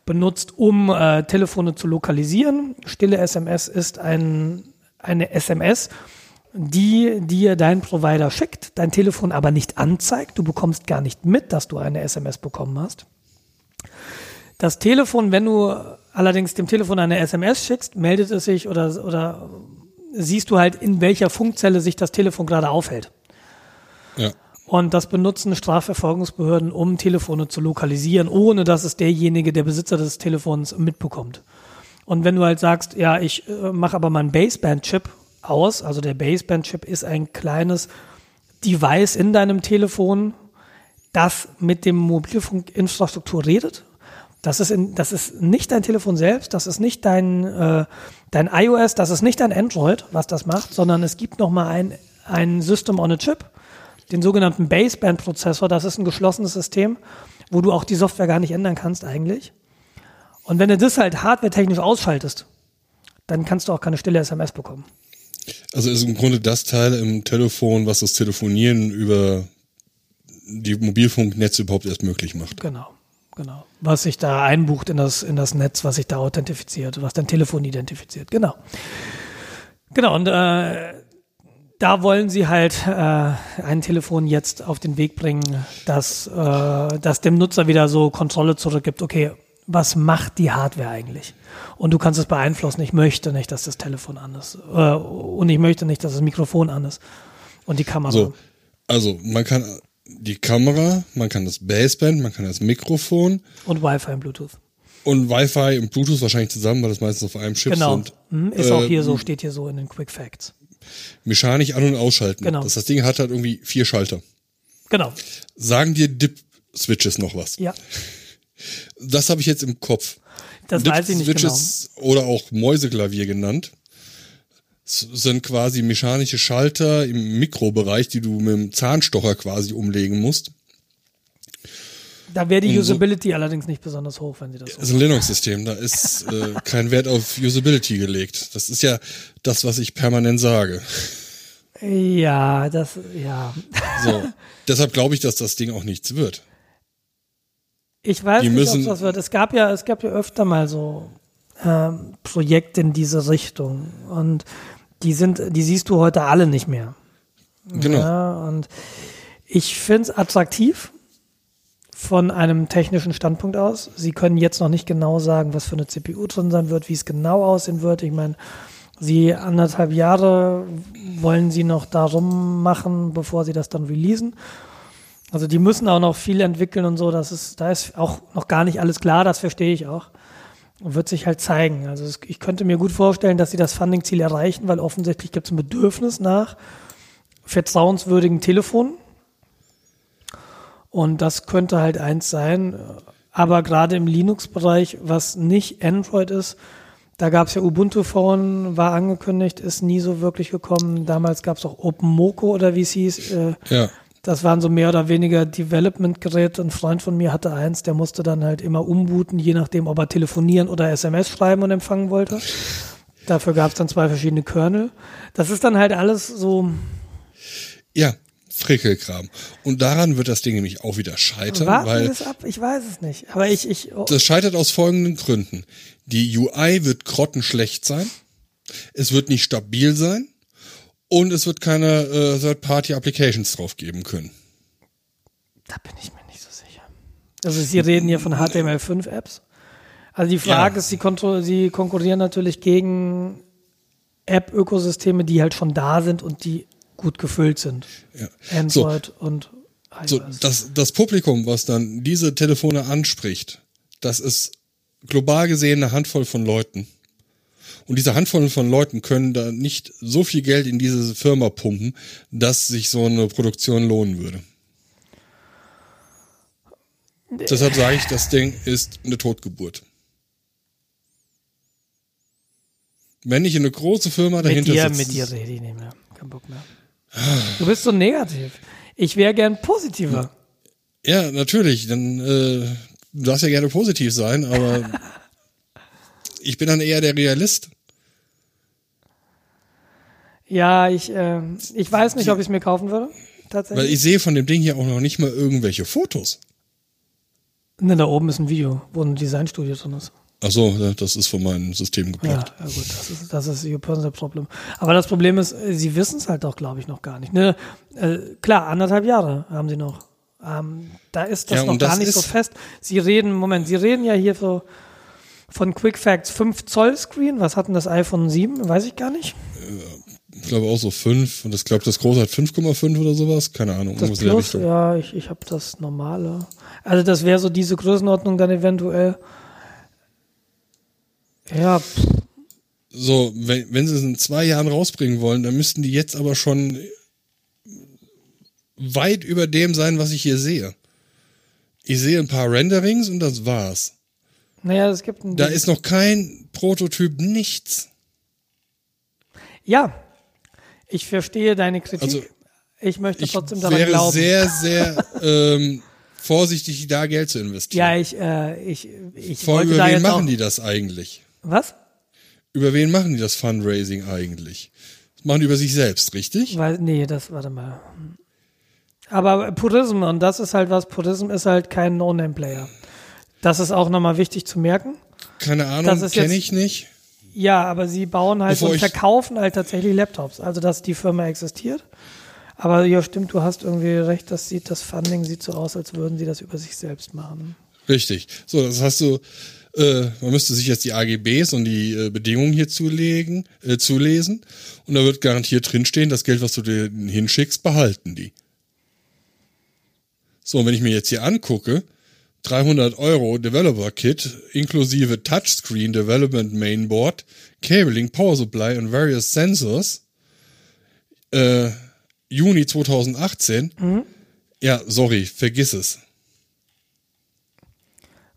benutzt, um äh, Telefone zu lokalisieren. Stille SMS ist ein, eine SMS, die dir dein Provider schickt, dein Telefon aber nicht anzeigt. Du bekommst gar nicht mit, dass du eine SMS bekommen hast. Das Telefon, wenn du allerdings dem Telefon eine SMS schickst, meldet es sich oder, oder siehst du halt, in welcher Funkzelle sich das Telefon gerade aufhält. Ja. Und das benutzen Strafverfolgungsbehörden, um Telefone zu lokalisieren, ohne dass es derjenige, der Besitzer des Telefons mitbekommt. Und wenn du halt sagst, ja, ich äh, mache aber meinen Baseband-Chip aus, also der Baseband-Chip ist ein kleines Device in deinem Telefon, das mit dem Mobilfunkinfrastruktur redet. Das ist, in, das ist nicht dein Telefon selbst, das ist nicht dein, äh, dein iOS, das ist nicht dein Android, was das macht, sondern es gibt nochmal ein, ein System on a Chip den sogenannten Baseband-Prozessor. Das ist ein geschlossenes System, wo du auch die Software gar nicht ändern kannst eigentlich. Und wenn du das halt hardware-technisch ausschaltest, dann kannst du auch keine stille SMS bekommen. Also ist im Grunde das Teil im Telefon, was das Telefonieren über die Mobilfunknetze überhaupt erst möglich macht. Genau, genau. Was sich da einbucht in das, in das Netz, was sich da authentifiziert, was dein Telefon identifiziert. Genau. Genau, und äh, da wollen sie halt äh, ein Telefon jetzt auf den Weg bringen, dass, äh, dass dem Nutzer wieder so Kontrolle zurückgibt. Okay, was macht die Hardware eigentlich? Und du kannst es beeinflussen. Ich möchte nicht, dass das Telefon an ist. Äh, und ich möchte nicht, dass das Mikrofon an ist. Und die Kamera. So, also man kann die Kamera, man kann das Baseband, man kann das Mikrofon. Und Wi-Fi und Bluetooth. Und Wi-Fi und Bluetooth wahrscheinlich zusammen, weil das meistens auf einem Chip genau. sind. Genau. Ist auch hier so, steht hier so in den Quick Facts mechanisch an- und ausschalten. Genau. Das, das Ding hat halt irgendwie vier Schalter. Genau. Sagen dir Dip-Switches noch was? Ja. Das habe ich jetzt im Kopf. Das weiß ich nicht Switches genau. oder auch Mäuseklavier genannt. Sind quasi mechanische Schalter im Mikrobereich, die du mit dem Zahnstocher quasi umlegen musst. Da wäre die so- Usability allerdings nicht besonders hoch, wenn sie das so Das ist ein Linux-System, da ist äh, kein Wert auf Usability gelegt. Das ist ja das, was ich permanent sage. Ja, das, ja. So, deshalb glaube ich, dass das Ding auch nichts wird. Ich weiß Die nicht, ob das wird. Es gab ja, es gab ja öfter mal so ähm, Projekte in diese Richtung und die sind, die siehst du heute alle nicht mehr. Genau. Ja, und ich finde es attraktiv von einem technischen Standpunkt aus. Sie können jetzt noch nicht genau sagen, was für eine CPU drin sein wird, wie es genau aussehen wird. Ich meine, sie anderthalb Jahre wollen sie noch darum machen, bevor sie das dann releasen. Also die müssen auch noch viel entwickeln und so. Das ist, da ist auch noch gar nicht alles klar. Das verstehe ich auch. Und wird sich halt zeigen. Also es, ich könnte mir gut vorstellen, dass sie das Funding-Ziel erreichen, weil offensichtlich gibt es ein Bedürfnis nach vertrauenswürdigen Telefonen. Und das könnte halt eins sein. Aber gerade im Linux-Bereich, was nicht Android ist, da gab es ja Ubuntu Phone, war angekündigt, ist nie so wirklich gekommen. Damals gab es auch OpenMoko oder wie es hieß. Äh, Ja. das waren so mehr oder weniger Development-Geräte. Ein Freund von mir hatte eins, der musste dann halt immer umbooten, je nachdem, ob er telefonieren oder SMS schreiben und empfangen wollte. Dafür gab es dann zwei verschiedene Kernel. Das ist dann halt alles so. Ja, Frickelkram. Und daran wird das Ding nämlich auch wieder scheitern, Warten weil es ab? Ich weiß es nicht. Aber ich, ich, oh, das scheitert aus folgenden Gründen. Die UI wird grottenschlecht sein, es wird nicht stabil sein und es wird keine äh, Third-Party-Applications drauf geben können. da bin ich mir nicht so sicher. Also Sie reden hier von HTML5-Apps. Also die Frage Ja. ist, Sie, Sie konkurrieren natürlich gegen App-Ökosysteme, die halt schon da sind und die gut gefüllt sind. Ja. Android und iOS. So, das, das Publikum, was dann diese Telefone anspricht, das ist global gesehen eine Handvoll von Leuten. Und diese Handvoll von Leuten können da nicht so viel Geld in diese Firma pumpen, dass sich so eine Produktion lohnen würde. Deshalb sage ich, das Ding ist eine Totgeburt. Wenn nicht eine große Firma mit dahinter dir, sitzt. mit dir rede ich nicht mehr. Kein Bock mehr. Du bist so negativ. Ich wäre gern positiver. Ja, natürlich. Dann äh, du darfst ja gerne positiv sein, aber ich bin dann eher der Realist. Ja, ich, äh, ich weiß nicht, ob ich es mir kaufen würde. Weil Tatsächlich. ich sehe von dem Ding hier auch noch nicht mal irgendwelche Fotos. ne, da oben ist ein Video, wo ein Designstudio drin ist. Ach so, ja, das ist von meinem System Ja, geplagt. ja gut, das ist, das ist ihr personal Problem. Aber das Problem ist, äh, sie wissen es halt auch, glaube ich, noch gar nicht. Ne? Äh, klar, anderthalb Jahre haben sie noch. Ähm, da ist das Ja, noch und gar das nicht so fest. Sie reden, Moment, sie reden ja hier so von Quick Facts 5 Zoll Screen. Was hat denn das iPhone 7? Weiß ich gar nicht. Ich glaube auch so 5 und ich glaube das große hat 5,5 oder sowas. Keine Ahnung, Das Plus, ja, ich, ich habe das normale. Also das wäre so diese Größenordnung dann eventuell. Ja, pff, So, wenn, wenn sie es in zwei Jahren rausbringen wollen, dann müssten die jetzt aber schon weit über dem sein, was ich hier sehe. Ich sehe ein paar Renderings und das war's. naja, es gibt ein. Da ist noch kein Prototyp, nichts. ja, ich verstehe deine Kritik. Also, ich möchte Ich trotzdem daran wäre glauben. sehr, sehr ähm, vorsichtig, da Geld zu investieren. ja, ich, äh, ich, ich Vor über wen machen die das eigentlich? Was? Über wen machen die das Fundraising eigentlich? Das machen die über sich selbst, richtig? Weil, nee, das, warte mal. Aber Purism, und das ist halt was, Purism ist halt kein No-Name-Player. Das ist auch nochmal wichtig zu merken. Keine Ahnung, kenne ich nicht. Ja, aber sie bauen halt Bevor und verkaufen halt tatsächlich Laptops. Also, dass die Firma existiert. Aber ja, stimmt, du hast irgendwie recht, das sieht, das Funding sieht so aus, als würden sie das über sich selbst machen. Richtig. So, das hast du, äh, man müsste sich jetzt die AGBs und die äh, Bedingungen hier zulegen, äh, zulesen. Und da wird garantiert drinstehen, das Geld, was du dir hinschickst, behalten die. So, und wenn ich mir jetzt hier angucke, 300 Euro Developer Kit inklusive Touchscreen Development Mainboard, Cabling, Power Supply und various Sensors, äh, Juni 2018. Ja, sorry, vergiss es.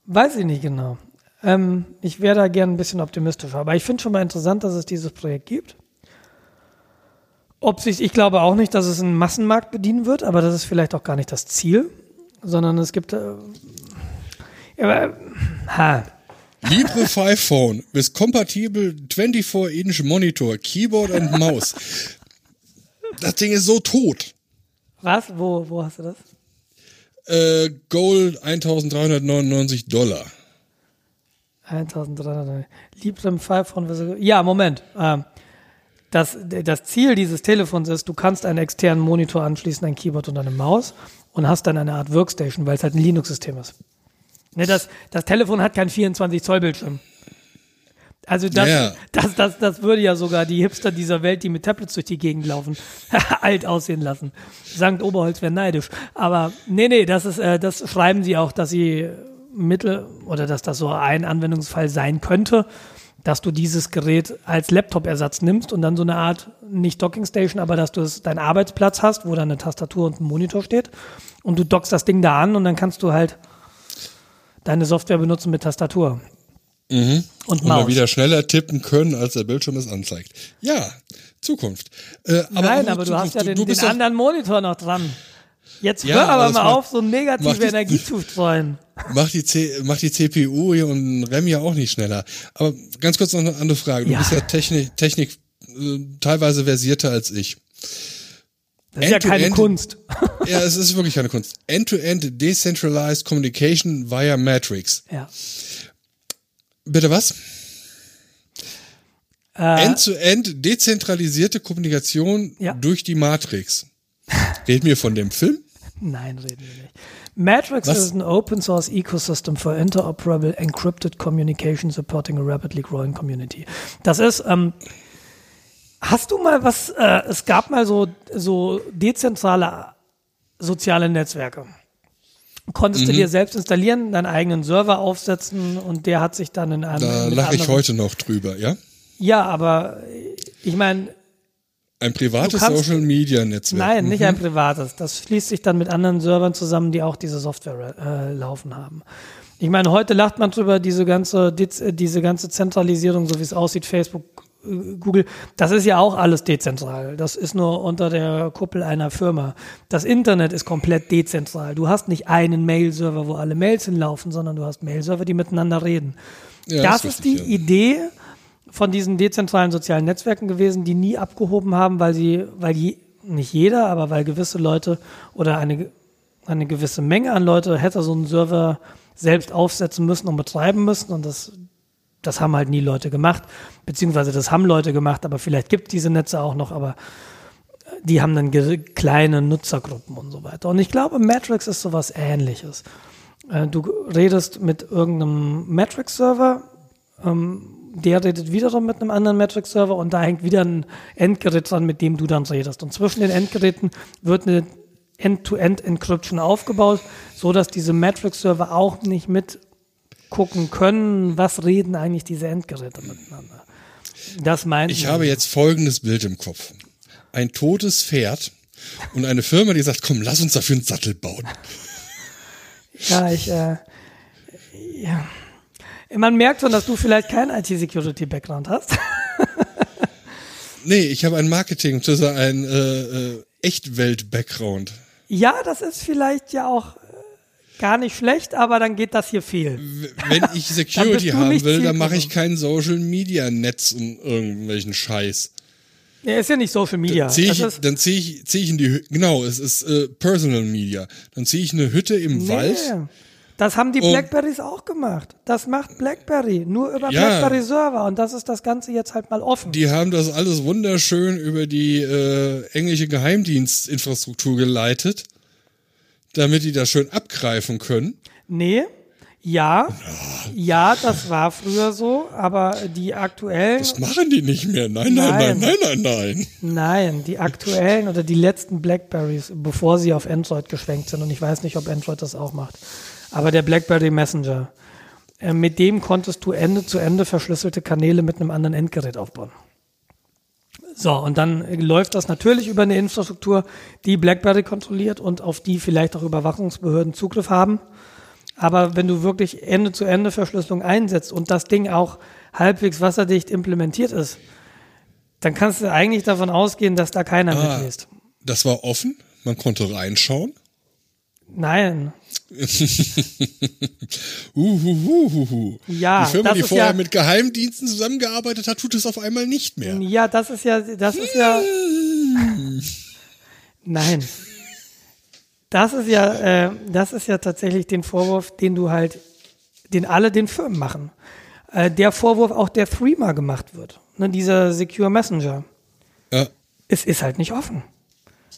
Weiß ich nicht genau. Ähm, ich wäre da gern ein bisschen optimistischer. Aber ich finde schon mal interessant, dass es dieses Projekt gibt. Ob sich, ich glaube auch nicht, dass es einen Massenmarkt bedienen wird, aber das ist vielleicht auch gar nicht das Ziel, sondern es gibt, äh, ja, ha. Libre 5 Phone with compatible 24-inch Monitor, Keyboard und Maus. Das Ding ist so tot. Was? Wo, wo hast du das? Äh, Gold 1399 Dollar. 1300. Librem 5 von, ja, Moment. Ähm, das, das Ziel dieses Telefons ist, du kannst einen externen Monitor anschließen, ein Keyboard und eine Maus und hast dann eine Art Workstation, weil es halt ein Linux-System ist. Ne, das, das Telefon hat kein 24 Zoll Bildschirm. Also das, Ja. das, das, das würde ja sogar die Hipster dieser Welt, die mit Tablets durch die Gegend laufen, alt aussehen lassen. Sankt Oberholz wäre neidisch. Aber nee, nee, das ist, äh, das schreiben sie auch, dass sie Mittel oder dass das so ein Anwendungsfall sein könnte, dass du dieses Gerät als Laptop-Ersatz nimmst und dann so eine Art, nicht Dockingstation, aber dass du es, deinen Arbeitsplatz hast, wo dann eine Tastatur und ein Monitor steht und du dockst das Ding da an und dann kannst du halt deine Software benutzen mit Tastatur. Und Und mal wieder schneller tippen können, als der Bildschirm es anzeigt. Ja, Zukunft. Äh, aber Nein, aber du Zukunft. hast ja den, du den anderen Monitor noch dran. Jetzt Ja, hör aber aber das mal macht- auf, so negative die- Energie zu streuen. Macht die, C, macht die CPU hier und RAM ja auch nicht schneller. Aber ganz kurz noch eine andere Frage. Du Ja. bist ja Technik, Technik äh, teilweise versierter als ich. Das ist ja keine End-to-end- Kunst. Ja, es ist wirklich keine Kunst. End-to-end Decentralized Communication via Matrix. Ja. Bitte was? Äh, End-to-end dezentralisierte Kommunikation Ja. durch die Matrix. Red mir von dem Film? Nein, reden wir nicht. Matrix Was? is an open source ecosystem for interoperable encrypted communication supporting a rapidly growing community. Das ist, ähm, hast du mal was, äh, es gab mal so, so dezentrale soziale Netzwerke. Konntest Mhm. du dir selbst installieren, deinen eigenen Server aufsetzen und der hat sich dann in einem. Da lache ich heute noch drüber, ja? Ja, aber ich meine, Ein privates Social Media Netzwerk. Nein, nicht Mhm. ein privates. Das schließt sich dann mit anderen Servern zusammen, die auch diese Software äh, laufen haben. Ich meine, heute lacht man drüber, diese ganze, äh, diese ganze Zentralisierung, so wie es aussieht, Facebook, äh, Google, das ist ja auch alles dezentral. Das ist nur unter der Kuppel einer Firma. Das Internet ist komplett dezentral. Du hast nicht einen Mail-Server, wo alle Mails hinlaufen, sondern du hast Mail-Server, die miteinander reden. Ja, das ist ist die richtig, ja. Idee von diesen dezentralen sozialen Netzwerken gewesen, die nie abgehoben haben, weil sie, weil je, nicht jeder, aber weil gewisse Leute oder eine, eine gewisse Menge an Leute hätte so einen Server selbst aufsetzen müssen und betreiben müssen und das, das haben halt nie Leute gemacht, beziehungsweise das haben Leute gemacht, aber vielleicht gibt diese Netze auch noch, aber die haben dann kleine Nutzergruppen und so weiter. Und ich glaube, Matrix ist sowas ähnliches. Äh, Du redest mit irgendeinem Matrix-Server, ähm, der redet wiederum mit einem anderen Matrix-Server und da hängt wieder ein Endgerät dran, mit dem du dann redest. Und zwischen den Endgeräten wird eine End-to-End-Encryption aufgebaut, so dass diese Matrix-Server auch nicht mitgucken können, was reden eigentlich diese Endgeräte miteinander. Das meint Ich habe jetzt folgendes Bild im Kopf. Ein totes Pferd und eine Firma, die sagt, komm, lass uns dafür einen Sattel bauen. Ja, ich, äh, ja. Man merkt schon, dass du vielleicht keinen IT-Security-Background hast. Nee, ich habe ein Marketing, beziehungsweise ein äh, äh, Echtwelt-Background. Ja, das ist vielleicht ja auch äh, gar nicht schlecht, aber dann geht das hier fehl. Wenn ich Dann Security haben will, dann mache ich kein Social-Media-Netz und irgendwelchen Scheiß. Ja, ist ja nicht Social Media. Zieh das ich, dann ziehe ich, zieh ich in die Hü genau, es ist äh, Personal Media. Dann ziehe ich eine Hütte im Wald. Das haben die Und- Blackberries auch gemacht. Das macht Blackberry, nur über Ja. Blackberry-Server und das ist das Ganze jetzt halt mal offen. Die haben das alles wunderschön über die äh, englische Geheimdienstinfrastruktur geleitet, damit die das schön abgreifen können. Nee, ja, ja, das war früher so, aber die aktuellen, Das machen die nicht mehr. Nein, nein, nein, Nein. nein, nein, nein. nein, die aktuellen oder die letzten Blackberries, bevor sie auf Android geschwenkt sind, und ich weiß nicht, ob Android das auch macht, aber der Blackberry Messenger, äh, mit dem konntest du Ende zu Ende verschlüsselte Kanäle mit einem anderen Endgerät aufbauen. So, und dann läuft das natürlich über eine Infrastruktur, die BlackBerry kontrolliert und auf die vielleicht auch Überwachungsbehörden Zugriff haben. Aber wenn du wirklich Ende-zu-Ende-Verschlüsselung einsetzt und das Ding auch halbwegs wasserdicht implementiert ist, dann kannst du eigentlich davon ausgehen, dass da keiner Ah. mitliest. Das war offen, man konnte reinschauen. Nein. Uhuhuhuhu. Ja, die Firma, die vorher ja- mit Geheimdiensten zusammengearbeitet hat, tut es auf einmal nicht mehr. Ja, das ist ja, das ist ja. Nein. Das ist ja, äh, das ist ja tatsächlich den Vorwurf, den du halt, den alle den Firmen machen. Äh, der Vorwurf auch der Threema gemacht wird. Ne, dieser Secure Messenger. Ja, Es ist halt nicht offen.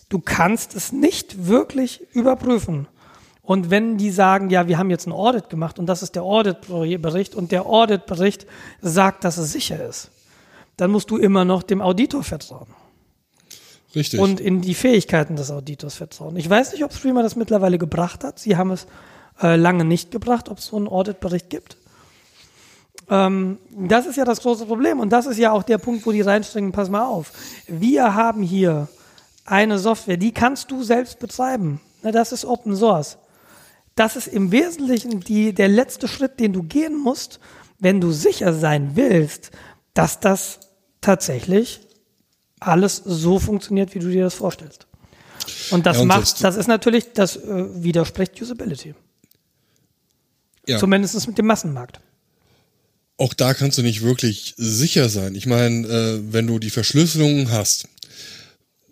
Du kannst es nicht wirklich überprüfen. Und wenn die sagen, ja, wir haben jetzt ein Audit gemacht und das ist der Auditbericht und der Auditbericht sagt, dass es sicher ist, dann musst du immer noch dem Auditor vertrauen richtig. und in die Fähigkeiten des Auditors vertrauen. Ich weiß nicht, ob Streamer das mittlerweile gebracht hat. Sie haben es äh, lange nicht gebracht, ob es so einen Auditbericht gibt. Ähm, das ist ja das große Problem und das ist ja auch der Punkt, wo die reinstrengen, pass mal auf. Wir haben hier eine Software, die kannst du selbst betreiben. Na, das ist Open Source. Das ist im Wesentlichen die, der letzte Schritt, den du gehen musst, wenn du sicher sein willst, dass das tatsächlich alles so funktioniert, wie du dir das vorstellst. Und das Ja, und macht, das- ist natürlich, das äh, widerspricht Usability. ja. Zumindest mit dem Massenmarkt. auch da kannst du nicht wirklich sicher sein. Ich meine, äh, wenn du die Verschlüsselung hast,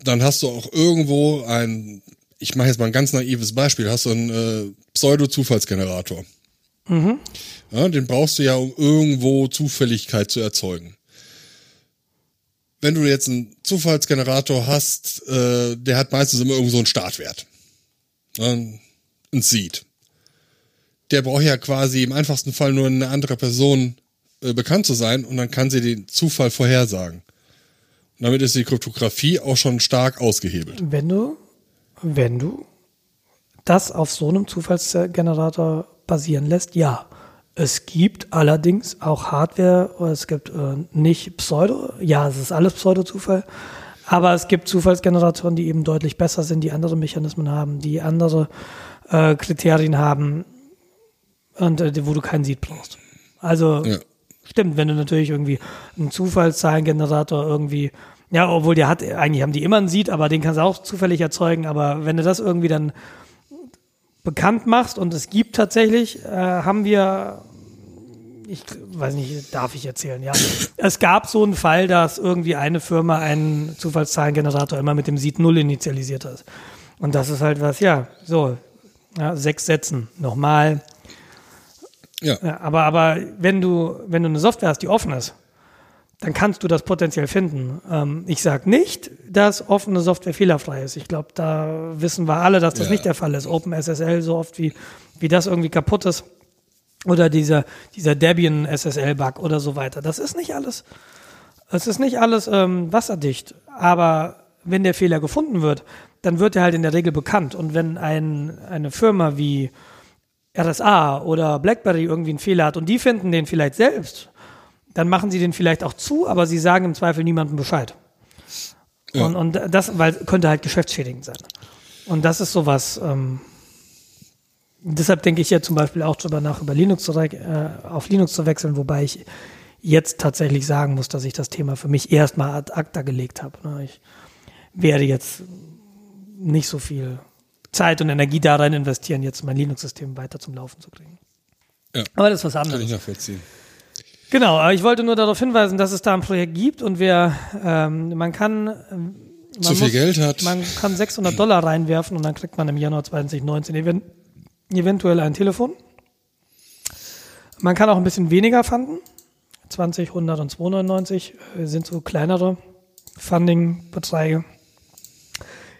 dann hast du auch irgendwo ein, ich mache jetzt mal ein ganz naives Beispiel, hast du einen äh, Pseudo-Zufallsgenerator. Ja, den brauchst du ja, um irgendwo Zufälligkeit zu erzeugen. Wenn du jetzt einen Zufallsgenerator hast, äh, der hat meistens immer irgendwo so einen Startwert. Ein Seed. Der braucht ja quasi im einfachsten Fall nur eine andere Person äh, bekannt zu sein und dann kann sie den Zufall vorhersagen. Und damit ist die Kryptographie auch schon stark ausgehebelt. Wenn du, wenn du das auf so einem Zufallsgenerator basieren lässt, ja. Es gibt allerdings auch Hardware, es gibt äh, nicht Pseudo, ja, es ist alles Pseudo-Zufall, aber es gibt Zufallsgeneratoren, die eben deutlich besser sind, die andere Mechanismen haben, die andere äh, Kriterien haben und äh, wo du keinen Seed brauchst. Also Ja. Stimmt, wenn du natürlich irgendwie einen Zufallszahlengenerator irgendwie, ja, obwohl der hat, eigentlich haben die immer einen Seed, aber den kannst du auch zufällig erzeugen, aber wenn du das irgendwie dann bekannt machst und es gibt tatsächlich, äh, haben wir, ich weiß nicht, darf ich erzählen, ja. Es gab so einen Fall, dass irgendwie eine Firma einen Zufallszahlengenerator immer mit dem Seed 0 initialisiert hat. Und das ist halt was, ja, so, ja, sechs Sätzen, nochmal, Ja, ja, aber, aber wenn du, wenn du eine Software hast, die offen ist, dann kannst du das potenziell finden. Ähm, ich sage nicht, dass offene Software fehlerfrei ist. Ich glaube, da wissen wir alle, dass das Ja. nicht der Fall ist. OpenSSL, so oft wie, wie das irgendwie kaputt ist. Oder dieser, dieser Debian SSL-Bug oder so weiter. Das ist nicht alles. Es ist nicht alles ähm, wasserdicht. Aber wenn der Fehler gefunden wird, dann wird er halt in der Regel bekannt. Und wenn ein, eine Firma wie RSA oder BlackBerry irgendwie einen Fehler hat und die finden den vielleicht selbst, dann machen sie den vielleicht auch zu, aber sie sagen im Zweifel niemandem Bescheid. Ja. Und, und das weil, könnte halt geschäftsschädigend sein. Und das ist sowas, ähm, deshalb denke ich ja zum Beispiel auch drüber nach, über Linux zu, äh, auf Linux zu wechseln, wobei ich jetzt tatsächlich sagen muss, dass ich das Thema für mich erstmal ad acta gelegt habe. ne. Ich werde jetzt nicht so viel Zeit und Energie darin investieren, jetzt mein Linux-System weiter zum Laufen zu kriegen. Ja. Aber das ist was kann anderes. ich nachvollziehen. Genau, aber ich wollte nur darauf hinweisen, dass es da ein Projekt gibt und wer, ähm, man kann, ähm, man Zu viel Geld hat. Man kann 600 Dollar reinwerfen und dann kriegt man im Januar 2019 event eventuell ein Telefon. Man kann auch ein bisschen weniger fanden. 20, 100 und 299 äh, sind so kleinere Funding-Beträge.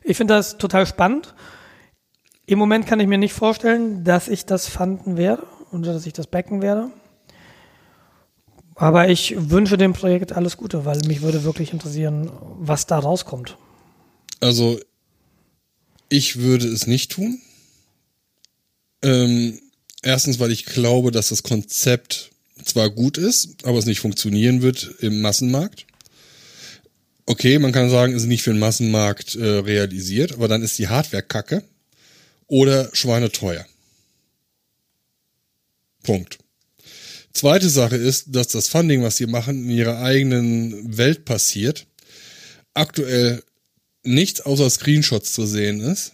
Ich finde das total spannend. Im Moment kann ich mir nicht vorstellen, dass ich das fanden werde oder dass ich das backen werde. Aber ich wünsche dem Projekt alles Gute, weil mich würde wirklich interessieren, was da rauskommt. Also, ich würde es nicht tun. Ähm, erstens, weil ich glaube, dass das Konzept zwar gut ist, aber es nicht funktionieren wird im Massenmarkt. Okay, man kann sagen, es ist nicht für den Massenmarkt äh, realisiert, aber dann ist die Hardware kacke oder schweineteuer. Punkt. Zweite Sache ist, dass das Funding, was sie machen, in ihrer eigenen Welt passiert. aktuell nichts außer Screenshots zu sehen ist.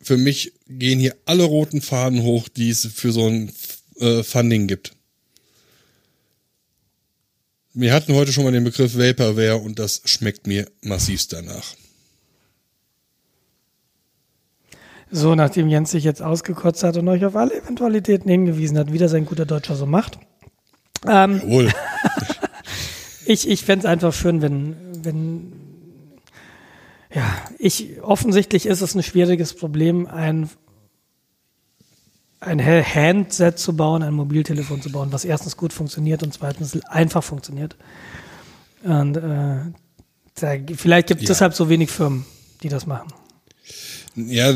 Für mich gehen hier alle roten Faden hoch, die es für so ein äh, Funding gibt. Wir hatten heute schon mal den Begriff Vaporware und das schmeckt mir massivst danach. So, nachdem Jens sich jetzt ausgekotzt hat und euch auf alle Eventualitäten hingewiesen hat, wie das ein guter Deutscher so macht. Ähm, Jawohl. ich ich fände es einfach schön, wenn, wenn, ja, ich, offensichtlich ist es ein schwieriges Problem, ein, ein Handset zu bauen, ein Mobiltelefon zu bauen, was erstens gut funktioniert und zweitens einfach funktioniert. Und äh, da, vielleicht gibt es Ja. deshalb so wenig Firmen, die das machen. Ja,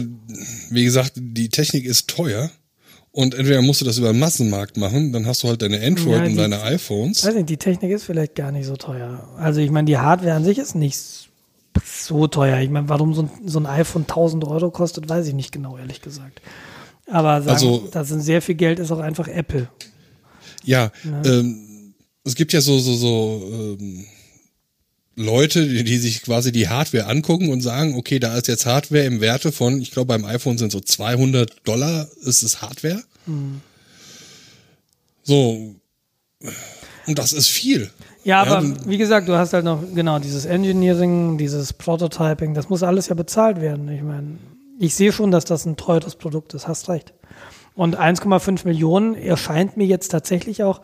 wie gesagt, die Technik ist teuer. Und entweder musst du das über den Massenmarkt machen, dann hast du halt deine Android Ja, und deine iPhones. Weiß nicht, die Technik ist vielleicht gar nicht so teuer. Also ich meine, die Hardware an sich ist nicht so teuer. Ich meine, warum so ein, so ein iPhone 1000 Euro kostet, weiß ich nicht genau, ehrlich gesagt. Aber sagen, Also- das sind sehr viel Geld, ist auch einfach Apple. Ja, ähm, es gibt ja so, so, so ähm, Leute, die, die sich quasi die Hardware angucken und sagen, okay, da ist jetzt Hardware im Werte von, ich glaube beim iPhone sind so 200 Dollar, ist es Hardware. So, und das ist viel. Ja, Ja, aber wie gesagt, du hast halt noch, genau, dieses Engineering, dieses Prototyping, das muss alles ja bezahlt werden. Ich meine, ich sehe schon, dass das ein teures Produkt ist, hast recht. Und 1,5 Millionen erscheint mir jetzt tatsächlich auch,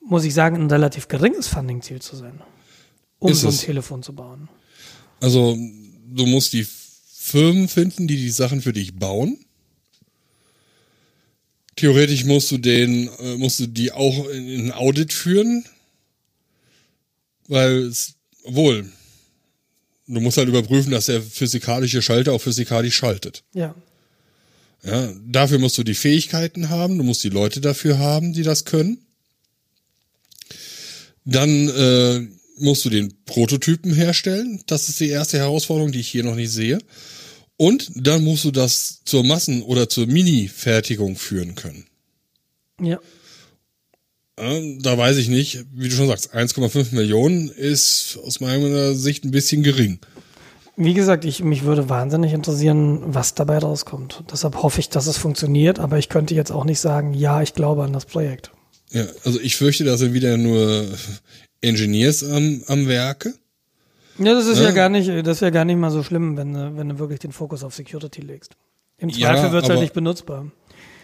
muss ich sagen, ein relativ geringes Funding-Ziel zu sein, um so ein es. Telefon zu bauen. Also, du musst die Firmen finden, die die Sachen für dich bauen. Theoretisch musst du den, äh, musst du die auch in, in ein Audit führen, weil es, obwohl, du musst halt überprüfen, dass der physikalische Schalter auch physikalisch schaltet. Ja. Ja, dafür musst du die Fähigkeiten haben, du musst die Leute dafür haben, die das können. Dann äh, musst du den Prototypen herstellen. Das ist die erste Herausforderung, die ich hier noch nicht sehe. Und dann musst du das zur Massen- oder zur Mini-Fertigung führen können. Ja. Ja, da weiß ich nicht, wie du schon sagst, 1,5 Millionen ist aus meiner Sicht ein bisschen gering. Wie gesagt, ich, mich würde wahnsinnig interessieren, was dabei rauskommt. Deshalb hoffe ich, dass es funktioniert, aber ich könnte jetzt auch nicht sagen, ja, ich glaube an das Projekt. Ja, also ich fürchte, da sind wieder nur Engineers am, am Werke. Ja, das ist ja, Ja. gar nicht, das wäre gar nicht mal so schlimm, wenn, du- wenn du wirklich den Fokus auf Security legst. Im Ja, Zweifel wird es halt nicht benutzbar.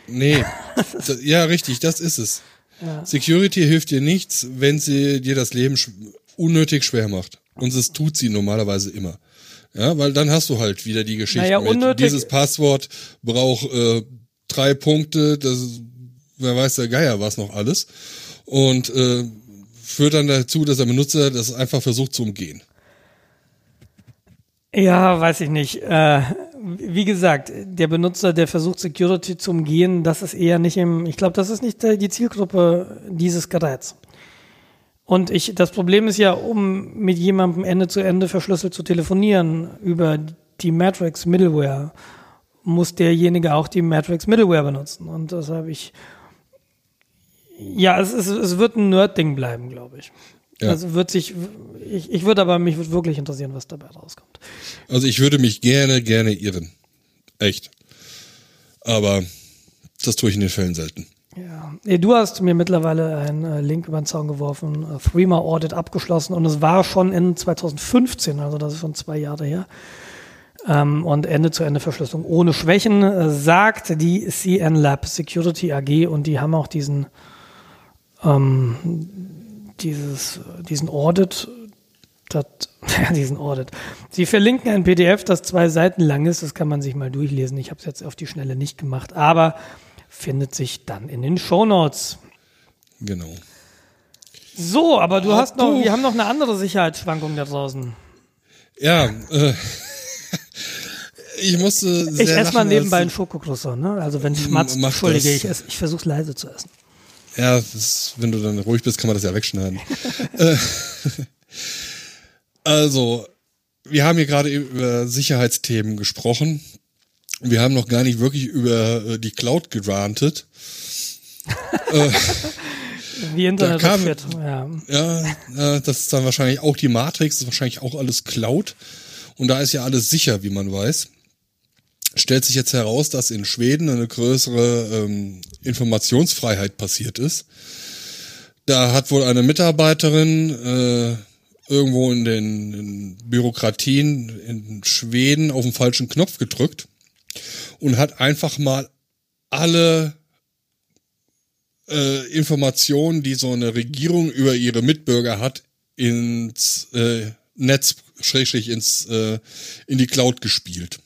Nee, das, ja, richtig, das ist es. Ja. Security hilft dir nichts, wenn sie dir das Leben sch unnötig schwer macht. Und es tut sie normalerweise immer. Ja, weil dann hast du halt wieder die Geschichte Naja, mit, unnötig- dieses Passwort braucht äh, drei Punkte, das wer weiß der Geier was noch alles. Und äh, führt dann dazu, dass der Benutzer das einfach versucht zu umgehen. Ja, weiß ich nicht. Äh, wie gesagt, der Benutzer, der versucht Security zu umgehen, das ist eher nicht im, ich glaube, das ist nicht die Zielgruppe dieses Geräts. Und ich, das Problem ist ja, um mit jemandem Ende zu Ende verschlüsselt zu telefonieren über die Matrix Middleware, muss derjenige auch die Matrix Middleware benutzen. Und das habe ich, ja, es, ist, es wird ein Nerd-Ding bleiben, glaube ich. Ja. Also wird sich, ich, ich würde aber, mich würde wirklich interessieren, was dabei rauskommt. Also ich würde mich gerne, gerne irren. Echt. Aber das tue ich in den Fällen selten. Ja, du hast mir mittlerweile einen äh, Link über den Zaun geworfen, äh, Threema Audit abgeschlossen und es war schon in 2015, also das ist schon zwei Jahre her. Ähm, und Ende zu Ende Verschlüsselung ohne Schwächen, äh, sagt die CN Lab Security AG und die haben auch diesen, ähm, dieses, diesen Audit, ja, diesen Audit. Sie verlinken ein PDF, das zwei Seiten lang ist, das kann man sich mal durchlesen. Ich habe es jetzt auf die Schnelle nicht gemacht, aber findet sich dann in den Shownotes. Genau. So, aber du Ach, hast noch, du. wir haben noch eine andere Sicherheitsschwankung da draußen. Ja, äh, ich musste sehr Ich esse mal nebenbei einen Schokocroissant, ne? Also wenn schmatzt, mach entschuldige, ich, ess- ich versuche leise zu essen. Ja, das wenn du dann ruhig bist, kann man das ja wegschneiden. Äh, also, wir haben hier gerade über Sicherheitsthemen gesprochen. Wir haben noch gar nicht wirklich über äh, die Cloud gerantet. Wie Internet Da kam-. Ja. Ja, äh, das ist dann wahrscheinlich auch die Matrix, das ist wahrscheinlich auch alles Cloud. Und da ist ja alles sicher, wie man weiß. Stellt sich jetzt heraus, dass in Schweden eine größere ähm, Informationsfreiheit passiert ist. Da hat wohl eine Mitarbeiterin äh, irgendwo in den in Bürokratien in Schweden auf den falschen Knopf gedrückt und hat einfach mal alle äh, Informationen, die so eine Regierung über ihre Mitbürger hat, ins äh, Netz, schrägstrich ins, äh, in die Cloud gespielt.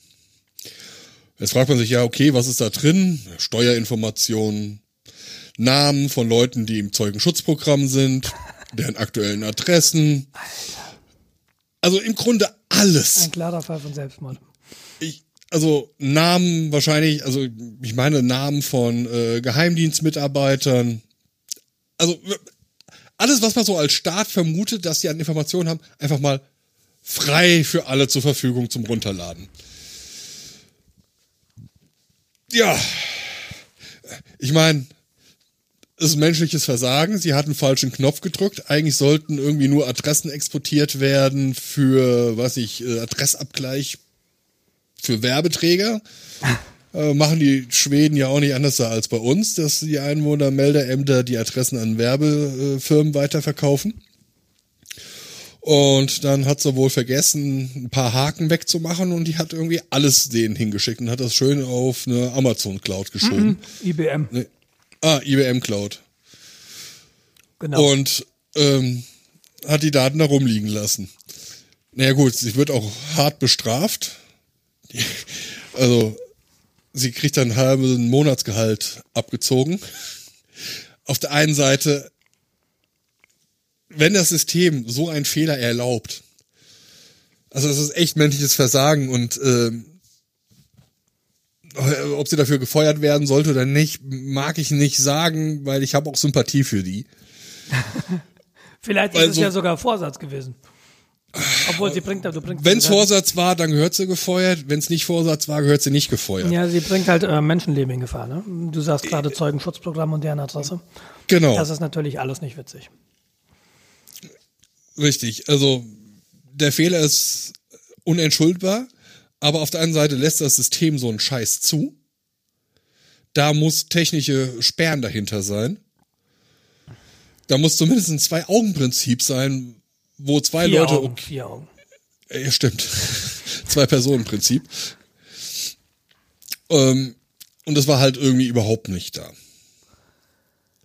Jetzt fragt man sich ja, okay, was ist da drin? Steuerinformationen, Namen von Leuten, die im Zeugenschutzprogramm sind, deren aktuellen Adressen. Also im Grunde alles Ein klarer Fall von Selbstmord. ich, also Namen wahrscheinlich, also ich meine Namen von äh, Geheimdienstmitarbeitern. Also alles, was man so als Staat vermutet, dass sie an Informationen haben, einfach mal frei für alle zur Verfügung zum Runterladen. Ja, ich meine, es ist menschliches Versagen. Sie hatten falschen Knopf gedrückt. Eigentlich sollten irgendwie nur Adressen exportiert werden für, was ich, äh, Adressabgleich für Werbeträger. Äh, machen die Schweden ja auch nicht anders als bei uns, dass die Einwohnermeldeämter die Adressen an Werbefirmen weiterverkaufen. Und dann hat sie wohl vergessen, ein paar Haken wegzumachen und die hat irgendwie alles denen hingeschickt und hat das schön auf eine Amazon Cloud geschoben. IBM. Nee. Ah, IBM Cloud. Genau. Und ähm, hat die Daten da rumliegen lassen. Naja gut, sie wird auch hart bestraft. Also, sie kriegt dann einen halben Monatsgehalt abgezogen. Auf der einen Seite, wenn das System so einen Fehler erlaubt, also das ist echt menschliches Versagen und ähm, ob sie dafür gefeuert werden sollte oder nicht, mag ich nicht sagen, weil ich habe auch Sympathie für die. Vielleicht ist weil es so- ja sogar Vorsatz gewesen. Obwohl sie bringt, du bringst Wenn es Vorsatz war, dann gehört sie gefeuert. Wenn es nicht Vorsatz war, gehört sie nicht gefeuert. Ja, sie bringt halt äh, Menschenleben in Gefahr. Ne? Du sagst gerade Zeugenschutzprogramm und deren Adresse. Genau, Das ist natürlich alles nicht witzig. Richtig. Also der Fehler ist unentschuldbar, aber auf der anderen Seite lässt das System so einen Scheiß zu. Da muss technische Sperren dahinter sein. Da muss zumindest ein Zwei-Augen-Prinzip sein, wo zwei Vier Leute Augen, vier Augen. Ja, stimmt. Zwei-Personen-Prinzip. Ähm, und das war halt irgendwie überhaupt nicht da.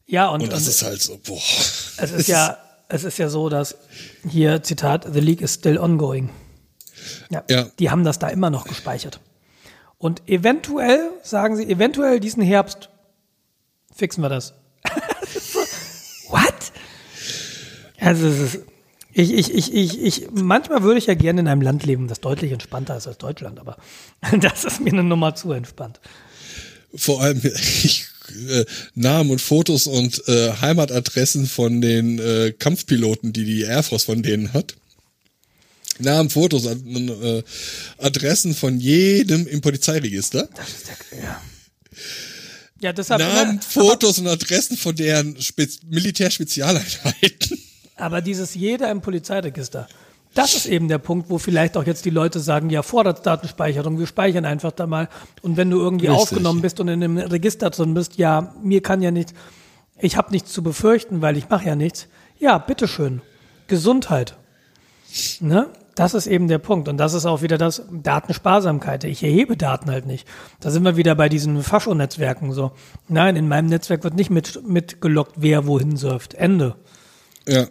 Ja, und, Und das und ist halt so, boah. es ist ja, es ist ja so, dass hier Zitat, the leak is still ongoing. Ja, Ja. Die haben das da immer noch gespeichert. Und eventuell, sagen sie, eventuell diesen Herbst fixen wir das. What? Also es ist, ich, ich, ich, ich, ich, manchmal würde ich ja gerne in einem Land leben, das deutlich entspannter ist als Deutschland, aber das ist mir eine Nummer zu entspannt. Vor allem ich, äh, Namen und Fotos und äh, Heimatadressen von den äh, Kampfpiloten, die die Air Force von denen hat. Namen, Fotos, ad- äh, Adressen von jedem im Polizeiregister. Das ist der, ja. Ja, deshalb. Namen, Fotos und Adressen von deren Spez Militärspezialeinheiten. Aber dieses jeder im Polizeiregister, das ist eben der Punkt, wo vielleicht auch jetzt die Leute sagen, ja, Vorratsdatenspeicherung, wir speichern einfach da mal. Und wenn du irgendwie Richtig. aufgenommen bist und in einem Register drin bist, ja, mir kann ja nichts, ich habe nichts zu befürchten, weil ich mache ja nichts. Ja, bitteschön. Gesundheit. Ne? Das ist eben der Punkt. Und das ist auch wieder das Datensparsamkeit. Ich erhebe Daten halt nicht. Da sind wir wieder bei diesen Fascho-Netzwerken so. Nein, in meinem Netzwerk wird nicht mit, mitgelockt, wer wohin surft. Ende. Ja.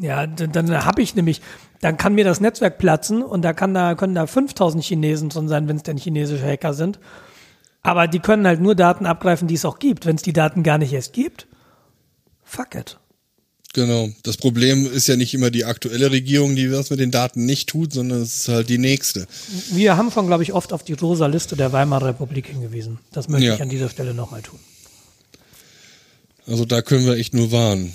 Ja, dann, dann habe ich nämlich, dann kann mir das Netzwerk platzen und da kann da können da 5000 Chinesen drin sein, wenn es denn chinesische Hacker sind. Aber die können halt nur Daten abgreifen, die es auch gibt. Wenn es die Daten gar nicht erst gibt, fuck it. Genau. Das Problem ist ja nicht immer die aktuelle Regierung, die das mit den Daten nicht tut, sondern es ist halt die nächste. Wir haben schon, glaube ich, oft auf die rosa Liste der Weimarer Republik hingewiesen. Das möchte Ja. ich an dieser Stelle nochmal tun. Also da können wir echt nur warnen.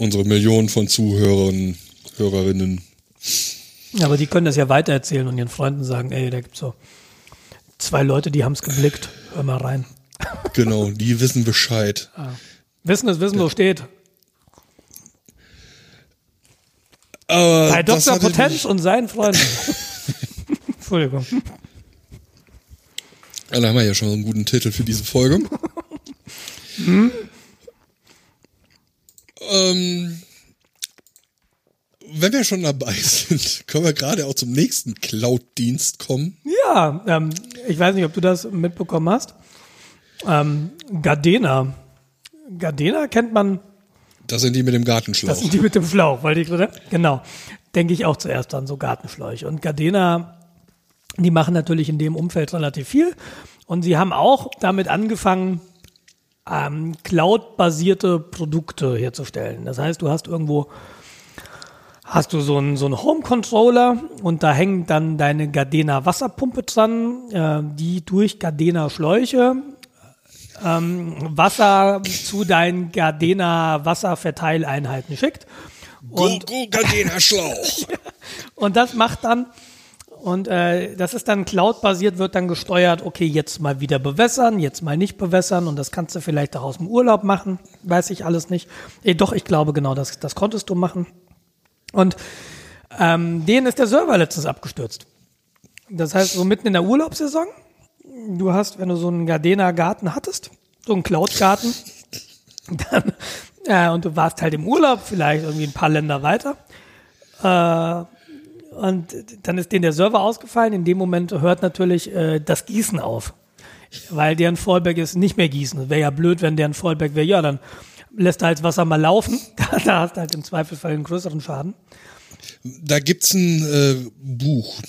Unsere Millionen von Zuhörern, Hörerinnen. Aber die können das ja weitererzählen und ihren Freunden sagen, ey, da gibt's so zwei Leute, die haben's geblickt. Hör mal rein. Genau, die wissen Bescheid. Wissen ist Wissen, wo steht. Aber Bei Dr. Potenz und seinen Freunden. Entschuldigung. Da haben wir ja schon einen guten Titel für diese Folge. Ähm, wenn wir schon dabei sind, können wir gerade auch zum nächsten Cloud-Dienst kommen. Ja, ähm, ich weiß nicht, ob du das mitbekommen hast. Ähm, Gardena. Gardena kennt man, Das sind die mit dem Gartenschlauch. das sind die mit dem Schlauch, weil die, genau, denke ich auch zuerst an so Gartenschläuche. Und Gardena, die machen natürlich in dem Umfeld relativ viel. Und sie haben auch damit angefangen, ähm, Cloud-basierte Produkte herzustellen. Das heißt, du hast irgendwo hast du so einen, so einen Home-Controller und da hängt dann deine Gardena Wasserpumpe dran, äh, die durch Gardena Schläuche ähm, Wasser zu deinen Gardena Wasserverteileinheiten schickt. Go, go, Gardena Schlauch. Und das macht dann, und äh, das ist dann Cloud-basiert, wird dann gesteuert, okay, jetzt mal wieder bewässern, jetzt mal nicht bewässern und das kannst du vielleicht auch aus dem Urlaub machen, weiß ich alles nicht. Eh, doch, ich glaube genau, das, das konntest du machen. Und ähm, denen ist der Server letztens abgestürzt. Das heißt, so mitten in der Urlaubssaison, du hast, wenn du so einen Gardena-Garten hattest, so einen Cloud-Garten, dann, äh, und du warst halt im Urlaub, vielleicht irgendwie ein paar Länder weiter, äh, und dann ist denen der Server ausgefallen. In dem Moment hört natürlich äh, das Gießen auf. Weil deren Fallback ist nicht mehr gießen. Wäre ja blöd, wenn deren Fallback wäre, ja, dann lässt du halt das Wasser mal laufen. Da, da hast du halt im Zweifelsfall einen größeren Schaden. Da gibt's ein äh, Buch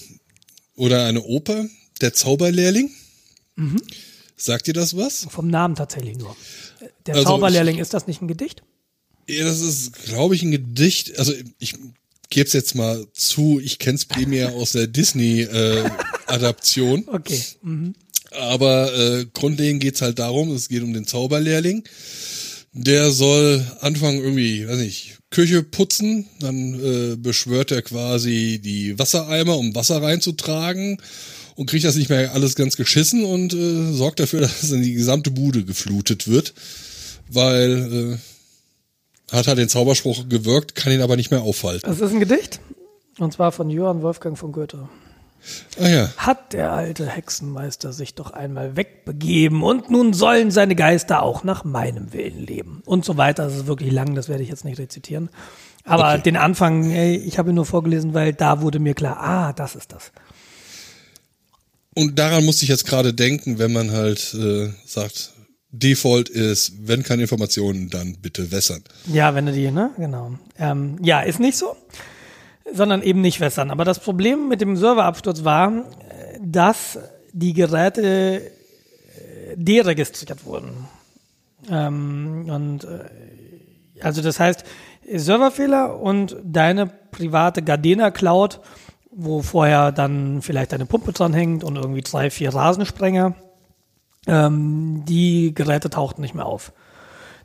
oder eine Oper, Der Zauberlehrling. Sagt dir das was? Vom Namen tatsächlich nur. Der Also Zauberlehrling, ist das nicht ein Gedicht? Ja, das ist, glaube ich, ein Gedicht. Also ich gebe es jetzt mal zu, ich kenne es primär aus der Disney-Adaption. Okay. Mhm. Aber äh, grundlegend geht's halt darum, es geht um den Zauberlehrling. Der soll anfangen irgendwie, weiß nicht, Küche putzen, dann äh, beschwört er quasi die Wassereimer, um Wasser reinzutragen und kriegt das nicht mehr alles ganz geschissen und äh, sorgt dafür, dass dann die gesamte Bude geflutet wird, weil äh, hat halt den Zauberspruch gewirkt, kann ihn aber nicht mehr aufhalten. Das ist ein Gedicht. Und zwar von Johann Wolfgang von Goethe. Ah ja, Hat der alte Hexenmeister sich doch einmal wegbegeben und nun sollen seine Geister auch nach meinem Willen leben. Und so weiter. Das ist wirklich lang, das werde ich jetzt nicht rezitieren. Aber Okay. den Anfang, ey, ich habe ihn nur vorgelesen, weil da wurde mir klar, ah, das ist das. Und daran musste ich jetzt gerade denken, wenn man halt äh, sagt, Default ist, wenn keine Informationen, dann bitte wässern. Ja, wenn du die, ne? Genau. Ähm, ja, ist nicht so, sondern eben nicht wässern. Aber das Problem mit dem Serverabsturz war, äh, dass die Geräte äh, deregistriert wurden. Ähm, und äh, also das heißt, Serverfehler und deine private Gardena Cloud, wo vorher dann vielleicht eine Pumpe dran hängt und irgendwie drei, vier Rasensprenger, ähm, die Geräte tauchten nicht mehr auf.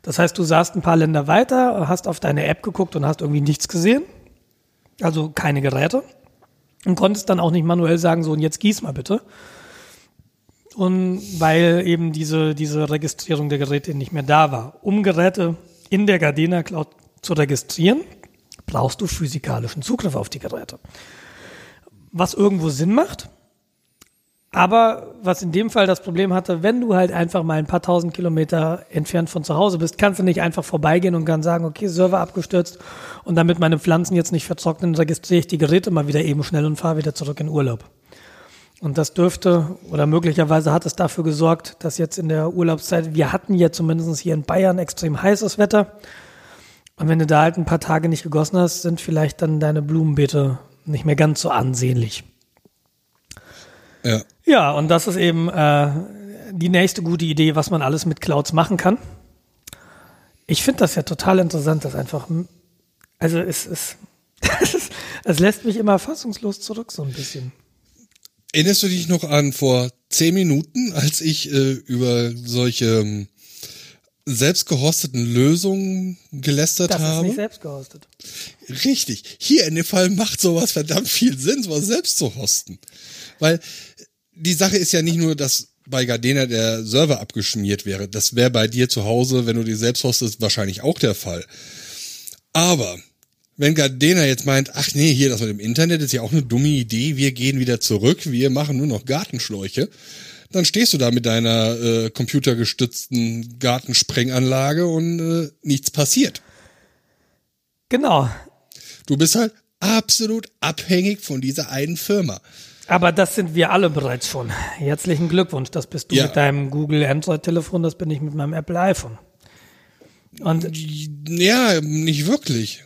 Das heißt, du saßt ein paar Länder weiter, hast auf deine App geguckt und hast irgendwie nichts gesehen. Also keine Geräte. Und konntest dann auch nicht manuell sagen, so und jetzt gieß mal bitte. Und weil eben diese, diese Registrierung der Geräte nicht mehr da war. Um Geräte in der Gardena Cloud zu registrieren, brauchst du physikalischen Zugriff auf die Geräte. Was irgendwo Sinn macht, aber was in dem Fall das Problem hatte, wenn du halt einfach mal ein paar tausend Kilometer entfernt von zu Hause bist, kannst du nicht einfach vorbeigehen und kann sagen, okay, Server abgestürzt und damit meine Pflanzen jetzt nicht vertrocknen, registriere ich die Geräte mal wieder eben schnell und fahre wieder zurück in Urlaub. Und das dürfte oder möglicherweise hat es dafür gesorgt, dass jetzt in der Urlaubszeit, wir hatten ja zumindest hier in Bayern extrem heißes Wetter. Und wenn du da halt ein paar Tage nicht gegossen hast, sind vielleicht dann deine Blumenbeete nicht mehr ganz so ansehnlich. Ja. Ja, und das ist eben äh, die nächste gute Idee, was man alles mit Clouds machen kann. Ich finde das ja total interessant, dass einfach, also es ist, es lässt mich immer fassungslos zurück so ein bisschen. Erinnerst du dich noch an vor zehn Minuten, als ich äh, über solche ähm, selbstgehosteten Lösungen gelästert Das ist habe? nicht selbst gehostet. Richtig. Hier in dem Fall macht sowas verdammt viel Sinn, sowas selbst zu hosten. Weil die Sache ist ja nicht nur, dass bei Gardena der Server abgeschmiert wäre. Das wäre bei dir zu Hause, wenn du die selbst hostest, wahrscheinlich auch der Fall. Aber wenn Gardena jetzt meint, ach nee, hier das mit dem Internet ist ja auch eine dumme Idee, wir gehen wieder zurück, wir machen nur noch Gartenschläuche, dann stehst du da mit deiner äh, computergestützten Gartensprenganlage und äh, nichts passiert. Genau. Du bist halt absolut abhängig von dieser einen Firma. Aber das sind wir alle bereits schon. Herzlichen Glückwunsch. Das bist du Ja. mit deinem Google Android-Telefon, das bin ich mit meinem Apple iPhone. Und Ja, nicht wirklich.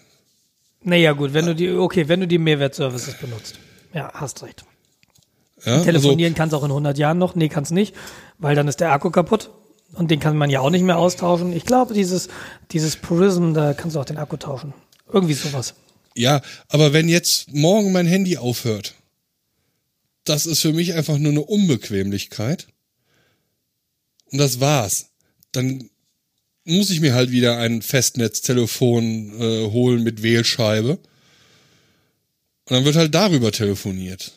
naja, gut, wenn du die, okay, wenn du die Mehrwertservices benutzt. Ja, hast recht. Ja, also, Telefonieren kannst auch in 100 Jahren noch. Nee, kannst nicht, weil dann ist der Akku kaputt. Und den kann man ja auch nicht mehr austauschen. Ich glaube, dieses, dieses Prism, da kannst du auch den Akku tauschen. Irgendwie sowas. ja, aber wenn jetzt morgen mein Handy aufhört, das ist für mich einfach nur eine Unbequemlichkeit. Und das war's. Dann muss ich mir halt wieder ein Festnetztelefon äh, holen mit Wählscheibe. Und dann wird halt darüber telefoniert.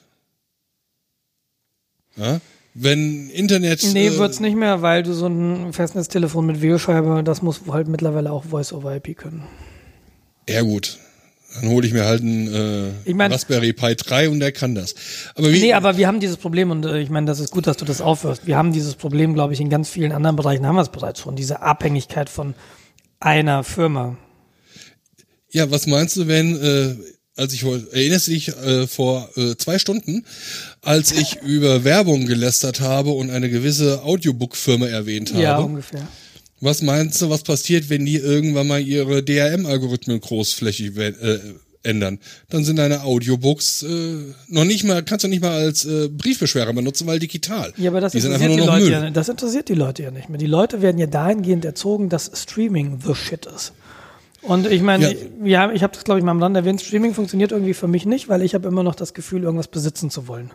Ja? Wenn Internet. Nee, äh, wird's nicht mehr, weil du so ein Festnetztelefon mit Wählscheibe, das muss halt mittlerweile auch Voice-over-IP können. Ja gut. Dann hole ich mir halt einen äh, Ich mein- Raspberry Pi 3 und der kann das. Aber wie, Nee, aber wir haben dieses Problem und äh, ich meine, das ist gut, dass du das aufhörst. Wir haben dieses Problem, glaube ich, in ganz vielen anderen Bereichen haben wir es bereits schon. Diese Abhängigkeit von einer Firma. Ja, was meinst du, wenn, äh, als ich erinnerst du dich äh, vor äh, zwei Stunden, als ich über Werbung gelästert habe und eine gewisse Audiobook-Firma erwähnt habe? Ja, ungefähr. Was meinst du, was passiert, wenn die irgendwann mal ihre DRM-Algorithmen großflächig äh, ändern? Dann sind deine Audiobooks äh, noch nicht mal, kannst du nicht mal als äh, Briefbeschwerer benutzen, weil digital. Ja, aber das die interessiert, die Leute Müll. ja, das interessiert die Leute ja nicht mehr. Die Leute werden ja dahingehend erzogen, dass Streaming the shit ist. Und ich meine, Ja. wir haben, ich habe das, glaube ich, mal am Rand erwähnt, Streaming funktioniert irgendwie für mich nicht, weil ich habe immer noch das Gefühl, irgendwas besitzen zu wollen.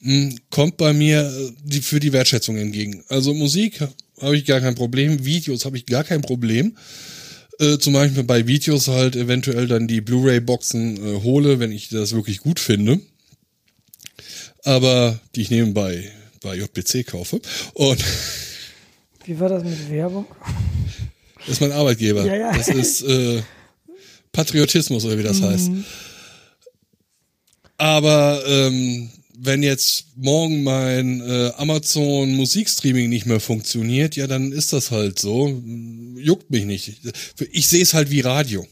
Hm, kommt bei mir äh, die, für die Wertschätzung entgegen. Also Musik habe ich gar kein Problem, Videos habe ich gar kein Problem. Äh, zum Beispiel bei Videos halt eventuell dann die Blu-ray-Boxen äh, hole, wenn ich das wirklich gut finde. Aber die ich nebenbei bei JBC kaufe. Und Wie war das mit Werbung? das ist mein Arbeitgeber. Ja, ja. Das ist äh, Patriotismus oder wie das heißt. Aber ähm, wenn jetzt morgen mein äh, Amazon Musikstreaming nicht mehr funktioniert, ja, dann ist das halt so. Juckt mich nicht. Ich sehe es halt wie Radio.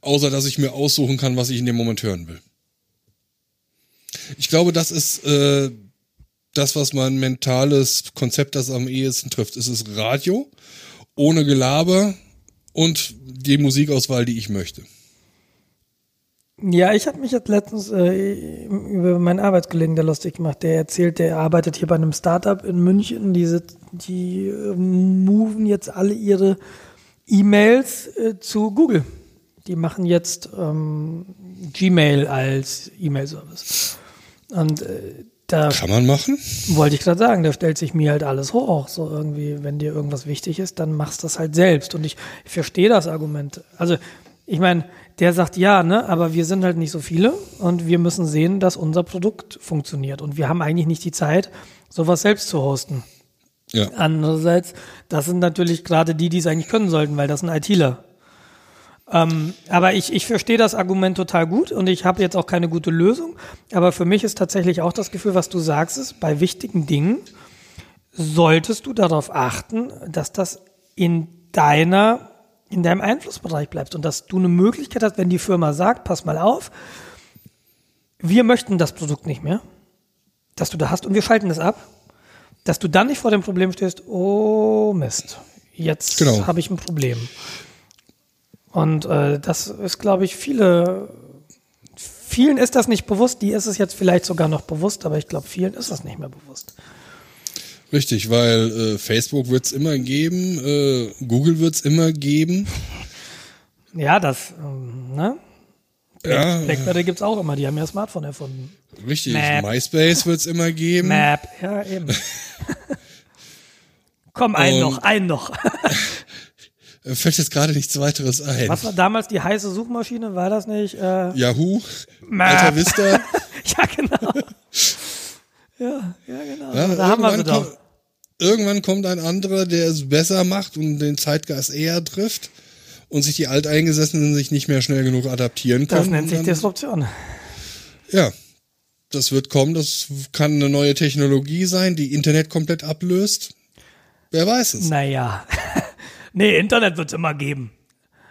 Außer dass ich mir aussuchen kann, was ich in dem Moment hören will. Ich glaube, das ist äh, das, was mein mentales Konzept, das am ehesten trifft. Es ist Radio, ohne Gelaber und die Musikauswahl, die ich möchte. Ja, ich habe mich jetzt letztens äh, über meinen Arbeitskollegen der lustig gemacht. Der erzählt, der arbeitet hier bei einem Startup in München. Die, die äh, moven jetzt alle ihre E-Mails äh, zu Google. Die machen jetzt ähm, Gmail als E-Mail-Service. Und äh, da Kann man machen? wollte ich gerade sagen, da stellt sich mir halt alles hoch. So irgendwie, wenn dir irgendwas wichtig ist, dann machst du das halt selbst. Und ich, ich verstehe das Argument. Also, ich meine, der sagt ja, ne, aber wir sind halt nicht so viele und wir müssen sehen, dass unser Produkt funktioniert. Und wir haben eigentlich nicht die Zeit, sowas selbst zu hosten. Ja. Andererseits, das sind natürlich gerade die, die es eigentlich können sollten, weil das sind ITler. Ähm, aber ich, ich verstehe das Argument total gut und ich habe jetzt auch keine gute Lösung. Aber für mich ist tatsächlich auch das Gefühl, was du sagst, ist, bei wichtigen Dingen solltest du darauf achten, dass das in deiner, in deinem Einflussbereich bleibt und dass du eine Möglichkeit hast, wenn die Firma sagt, pass mal auf, wir möchten das Produkt nicht mehr, dass du da hast und wir schalten es ab, dass du dann nicht vor dem Problem stehst, oh Mist, jetzt Genau. habe ich ein Problem. Und äh, das ist, glaube ich, viele, vielen ist das nicht bewusst, die ist es jetzt vielleicht sogar noch bewusst, aber ich glaube, vielen ist das nicht mehr bewusst. Richtig, weil äh, Facebook wird's immer geben, äh, Google wird's immer geben. Ja, das, ähm, ne? Ja, Blackberry gibt's auch immer, die haben ja Smartphone erfunden. richtig. Map. MySpace wird's immer geben. Map, ja, eben. Komm, ein Und- noch, ein noch. Fällt jetzt gerade nichts weiteres ein. Was war damals die heiße Suchmaschine? War das nicht? Äh, Yahoo, Map. Alta Vista. ja, genau. Ja, ja, genau. Ja, da haben wir sie irgendwann doch. Irgendwann kommt ein anderer, der es besser macht und den Zeitgeist eher trifft und sich die Alteingesessenen sich nicht mehr schnell genug adaptieren können. Das nennt sich dann- Disruption. Ja, das wird kommen. Das kann eine neue Technologie sein, die Internet komplett ablöst. Wer weiß es. Naja. nee, Internet wird es immer geben.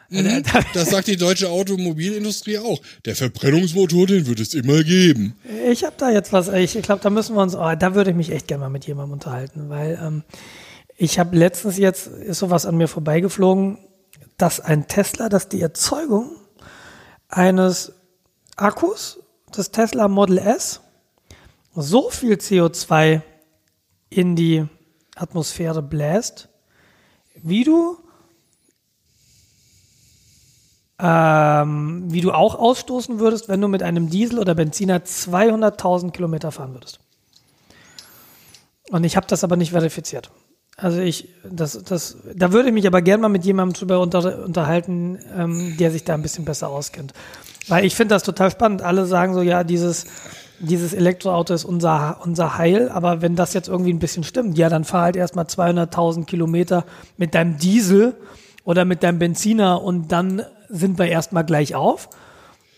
Mhm. Das sagt die deutsche Automobilindustrie auch. Der Verbrennungsmotor, den wird es immer geben. Ich habe da jetzt was, ich glaube, da müssen wir uns, oh, da würde ich mich echt gerne mal mit jemandem unterhalten, weil ähm, ich habe letztens jetzt, ist sowas an mir vorbeigeflogen, dass ein Tesla, dass die Erzeugung eines Akkus des Tesla Model S so viel CO2 in die Atmosphäre bläst, wie du ähm, wie du auch ausstoßen würdest, wenn du mit einem Diesel oder Benziner 200.000 Kilometer fahren würdest. Und ich habe das aber nicht verifiziert. Also ich, das, das, da würde ich mich aber gerne mal mit jemandem drüber unter, unterhalten, ähm, der sich da ein bisschen besser auskennt. Weil ich finde das total spannend. Alle sagen so, ja, dieses, dieses Elektroauto ist unser, unser Heil, aber wenn das jetzt irgendwie ein bisschen stimmt, ja, dann fahr halt erstmal 200.000 Kilometer mit deinem Diesel oder mit deinem Benziner und dann sind wir erstmal gleich auf.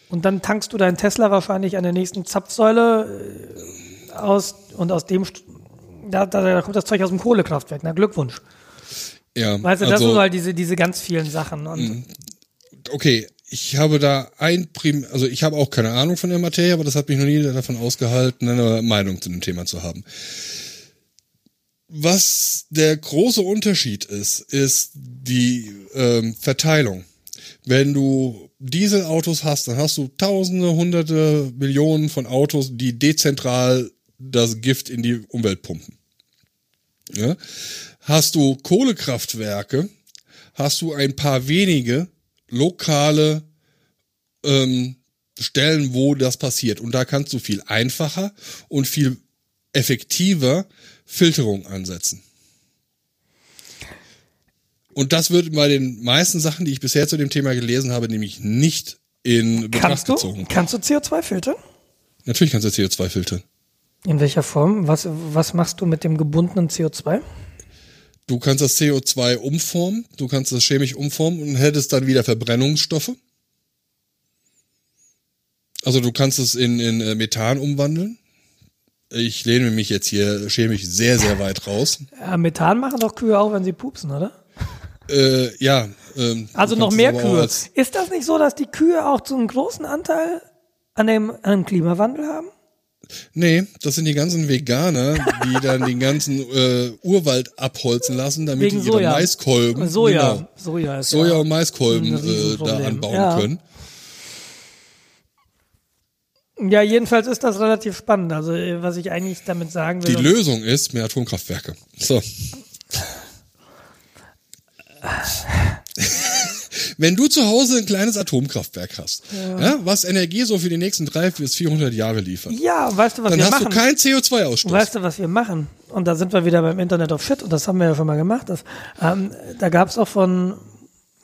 Und dann tankst du deinen Tesla wahrscheinlich an der nächsten Zapfsäule äh, aus und aus dem, da, da, da kommt das Zeug aus dem Kohlekraftwerk. Na, Glückwunsch. Ja, Weißt du, das also, sind halt diese, diese ganz vielen Sachen. Und okay, ich habe da ein Prim, also ich habe auch keine Ahnung von der Materie, aber das hat mich noch nie davon ausgehalten, eine Meinung zu dem Thema zu haben. Was der große Unterschied ist, ist die ähm, Verteilung. Wenn du Dieselautos hast, dann hast du Tausende, Hunderte, Millionen von Autos, die dezentral das Gift in die Umwelt pumpen. Ja? Hast du Kohlekraftwerke, hast du ein paar wenige lokale ähm, Stellen, wo das passiert. Und da kannst du viel einfacher und viel effektiver Filterung ansetzen. Und das wird bei den meisten Sachen, die ich bisher zu dem Thema gelesen habe, nämlich nicht in Betracht kannst du, gezogen. kannst du CO2 filtern? Natürlich kannst du CO2 filtern. In welcher Form? Was, was machst du mit dem gebundenen CO2? Du kannst das CO2 umformen, du kannst das chemisch umformen und hättest dann wieder Verbrennungsstoffe. Also du kannst es in, in äh, Methan umwandeln. Ich lehne mich jetzt hier chemisch sehr, sehr weit raus. Ja, Methan machen doch Kühe auch, wenn sie pupsen, oder? Äh, ja. Ähm, Also noch mehr Kühe. als- Ist das nicht so, dass die Kühe auch so einen großen Anteil an dem, an dem Klimawandel haben? Nee, das sind die ganzen Veganer, die dann den ganzen äh, Urwald abholzen lassen, damit Wegen die ihre Soja. Maiskolben, Soja. genau, Soja ist Soja ja und Maiskolben äh, da anbauen Ja. können. Ja, jedenfalls ist das relativ spannend. Also, äh, was ich eigentlich damit sagen will. Die Lösung ist mehr Atomkraftwerke. So. Wenn du zu Hause ein kleines Atomkraftwerk hast, ja. was Energie so für die nächsten drei bis 400 Jahre liefert, ja, weißt du, was dann wir hast machen? du keinen CO2-Ausstoß. Weißt du, was wir machen? Und da sind wir wieder beim Internet of Shit und das haben wir ja schon mal gemacht. Das, ähm, da gab es auch von,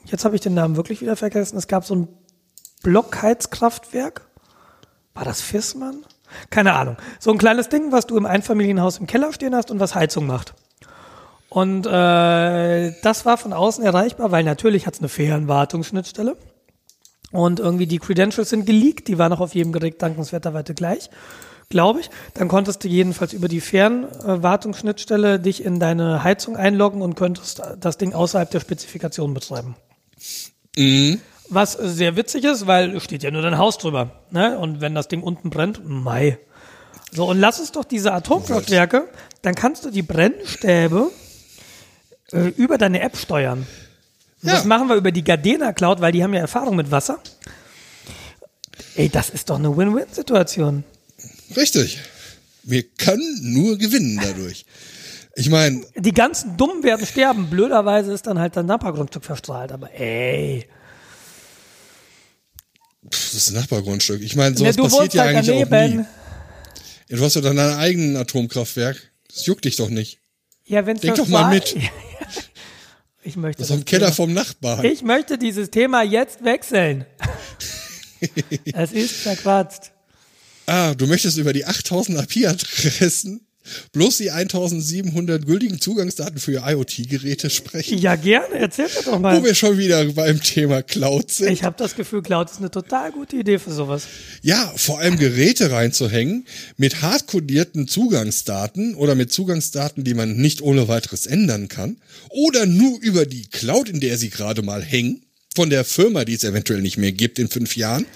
jetzt habe ich den Namen wirklich wieder vergessen, es gab so ein Blockheizkraftwerk. War das Fissmann? Keine Ahnung. So ein kleines Ding, was du im Einfamilienhaus im Keller stehen hast und was Heizung macht. Und äh, das war von außen erreichbar, weil natürlich hat es eine Fernwartungsschnittstelle. Und irgendwie die Credentials sind geleakt, die waren auch auf jedem Gerät dankenswerterweise gleich, glaube ich. Dann konntest du jedenfalls über die Fernwartungsschnittstelle dich in deine Heizung einloggen und könntest das Ding außerhalb der Spezifikation betreiben. Was sehr witzig ist, weil steht ja nur dein Haus drüber. Ne? Und wenn das Ding unten brennt, Mai. So, und lass uns doch diese Atomkraftwerke, dann kannst du die Brennstäbe äh, über deine App steuern. Ja. Das machen wir über die Gardena Cloud, weil die haben ja Erfahrung mit Wasser. Ey, das ist doch eine Win-Win-Situation. Richtig. Wir können nur gewinnen dadurch. Ich meine, Die ganzen Dummen werden sterben. Blöderweise ist dann halt dein Nachbargrundstück verstrahlt. Aber ey, das ist ein Nachbargrundstück. Ich meine, sowas du passiert ja eigentlich auch daneben. nie. Ja, Du hast ja dann dein eigenes Atomkraftwerk. Das juckt dich doch nicht. Ja, wenn's Denk doch mal mit. Ich möchte Das ist das Keller vom Nachbarn. Ich möchte dieses Thema jetzt wechseln. es ist verquatscht. Ah, du möchtest über die 8000 IP-Adressen bloß die 1700 gültigen Zugangsdaten für IoT-Geräte sprechen? Ja, gerne. Erzähl mir doch mal. Wo wir schon wieder beim Thema Cloud sind. Ich habe das Gefühl, Cloud ist eine total gute Idee für sowas. Ja, vor allem Geräte reinzuhängen mit hardcodierten Zugangsdaten oder mit Zugangsdaten, die man nicht ohne weiteres ändern kann. Oder nur über die Cloud, in der sie gerade mal hängen. Von der Firma, die es eventuell nicht mehr gibt in fünf Jahren.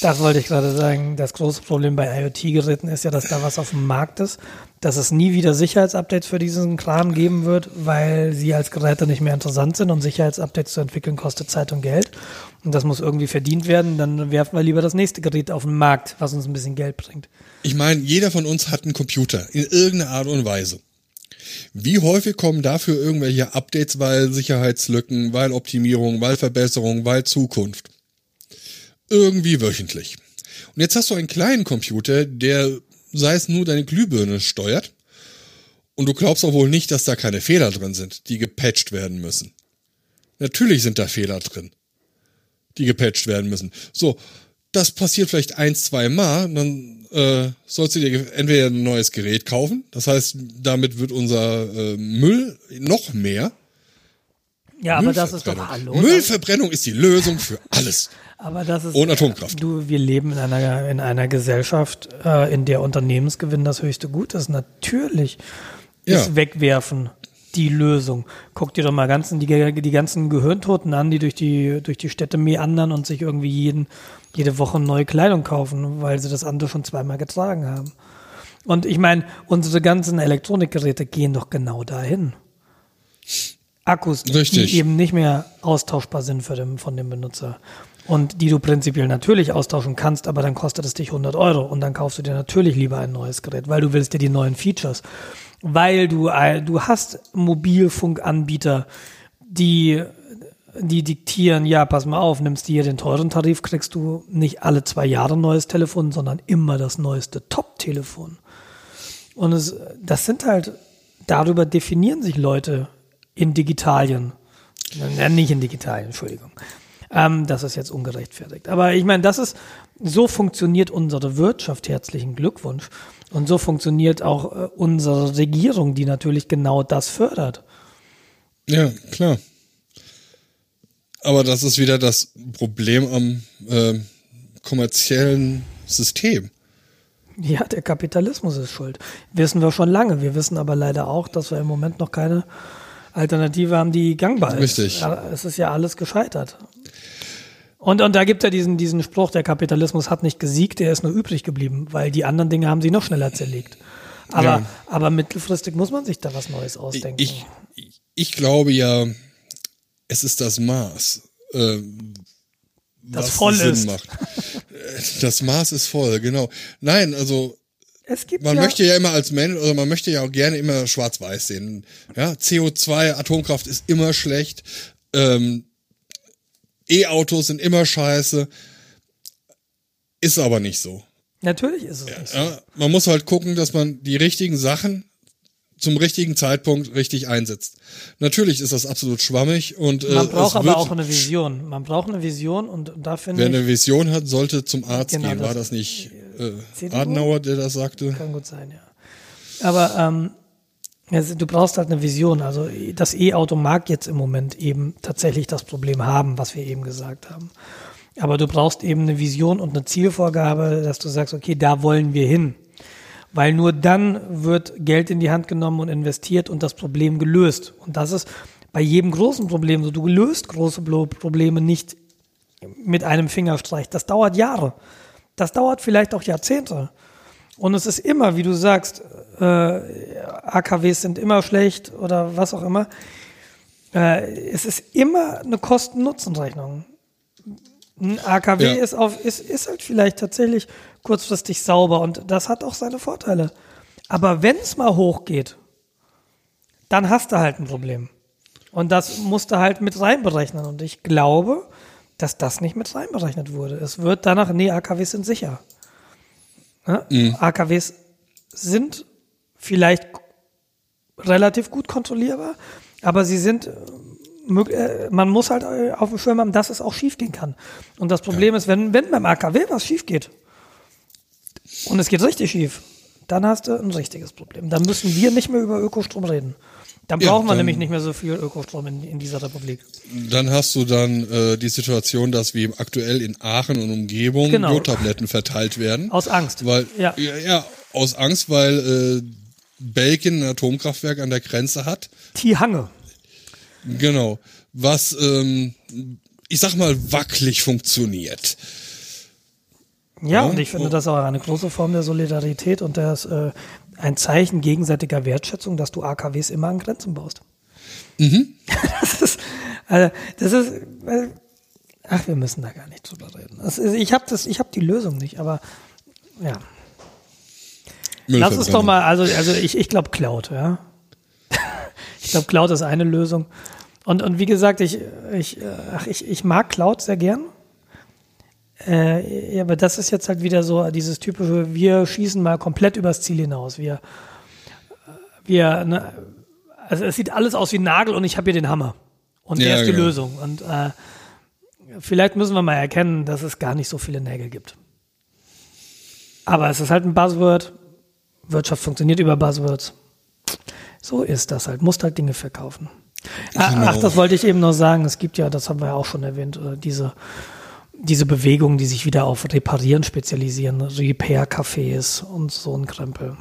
Das wollte ich gerade sagen. Das große Problem bei IoT-Geräten ist ja, dass da was auf dem Markt ist, dass es nie wieder Sicherheitsupdates für diesen Kram geben wird, weil sie als Geräte nicht mehr interessant sind und Sicherheitsupdates zu entwickeln kostet Zeit und Geld. Und das muss irgendwie verdient werden. Dann werfen wir lieber das nächste Gerät auf den Markt, was uns ein bisschen Geld bringt. Ich meine, jeder von uns hat einen Computer in irgendeiner Art und Weise. Wie häufig kommen dafür irgendwelche Updates, weil Sicherheitslücken, weil Optimierung, weil Verbesserung, weil Zukunft? Irgendwie wöchentlich. Und jetzt hast du einen kleinen Computer, der, sei es nur deine Glühbirne steuert, und du glaubst auch wohl nicht, dass da keine Fehler drin sind, die gepatcht werden müssen. Natürlich sind da Fehler drin, die gepatcht werden müssen. So, das passiert vielleicht ein, zwei Mal, dann äh, sollst du dir entweder ein neues Gerät kaufen. Das heißt, damit wird unser äh, Müll noch mehr. Ja, aber das ist doch hallo. Müllverbrennung ist die Lösung für alles. Aber das ist und Atomkraft. Du, wir leben in einer in einer Gesellschaft, äh, in der Unternehmensgewinn das höchste Gut ist. Natürlich Ja. ist Wegwerfen die Lösung. Guck dir doch mal ganzen, die, die ganzen Gehirntoten an, die durch die, durch die Städte meandern und sich irgendwie jeden, jede Woche neue Kleidung kaufen, weil sie das andere schon zweimal getragen haben. Und ich meine, unsere ganzen Elektronikgeräte gehen doch genau dahin. Akkus, Richtig. die eben nicht mehr austauschbar sind für den, von dem Benutzer. Und die du prinzipiell natürlich austauschen kannst, aber dann kostet es dich 100 Euro und dann kaufst du dir natürlich lieber ein neues Gerät, weil du willst dir die neuen Features. Weil du, du hast Mobilfunkanbieter, die, die diktieren, ja, pass mal auf, nimmst du hier den teuren Tarif, kriegst du nicht alle zwei Jahre ein neues Telefon, sondern immer das neueste Top-Telefon. Und es, das sind halt, darüber definieren sich Leute in Digitalien. Ja, nicht in Digitalien, Entschuldigung. Ähm, das ist jetzt ungerechtfertigt. Aber ich meine, das ist, so funktioniert unsere Wirtschaft. Herzlichen Glückwunsch. Und so funktioniert auch äh, unsere Regierung, die natürlich genau das fördert. Ja, klar. Aber das ist wieder das Problem am äh, kommerziellen System. Ja, der Kapitalismus ist schuld. Wissen wir schon lange. Wir wissen aber leider auch, dass wir im Moment noch keine Alternative haben, die gangbar ist. Richtig. Es ist ja alles gescheitert. Und, und da gibt ja diesen, diesen Spruch, der Kapitalismus hat nicht gesiegt, der ist nur übrig geblieben, weil die anderen Dinge haben sie noch schneller zerlegt. Aber, Ja. aber mittelfristig muss man sich da was Neues ausdenken. Ich, ich, ich glaube ja, es ist das Maß, äh, Das was voll Sinn ist. macht. Äh, Das Maß ist voll, genau. Nein, also es gibt man ja, möchte ja immer als Mensch, oder man möchte ja auch gerne immer schwarz-weiß sehen. Ja, CO2, Atomkraft ist immer schlecht. Ähm, E-Autos sind immer scheiße. Ist aber nicht so. natürlich ist es nicht so. Ja, man muss halt gucken, dass man die richtigen Sachen zum richtigen Zeitpunkt richtig einsetzt. Natürlich ist das absolut schwammig und äh, Man braucht es aber auch eine Vision. Man braucht eine Vision und da finde Wer ich, eine Vision hat, sollte zum Arzt Genau, gehen. das- War das nicht äh, CDU? Adenauer, der das sagte? Kann gut sein, ja. Aber ähm, also, du brauchst halt eine Vision. Also das E-Auto mag jetzt im Moment eben tatsächlich das Problem haben, was wir eben gesagt haben. Aber du brauchst eben eine Vision und eine Zielvorgabe, dass du sagst, okay, da wollen wir hin. Weil nur dann wird Geld in die Hand genommen und investiert und das Problem gelöst. Und das ist bei jedem großen Problem so. Du löst große Probleme nicht mit einem Fingerstreich. Das dauert Jahre. Das dauert vielleicht auch Jahrzehnte. Und es ist immer, wie du sagst, äh, AKWs sind immer schlecht oder was auch immer. Äh, es ist immer eine Kosten-Nutzen-Rechnung. Ein AKW Ja. ist, auf, ist, ist halt vielleicht tatsächlich kurzfristig sauber und das hat auch seine Vorteile. Aber wenn es mal hochgeht, dann hast du halt ein Problem. Und das musst du halt mit reinberechnen. Und ich glaube, dass das nicht mit reinberechnet wurde. Es wird danach, nee, AKWs sind sicher. Ne? AKWs sind vielleicht relativ gut kontrollierbar, aber sie sind, äh, äh, man muss halt äh, auf dem Schirm haben, dass es auch schiefgehen kann. Und das Problem ist, wenn, wenn beim AKW was schief geht, und es geht richtig schief, dann hast du ein richtiges Problem. Dann müssen wir nicht mehr über Ökostrom reden. Dann Ja, brauchen wir dann- nämlich nicht mehr so viel Ökostrom in, in dieser Republik. Dann hast du dann äh, die Situation, dass wie aktuell in Aachen und Umgebung Genau. Jodtabletten verteilt werden. Aus Angst. Weil, Ja. ja. ja, aus Angst, weil äh, Belgien ein Atomkraftwerk an der Grenze hat. Tihange. Genau. Was, ähm, ich sag mal, wackelig funktioniert. Ja, Ja, und ich finde das auch eine große Form der Solidarität und das äh, ein Zeichen gegenseitiger Wertschätzung, dass du AKWs immer an Grenzen baust. Mhm. Das ist, also, das ist, ach, wir müssen da gar nicht drüber reden. Ist, ich habe das, ich habe die Lösung nicht, aber ja. Lass uns doch mal, also, also ich, ich glaube Cloud, ja. ich glaube Cloud ist eine Lösung. Und, und wie gesagt, ich, ich, äh, ach, ich, ich mag Cloud sehr gern. Äh, ja, aber das ist jetzt halt wieder so dieses typische, wir schießen mal komplett übers Ziel hinaus. Wir, wir, ne, also es sieht alles aus wie ein Nagel und ich habe hier den Hammer. Und der Ja, ist die genau. Lösung. Und äh, vielleicht müssen wir mal erkennen, dass es gar nicht so viele Nägel gibt. Aber es ist halt ein Buzzword. Wirtschaft funktioniert über Buzzwords. So ist das halt. Musst halt Dinge verkaufen. Ah, Genau. Ach, das wollte ich eben noch sagen. Es gibt ja, das haben wir ja auch schon erwähnt, äh, diese, diese Bewegungen, die sich wieder auf Reparieren spezialisieren. Repair-Cafés und so ein Krempel.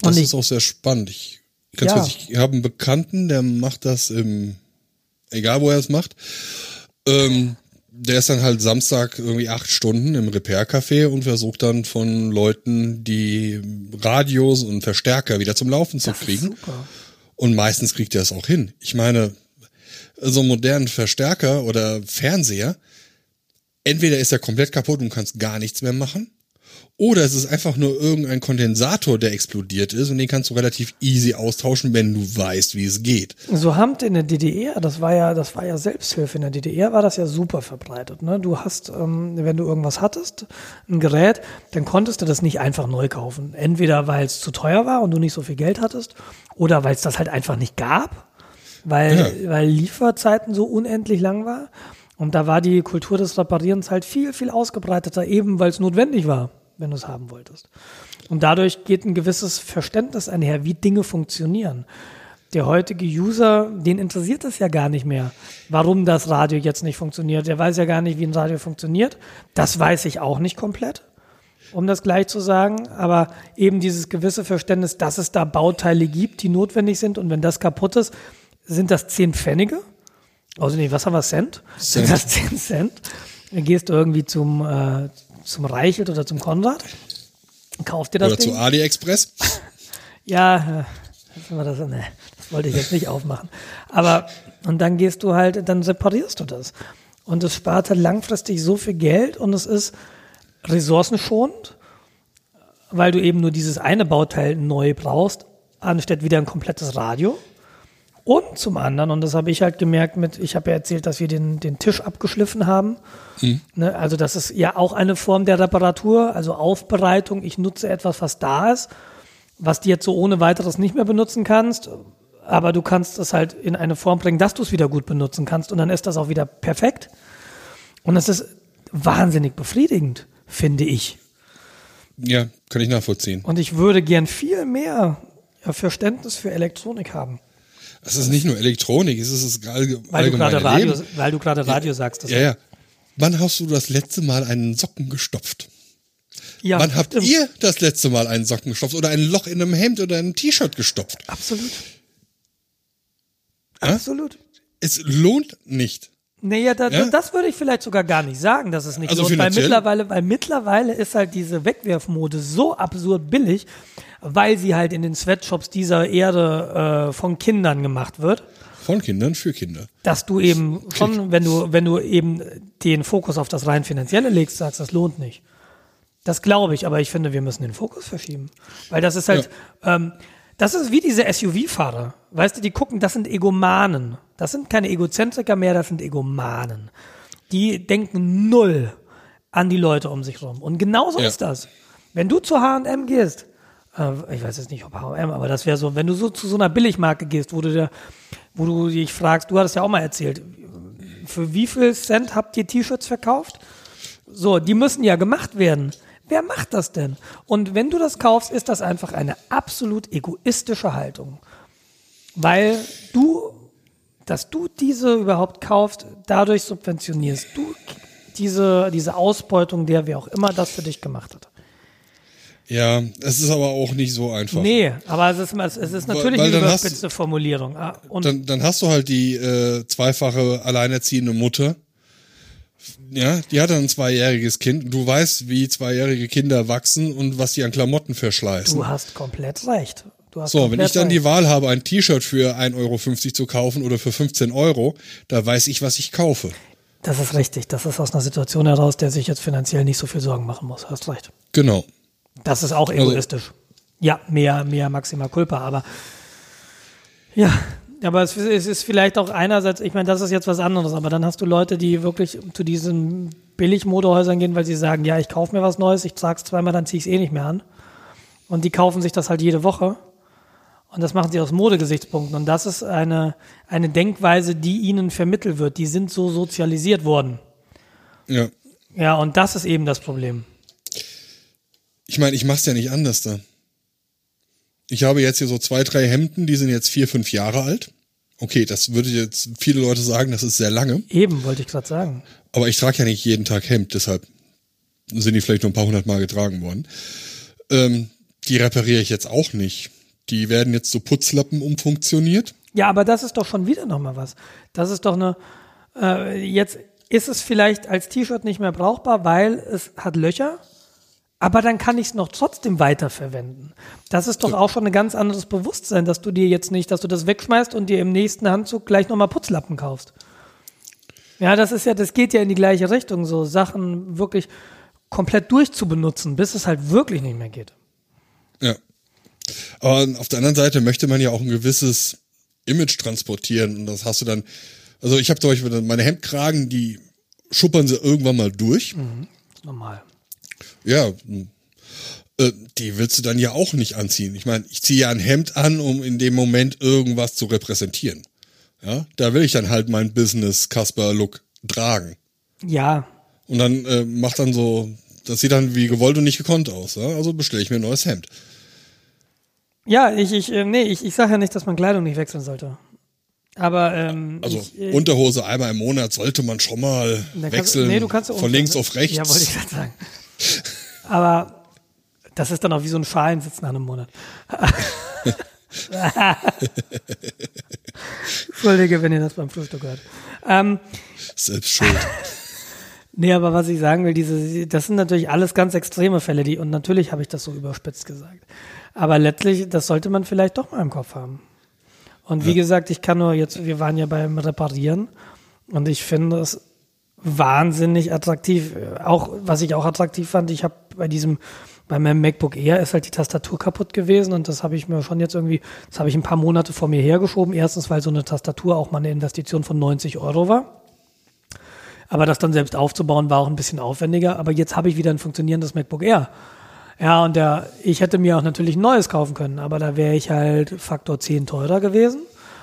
Das Und ich, ist auch sehr spannend. Ich, ganz Ja. kurz, ich habe einen Bekannten, der macht das im, egal wo er es macht. Ähm, der ist dann halt Samstag irgendwie acht Stunden im Repair-Café und versucht dann von Leuten die Radios und Verstärker wieder zum Laufen zu das kriegen. Und meistens kriegt er es auch hin. Ich meine, so einen modernen Verstärker oder Fernseher, entweder ist er komplett kaputt und du kannst gar nichts mehr machen, oder es ist einfach nur irgendein Kondensator, der explodiert ist und den kannst du relativ easy austauschen, wenn du weißt, wie es geht. So Hamt in der DDR, das war ja, das war ja Selbsthilfe. In der DDR war das ja super verbreitet. Ne? Du hast, ähm, wenn du irgendwas hattest, ein Gerät, dann konntest du das nicht einfach neu kaufen. Entweder weil es zu teuer war und du nicht so viel Geld hattest, oder weil es das halt einfach nicht gab, weil, weil Lieferzeiten so unendlich lang war. Und da war die Kultur des Reparierens halt viel, viel ausgebreiteter, eben weil es notwendig war, wenn du es haben wolltest. Und dadurch geht ein gewisses Verständnis einher, wie Dinge funktionieren. Der heutige User, den interessiert es ja gar nicht mehr, warum das Radio jetzt nicht funktioniert. Der weiß ja gar nicht, wie ein Radio funktioniert. Das weiß ich auch nicht komplett, um das gleich zu sagen. Aber eben dieses gewisse Verständnis, dass es da Bauteile gibt, die notwendig sind. Und wenn das kaputt ist, sind das 10 Pfennige. Also nee, was haben wir, Cent? Sind Cent. das 10 Cent? Dann gehst du irgendwie zum, äh, zum Reichelt oder zum Konrad, kaufst dir das Oder Ding. zu AliExpress. Ja, äh, das, nee, das wollte ich jetzt nicht aufmachen. Aber, und dann gehst du halt, dann reparierst du das. Und es spart halt langfristig so viel Geld und es ist ressourcenschonend, weil du eben nur dieses eine Bauteil neu brauchst, anstatt wieder ein komplettes Radio. Und zum anderen, und das habe ich halt gemerkt mit, ich habe ja erzählt, dass wir den, den Tisch abgeschliffen haben. Ne, also das ist ja auch eine Form der Reparatur, also Aufbereitung. Ich nutze etwas, was da ist, was du jetzt so ohne weiteres nicht mehr benutzen kannst. Aber du kannst es halt in eine Form bringen, dass du es wieder gut benutzen kannst. Und dann ist das auch wieder perfekt. Und es ist wahnsinnig befriedigend, finde ich. Ja, kann ich nachvollziehen. Und ich würde gern viel mehr Verständnis für Elektronik haben. Es ist nicht nur Elektronik, es ist das allge- Weil du allgemeine gerade Radio, Leben. weil du gerade Radio sagst. Das Ja, ja. Wann hast du das letzte Mal einen Socken gestopft? ja, Wann habt ihr das letzte Mal einen Socken gestopft oder ein Loch in einem Hemd oder einem T-Shirt gestopft? Absolut. Hä? Absolut. Es lohnt nicht. Naja, da, Ja? das würde ich vielleicht sogar gar nicht sagen, dass es nicht Also lohnt, weil mittlerweile, weil mittlerweile ist halt diese Wegwerfmode so absurd billig, weil sie halt in den Sweatshops dieser Erde äh, von Kindern gemacht wird, Von Kindern für Kinder. dass du eben schon, wenn du, wenn du eben den Fokus auf das rein finanzielle legst, sagst, das lohnt nicht. Das glaube ich, aber ich finde, wir müssen den Fokus verschieben. Weil das ist halt, ähm, das ist wie diese SUV-Fahrer. Weißt du, die gucken, das sind Egomanen. Das sind keine Egozentriker mehr, das sind Egomanen. Die denken null an die Leute um sich rum. Und genauso Ja. ist das. Wenn du zu H&M gehst, äh, ich weiß jetzt nicht, ob H&M, aber das wäre so, wenn du so zu so einer Billigmarke gehst, wo du dir, wo du dich fragst, du hattest ja auch mal erzählt, für wie viel Cent habt ihr T-Shirts verkauft? So, die müssen ja gemacht werden. Wer macht das denn? Und wenn du das kaufst, ist das einfach eine absolut egoistische Haltung. Weil du, dass du diese überhaupt kaufst, dadurch subventionierst du diese, diese Ausbeutung, der wer auch immer das für dich gemacht hat. Ja, es ist aber auch nicht so einfach. Nee, aber es ist, es ist natürlich Weil eine dann hast- überspitzte Formulierung. Ah, Und Dann, dann hast du halt die äh, zweifache alleinerziehende Mutter. Ja, die hat dann ein zweijähriges Kind. Du weißt, wie zweijährige Kinder wachsen und was die an Klamotten verschleißen. du hast komplett recht. Du hast So, wenn komplett ich dann die recht. Wahl habe, ein T-Shirt für 1,50 Euro zu kaufen oder für 15 Euro, da weiß ich, was ich kaufe. Das ist richtig. Das ist aus einer Situation heraus, der sich jetzt finanziell nicht so viel Sorgen machen muss. Hast recht. Genau. Das ist auch Also egoistisch. ja, mehr, mehr Maxima Culpa, aber ja, aber es, es ist vielleicht auch einerseits, ich meine, das ist jetzt was anderes, aber dann hast du Leute, die wirklich zu diesen Billigmodehäusern gehen, weil sie sagen, ja, ich kaufe mir was Neues, ich trage es zweimal, dann ziehe ich es eh nicht mehr an. Und die kaufen sich das halt jede Woche. Und das machen sie aus Modegesichtspunkten. Und das ist eine, eine Denkweise, die ihnen vermittelt wird. Die sind so sozialisiert worden. Ja. Ja, und das ist eben das Problem. Ich meine, ich mach's ja nicht anders da. Ich habe jetzt hier so zwei, drei Hemden, die sind jetzt vier, fünf Jahre alt. Okay, das würde jetzt viele Leute sagen, das ist sehr lange. Eben, wollte ich gerade sagen. Aber ich trage ja nicht jeden Tag Hemd, deshalb sind die vielleicht nur ein paar hundert Mal getragen worden. Ähm, die repariere ich jetzt auch nicht. Die werden jetzt zu Putzlappen umfunktioniert. Ja, aber das ist doch schon wieder nochmal was. Das ist doch eine, äh, jetzt ist es vielleicht als T-Shirt nicht mehr brauchbar, weil es hat Löcher, aber dann kann ich es noch trotzdem weiterverwenden. Das ist doch auch schon ein ganz anderes Bewusstsein, dass du dir jetzt nicht, dass du das wegschmeißt und dir im nächsten Handzug gleich nochmal Putzlappen kaufst. Ja, das ist ja, das geht ja in die gleiche Richtung, so Sachen wirklich komplett durchzubenutzen, bis es halt wirklich nicht mehr geht. Ja. Aber auf der anderen Seite möchte man ja auch ein gewisses Image transportieren. Und das hast du dann, also ich habe zum Beispiel meine Hemdkragen, die schuppern sie irgendwann mal durch. Normal. Ja, äh, die willst du dann ja auch nicht anziehen. Ich meine, ich ziehe ja ein Hemd an, um in dem Moment irgendwas zu repräsentieren. Ja, da will ich dann halt mein Business Casper Look tragen. Ja, Und dann äh, macht dann so, das sieht dann wie gewollt und nicht gekonnt aus. Ja? Also bestelle ich mir ein neues Hemd. Ja, ich, ich, äh, nee, ich, ich sage ja nicht, dass man Kleidung nicht wechseln sollte. Aber, ähm, Also ich, äh, Unterhose einmal im Monat sollte man schon mal dann kannst- wechseln. nee, du kannst ja von links auf rechts. Ja, wollte ich gerade sagen. Aber das ist dann auch wie so ein Schalensitz nach einem Monat. Entschuldige, wenn ihr das beim Frühstück hört. Ähm, Selbst schuld. nee, aber was ich sagen will, diese, das sind natürlich alles ganz extreme Fälle, die, und natürlich habe ich das so überspitzt gesagt. Aber letztlich, das sollte man vielleicht doch mal im Kopf haben. Und wie gesagt, ich kann nur jetzt, wir waren ja beim Reparieren und ich finde es wahnsinnig attraktiv. Auch, was ich auch attraktiv fand, ich habe bei diesem, bei meinem MacBook Air ist halt die Tastatur kaputt gewesen und das habe ich mir schon jetzt irgendwie, das habe ich ein paar Monate vor mir hergeschoben. Erstens, weil so eine Tastatur auch mal eine Investition von 90 Euro war. Aber das dann selbst aufzubauen war auch ein bisschen aufwendiger. Aber jetzt habe ich wieder ein funktionierendes MacBook Air. Ja, und der, ich hätte mir auch natürlich ein neues kaufen können, aber da wäre ich halt Faktor 10 teurer gewesen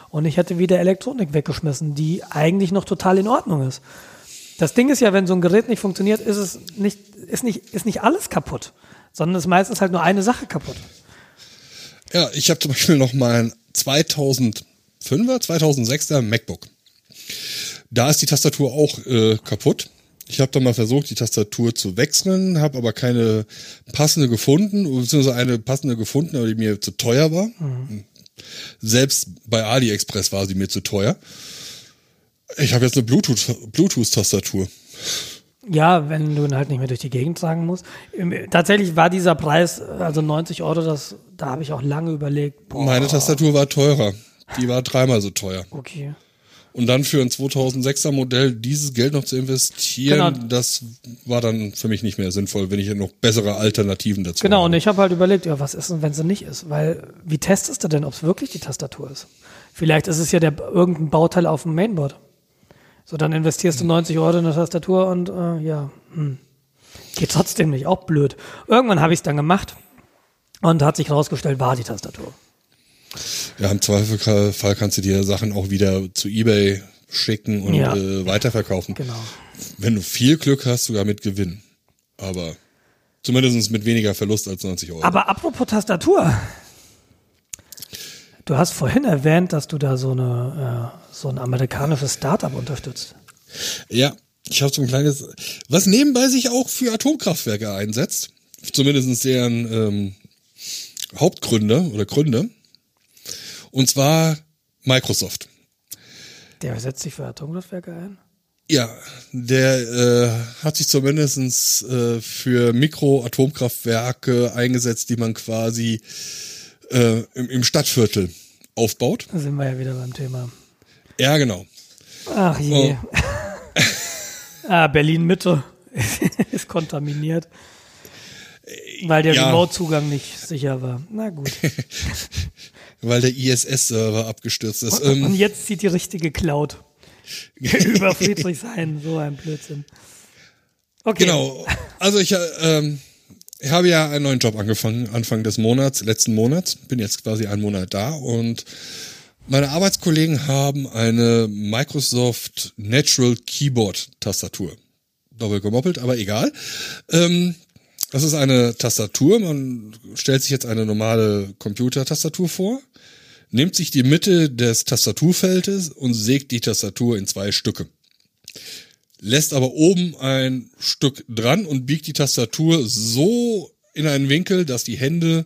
und ich hätte wieder Elektronik weggeschmissen, die eigentlich noch total in Ordnung ist. Das Ding ist ja, wenn so ein Gerät nicht funktioniert, ist es nicht, ist nicht, ist nicht alles kaputt, sondern ist meistens halt nur eine Sache kaputt. Ja, ich habe zum Beispiel noch mein 2005er, 2006er MacBook. Da ist die Tastatur auch äh, kaputt. Ich habe dann mal versucht, die Tastatur zu wechseln, habe aber keine passende gefunden, beziehungsweise eine passende gefunden, aber die mir zu teuer war. Selbst bei AliExpress war sie mir zu teuer. Ich habe jetzt eine Bluetooth- Bluetooth-Tastatur. Ja, wenn du ihn halt nicht mehr durch die Gegend tragen musst. Im- Tatsächlich war dieser Preis, also 90 Euro, das, da habe ich auch lange überlegt. Boah, Meine Tastatur war teurer. Die war dreimal so teuer. okay. Und dann für ein 2006er Modell dieses Geld noch zu investieren, Genau. das war dann für mich nicht mehr sinnvoll, wenn ich noch bessere Alternativen dazu Genau, und habe. ich habe halt überlegt, ja, was ist denn, wenn sie nicht ist? Weil, wie testest du denn, ob es wirklich die Tastatur ist? Vielleicht ist es ja der, irgendein Bauteil auf dem Mainboard. So, dann investierst du 90 Euro in eine Tastatur und äh, ja, hm. geht trotzdem nicht, auch blöd. Irgendwann habe ich es dann gemacht und hat sich herausgestellt, war die Tastatur. Ja, im Zweifelfall kannst du dir Sachen auch wieder zu Ebay schicken und Ja. äh, weiterverkaufen. Genau. Wenn du viel Glück hast, sogar mit Gewinn. Aber Zumindest mit weniger Verlust als 90 Euro. Aber apropos Tastatur. Du hast vorhin erwähnt, dass du da so, eine, äh, so ein amerikanisches Startup unterstützt. Ja, ich habe so ein kleines, was nebenbei sich auch für Atomkraftwerke einsetzt. Zumindest deren ähm, Hauptgründe oder Gründe. Und zwar Microsoft. Der setzt sich für Atomkraftwerke ein? Ja, der äh, hat sich zumindestens äh, für Mikroatomkraftwerke eingesetzt, die man quasi äh, im, im Stadtviertel aufbaut. Da sind wir ja wieder beim Thema. Ja, genau. Ach je. Oh. ah, Berlin Mitte ist kontaminiert. Weil der ja. Remote-Zugang nicht sicher war. Na gut. Weil der ISS-Server abgestürzt ist. Und, ähm, und jetzt zieht die richtige Cloud über Friedrichshain. So ein Blödsinn. Okay. Genau. Also ich, ähm, ich habe ja einen neuen Job angefangen, Anfang des Monats, letzten Monats. Bin jetzt quasi einen Monat da und meine Arbeitskollegen haben eine Microsoft Natural Keyboard Tastatur. Doppel gemoppelt, aber egal. Ähm, das ist eine Tastatur. Man stellt sich jetzt eine normale Computertastatur vor, nimmt sich die Mitte des Tastaturfeldes und sägt die Tastatur in zwei Stücke. Lässt aber oben ein Stück dran und biegt die Tastatur so in einen Winkel, dass die Hände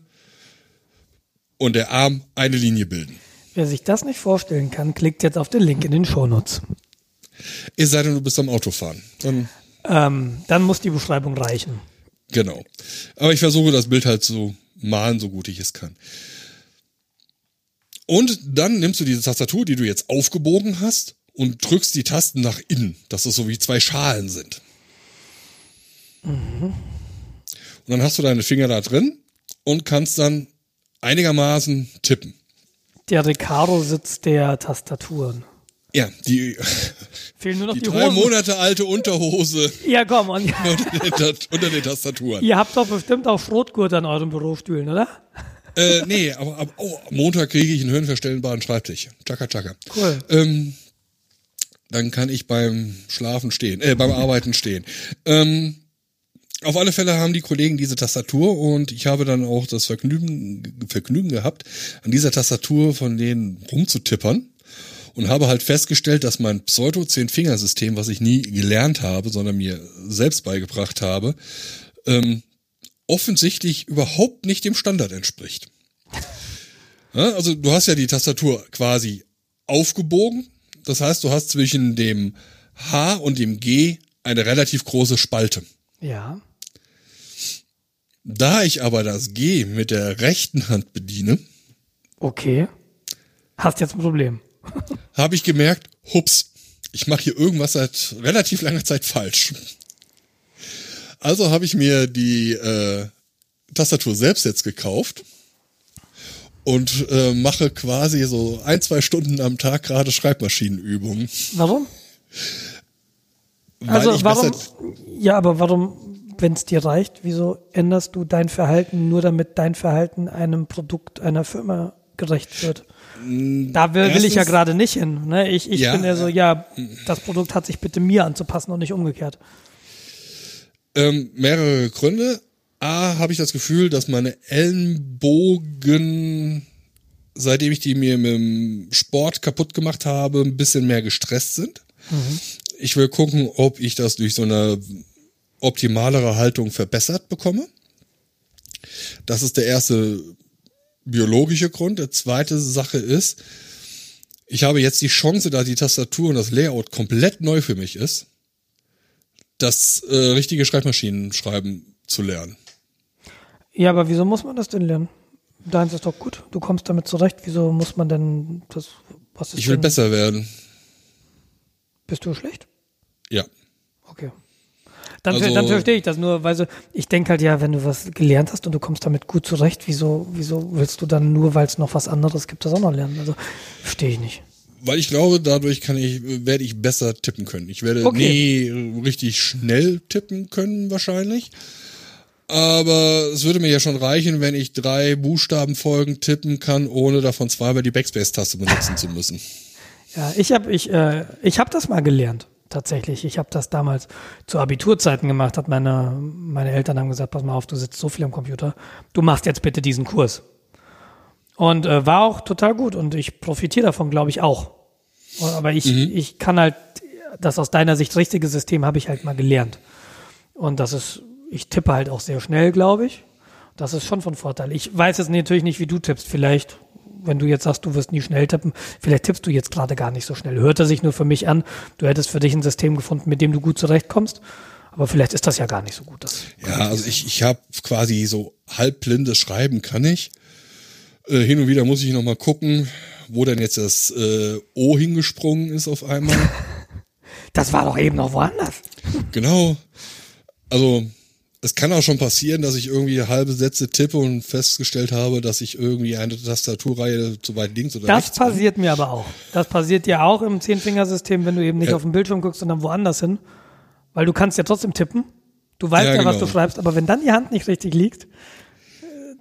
und der Arm eine Linie bilden. Wer sich das nicht vorstellen kann, klickt jetzt auf den Link in den Shownotes. Es sei denn, du bist am Autofahren. Dann, ähm, dann muss die Beschreibung reichen. Genau. Aber ich versuche das Bild halt zu malen, so gut ich es kann. Und dann nimmst du diese Tastatur, die du jetzt aufgebogen hast, und drückst die Tasten nach innen, dass das so wie zwei Schalen sind. Mhm. Und dann hast du deine Finger da drin und kannst dann einigermaßen tippen. Der Recaro-Sitz der Tastaturen. Ja, die, Fehlen nur noch die, die drei Hosen. Monate alte Unterhose Ja, komm. Und, unter, den, unter den Tastaturen. ihr habt doch bestimmt auch Schrotgurt an euren Bürostühlen, oder? Äh, nee, aber, oh, am Montag kriege ich einen höhenverstellbaren Schreibtisch. Chaka, chaka. Cool. Ähm, dann kann ich beim Schlafen stehen, äh, beim Arbeiten stehen. Ähm, auf alle Fälle haben die Kollegen diese Tastatur und ich habe dann auch das Vergnügen, Vergnügen gehabt, an dieser Tastatur von denen rumzutippern und habe halt festgestellt, dass mein Pseudo-Zehn-Fingersystem, was ich nie gelernt habe, sondern mir selbst beigebracht habe, ähm, offensichtlich überhaupt nicht dem Standard entspricht. Ja, also du hast ja die Tastatur quasi aufgebogen. Das heißt, du hast zwischen dem H und dem G eine relativ große Spalte. Ja. Da ich aber das G mit der rechten Hand bediene. Okay. Hast jetzt ein Problem habe ich gemerkt, hups, ich mache hier irgendwas seit relativ langer Zeit falsch. Also habe ich mir die äh, Tastatur selbst jetzt gekauft und äh, mache quasi so ein, zwei Stunden am Tag gerade Schreibmaschinenübungen. Warum? Weil also ich warum? Ja, aber warum, wenn es dir reicht, wieso änderst du dein Verhalten nur damit dein Verhalten einem Produkt einer Firma gerecht wird? Da will, will ich ja gerade nicht hin. Ne? Ich, ich Ja, bin ja so, ja, das Produkt hat sich bitte mir anzupassen und nicht umgekehrt. ähm, mehrere Gründe. A, habe ich das Gefühl, dass meine Ellenbogen, seitdem ich die mir mit dem Sport kaputt gemacht habe, ein bisschen mehr gestresst sind. Ich will gucken, ob ich das durch so eine optimalere Haltung verbessert bekomme. Das ist der erste biologische Grund. Der zweite Sache ist, ich habe jetzt die Chance, da die Tastatur und das Layout komplett neu für mich ist, das äh, richtige Schreibmaschinenschreiben zu lernen. Ja, aber wieso muss man das denn lernen? Deins ist doch gut. Du kommst damit zurecht. Wieso muss man denn das? Was ist Ich will denn, besser werden. Bist du schlecht? Ja. Okay. Dann, Also- dann verstehe ich das nur, weil so, ich denke halt ja, wenn du was gelernt hast und du kommst damit gut zurecht, wieso, wieso willst du dann nur, weil es noch was anderes gibt, das auch noch lernen? Also verstehe ich nicht. Weil ich glaube, dadurch kann ich, werde ich besser tippen können. Ich werde Okay. nie richtig schnell tippen können, wahrscheinlich. Aber es würde mir ja schon reichen, wenn ich drei Buchstabenfolgen tippen kann, ohne davon zweimal die Backspace-Taste benutzen zu müssen. Ja, ich habe ich, äh, ich hab das mal gelernt, tatsächlich. Ich habe das damals zu Abiturzeiten gemacht, hat meine, meine Eltern haben gesagt, pass mal auf, du sitzt so viel am Computer, du machst jetzt bitte diesen Kurs. Und äh, war auch total gut und ich profitiere davon, glaube ich, auch. Aber ich, mhm. ich kann halt, das aus deiner Sicht richtige System habe ich halt mal gelernt. Und das ist, ich tippe halt auch sehr schnell, glaube ich. Das ist schon von Vorteil. Ich weiß jetzt natürlich nicht, wie du tippst. Vielleicht, wenn du jetzt sagst, du wirst nie schnell tippen, vielleicht tippst du jetzt gerade gar nicht so schnell. Hört er sich nur für mich an, du hättest für dich ein System gefunden, mit dem du gut zurechtkommst. Aber vielleicht ist das ja gar nicht so gut. Das ja, also ich, ich habe quasi so halbblindes Schreiben kann ich. Äh, hin und wieder muss ich noch mal gucken, wo denn jetzt das äh, O hingesprungen ist auf einmal. das war doch eben noch woanders. Genau. Also es kann auch schon passieren, dass ich irgendwie halbe Sätze tippe und festgestellt habe, dass ich irgendwie eine Tastaturreihe zu weit links oder das rechts. Das passiert bin. mir aber auch. Das passiert dir auch im Zehnfingersystem, wenn du eben nicht ja. auf den Bildschirm guckst, sondern woanders hin. Weil du kannst ja trotzdem tippen. Du weißt ja, ja was du genau. schreibst, aber wenn dann die Hand nicht richtig liegt, äh,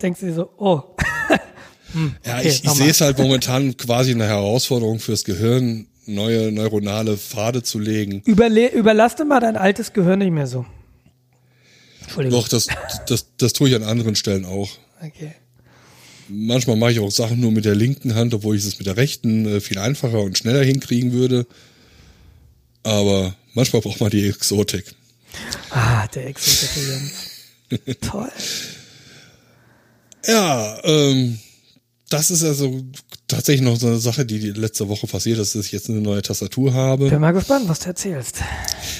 denkst du dir so, oh. hm, ja, okay, ich, ich sehe es halt momentan quasi eine Herausforderung fürs Gehirn, neue neuronale Pfade zu legen. Überle überlass mal dein altes Gehirn nicht mehr so. Entschuldigung. Doch, das, das, das tue ich an anderen Stellen auch. Okay. Manchmal mache ich auch Sachen nur mit der linken Hand, obwohl ich es mit der rechten äh, viel einfacher und schneller hinkriegen würde. Aber manchmal braucht man die Exotik. Ah, der Exotik. Toll. Ja, ähm, das ist also tatsächlich noch so eine Sache, die, letzte Woche passiert ist, dass ich jetzt eine neue Tastatur habe. Bin mal gespannt, was du erzählst.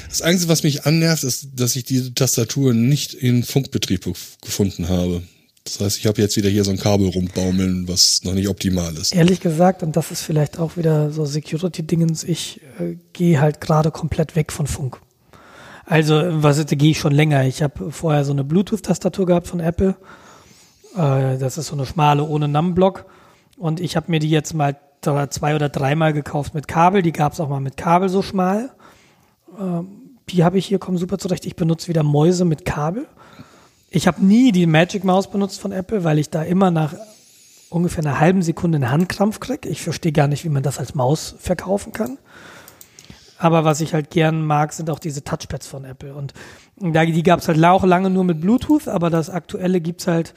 Das Einzige, was mich annervt, ist, dass ich diese Tastatur nicht in Funkbetrieb gefunden habe. Das heißt, ich habe jetzt wieder hier so ein Kabel rumbaumeln, was noch nicht optimal ist. Ehrlich gesagt, und das ist vielleicht auch wieder so Security-Dingens, ich äh, gehe halt gerade komplett weg von Funk. Also, was gehe ich schon länger. Ich habe vorher so eine Bluetooth-Tastatur gehabt von Apple. Äh, das ist so eine schmale ohne Numblock. Und ich habe mir die jetzt mal zwei oder dreimal gekauft mit Kabel. Die gab es auch mal mit Kabel so schmal. Ähm, die habe ich hier, kommen super zurecht. Ich benutze wieder Mäuse mit Kabel. Ich habe nie die Magic Maus benutzt von Apple, weil ich da immer nach ungefähr einer halben Sekunde einen Handkrampf kriege. Ich verstehe gar nicht, wie man das als Maus verkaufen kann. Aber was ich halt gern mag, sind auch diese Touchpads von Apple. Und da, die gab es halt auch lange nur mit Bluetooth, aber das aktuelle gibt's halt,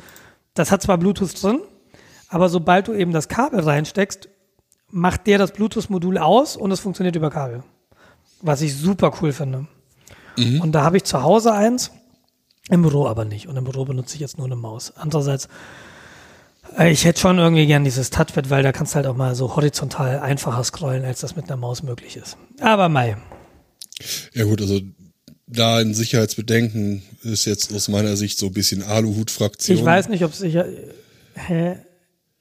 das hat zwar Bluetooth drin, aber sobald du eben das Kabel reinsteckst, macht der das Bluetooth-Modul aus und es funktioniert über Kabel. Was ich super cool finde. Mhm. Und da habe ich zu Hause eins, im Büro aber nicht. Und im Büro benutze ich jetzt nur eine Maus. Andererseits, äh, ich hätte schon irgendwie gern dieses Touchpad, weil da kannst du halt auch mal so horizontal einfacher scrollen, als das mit einer Maus möglich ist. Aber Mai. Ja gut, also da ein Sicherheitsbedenken ist jetzt aus meiner Sicht so ein bisschen Aluhut-Fraktion. Ich weiß nicht, ob sicher. Hä?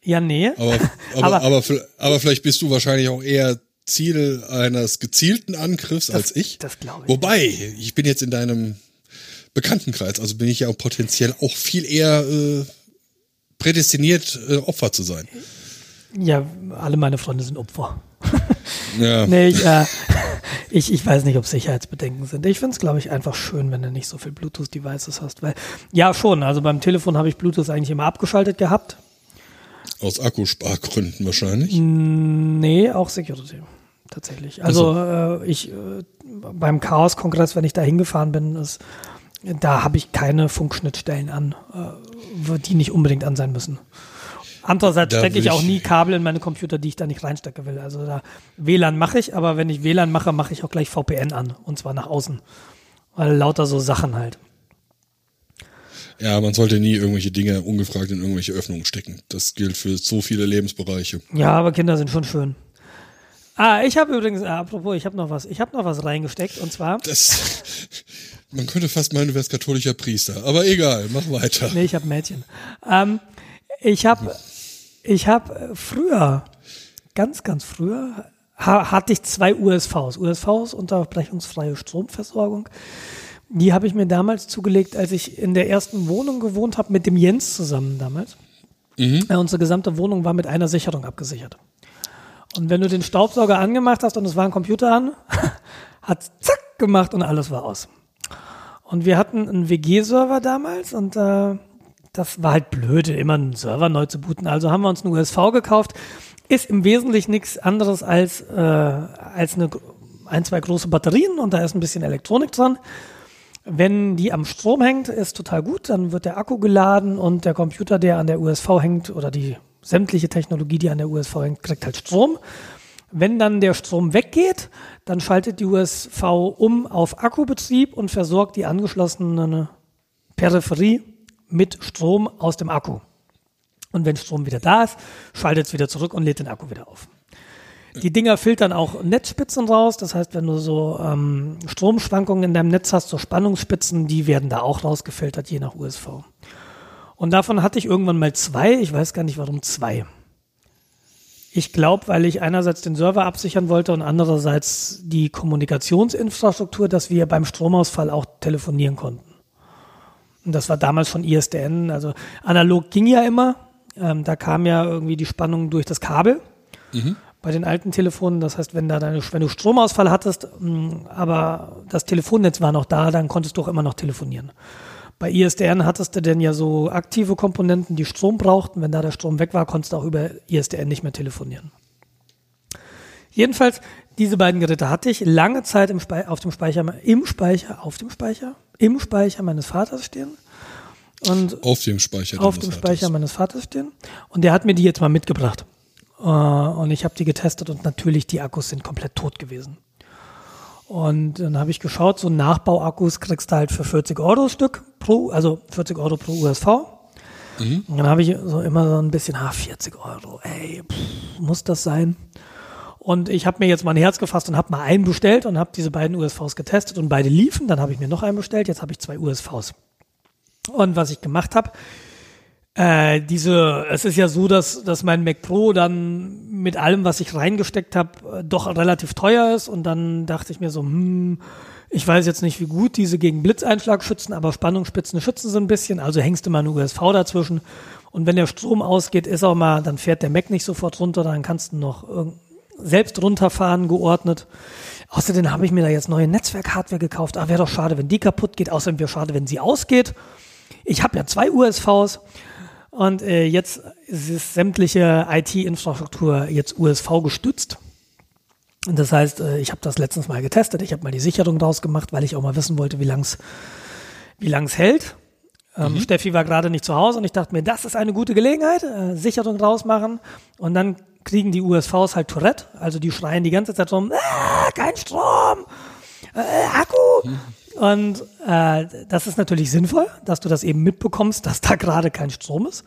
Ja, nee. Aber, aber, aber, aber, vielleicht bist du wahrscheinlich auch eher Ziel eines gezielten Angriffs das, als ich. Das glaube ich. Wobei, ich bin jetzt in deinem Bekanntenkreis, also bin ich ja potenziell auch viel eher äh, prädestiniert, äh, Opfer zu sein. Ja, alle meine Freunde sind Opfer. ja. Nee, ich, äh, ich, ich weiß nicht, ob Sicherheitsbedenken sind. Ich finde es, glaube ich, einfach schön, wenn du nicht so viel Bluetooth-Devices hast. Weil, ja, schon. Also beim Telefon habe ich Bluetooth eigentlich immer abgeschaltet gehabt. Aus Akkuspargründen wahrscheinlich? Nee, auch Security. Tatsächlich. Also, also. Äh, ich äh, beim Chaos-Kongress, wenn ich da hingefahren bin, ist, da habe ich keine Funkschnittstellen an, äh, die nicht unbedingt an sein müssen. Andererseits stecke ich auch nie Kabel in meine Computer, die ich da nicht reinstecken will. Also da WLAN mache ich, aber wenn ich WLAN mache, mache ich auch gleich VPN an und zwar nach außen. Weil lauter so Sachen halt. Ja, man sollte nie irgendwelche Dinge ungefragt in irgendwelche Öffnungen stecken. Das gilt für so viele Lebensbereiche. Ja, aber Kinder sind schon schön. Ah, ich habe übrigens, äh, apropos, ich habe noch was, ich habe noch was reingesteckt und zwar. Das, man könnte fast meinen, du wärst katholischer Priester, aber egal, mach weiter. Nee, ich habe Mädchen. Ähm, ich habe, ich habe früher, ganz, ganz früher, ha hatte ich zwei USVs. USVs, unterbrechungsfreie Stromversorgung. Die habe ich mir damals zugelegt, als ich in der ersten Wohnung gewohnt habe, mit dem Jens zusammen damals. Mhm. Ja, unsere gesamte Wohnung war mit einer Sicherung abgesichert. Und wenn du den Staubsauger angemacht hast und es war ein Computer an, hat zack gemacht und alles war aus. Und wir hatten einen WG-Server damals und äh, das war halt blöd, immer einen Server neu zu booten. Also haben wir uns einen USV gekauft. Ist im Wesentlichen nichts anderes als, äh, als eine ein, zwei große Batterien und da ist ein bisschen Elektronik dran. Wenn die am Strom hängt, ist total gut, dann wird der Akku geladen und der Computer, der an der USV hängt oder die sämtliche Technologie, die an der USV hängt, kriegt halt Strom. Wenn dann der Strom weggeht, dann schaltet die USV um auf Akkubetrieb und versorgt die angeschlossene Peripherie mit Strom aus dem Akku. Und wenn Strom wieder da ist, schaltet es wieder zurück und lädt den Akku wieder auf. Die Dinger filtern auch Netzspitzen raus. Das heißt, wenn du so ähm, Stromschwankungen in deinem Netz hast, so Spannungsspitzen, die werden da auch rausgefiltert, je nach USV. Und davon hatte ich irgendwann mal zwei. Ich weiß gar nicht, warum zwei. Ich glaube, weil ich einerseits den Server absichern wollte und andererseits die Kommunikationsinfrastruktur, dass wir beim Stromausfall auch telefonieren konnten. Und das war damals von ISDN. Also analog ging ja immer. Ähm, da kam ja irgendwie die Spannung durch das Kabel. Mhm bei den alten Telefonen. Das heißt, wenn da deine, wenn du Stromausfall hattest, mm, aber das Telefonnetz war noch da, dann konntest du auch immer noch telefonieren. Bei ISDN hattest du denn ja so aktive Komponenten, die Strom brauchten. Wenn da der Strom weg war, konntest du auch über ISDN nicht mehr telefonieren. Jedenfalls, diese beiden Geräte hatte ich lange Zeit im Speicher, auf dem Speicher, im Speicher, auf dem Speicher, im Speicher meines Vaters stehen. Und auf dem Speicher auf dem Speicher meines Vaters stehen. Und der hat mir die jetzt mal mitgebracht. Äh, und ich habe die getestet und natürlich die Akkus sind komplett tot gewesen. Und dann habe ich geschaut, so Nachbauakkus kriegst du halt für 40 Euro Stück pro, also 40 Euro pro USV. Mhm. Und dann habe ich so immer so ein bisschen, ah, 40 Euro, ey, pff, muss das sein? Und ich habe mir jetzt mal ein Herz gefasst und habe mal einen bestellt und habe diese beiden USVs getestet und beide liefen. Dann habe ich mir noch einen bestellt, jetzt habe ich zwei USVs. Und was ich gemacht habe, äh, diese, es ist ja so, dass, dass mein Mac Pro dann mit allem, was ich reingesteckt habe, äh, doch relativ teuer ist. Und dann dachte ich mir so, hm, ich weiß jetzt nicht, wie gut diese gegen Blitzeinschlag schützen, aber Spannungsspitzen schützen sie ein bisschen. Also hängst du mal eine USV dazwischen. Und wenn der Strom ausgeht, ist auch mal, dann fährt der Mac nicht sofort runter, dann kannst du noch selbst runterfahren, geordnet. Außerdem habe ich mir da jetzt neue Netzwerk-Hardware gekauft. Ah, wäre doch schade, wenn die kaputt geht. Außerdem wäre schade, wenn sie ausgeht. Ich habe ja zwei USVs und äh, jetzt ist sämtliche IT-Infrastruktur jetzt USV gestützt. Und das heißt, äh, ich habe das letztens mal getestet. Ich habe mal die Sicherung draus gemacht, weil ich auch mal wissen wollte, wie lang's wie lang's hält. Ähm, mhm. Steffi war gerade nicht zu Hause und ich dachte mir, das ist eine gute Gelegenheit, äh, Sicherung draus machen. Und dann kriegen die USVs halt Tourette, also die schreien die ganze Zeit rum, ah, kein Strom, äh, Akku. Mhm. Und äh, das ist natürlich sinnvoll, dass du das eben mitbekommst, dass da gerade kein Strom ist.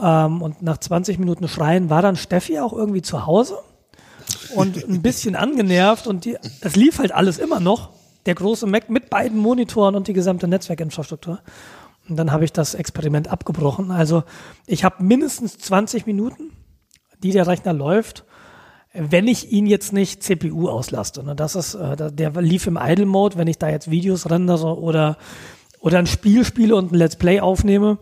Ähm, und nach 20 Minuten Schreien war dann Steffi auch irgendwie zu Hause und ein bisschen angenervt und die, es lief halt alles immer noch. Der große Mac mit beiden Monitoren und die gesamte Netzwerkinfrastruktur. Und dann habe ich das Experiment abgebrochen. Also ich habe mindestens 20 Minuten, die der Rechner läuft wenn ich ihn jetzt nicht CPU auslaste. Ne? Das ist, äh, der lief im Idle Mode, wenn ich da jetzt Videos rendere oder, oder ein Spiel spiele und ein Let's Play aufnehme,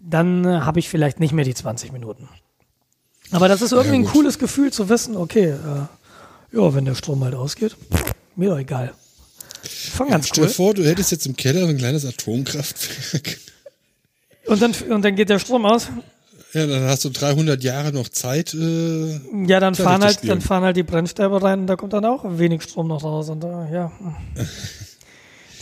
dann äh, habe ich vielleicht nicht mehr die 20 Minuten. Aber das ist irgendwie ja, ein cooles Gefühl zu wissen, okay, äh, ja, wenn der Strom halt ausgeht, mir doch egal. Fang ganz Stell dir vor, du hättest jetzt im Keller ein kleines Atomkraftwerk. Und dann, und dann geht der Strom aus. Ja, dann hast du 300 Jahre noch Zeit. Äh, ja, dann fahren halt, dann fahren halt die Brennstäbe rein und da kommt dann auch wenig Strom noch raus und da, ja.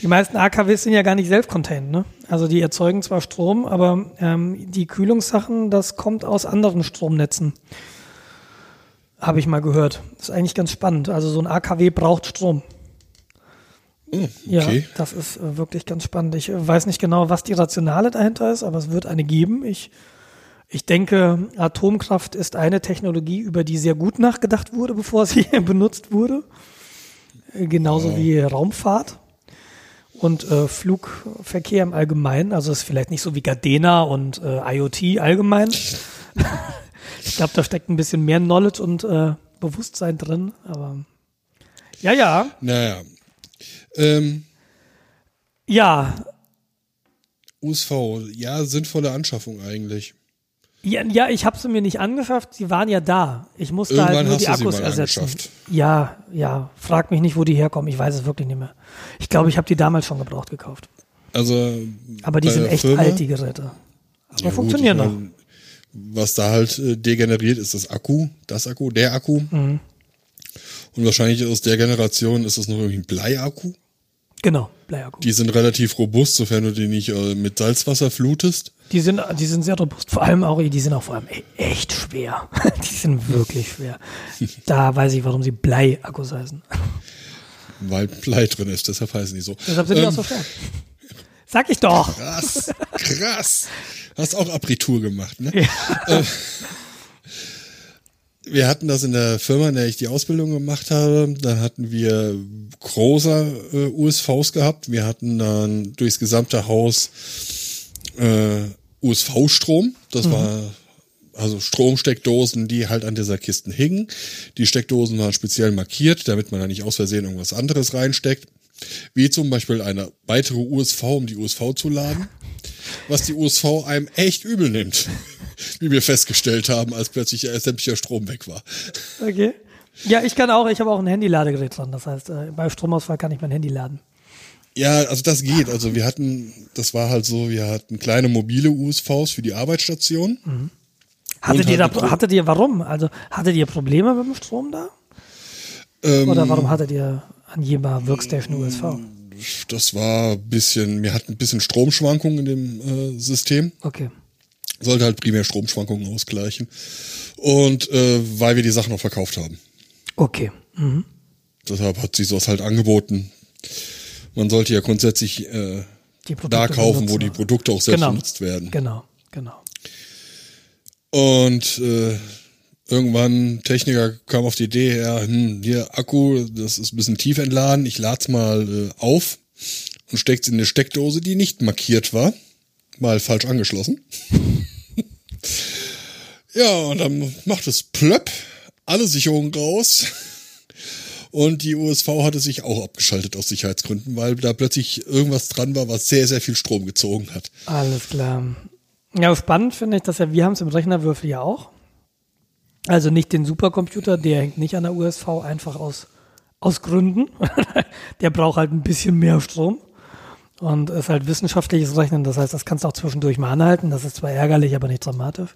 die meisten AKWs sind ja gar nicht self-contained, ne? Also die erzeugen zwar Strom, aber ähm, die Kühlungssachen, das kommt aus anderen Stromnetzen. Habe ich mal gehört. Das ist eigentlich ganz spannend. Also so ein AKW braucht Strom. Oh, okay. Ja, das ist äh, wirklich ganz spannend. Ich äh, weiß nicht genau, was die Rationale dahinter ist, aber es wird eine geben. Ich ich denke, Atomkraft ist eine Technologie, über die sehr gut nachgedacht wurde, bevor sie benutzt wurde. Genauso oh. wie Raumfahrt und äh, Flugverkehr im Allgemeinen. Also ist vielleicht nicht so wie Gardena und äh, IoT allgemein. ich glaube, da steckt ein bisschen mehr Knowledge und äh, Bewusstsein drin. Aber ja, ja. Naja. Ähm, ja. USV, ja, sinnvolle Anschaffung eigentlich. Ja, ja ich habe sie mir nicht angeschafft, sie waren ja da. Ich musste Irgendwann halt nur die Akkus ersetzen. Ja, ja, frag mich nicht, wo die herkommen, ich weiß es wirklich nicht mehr. Ich glaube, ich habe die damals schon gebraucht gekauft. Also Aber die sind echt Firma, alt, die Geräte. Aber ja, funktionieren gut, noch. was da halt äh, degeneriert ist das Akku, das Akku, der Akku. Mhm. Und wahrscheinlich aus der Generation ist es noch irgendwie ein Bleiakku. Genau, Bleiakku. Die sind relativ robust, sofern du die nicht äh, mit Salzwasser flutest. Die sind, die sind sehr robust. Vor allem auch, die sind auch vor allem e- echt schwer. die sind wirklich schwer. Da weiß ich, warum sie Bleiakkus heißen. Weil Blei drin ist, deshalb heißen die so. Deshalb sind die Ähm, auch so schwer. Sag ich doch. Krass, krass. Hast auch Abitur gemacht, ne? Ja. Wir hatten das in der Firma, in der ich die Ausbildung gemacht habe. Da hatten wir große äh, USVs gehabt. Wir hatten dann durchs gesamte Haus äh, USV-Strom. Das war also Stromsteckdosen, die halt an dieser Kisten hingen. Die Steckdosen waren speziell markiert, damit man da nicht aus Versehen irgendwas anderes reinsteckt. Wie zum Beispiel eine weitere USV, um die USV zu laden. Was die USV einem echt übel nimmt. Wie wir festgestellt haben, als plötzlich äh, sämtlicher Strom weg war. Okay. Ja, ich kann auch, ich habe auch ein Handy-Ladegerät dran. Das heißt, äh, bei Stromausfall kann ich mein Handy laden. Ja, also das geht. Also wir hatten, das war halt so, wir hatten kleine mobile USVs für die Arbeitsstation. Hattet Und ihr, da, halt Gro- hattet ihr, warum? Also, hattet ihr Probleme mit dem Strom da? Ähm, Oder warum hattet ihr an jeder Workstation USV? Das war ein bisschen, wir hatten ein bisschen Stromschwankungen in dem äh, System. Okay. Sollte halt primär Stromschwankungen ausgleichen. Und äh, weil wir die Sachen auch verkauft haben. Okay. Mhm. Deshalb hat sie sowas halt angeboten. Man sollte ja grundsätzlich äh, da kaufen, wo die Produkte auch selbst Genau. benutzt werden. Genau, genau. Und äh, irgendwann Techniker kam auf die Idee, ja, hm, hier Akku, das ist ein bisschen tief entladen, ich lad's mal äh, auf und steck's in eine Steckdose, die nicht markiert war. Mal falsch angeschlossen. ja, und dann macht es plöpp, alle Sicherungen raus. Und die USV hatte sich auch abgeschaltet aus Sicherheitsgründen, weil da plötzlich irgendwas dran war, was sehr, sehr viel Strom gezogen hat. Alles klar. Ja, spannend finde ich, dass ja, wir haben es im Rechnerwürfel ja auch. Also nicht den Supercomputer, der hängt nicht an der USV, einfach aus, aus Gründen. der braucht halt ein bisschen mehr Strom. Und ist halt wissenschaftliches Rechnen, das heißt, das kannst du auch zwischendurch mal anhalten. Das ist zwar ärgerlich, aber nicht dramatisch.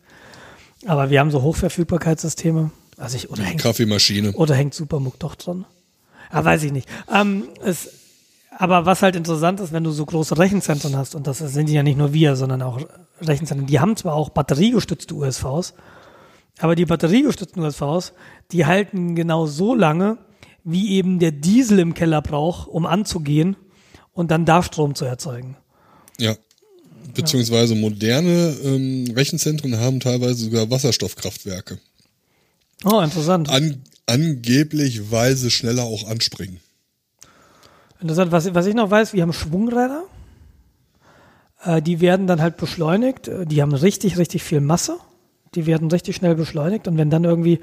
Aber wir haben so Hochverfügbarkeitssysteme. Also ich, oder hängt Kaffeemaschine. oder hängt Supermuck doch dran? Ah, weiß ich nicht. Ähm, es, aber was halt interessant ist, wenn du so große Rechenzentren hast, und das sind ja nicht nur wir, sondern auch Rechenzentren, die haben zwar auch batteriegestützte USVs, aber die batteriegestützten USVs, die halten genau so lange, wie eben der Diesel im Keller braucht, um anzugehen und dann da Strom zu erzeugen. Ja. Beziehungsweise moderne ähm, Rechenzentren haben teilweise sogar Wasserstoffkraftwerke. Oh, interessant. An, angeblich, weil sie schneller auch anspringen. Interessant. Was, was ich noch weiß, wir haben Schwungräder. Äh, die werden dann halt beschleunigt. Äh, Die haben richtig, richtig viel Masse. Die werden richtig schnell beschleunigt. Und wenn dann irgendwie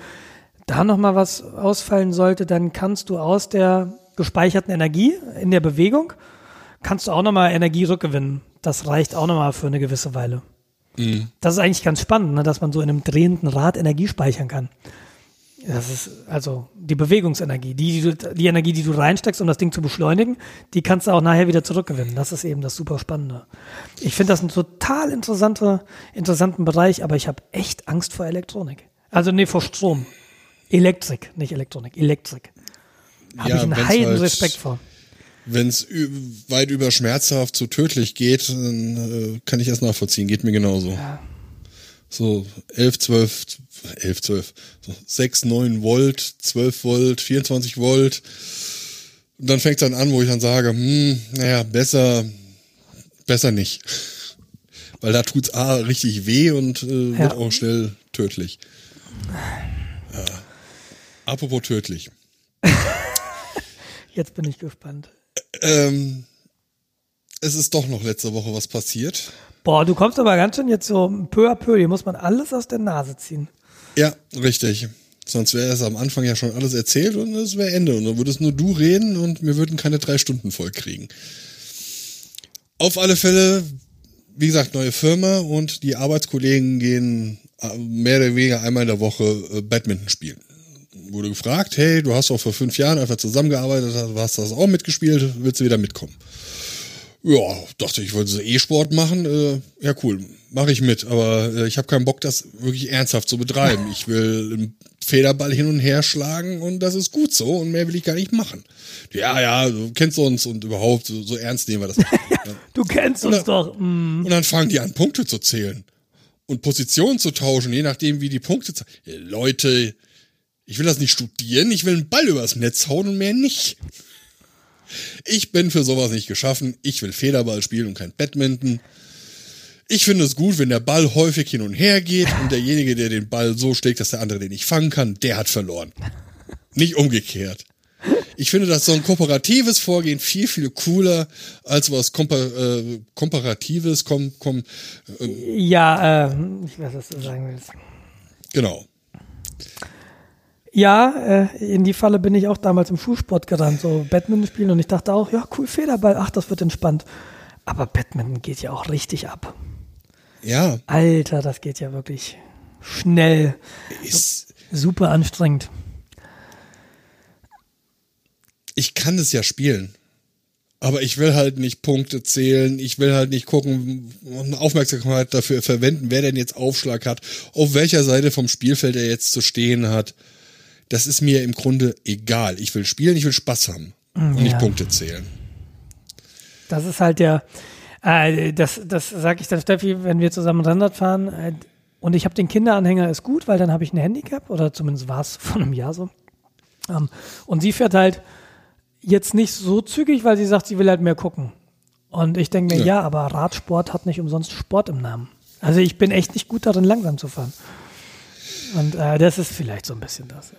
da nochmal was ausfallen sollte, dann kannst du aus der gespeicherten Energie in der Bewegung, kannst du auch nochmal Energie rückgewinnen. Das reicht auch nochmal für eine gewisse Weile. Das ist eigentlich ganz spannend, ne, dass man so in einem drehenden Rad Energie speichern kann. Das ist also die Bewegungsenergie, die, die, du- die Energie, die du reinsteckst, um das Ding zu beschleunigen, die kannst du auch nachher wieder zurückgewinnen. Das ist eben das super Spannende. Ich finde das einen total interessante, interessanten Bereich, aber ich habe echt Angst vor Elektronik. Also nee, vor Strom. Elektrik, nicht Elektronik, Elektrik. Habe Ja, ich einen heiden halt- Respekt vor. Wenn es weit über schmerzhaft zu tödlich geht, dann äh, kann ich das nachvollziehen. Geht mir genauso. So 11, 12, 11, 12, so 6, 9 Volt, 12 Volt, 24 Volt. Und dann fängt es dann an, wo ich dann sage, hm, naja, besser, besser nicht. Weil da tut's A richtig weh und äh, wird Ja. auch schnell tödlich. Ja. Apropos tödlich. Jetzt bin ich gespannt. Ähm, es ist doch noch letzte Woche was passiert. Boah, du kommst aber ganz schön jetzt so peu à peu, hier muss man alles aus der Nase ziehen. Ja, richtig. Sonst wäre es am Anfang ja schon alles erzählt und es wäre Ende. Und dann würdest nur du reden und wir würden keine drei Stunden voll kriegen. Auf alle Fälle, wie gesagt, neue Firma und die Arbeitskollegen gehen äh, mehr oder weniger einmal in der Woche äh, Badminton spielen. Wurde gefragt, hey, du hast doch vor fünf Jahren einfach zusammengearbeitet, hast hast das auch mitgespielt, willst du wieder mitkommen? Ja, dachte ich, wollte so E-Sport machen. Äh, ja, cool, mache ich mit. Aber äh, ich habe keinen Bock, das wirklich ernsthaft zu betreiben. Ich will einen Federball hin und her schlagen und das ist gut so und mehr will ich gar nicht machen. Ja, ja, du kennst uns und überhaupt, so, so ernst nehmen wir das. Du kennst uns doch. Mm. Und dann fangen die an, Punkte zu zählen und Positionen zu tauschen, je nachdem, wie die Punkte. Leute, ich will das nicht studieren, ich will einen Ball übers Netz hauen und mehr nicht. Ich bin für sowas nicht geschaffen. Ich will Federball spielen und kein Badminton. Ich finde es gut, wenn der Ball häufig hin und her geht und derjenige, der den Ball so schlägt, dass der andere den nicht fangen kann, der hat verloren. Nicht umgekehrt. Ich finde das so ein kooperatives Vorgehen viel, viel cooler als was Kompa äh, Komparatives. Kom, kom, äh, ja, äh, ich weiß, was du sagen willst. Genau. Ja, äh, in die Falle bin ich auch damals im Schulsport gerannt, so Badminton spielen und ich dachte auch, ja, cool, Federball, ach, das wird entspannt. Aber Badminton geht ja auch richtig ab. Ja. Alter, das geht ja wirklich schnell. Ist super anstrengend. Ich kann es ja spielen. Aber ich will halt nicht Punkte zählen, ich will halt nicht gucken, Aufmerksamkeit dafür verwenden, wer denn jetzt Aufschlag hat, auf welcher Seite vom Spielfeld er jetzt zu stehen hat das ist mir im Grunde egal. Ich will spielen, ich will Spaß haben und nicht Punkte zählen. Das ist halt der, äh, das, das sage ich dann Steffi, wenn wir zusammen Rennrad fahren äh, und ich habe den Kinderanhänger, ist gut, weil dann habe ich ein Handicap oder zumindest war es vor einem Jahr so. Ähm, und sie fährt halt jetzt nicht so zügig, weil sie sagt, sie will halt mehr gucken. Und ich denke mir, ja. ja, aber Radsport hat nicht umsonst Sport im Namen. Also ich bin echt nicht gut darin, langsam zu fahren. Und äh, das ist vielleicht so ein bisschen das.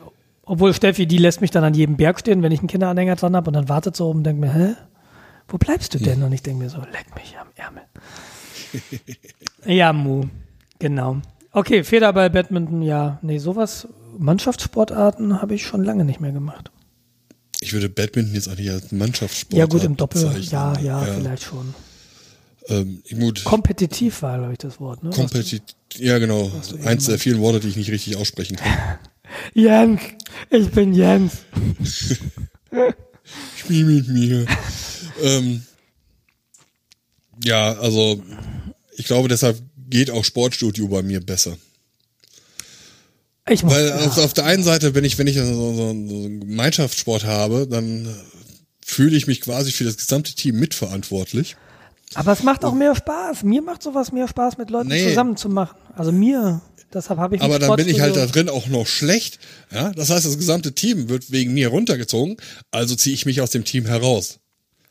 Obwohl Steffi, die lässt mich dann an jedem Berg stehen, wenn ich einen Kinderanhänger dran habe und dann wartet so oben und denkt mir, hä? Wo bleibst du denn? Und ich denke mir so, leck mich am Ärmel. ja, Mu. Genau. Okay, Federball, Badminton, ja. Nee, sowas, Mannschaftssportarten habe ich schon lange nicht mehr gemacht. Ich würde Badminton jetzt auch nicht als Mannschaftssport Ja, gut, im Doppel, ja, ja, ja, vielleicht schon. Ähm, gut. Kompetitiv war, glaube ich, das Wort. Ne? Kompetitiv, ja, genau. Eins der vielen Worte, die ich nicht richtig aussprechen kann. Jens, ich bin Jens. Spiel mit mir. ähm, ja, also ich glaube, deshalb geht auch Sportstudio bei mir besser. Ich muss, Weil ja. auf, auf, der einen Seite, wenn ich, wenn ich so, so, so einen Gemeinschaftssport habe, dann fühle ich mich quasi für das gesamte Team mitverantwortlich. Aber es macht auch mehr Spaß. Mir macht sowas mehr Spaß, mit Leuten nee. zusammen zu machen. Also mir. Deshalb habe ich Aber dann bin ich halt da drin auch noch schlecht. Ja, das heißt, das gesamte Team wird wegen mir runtergezogen. Also ziehe ich mich aus dem Team heraus.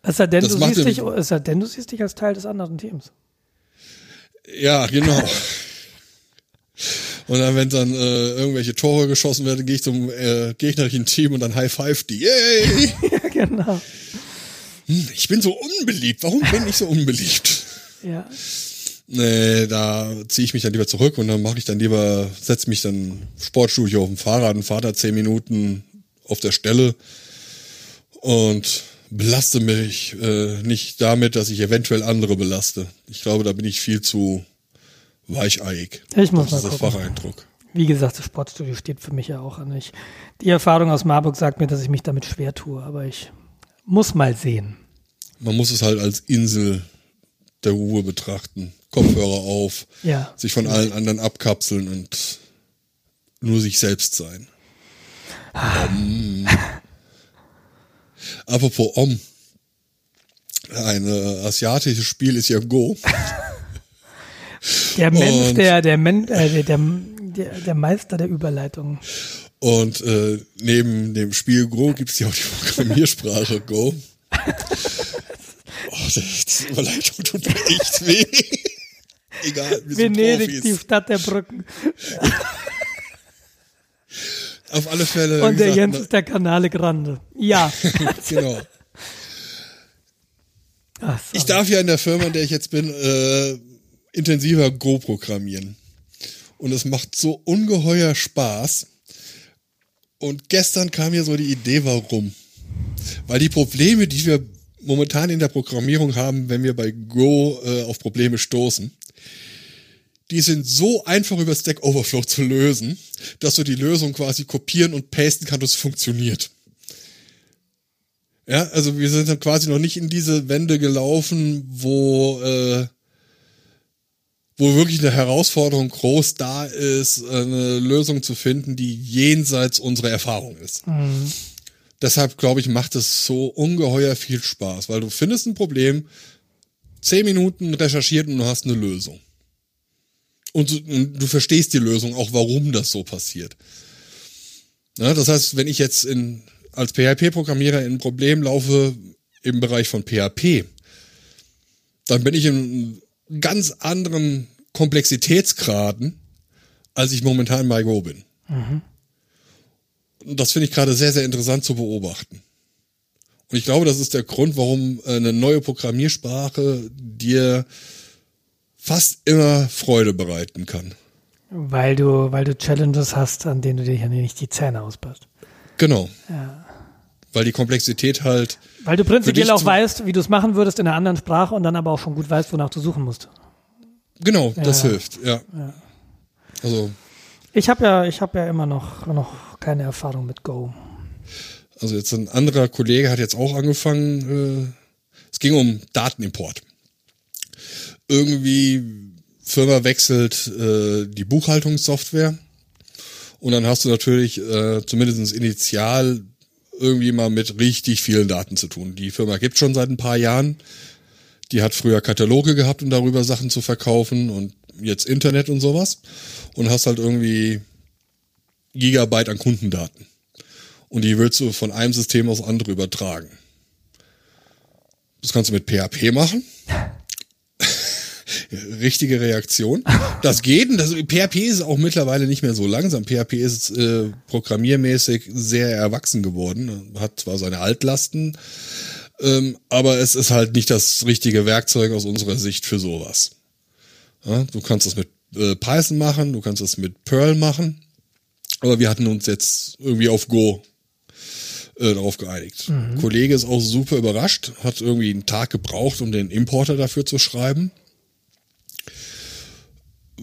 Es sei denn, du siehst dich, es sei denn, du siehst dich als Teil des anderen Teams. Ja, genau. Und dann, wenn dann äh, irgendwelche Tore geschossen werden, gehe ich zum äh, gegnerischen Team und dann High Five die. Yay! ja, genau. Hm, ich bin so unbeliebt. Warum bin ich so unbeliebt? Ja. Nee, da ziehe ich mich dann lieber zurück und dann mache ich dann lieber, setze mich dann Sportstudio auf dem Fahrrad und fahre da zehn Minuten auf der Stelle und belaste mich äh, nicht damit, dass ich eventuell andere belaste. Ich glaube, da bin ich viel zu weicheiig. Ich muss das mal ist gucken. das Facheindruck. Wie gesagt, das Sportstudio steht für mich ja auch an. Ich, die Erfahrung aus Marburg sagt mir, dass ich mich damit schwer tue, aber ich muss mal sehen. Man muss es halt als Insel der Ruhe betrachten. Kopfhörer auf, ja. sich von allen anderen abkapseln und nur sich selbst sein. Om. Apropos Om. Ein äh, asiatisches Spiel ist ja Go. Der Mensch, und, der, der, Men äh, der, der, der Meister der Überleitung. Und äh, neben dem Spiel Go gibt es ja auch die Programmiersprache Go. Oh, die Überleitung tut mir echt weh. Egal, wir Venedig, sind die Stadt der Brücken. Auf alle Fälle. Und der gesagt, Jens ist der Kanale Grande. Ja. genau. Ach, ich darf ja in der Firma, in der ich jetzt bin, äh, intensiver Go programmieren. Und es macht so ungeheuer Spaß. Und gestern kam mir so die Idee, warum. Weil die Probleme, die wir momentan in der Programmierung haben, wenn wir bei Go äh, auf Probleme stoßen, die sind so einfach über Stack Overflow zu lösen, dass du die Lösung quasi kopieren und pasten kannst es funktioniert. Ja, also wir sind dann quasi noch nicht in diese Wände gelaufen, wo, äh, wo wirklich eine Herausforderung groß da ist, eine Lösung zu finden, die jenseits unserer Erfahrung ist. Mhm. Deshalb, glaube ich, macht es so ungeheuer viel Spaß, weil du findest ein Problem, zehn Minuten recherchiert und du hast eine Lösung. Und du, und du verstehst die Lösung, auch warum das so passiert. Ja, das heißt, wenn ich jetzt in, als PHP-Programmierer in ein Problem laufe im Bereich von PHP, dann bin ich in ganz anderen Komplexitätsgraden, als ich momentan bei Go bin. Mhm das finde ich gerade sehr, sehr interessant zu beobachten. Und ich glaube, das ist der Grund, warum eine neue Programmiersprache dir fast immer Freude bereiten kann. Weil du, weil du Challenges hast, an denen du dir ja nicht die Zähne ausbeißt. Genau. Ja. Weil die Komplexität halt. Weil du prinzipiell auch weißt, wie du es machen würdest in einer anderen Sprache und dann aber auch schon gut weißt, wonach du suchen musst. Genau, das ja. hilft, ja. ja. Also. Ich habe ja, ich habe ja immer noch, noch keine Erfahrung mit Go. Also jetzt ein anderer Kollege hat jetzt auch angefangen, äh, es ging um Datenimport. Irgendwie Firma wechselt äh, die Buchhaltungssoftware und dann hast du natürlich äh, zumindest initial irgendwie mal mit richtig vielen Daten zu tun. Die Firma gibt schon seit ein paar Jahren. Die hat früher Kataloge gehabt, um darüber Sachen zu verkaufen und jetzt Internet und sowas. Und hast halt irgendwie Gigabyte an Kundendaten. Und die willst du von einem System aufs andere übertragen. Das kannst du mit PHP machen. Richtige Reaktion. Das geht. Und das, PHP ist auch mittlerweile nicht mehr so langsam. PHP ist äh, programmiermäßig sehr erwachsen geworden. Hat zwar seine Altlasten, ähm, aber es ist halt nicht das richtige Werkzeug aus unserer Sicht für sowas. Ja, du kannst das mit äh, Python machen, du kannst das mit Perl machen. Aber wir hatten uns jetzt irgendwie auf Go äh, darauf geeinigt. Mhm. Kollege ist auch super überrascht, hat irgendwie einen Tag gebraucht, um den Importer dafür zu schreiben.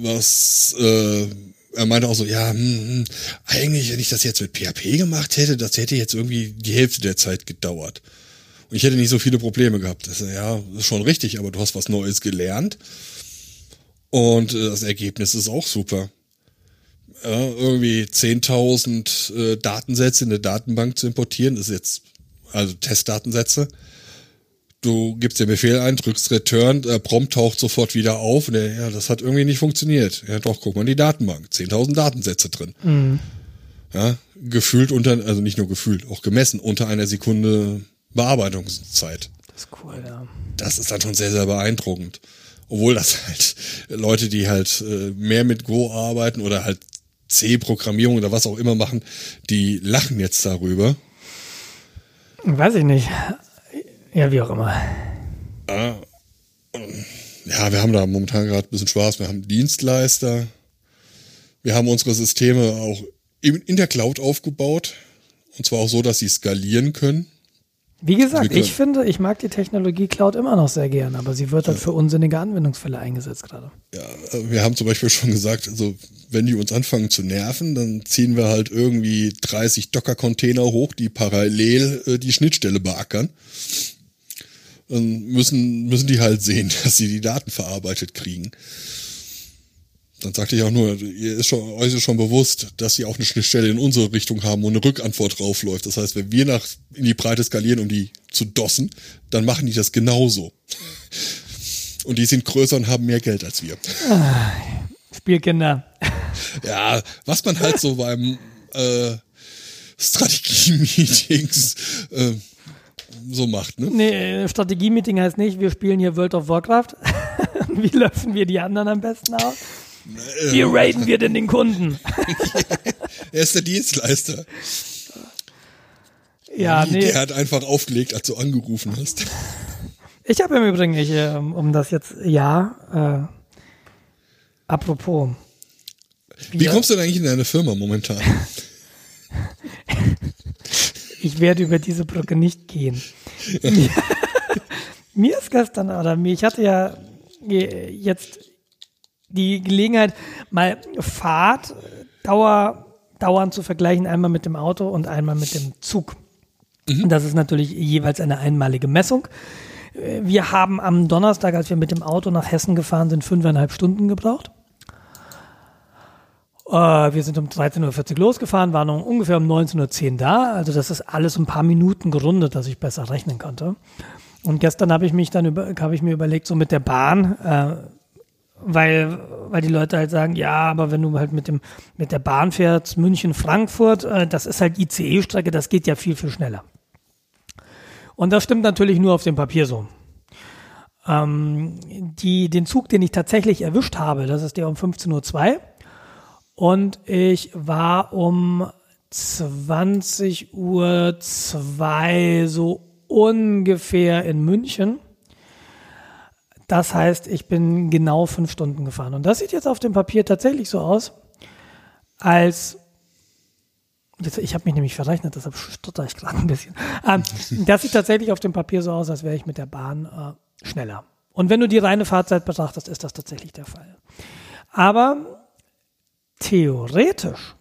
Was äh, er meinte auch so, ja, hm, hm, eigentlich, wenn ich das jetzt mit PHP gemacht hätte, das hätte jetzt irgendwie die Hälfte der Zeit gedauert. Und ich hätte nicht so viele Probleme gehabt. Das, ja, ist schon richtig, aber du hast was Neues gelernt. Und äh, das Ergebnis ist auch super ja, irgendwie 10.000 äh, Datensätze in eine Datenbank zu importieren, ist jetzt, also Testdatensätze. Du gibst den Befehl ein, drückst Return, der Prompt taucht sofort wieder auf und der, ja, das hat irgendwie nicht funktioniert. Ja, doch, guck mal in die Datenbank. 10.000 Datensätze drin. Mhm. Ja, gefühlt unter, also nicht nur gefühlt, auch gemessen unter einer Sekunde Bearbeitungszeit. Das ist cool, ja. Das ist dann schon sehr, sehr beeindruckend. Obwohl das halt Leute, die halt äh, mehr mit Go arbeiten oder halt C-Programmierung oder was auch immer machen, die lachen jetzt darüber. Weiß ich nicht. Ja, wie auch immer. Ja, wir haben da momentan gerade ein bisschen Spaß. Wir haben Dienstleister. Wir haben unsere Systeme auch in der Cloud aufgebaut. Und zwar auch so, dass sie skalieren können. Wie gesagt, ich finde, ich mag die Technologie Cloud immer noch sehr gern, aber sie wird halt für unsinnige Anwendungsfälle eingesetzt gerade. Ja, wir haben zum Beispiel schon gesagt, also wenn die uns anfangen zu nerven, dann ziehen wir halt irgendwie 30 Docker-Container hoch, die parallel äh, die Schnittstelle beackern. Dann müssen, müssen die halt sehen, dass sie die Daten verarbeitet kriegen. Dann sagte ich auch nur, ihr ist schon, euch ist schon bewusst, dass sie auch eine Schnittstelle in unsere Richtung haben, wo eine Rückantwort draufläuft. Das heißt, wenn wir nach, in die Breite skalieren, um die zu dossen, dann machen die das genauso. Und die sind größer und haben mehr Geld als wir. Ah, Spielkinder. Ja, was man halt so beim äh, Strategie-Meetings äh, so macht, ne? Nee, Strategie-Meeting heißt nicht, wir spielen hier World of Warcraft. Wie löschen wir die anderen am besten aus? Wie raiden wir denn den Kunden? er ist der Dienstleister. Ja, nee. Der hat einfach aufgelegt, als du angerufen hast. Ich habe im Übrigen, ich, ähm, um das jetzt, ja, äh, apropos. Wie kommst du denn eigentlich in deine Firma momentan? ich werde über diese Brücke nicht gehen. mir, mir ist gestern, oder mir, ich hatte ja jetzt die Gelegenheit, mal Fahrt, Dauer, Dauern zu vergleichen, einmal mit dem Auto und einmal mit dem Zug. Das ist natürlich jeweils eine einmalige Messung. Äh, Wir haben am Donnerstag, als wir mit dem Auto nach Hessen gefahren sind, fünfeinhalb Stunden gebraucht. Äh, Wir sind um 13.40 Uhr losgefahren, waren ungefähr um 19.10 Uhr da. Also das ist alles ein paar Minuten gerundet, dass ich besser rechnen konnte. Und gestern habe ich mich dann über, habe ich mir überlegt, so mit der Bahn, äh, weil, weil die Leute halt sagen, ja, aber wenn du halt mit dem, mit der Bahn fährst, München, Frankfurt, äh, das ist halt ICE-Strecke, das geht ja viel, viel schneller. Und das stimmt natürlich nur auf dem Papier so. Ähm, die, den Zug, den ich tatsächlich erwischt habe, das ist der um 15.02 Uhr. Und ich war um 20 Uhr zwei so ungefähr in München. Das heißt, ich bin genau fünf Stunden gefahren. Und das sieht jetzt auf dem Papier tatsächlich so aus, als Jetzt, ich habe mich nämlich verrechnet, deshalb stotter ich gerade ein bisschen. Ähm, das sieht tatsächlich auf dem Papier so aus, als wäre ich mit der Bahn äh, schneller. Und wenn du die reine Fahrzeit betrachtest, ist das tatsächlich der Fall. Aber theoretisch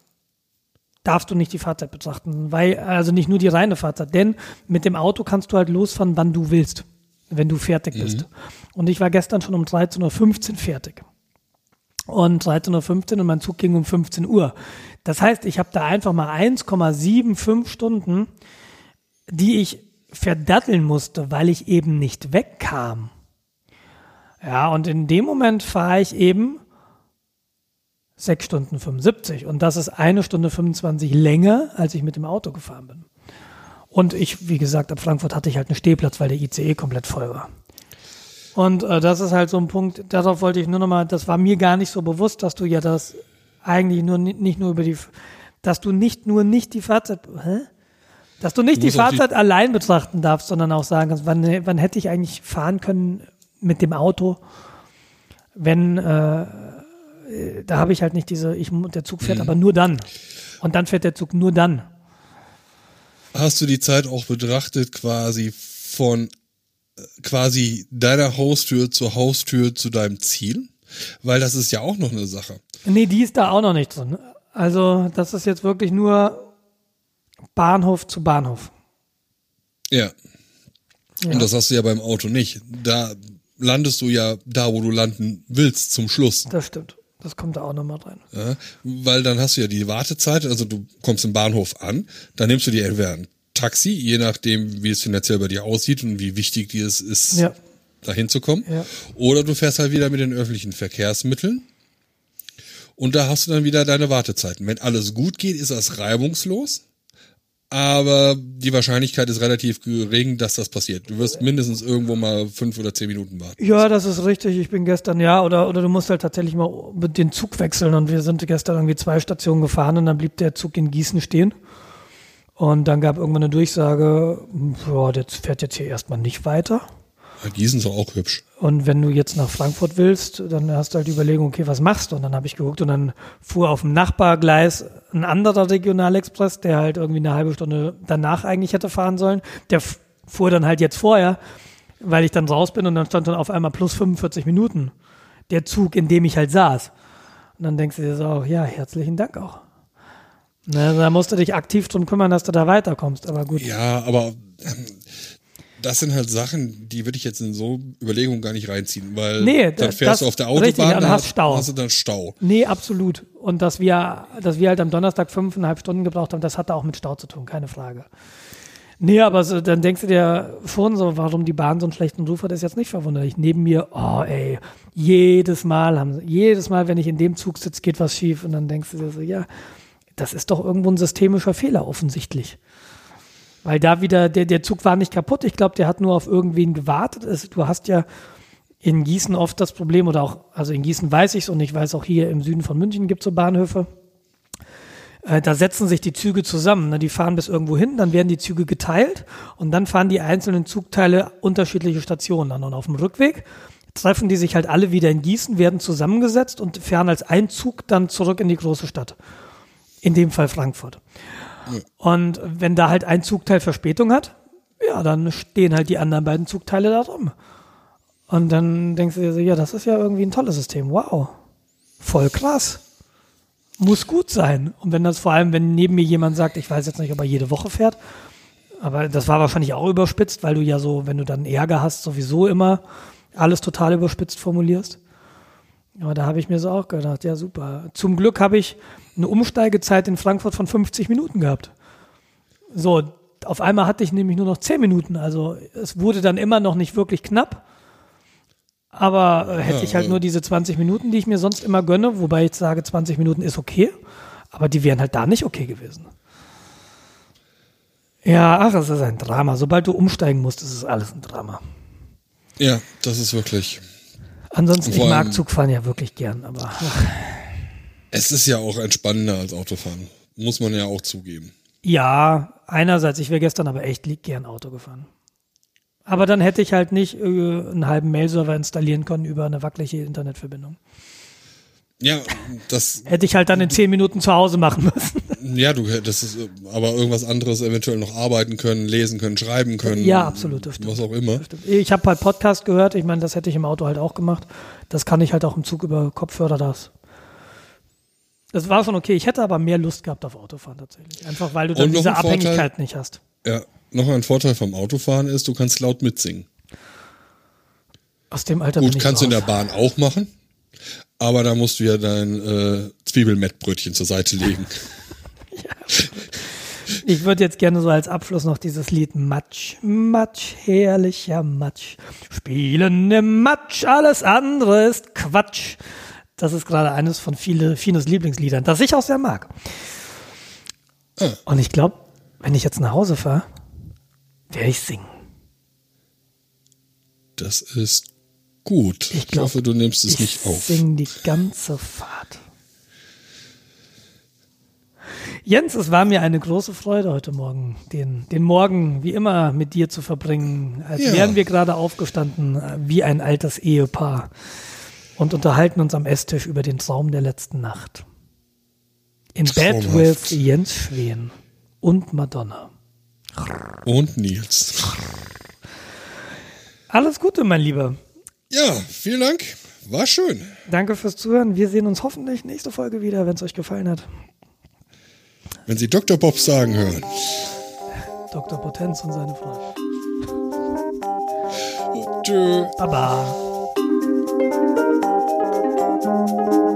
darfst du nicht die Fahrzeit betrachten, weil, also nicht nur die reine Fahrzeit, denn mit dem Auto kannst du halt losfahren, wann du willst, wenn du fertig bist. Und ich war gestern schon um 13.15 Uhr fertig. Und 13.15 Uhr und mein Zug ging um 15 Uhr. Das heißt, ich habe da einfach mal 1,75 Stunden, die ich verdatteln musste, weil ich eben nicht wegkam. Ja, und in dem Moment fahre ich eben 6 Stunden 75 und das ist eine Stunde 25 länger, als ich mit dem Auto gefahren bin. Und ich, wie gesagt, ab Frankfurt hatte ich halt einen Stehplatz, weil der ICE komplett voll war. Und äh, das ist halt so ein Punkt, darauf wollte ich nur nochmal, das war mir gar nicht so bewusst, dass du ja das eigentlich nur ni- nicht nur über die, dass du nicht nur nicht die Fahrzeit, hä? Dass du nicht die auch die- Fahrzeit allein betrachten darfst, sondern auch sagen kannst, wann, wann hätte ich eigentlich fahren können mit dem Auto, wenn, äh, da habe ich halt nicht diese, ich, der Zug Mhm. fährt aber nur dann. Und dann fährt der Zug nur dann. Hast du die Zeit auch betrachtet, quasi von äh, quasi deiner Haustür zur Haustür zu deinem Ziel? Weil das ist ja auch noch eine Sache. Nee, die ist da auch noch nicht drin. Also, das ist jetzt wirklich nur Bahnhof zu Bahnhof. Ja. Ja. Und das hast du ja beim Auto nicht. Da landest du ja da, wo du landen willst, zum Schluss. Das stimmt. Das kommt da auch nochmal rein. Ja, weil dann hast du ja die Wartezeit, also du kommst im Bahnhof an, dann nimmst du dir entweder ein Taxi, je nachdem, wie es finanziell bei dir aussieht und wie wichtig dir es ist, Ja. dahin zu kommen. Ja. Oder du fährst halt wieder mit den öffentlichen Verkehrsmitteln und da hast du dann wieder deine Wartezeiten. Wenn alles gut geht, ist das reibungslos. Aber die Wahrscheinlichkeit ist relativ gering, dass das passiert. Du wirst mindestens irgendwo mal fünf oder zehn Minuten warten. Ja, das ist richtig. Ich bin gestern, ja, oder, oder du musst halt tatsächlich mal den Zug wechseln. Und wir sind gestern irgendwie zwei Stationen gefahren und dann blieb der Zug in Gießen stehen. Und dann gab irgendwann eine Durchsage, ja, der fährt jetzt hier erstmal nicht weiter. Gießen ist auch hübsch. Und wenn du jetzt nach Frankfurt willst, dann hast du halt die Überlegung, okay, was machst du? Und dann habe ich geguckt und dann fuhr auf dem Nachbargleis ein anderer Regionalexpress, der halt irgendwie eine halbe Stunde danach eigentlich hätte fahren sollen. Der fuhr dann halt jetzt vorher, weil ich dann raus bin und dann stand dann auf einmal plus 45 Minuten der Zug, in dem ich halt saß. Und dann denkst du dir so, auch, ja, herzlichen Dank auch. Ne, da musst du dich aktiv drum kümmern, dass du da weiterkommst. Aber gut. Ja, aber ähm, das sind halt Sachen, die würde ich jetzt in so Überlegungen gar nicht reinziehen, weil Nee, dann das- fährst du auf der Autobahn, richtig, dann hast Stau. hast du dann Stau. Nee, absolut. Und dass wir, dass wir halt am Donnerstag fünfeinhalb Stunden gebraucht haben, das hatte auch mit Stau zu tun, keine Frage. Nee, aber so, dann denkst du dir schon so, warum die Bahn so einen schlechten Ruf hat, ist jetzt nicht verwunderlich. Neben mir, oh ey, jedes Mal haben sie, jedes Mal, wenn ich in dem Zug sitze, geht was schief und dann denkst du dir so, ja, das ist doch irgendwo ein systemischer Fehler offensichtlich. Weil da wieder, der, der Zug war nicht kaputt. Ich glaube, der hat nur auf irgendwen gewartet. Es, du hast ja in Gießen oft das Problem, oder auch, also in Gießen weiß ich es und ich weiß auch hier im Süden von München gibt es so Bahnhöfe. Äh, da setzen sich die Züge zusammen. Ne? Die fahren bis irgendwo hin, dann werden die Züge geteilt und dann fahren die einzelnen Zugteile unterschiedliche Stationen an. Und auf dem Rückweg treffen die sich halt alle wieder in Gießen, werden zusammengesetzt und fahren als ein Zug dann zurück in die große Stadt. In dem Fall Frankfurt. Und wenn da halt ein Zugteil Verspätung hat, ja, dann stehen halt die anderen beiden Zugteile da rum. Und dann denkst du dir so, ja, das ist ja irgendwie ein tolles System. Wow. Voll krass. Muss gut sein. Und wenn das vor allem, wenn neben mir jemand sagt, ich weiß jetzt nicht, ob er jede Woche fährt, Aber das war wahrscheinlich auch überspitzt, weil du ja so, wenn du dann Ärger hast, sowieso immer alles total überspitzt formulierst. Aber da habe ich mir so auch gedacht, ja super. Zum Glück habe ich eine Umsteigezeit in Frankfurt von 50 Minuten gehabt. So, auf einmal hatte ich nämlich nur noch 10 Minuten. Also es wurde dann immer noch nicht wirklich knapp. Aber äh, hätte Ja, ich halt äh. nur diese 20 Minuten, die ich mir sonst immer gönne, wobei ich sage, 20 Minuten ist okay, aber die wären halt da nicht okay gewesen. Ja, ach, es ist ein Drama. Sobald du umsteigen musst, ist es alles ein Drama. Ja, das ist wirklich. Ansonsten, ich mag Zugfahren ja wirklich gern, aber ach, Es ist ja auch entspannender als Autofahren. Muss man ja auch zugeben. ja, einerseits, ich wäre gestern aber echt lieb gern Auto gefahren. Aber dann hätte ich halt nicht äh, einen halben Mail-Server installieren können über eine wackelige Internetverbindung. Ja, das, Hätte ich halt dann in 10 Minuten zu Hause machen müssen. ja, du hättest aber irgendwas anderes eventuell noch arbeiten können, lesen können, schreiben können. Ja, absolut, das. Was auch immer. Ich habe halt Podcast gehört, ich meine, das hätte ich im Auto halt auch gemacht. Das kann ich halt auch im Zug über Kopfhörer das. Das war schon okay. Ich hätte aber mehr Lust gehabt auf Autofahren tatsächlich. Einfach weil du dann diese ein Vorteil- Abhängigkeit nicht hast. Ja, noch ein Vorteil vom Autofahren ist, du kannst laut mitsingen. Aus dem Alter bin Gut, ich kannst du in der Bahn auch machen, aber da musst du ja dein äh, Zwiebelmettbrötchen zur Seite legen. Ich würde jetzt gerne so als Abschluss noch dieses Lied Matsch, Matsch, herrlicher Matsch. Spielen im Matsch, alles andere ist Quatsch. Das ist gerade eines von viele, Finos Lieblingsliedern, das ich auch sehr mag. Und ich glaube, wenn ich jetzt nach Hause fahre, werde ich singen. Das ist gut. Ich, glaub, hoffe, du nimmst es ich nicht auf. sing die ganze Fahrt. Jens, es war mir eine große Freude heute Morgen, den, den Morgen wie immer mit dir zu verbringen, als Ja. wären wir gerade aufgestanden äh, wie ein altes Ehepaar und unterhalten uns am Esstisch über den Traum der letzten Nacht. In Bed with Jens Schwen und Madonna. Und Nils. Alles Gute, mein Lieber. Ja, vielen Dank. War schön. Danke fürs Zuhören. Wir sehen uns hoffentlich nächste Folge wieder, wenn es euch gefallen hat. Wenn Sie Dr. Bob sagen hören. Dr. Potenz und seine Frau. Tschö. Baba. Thank you.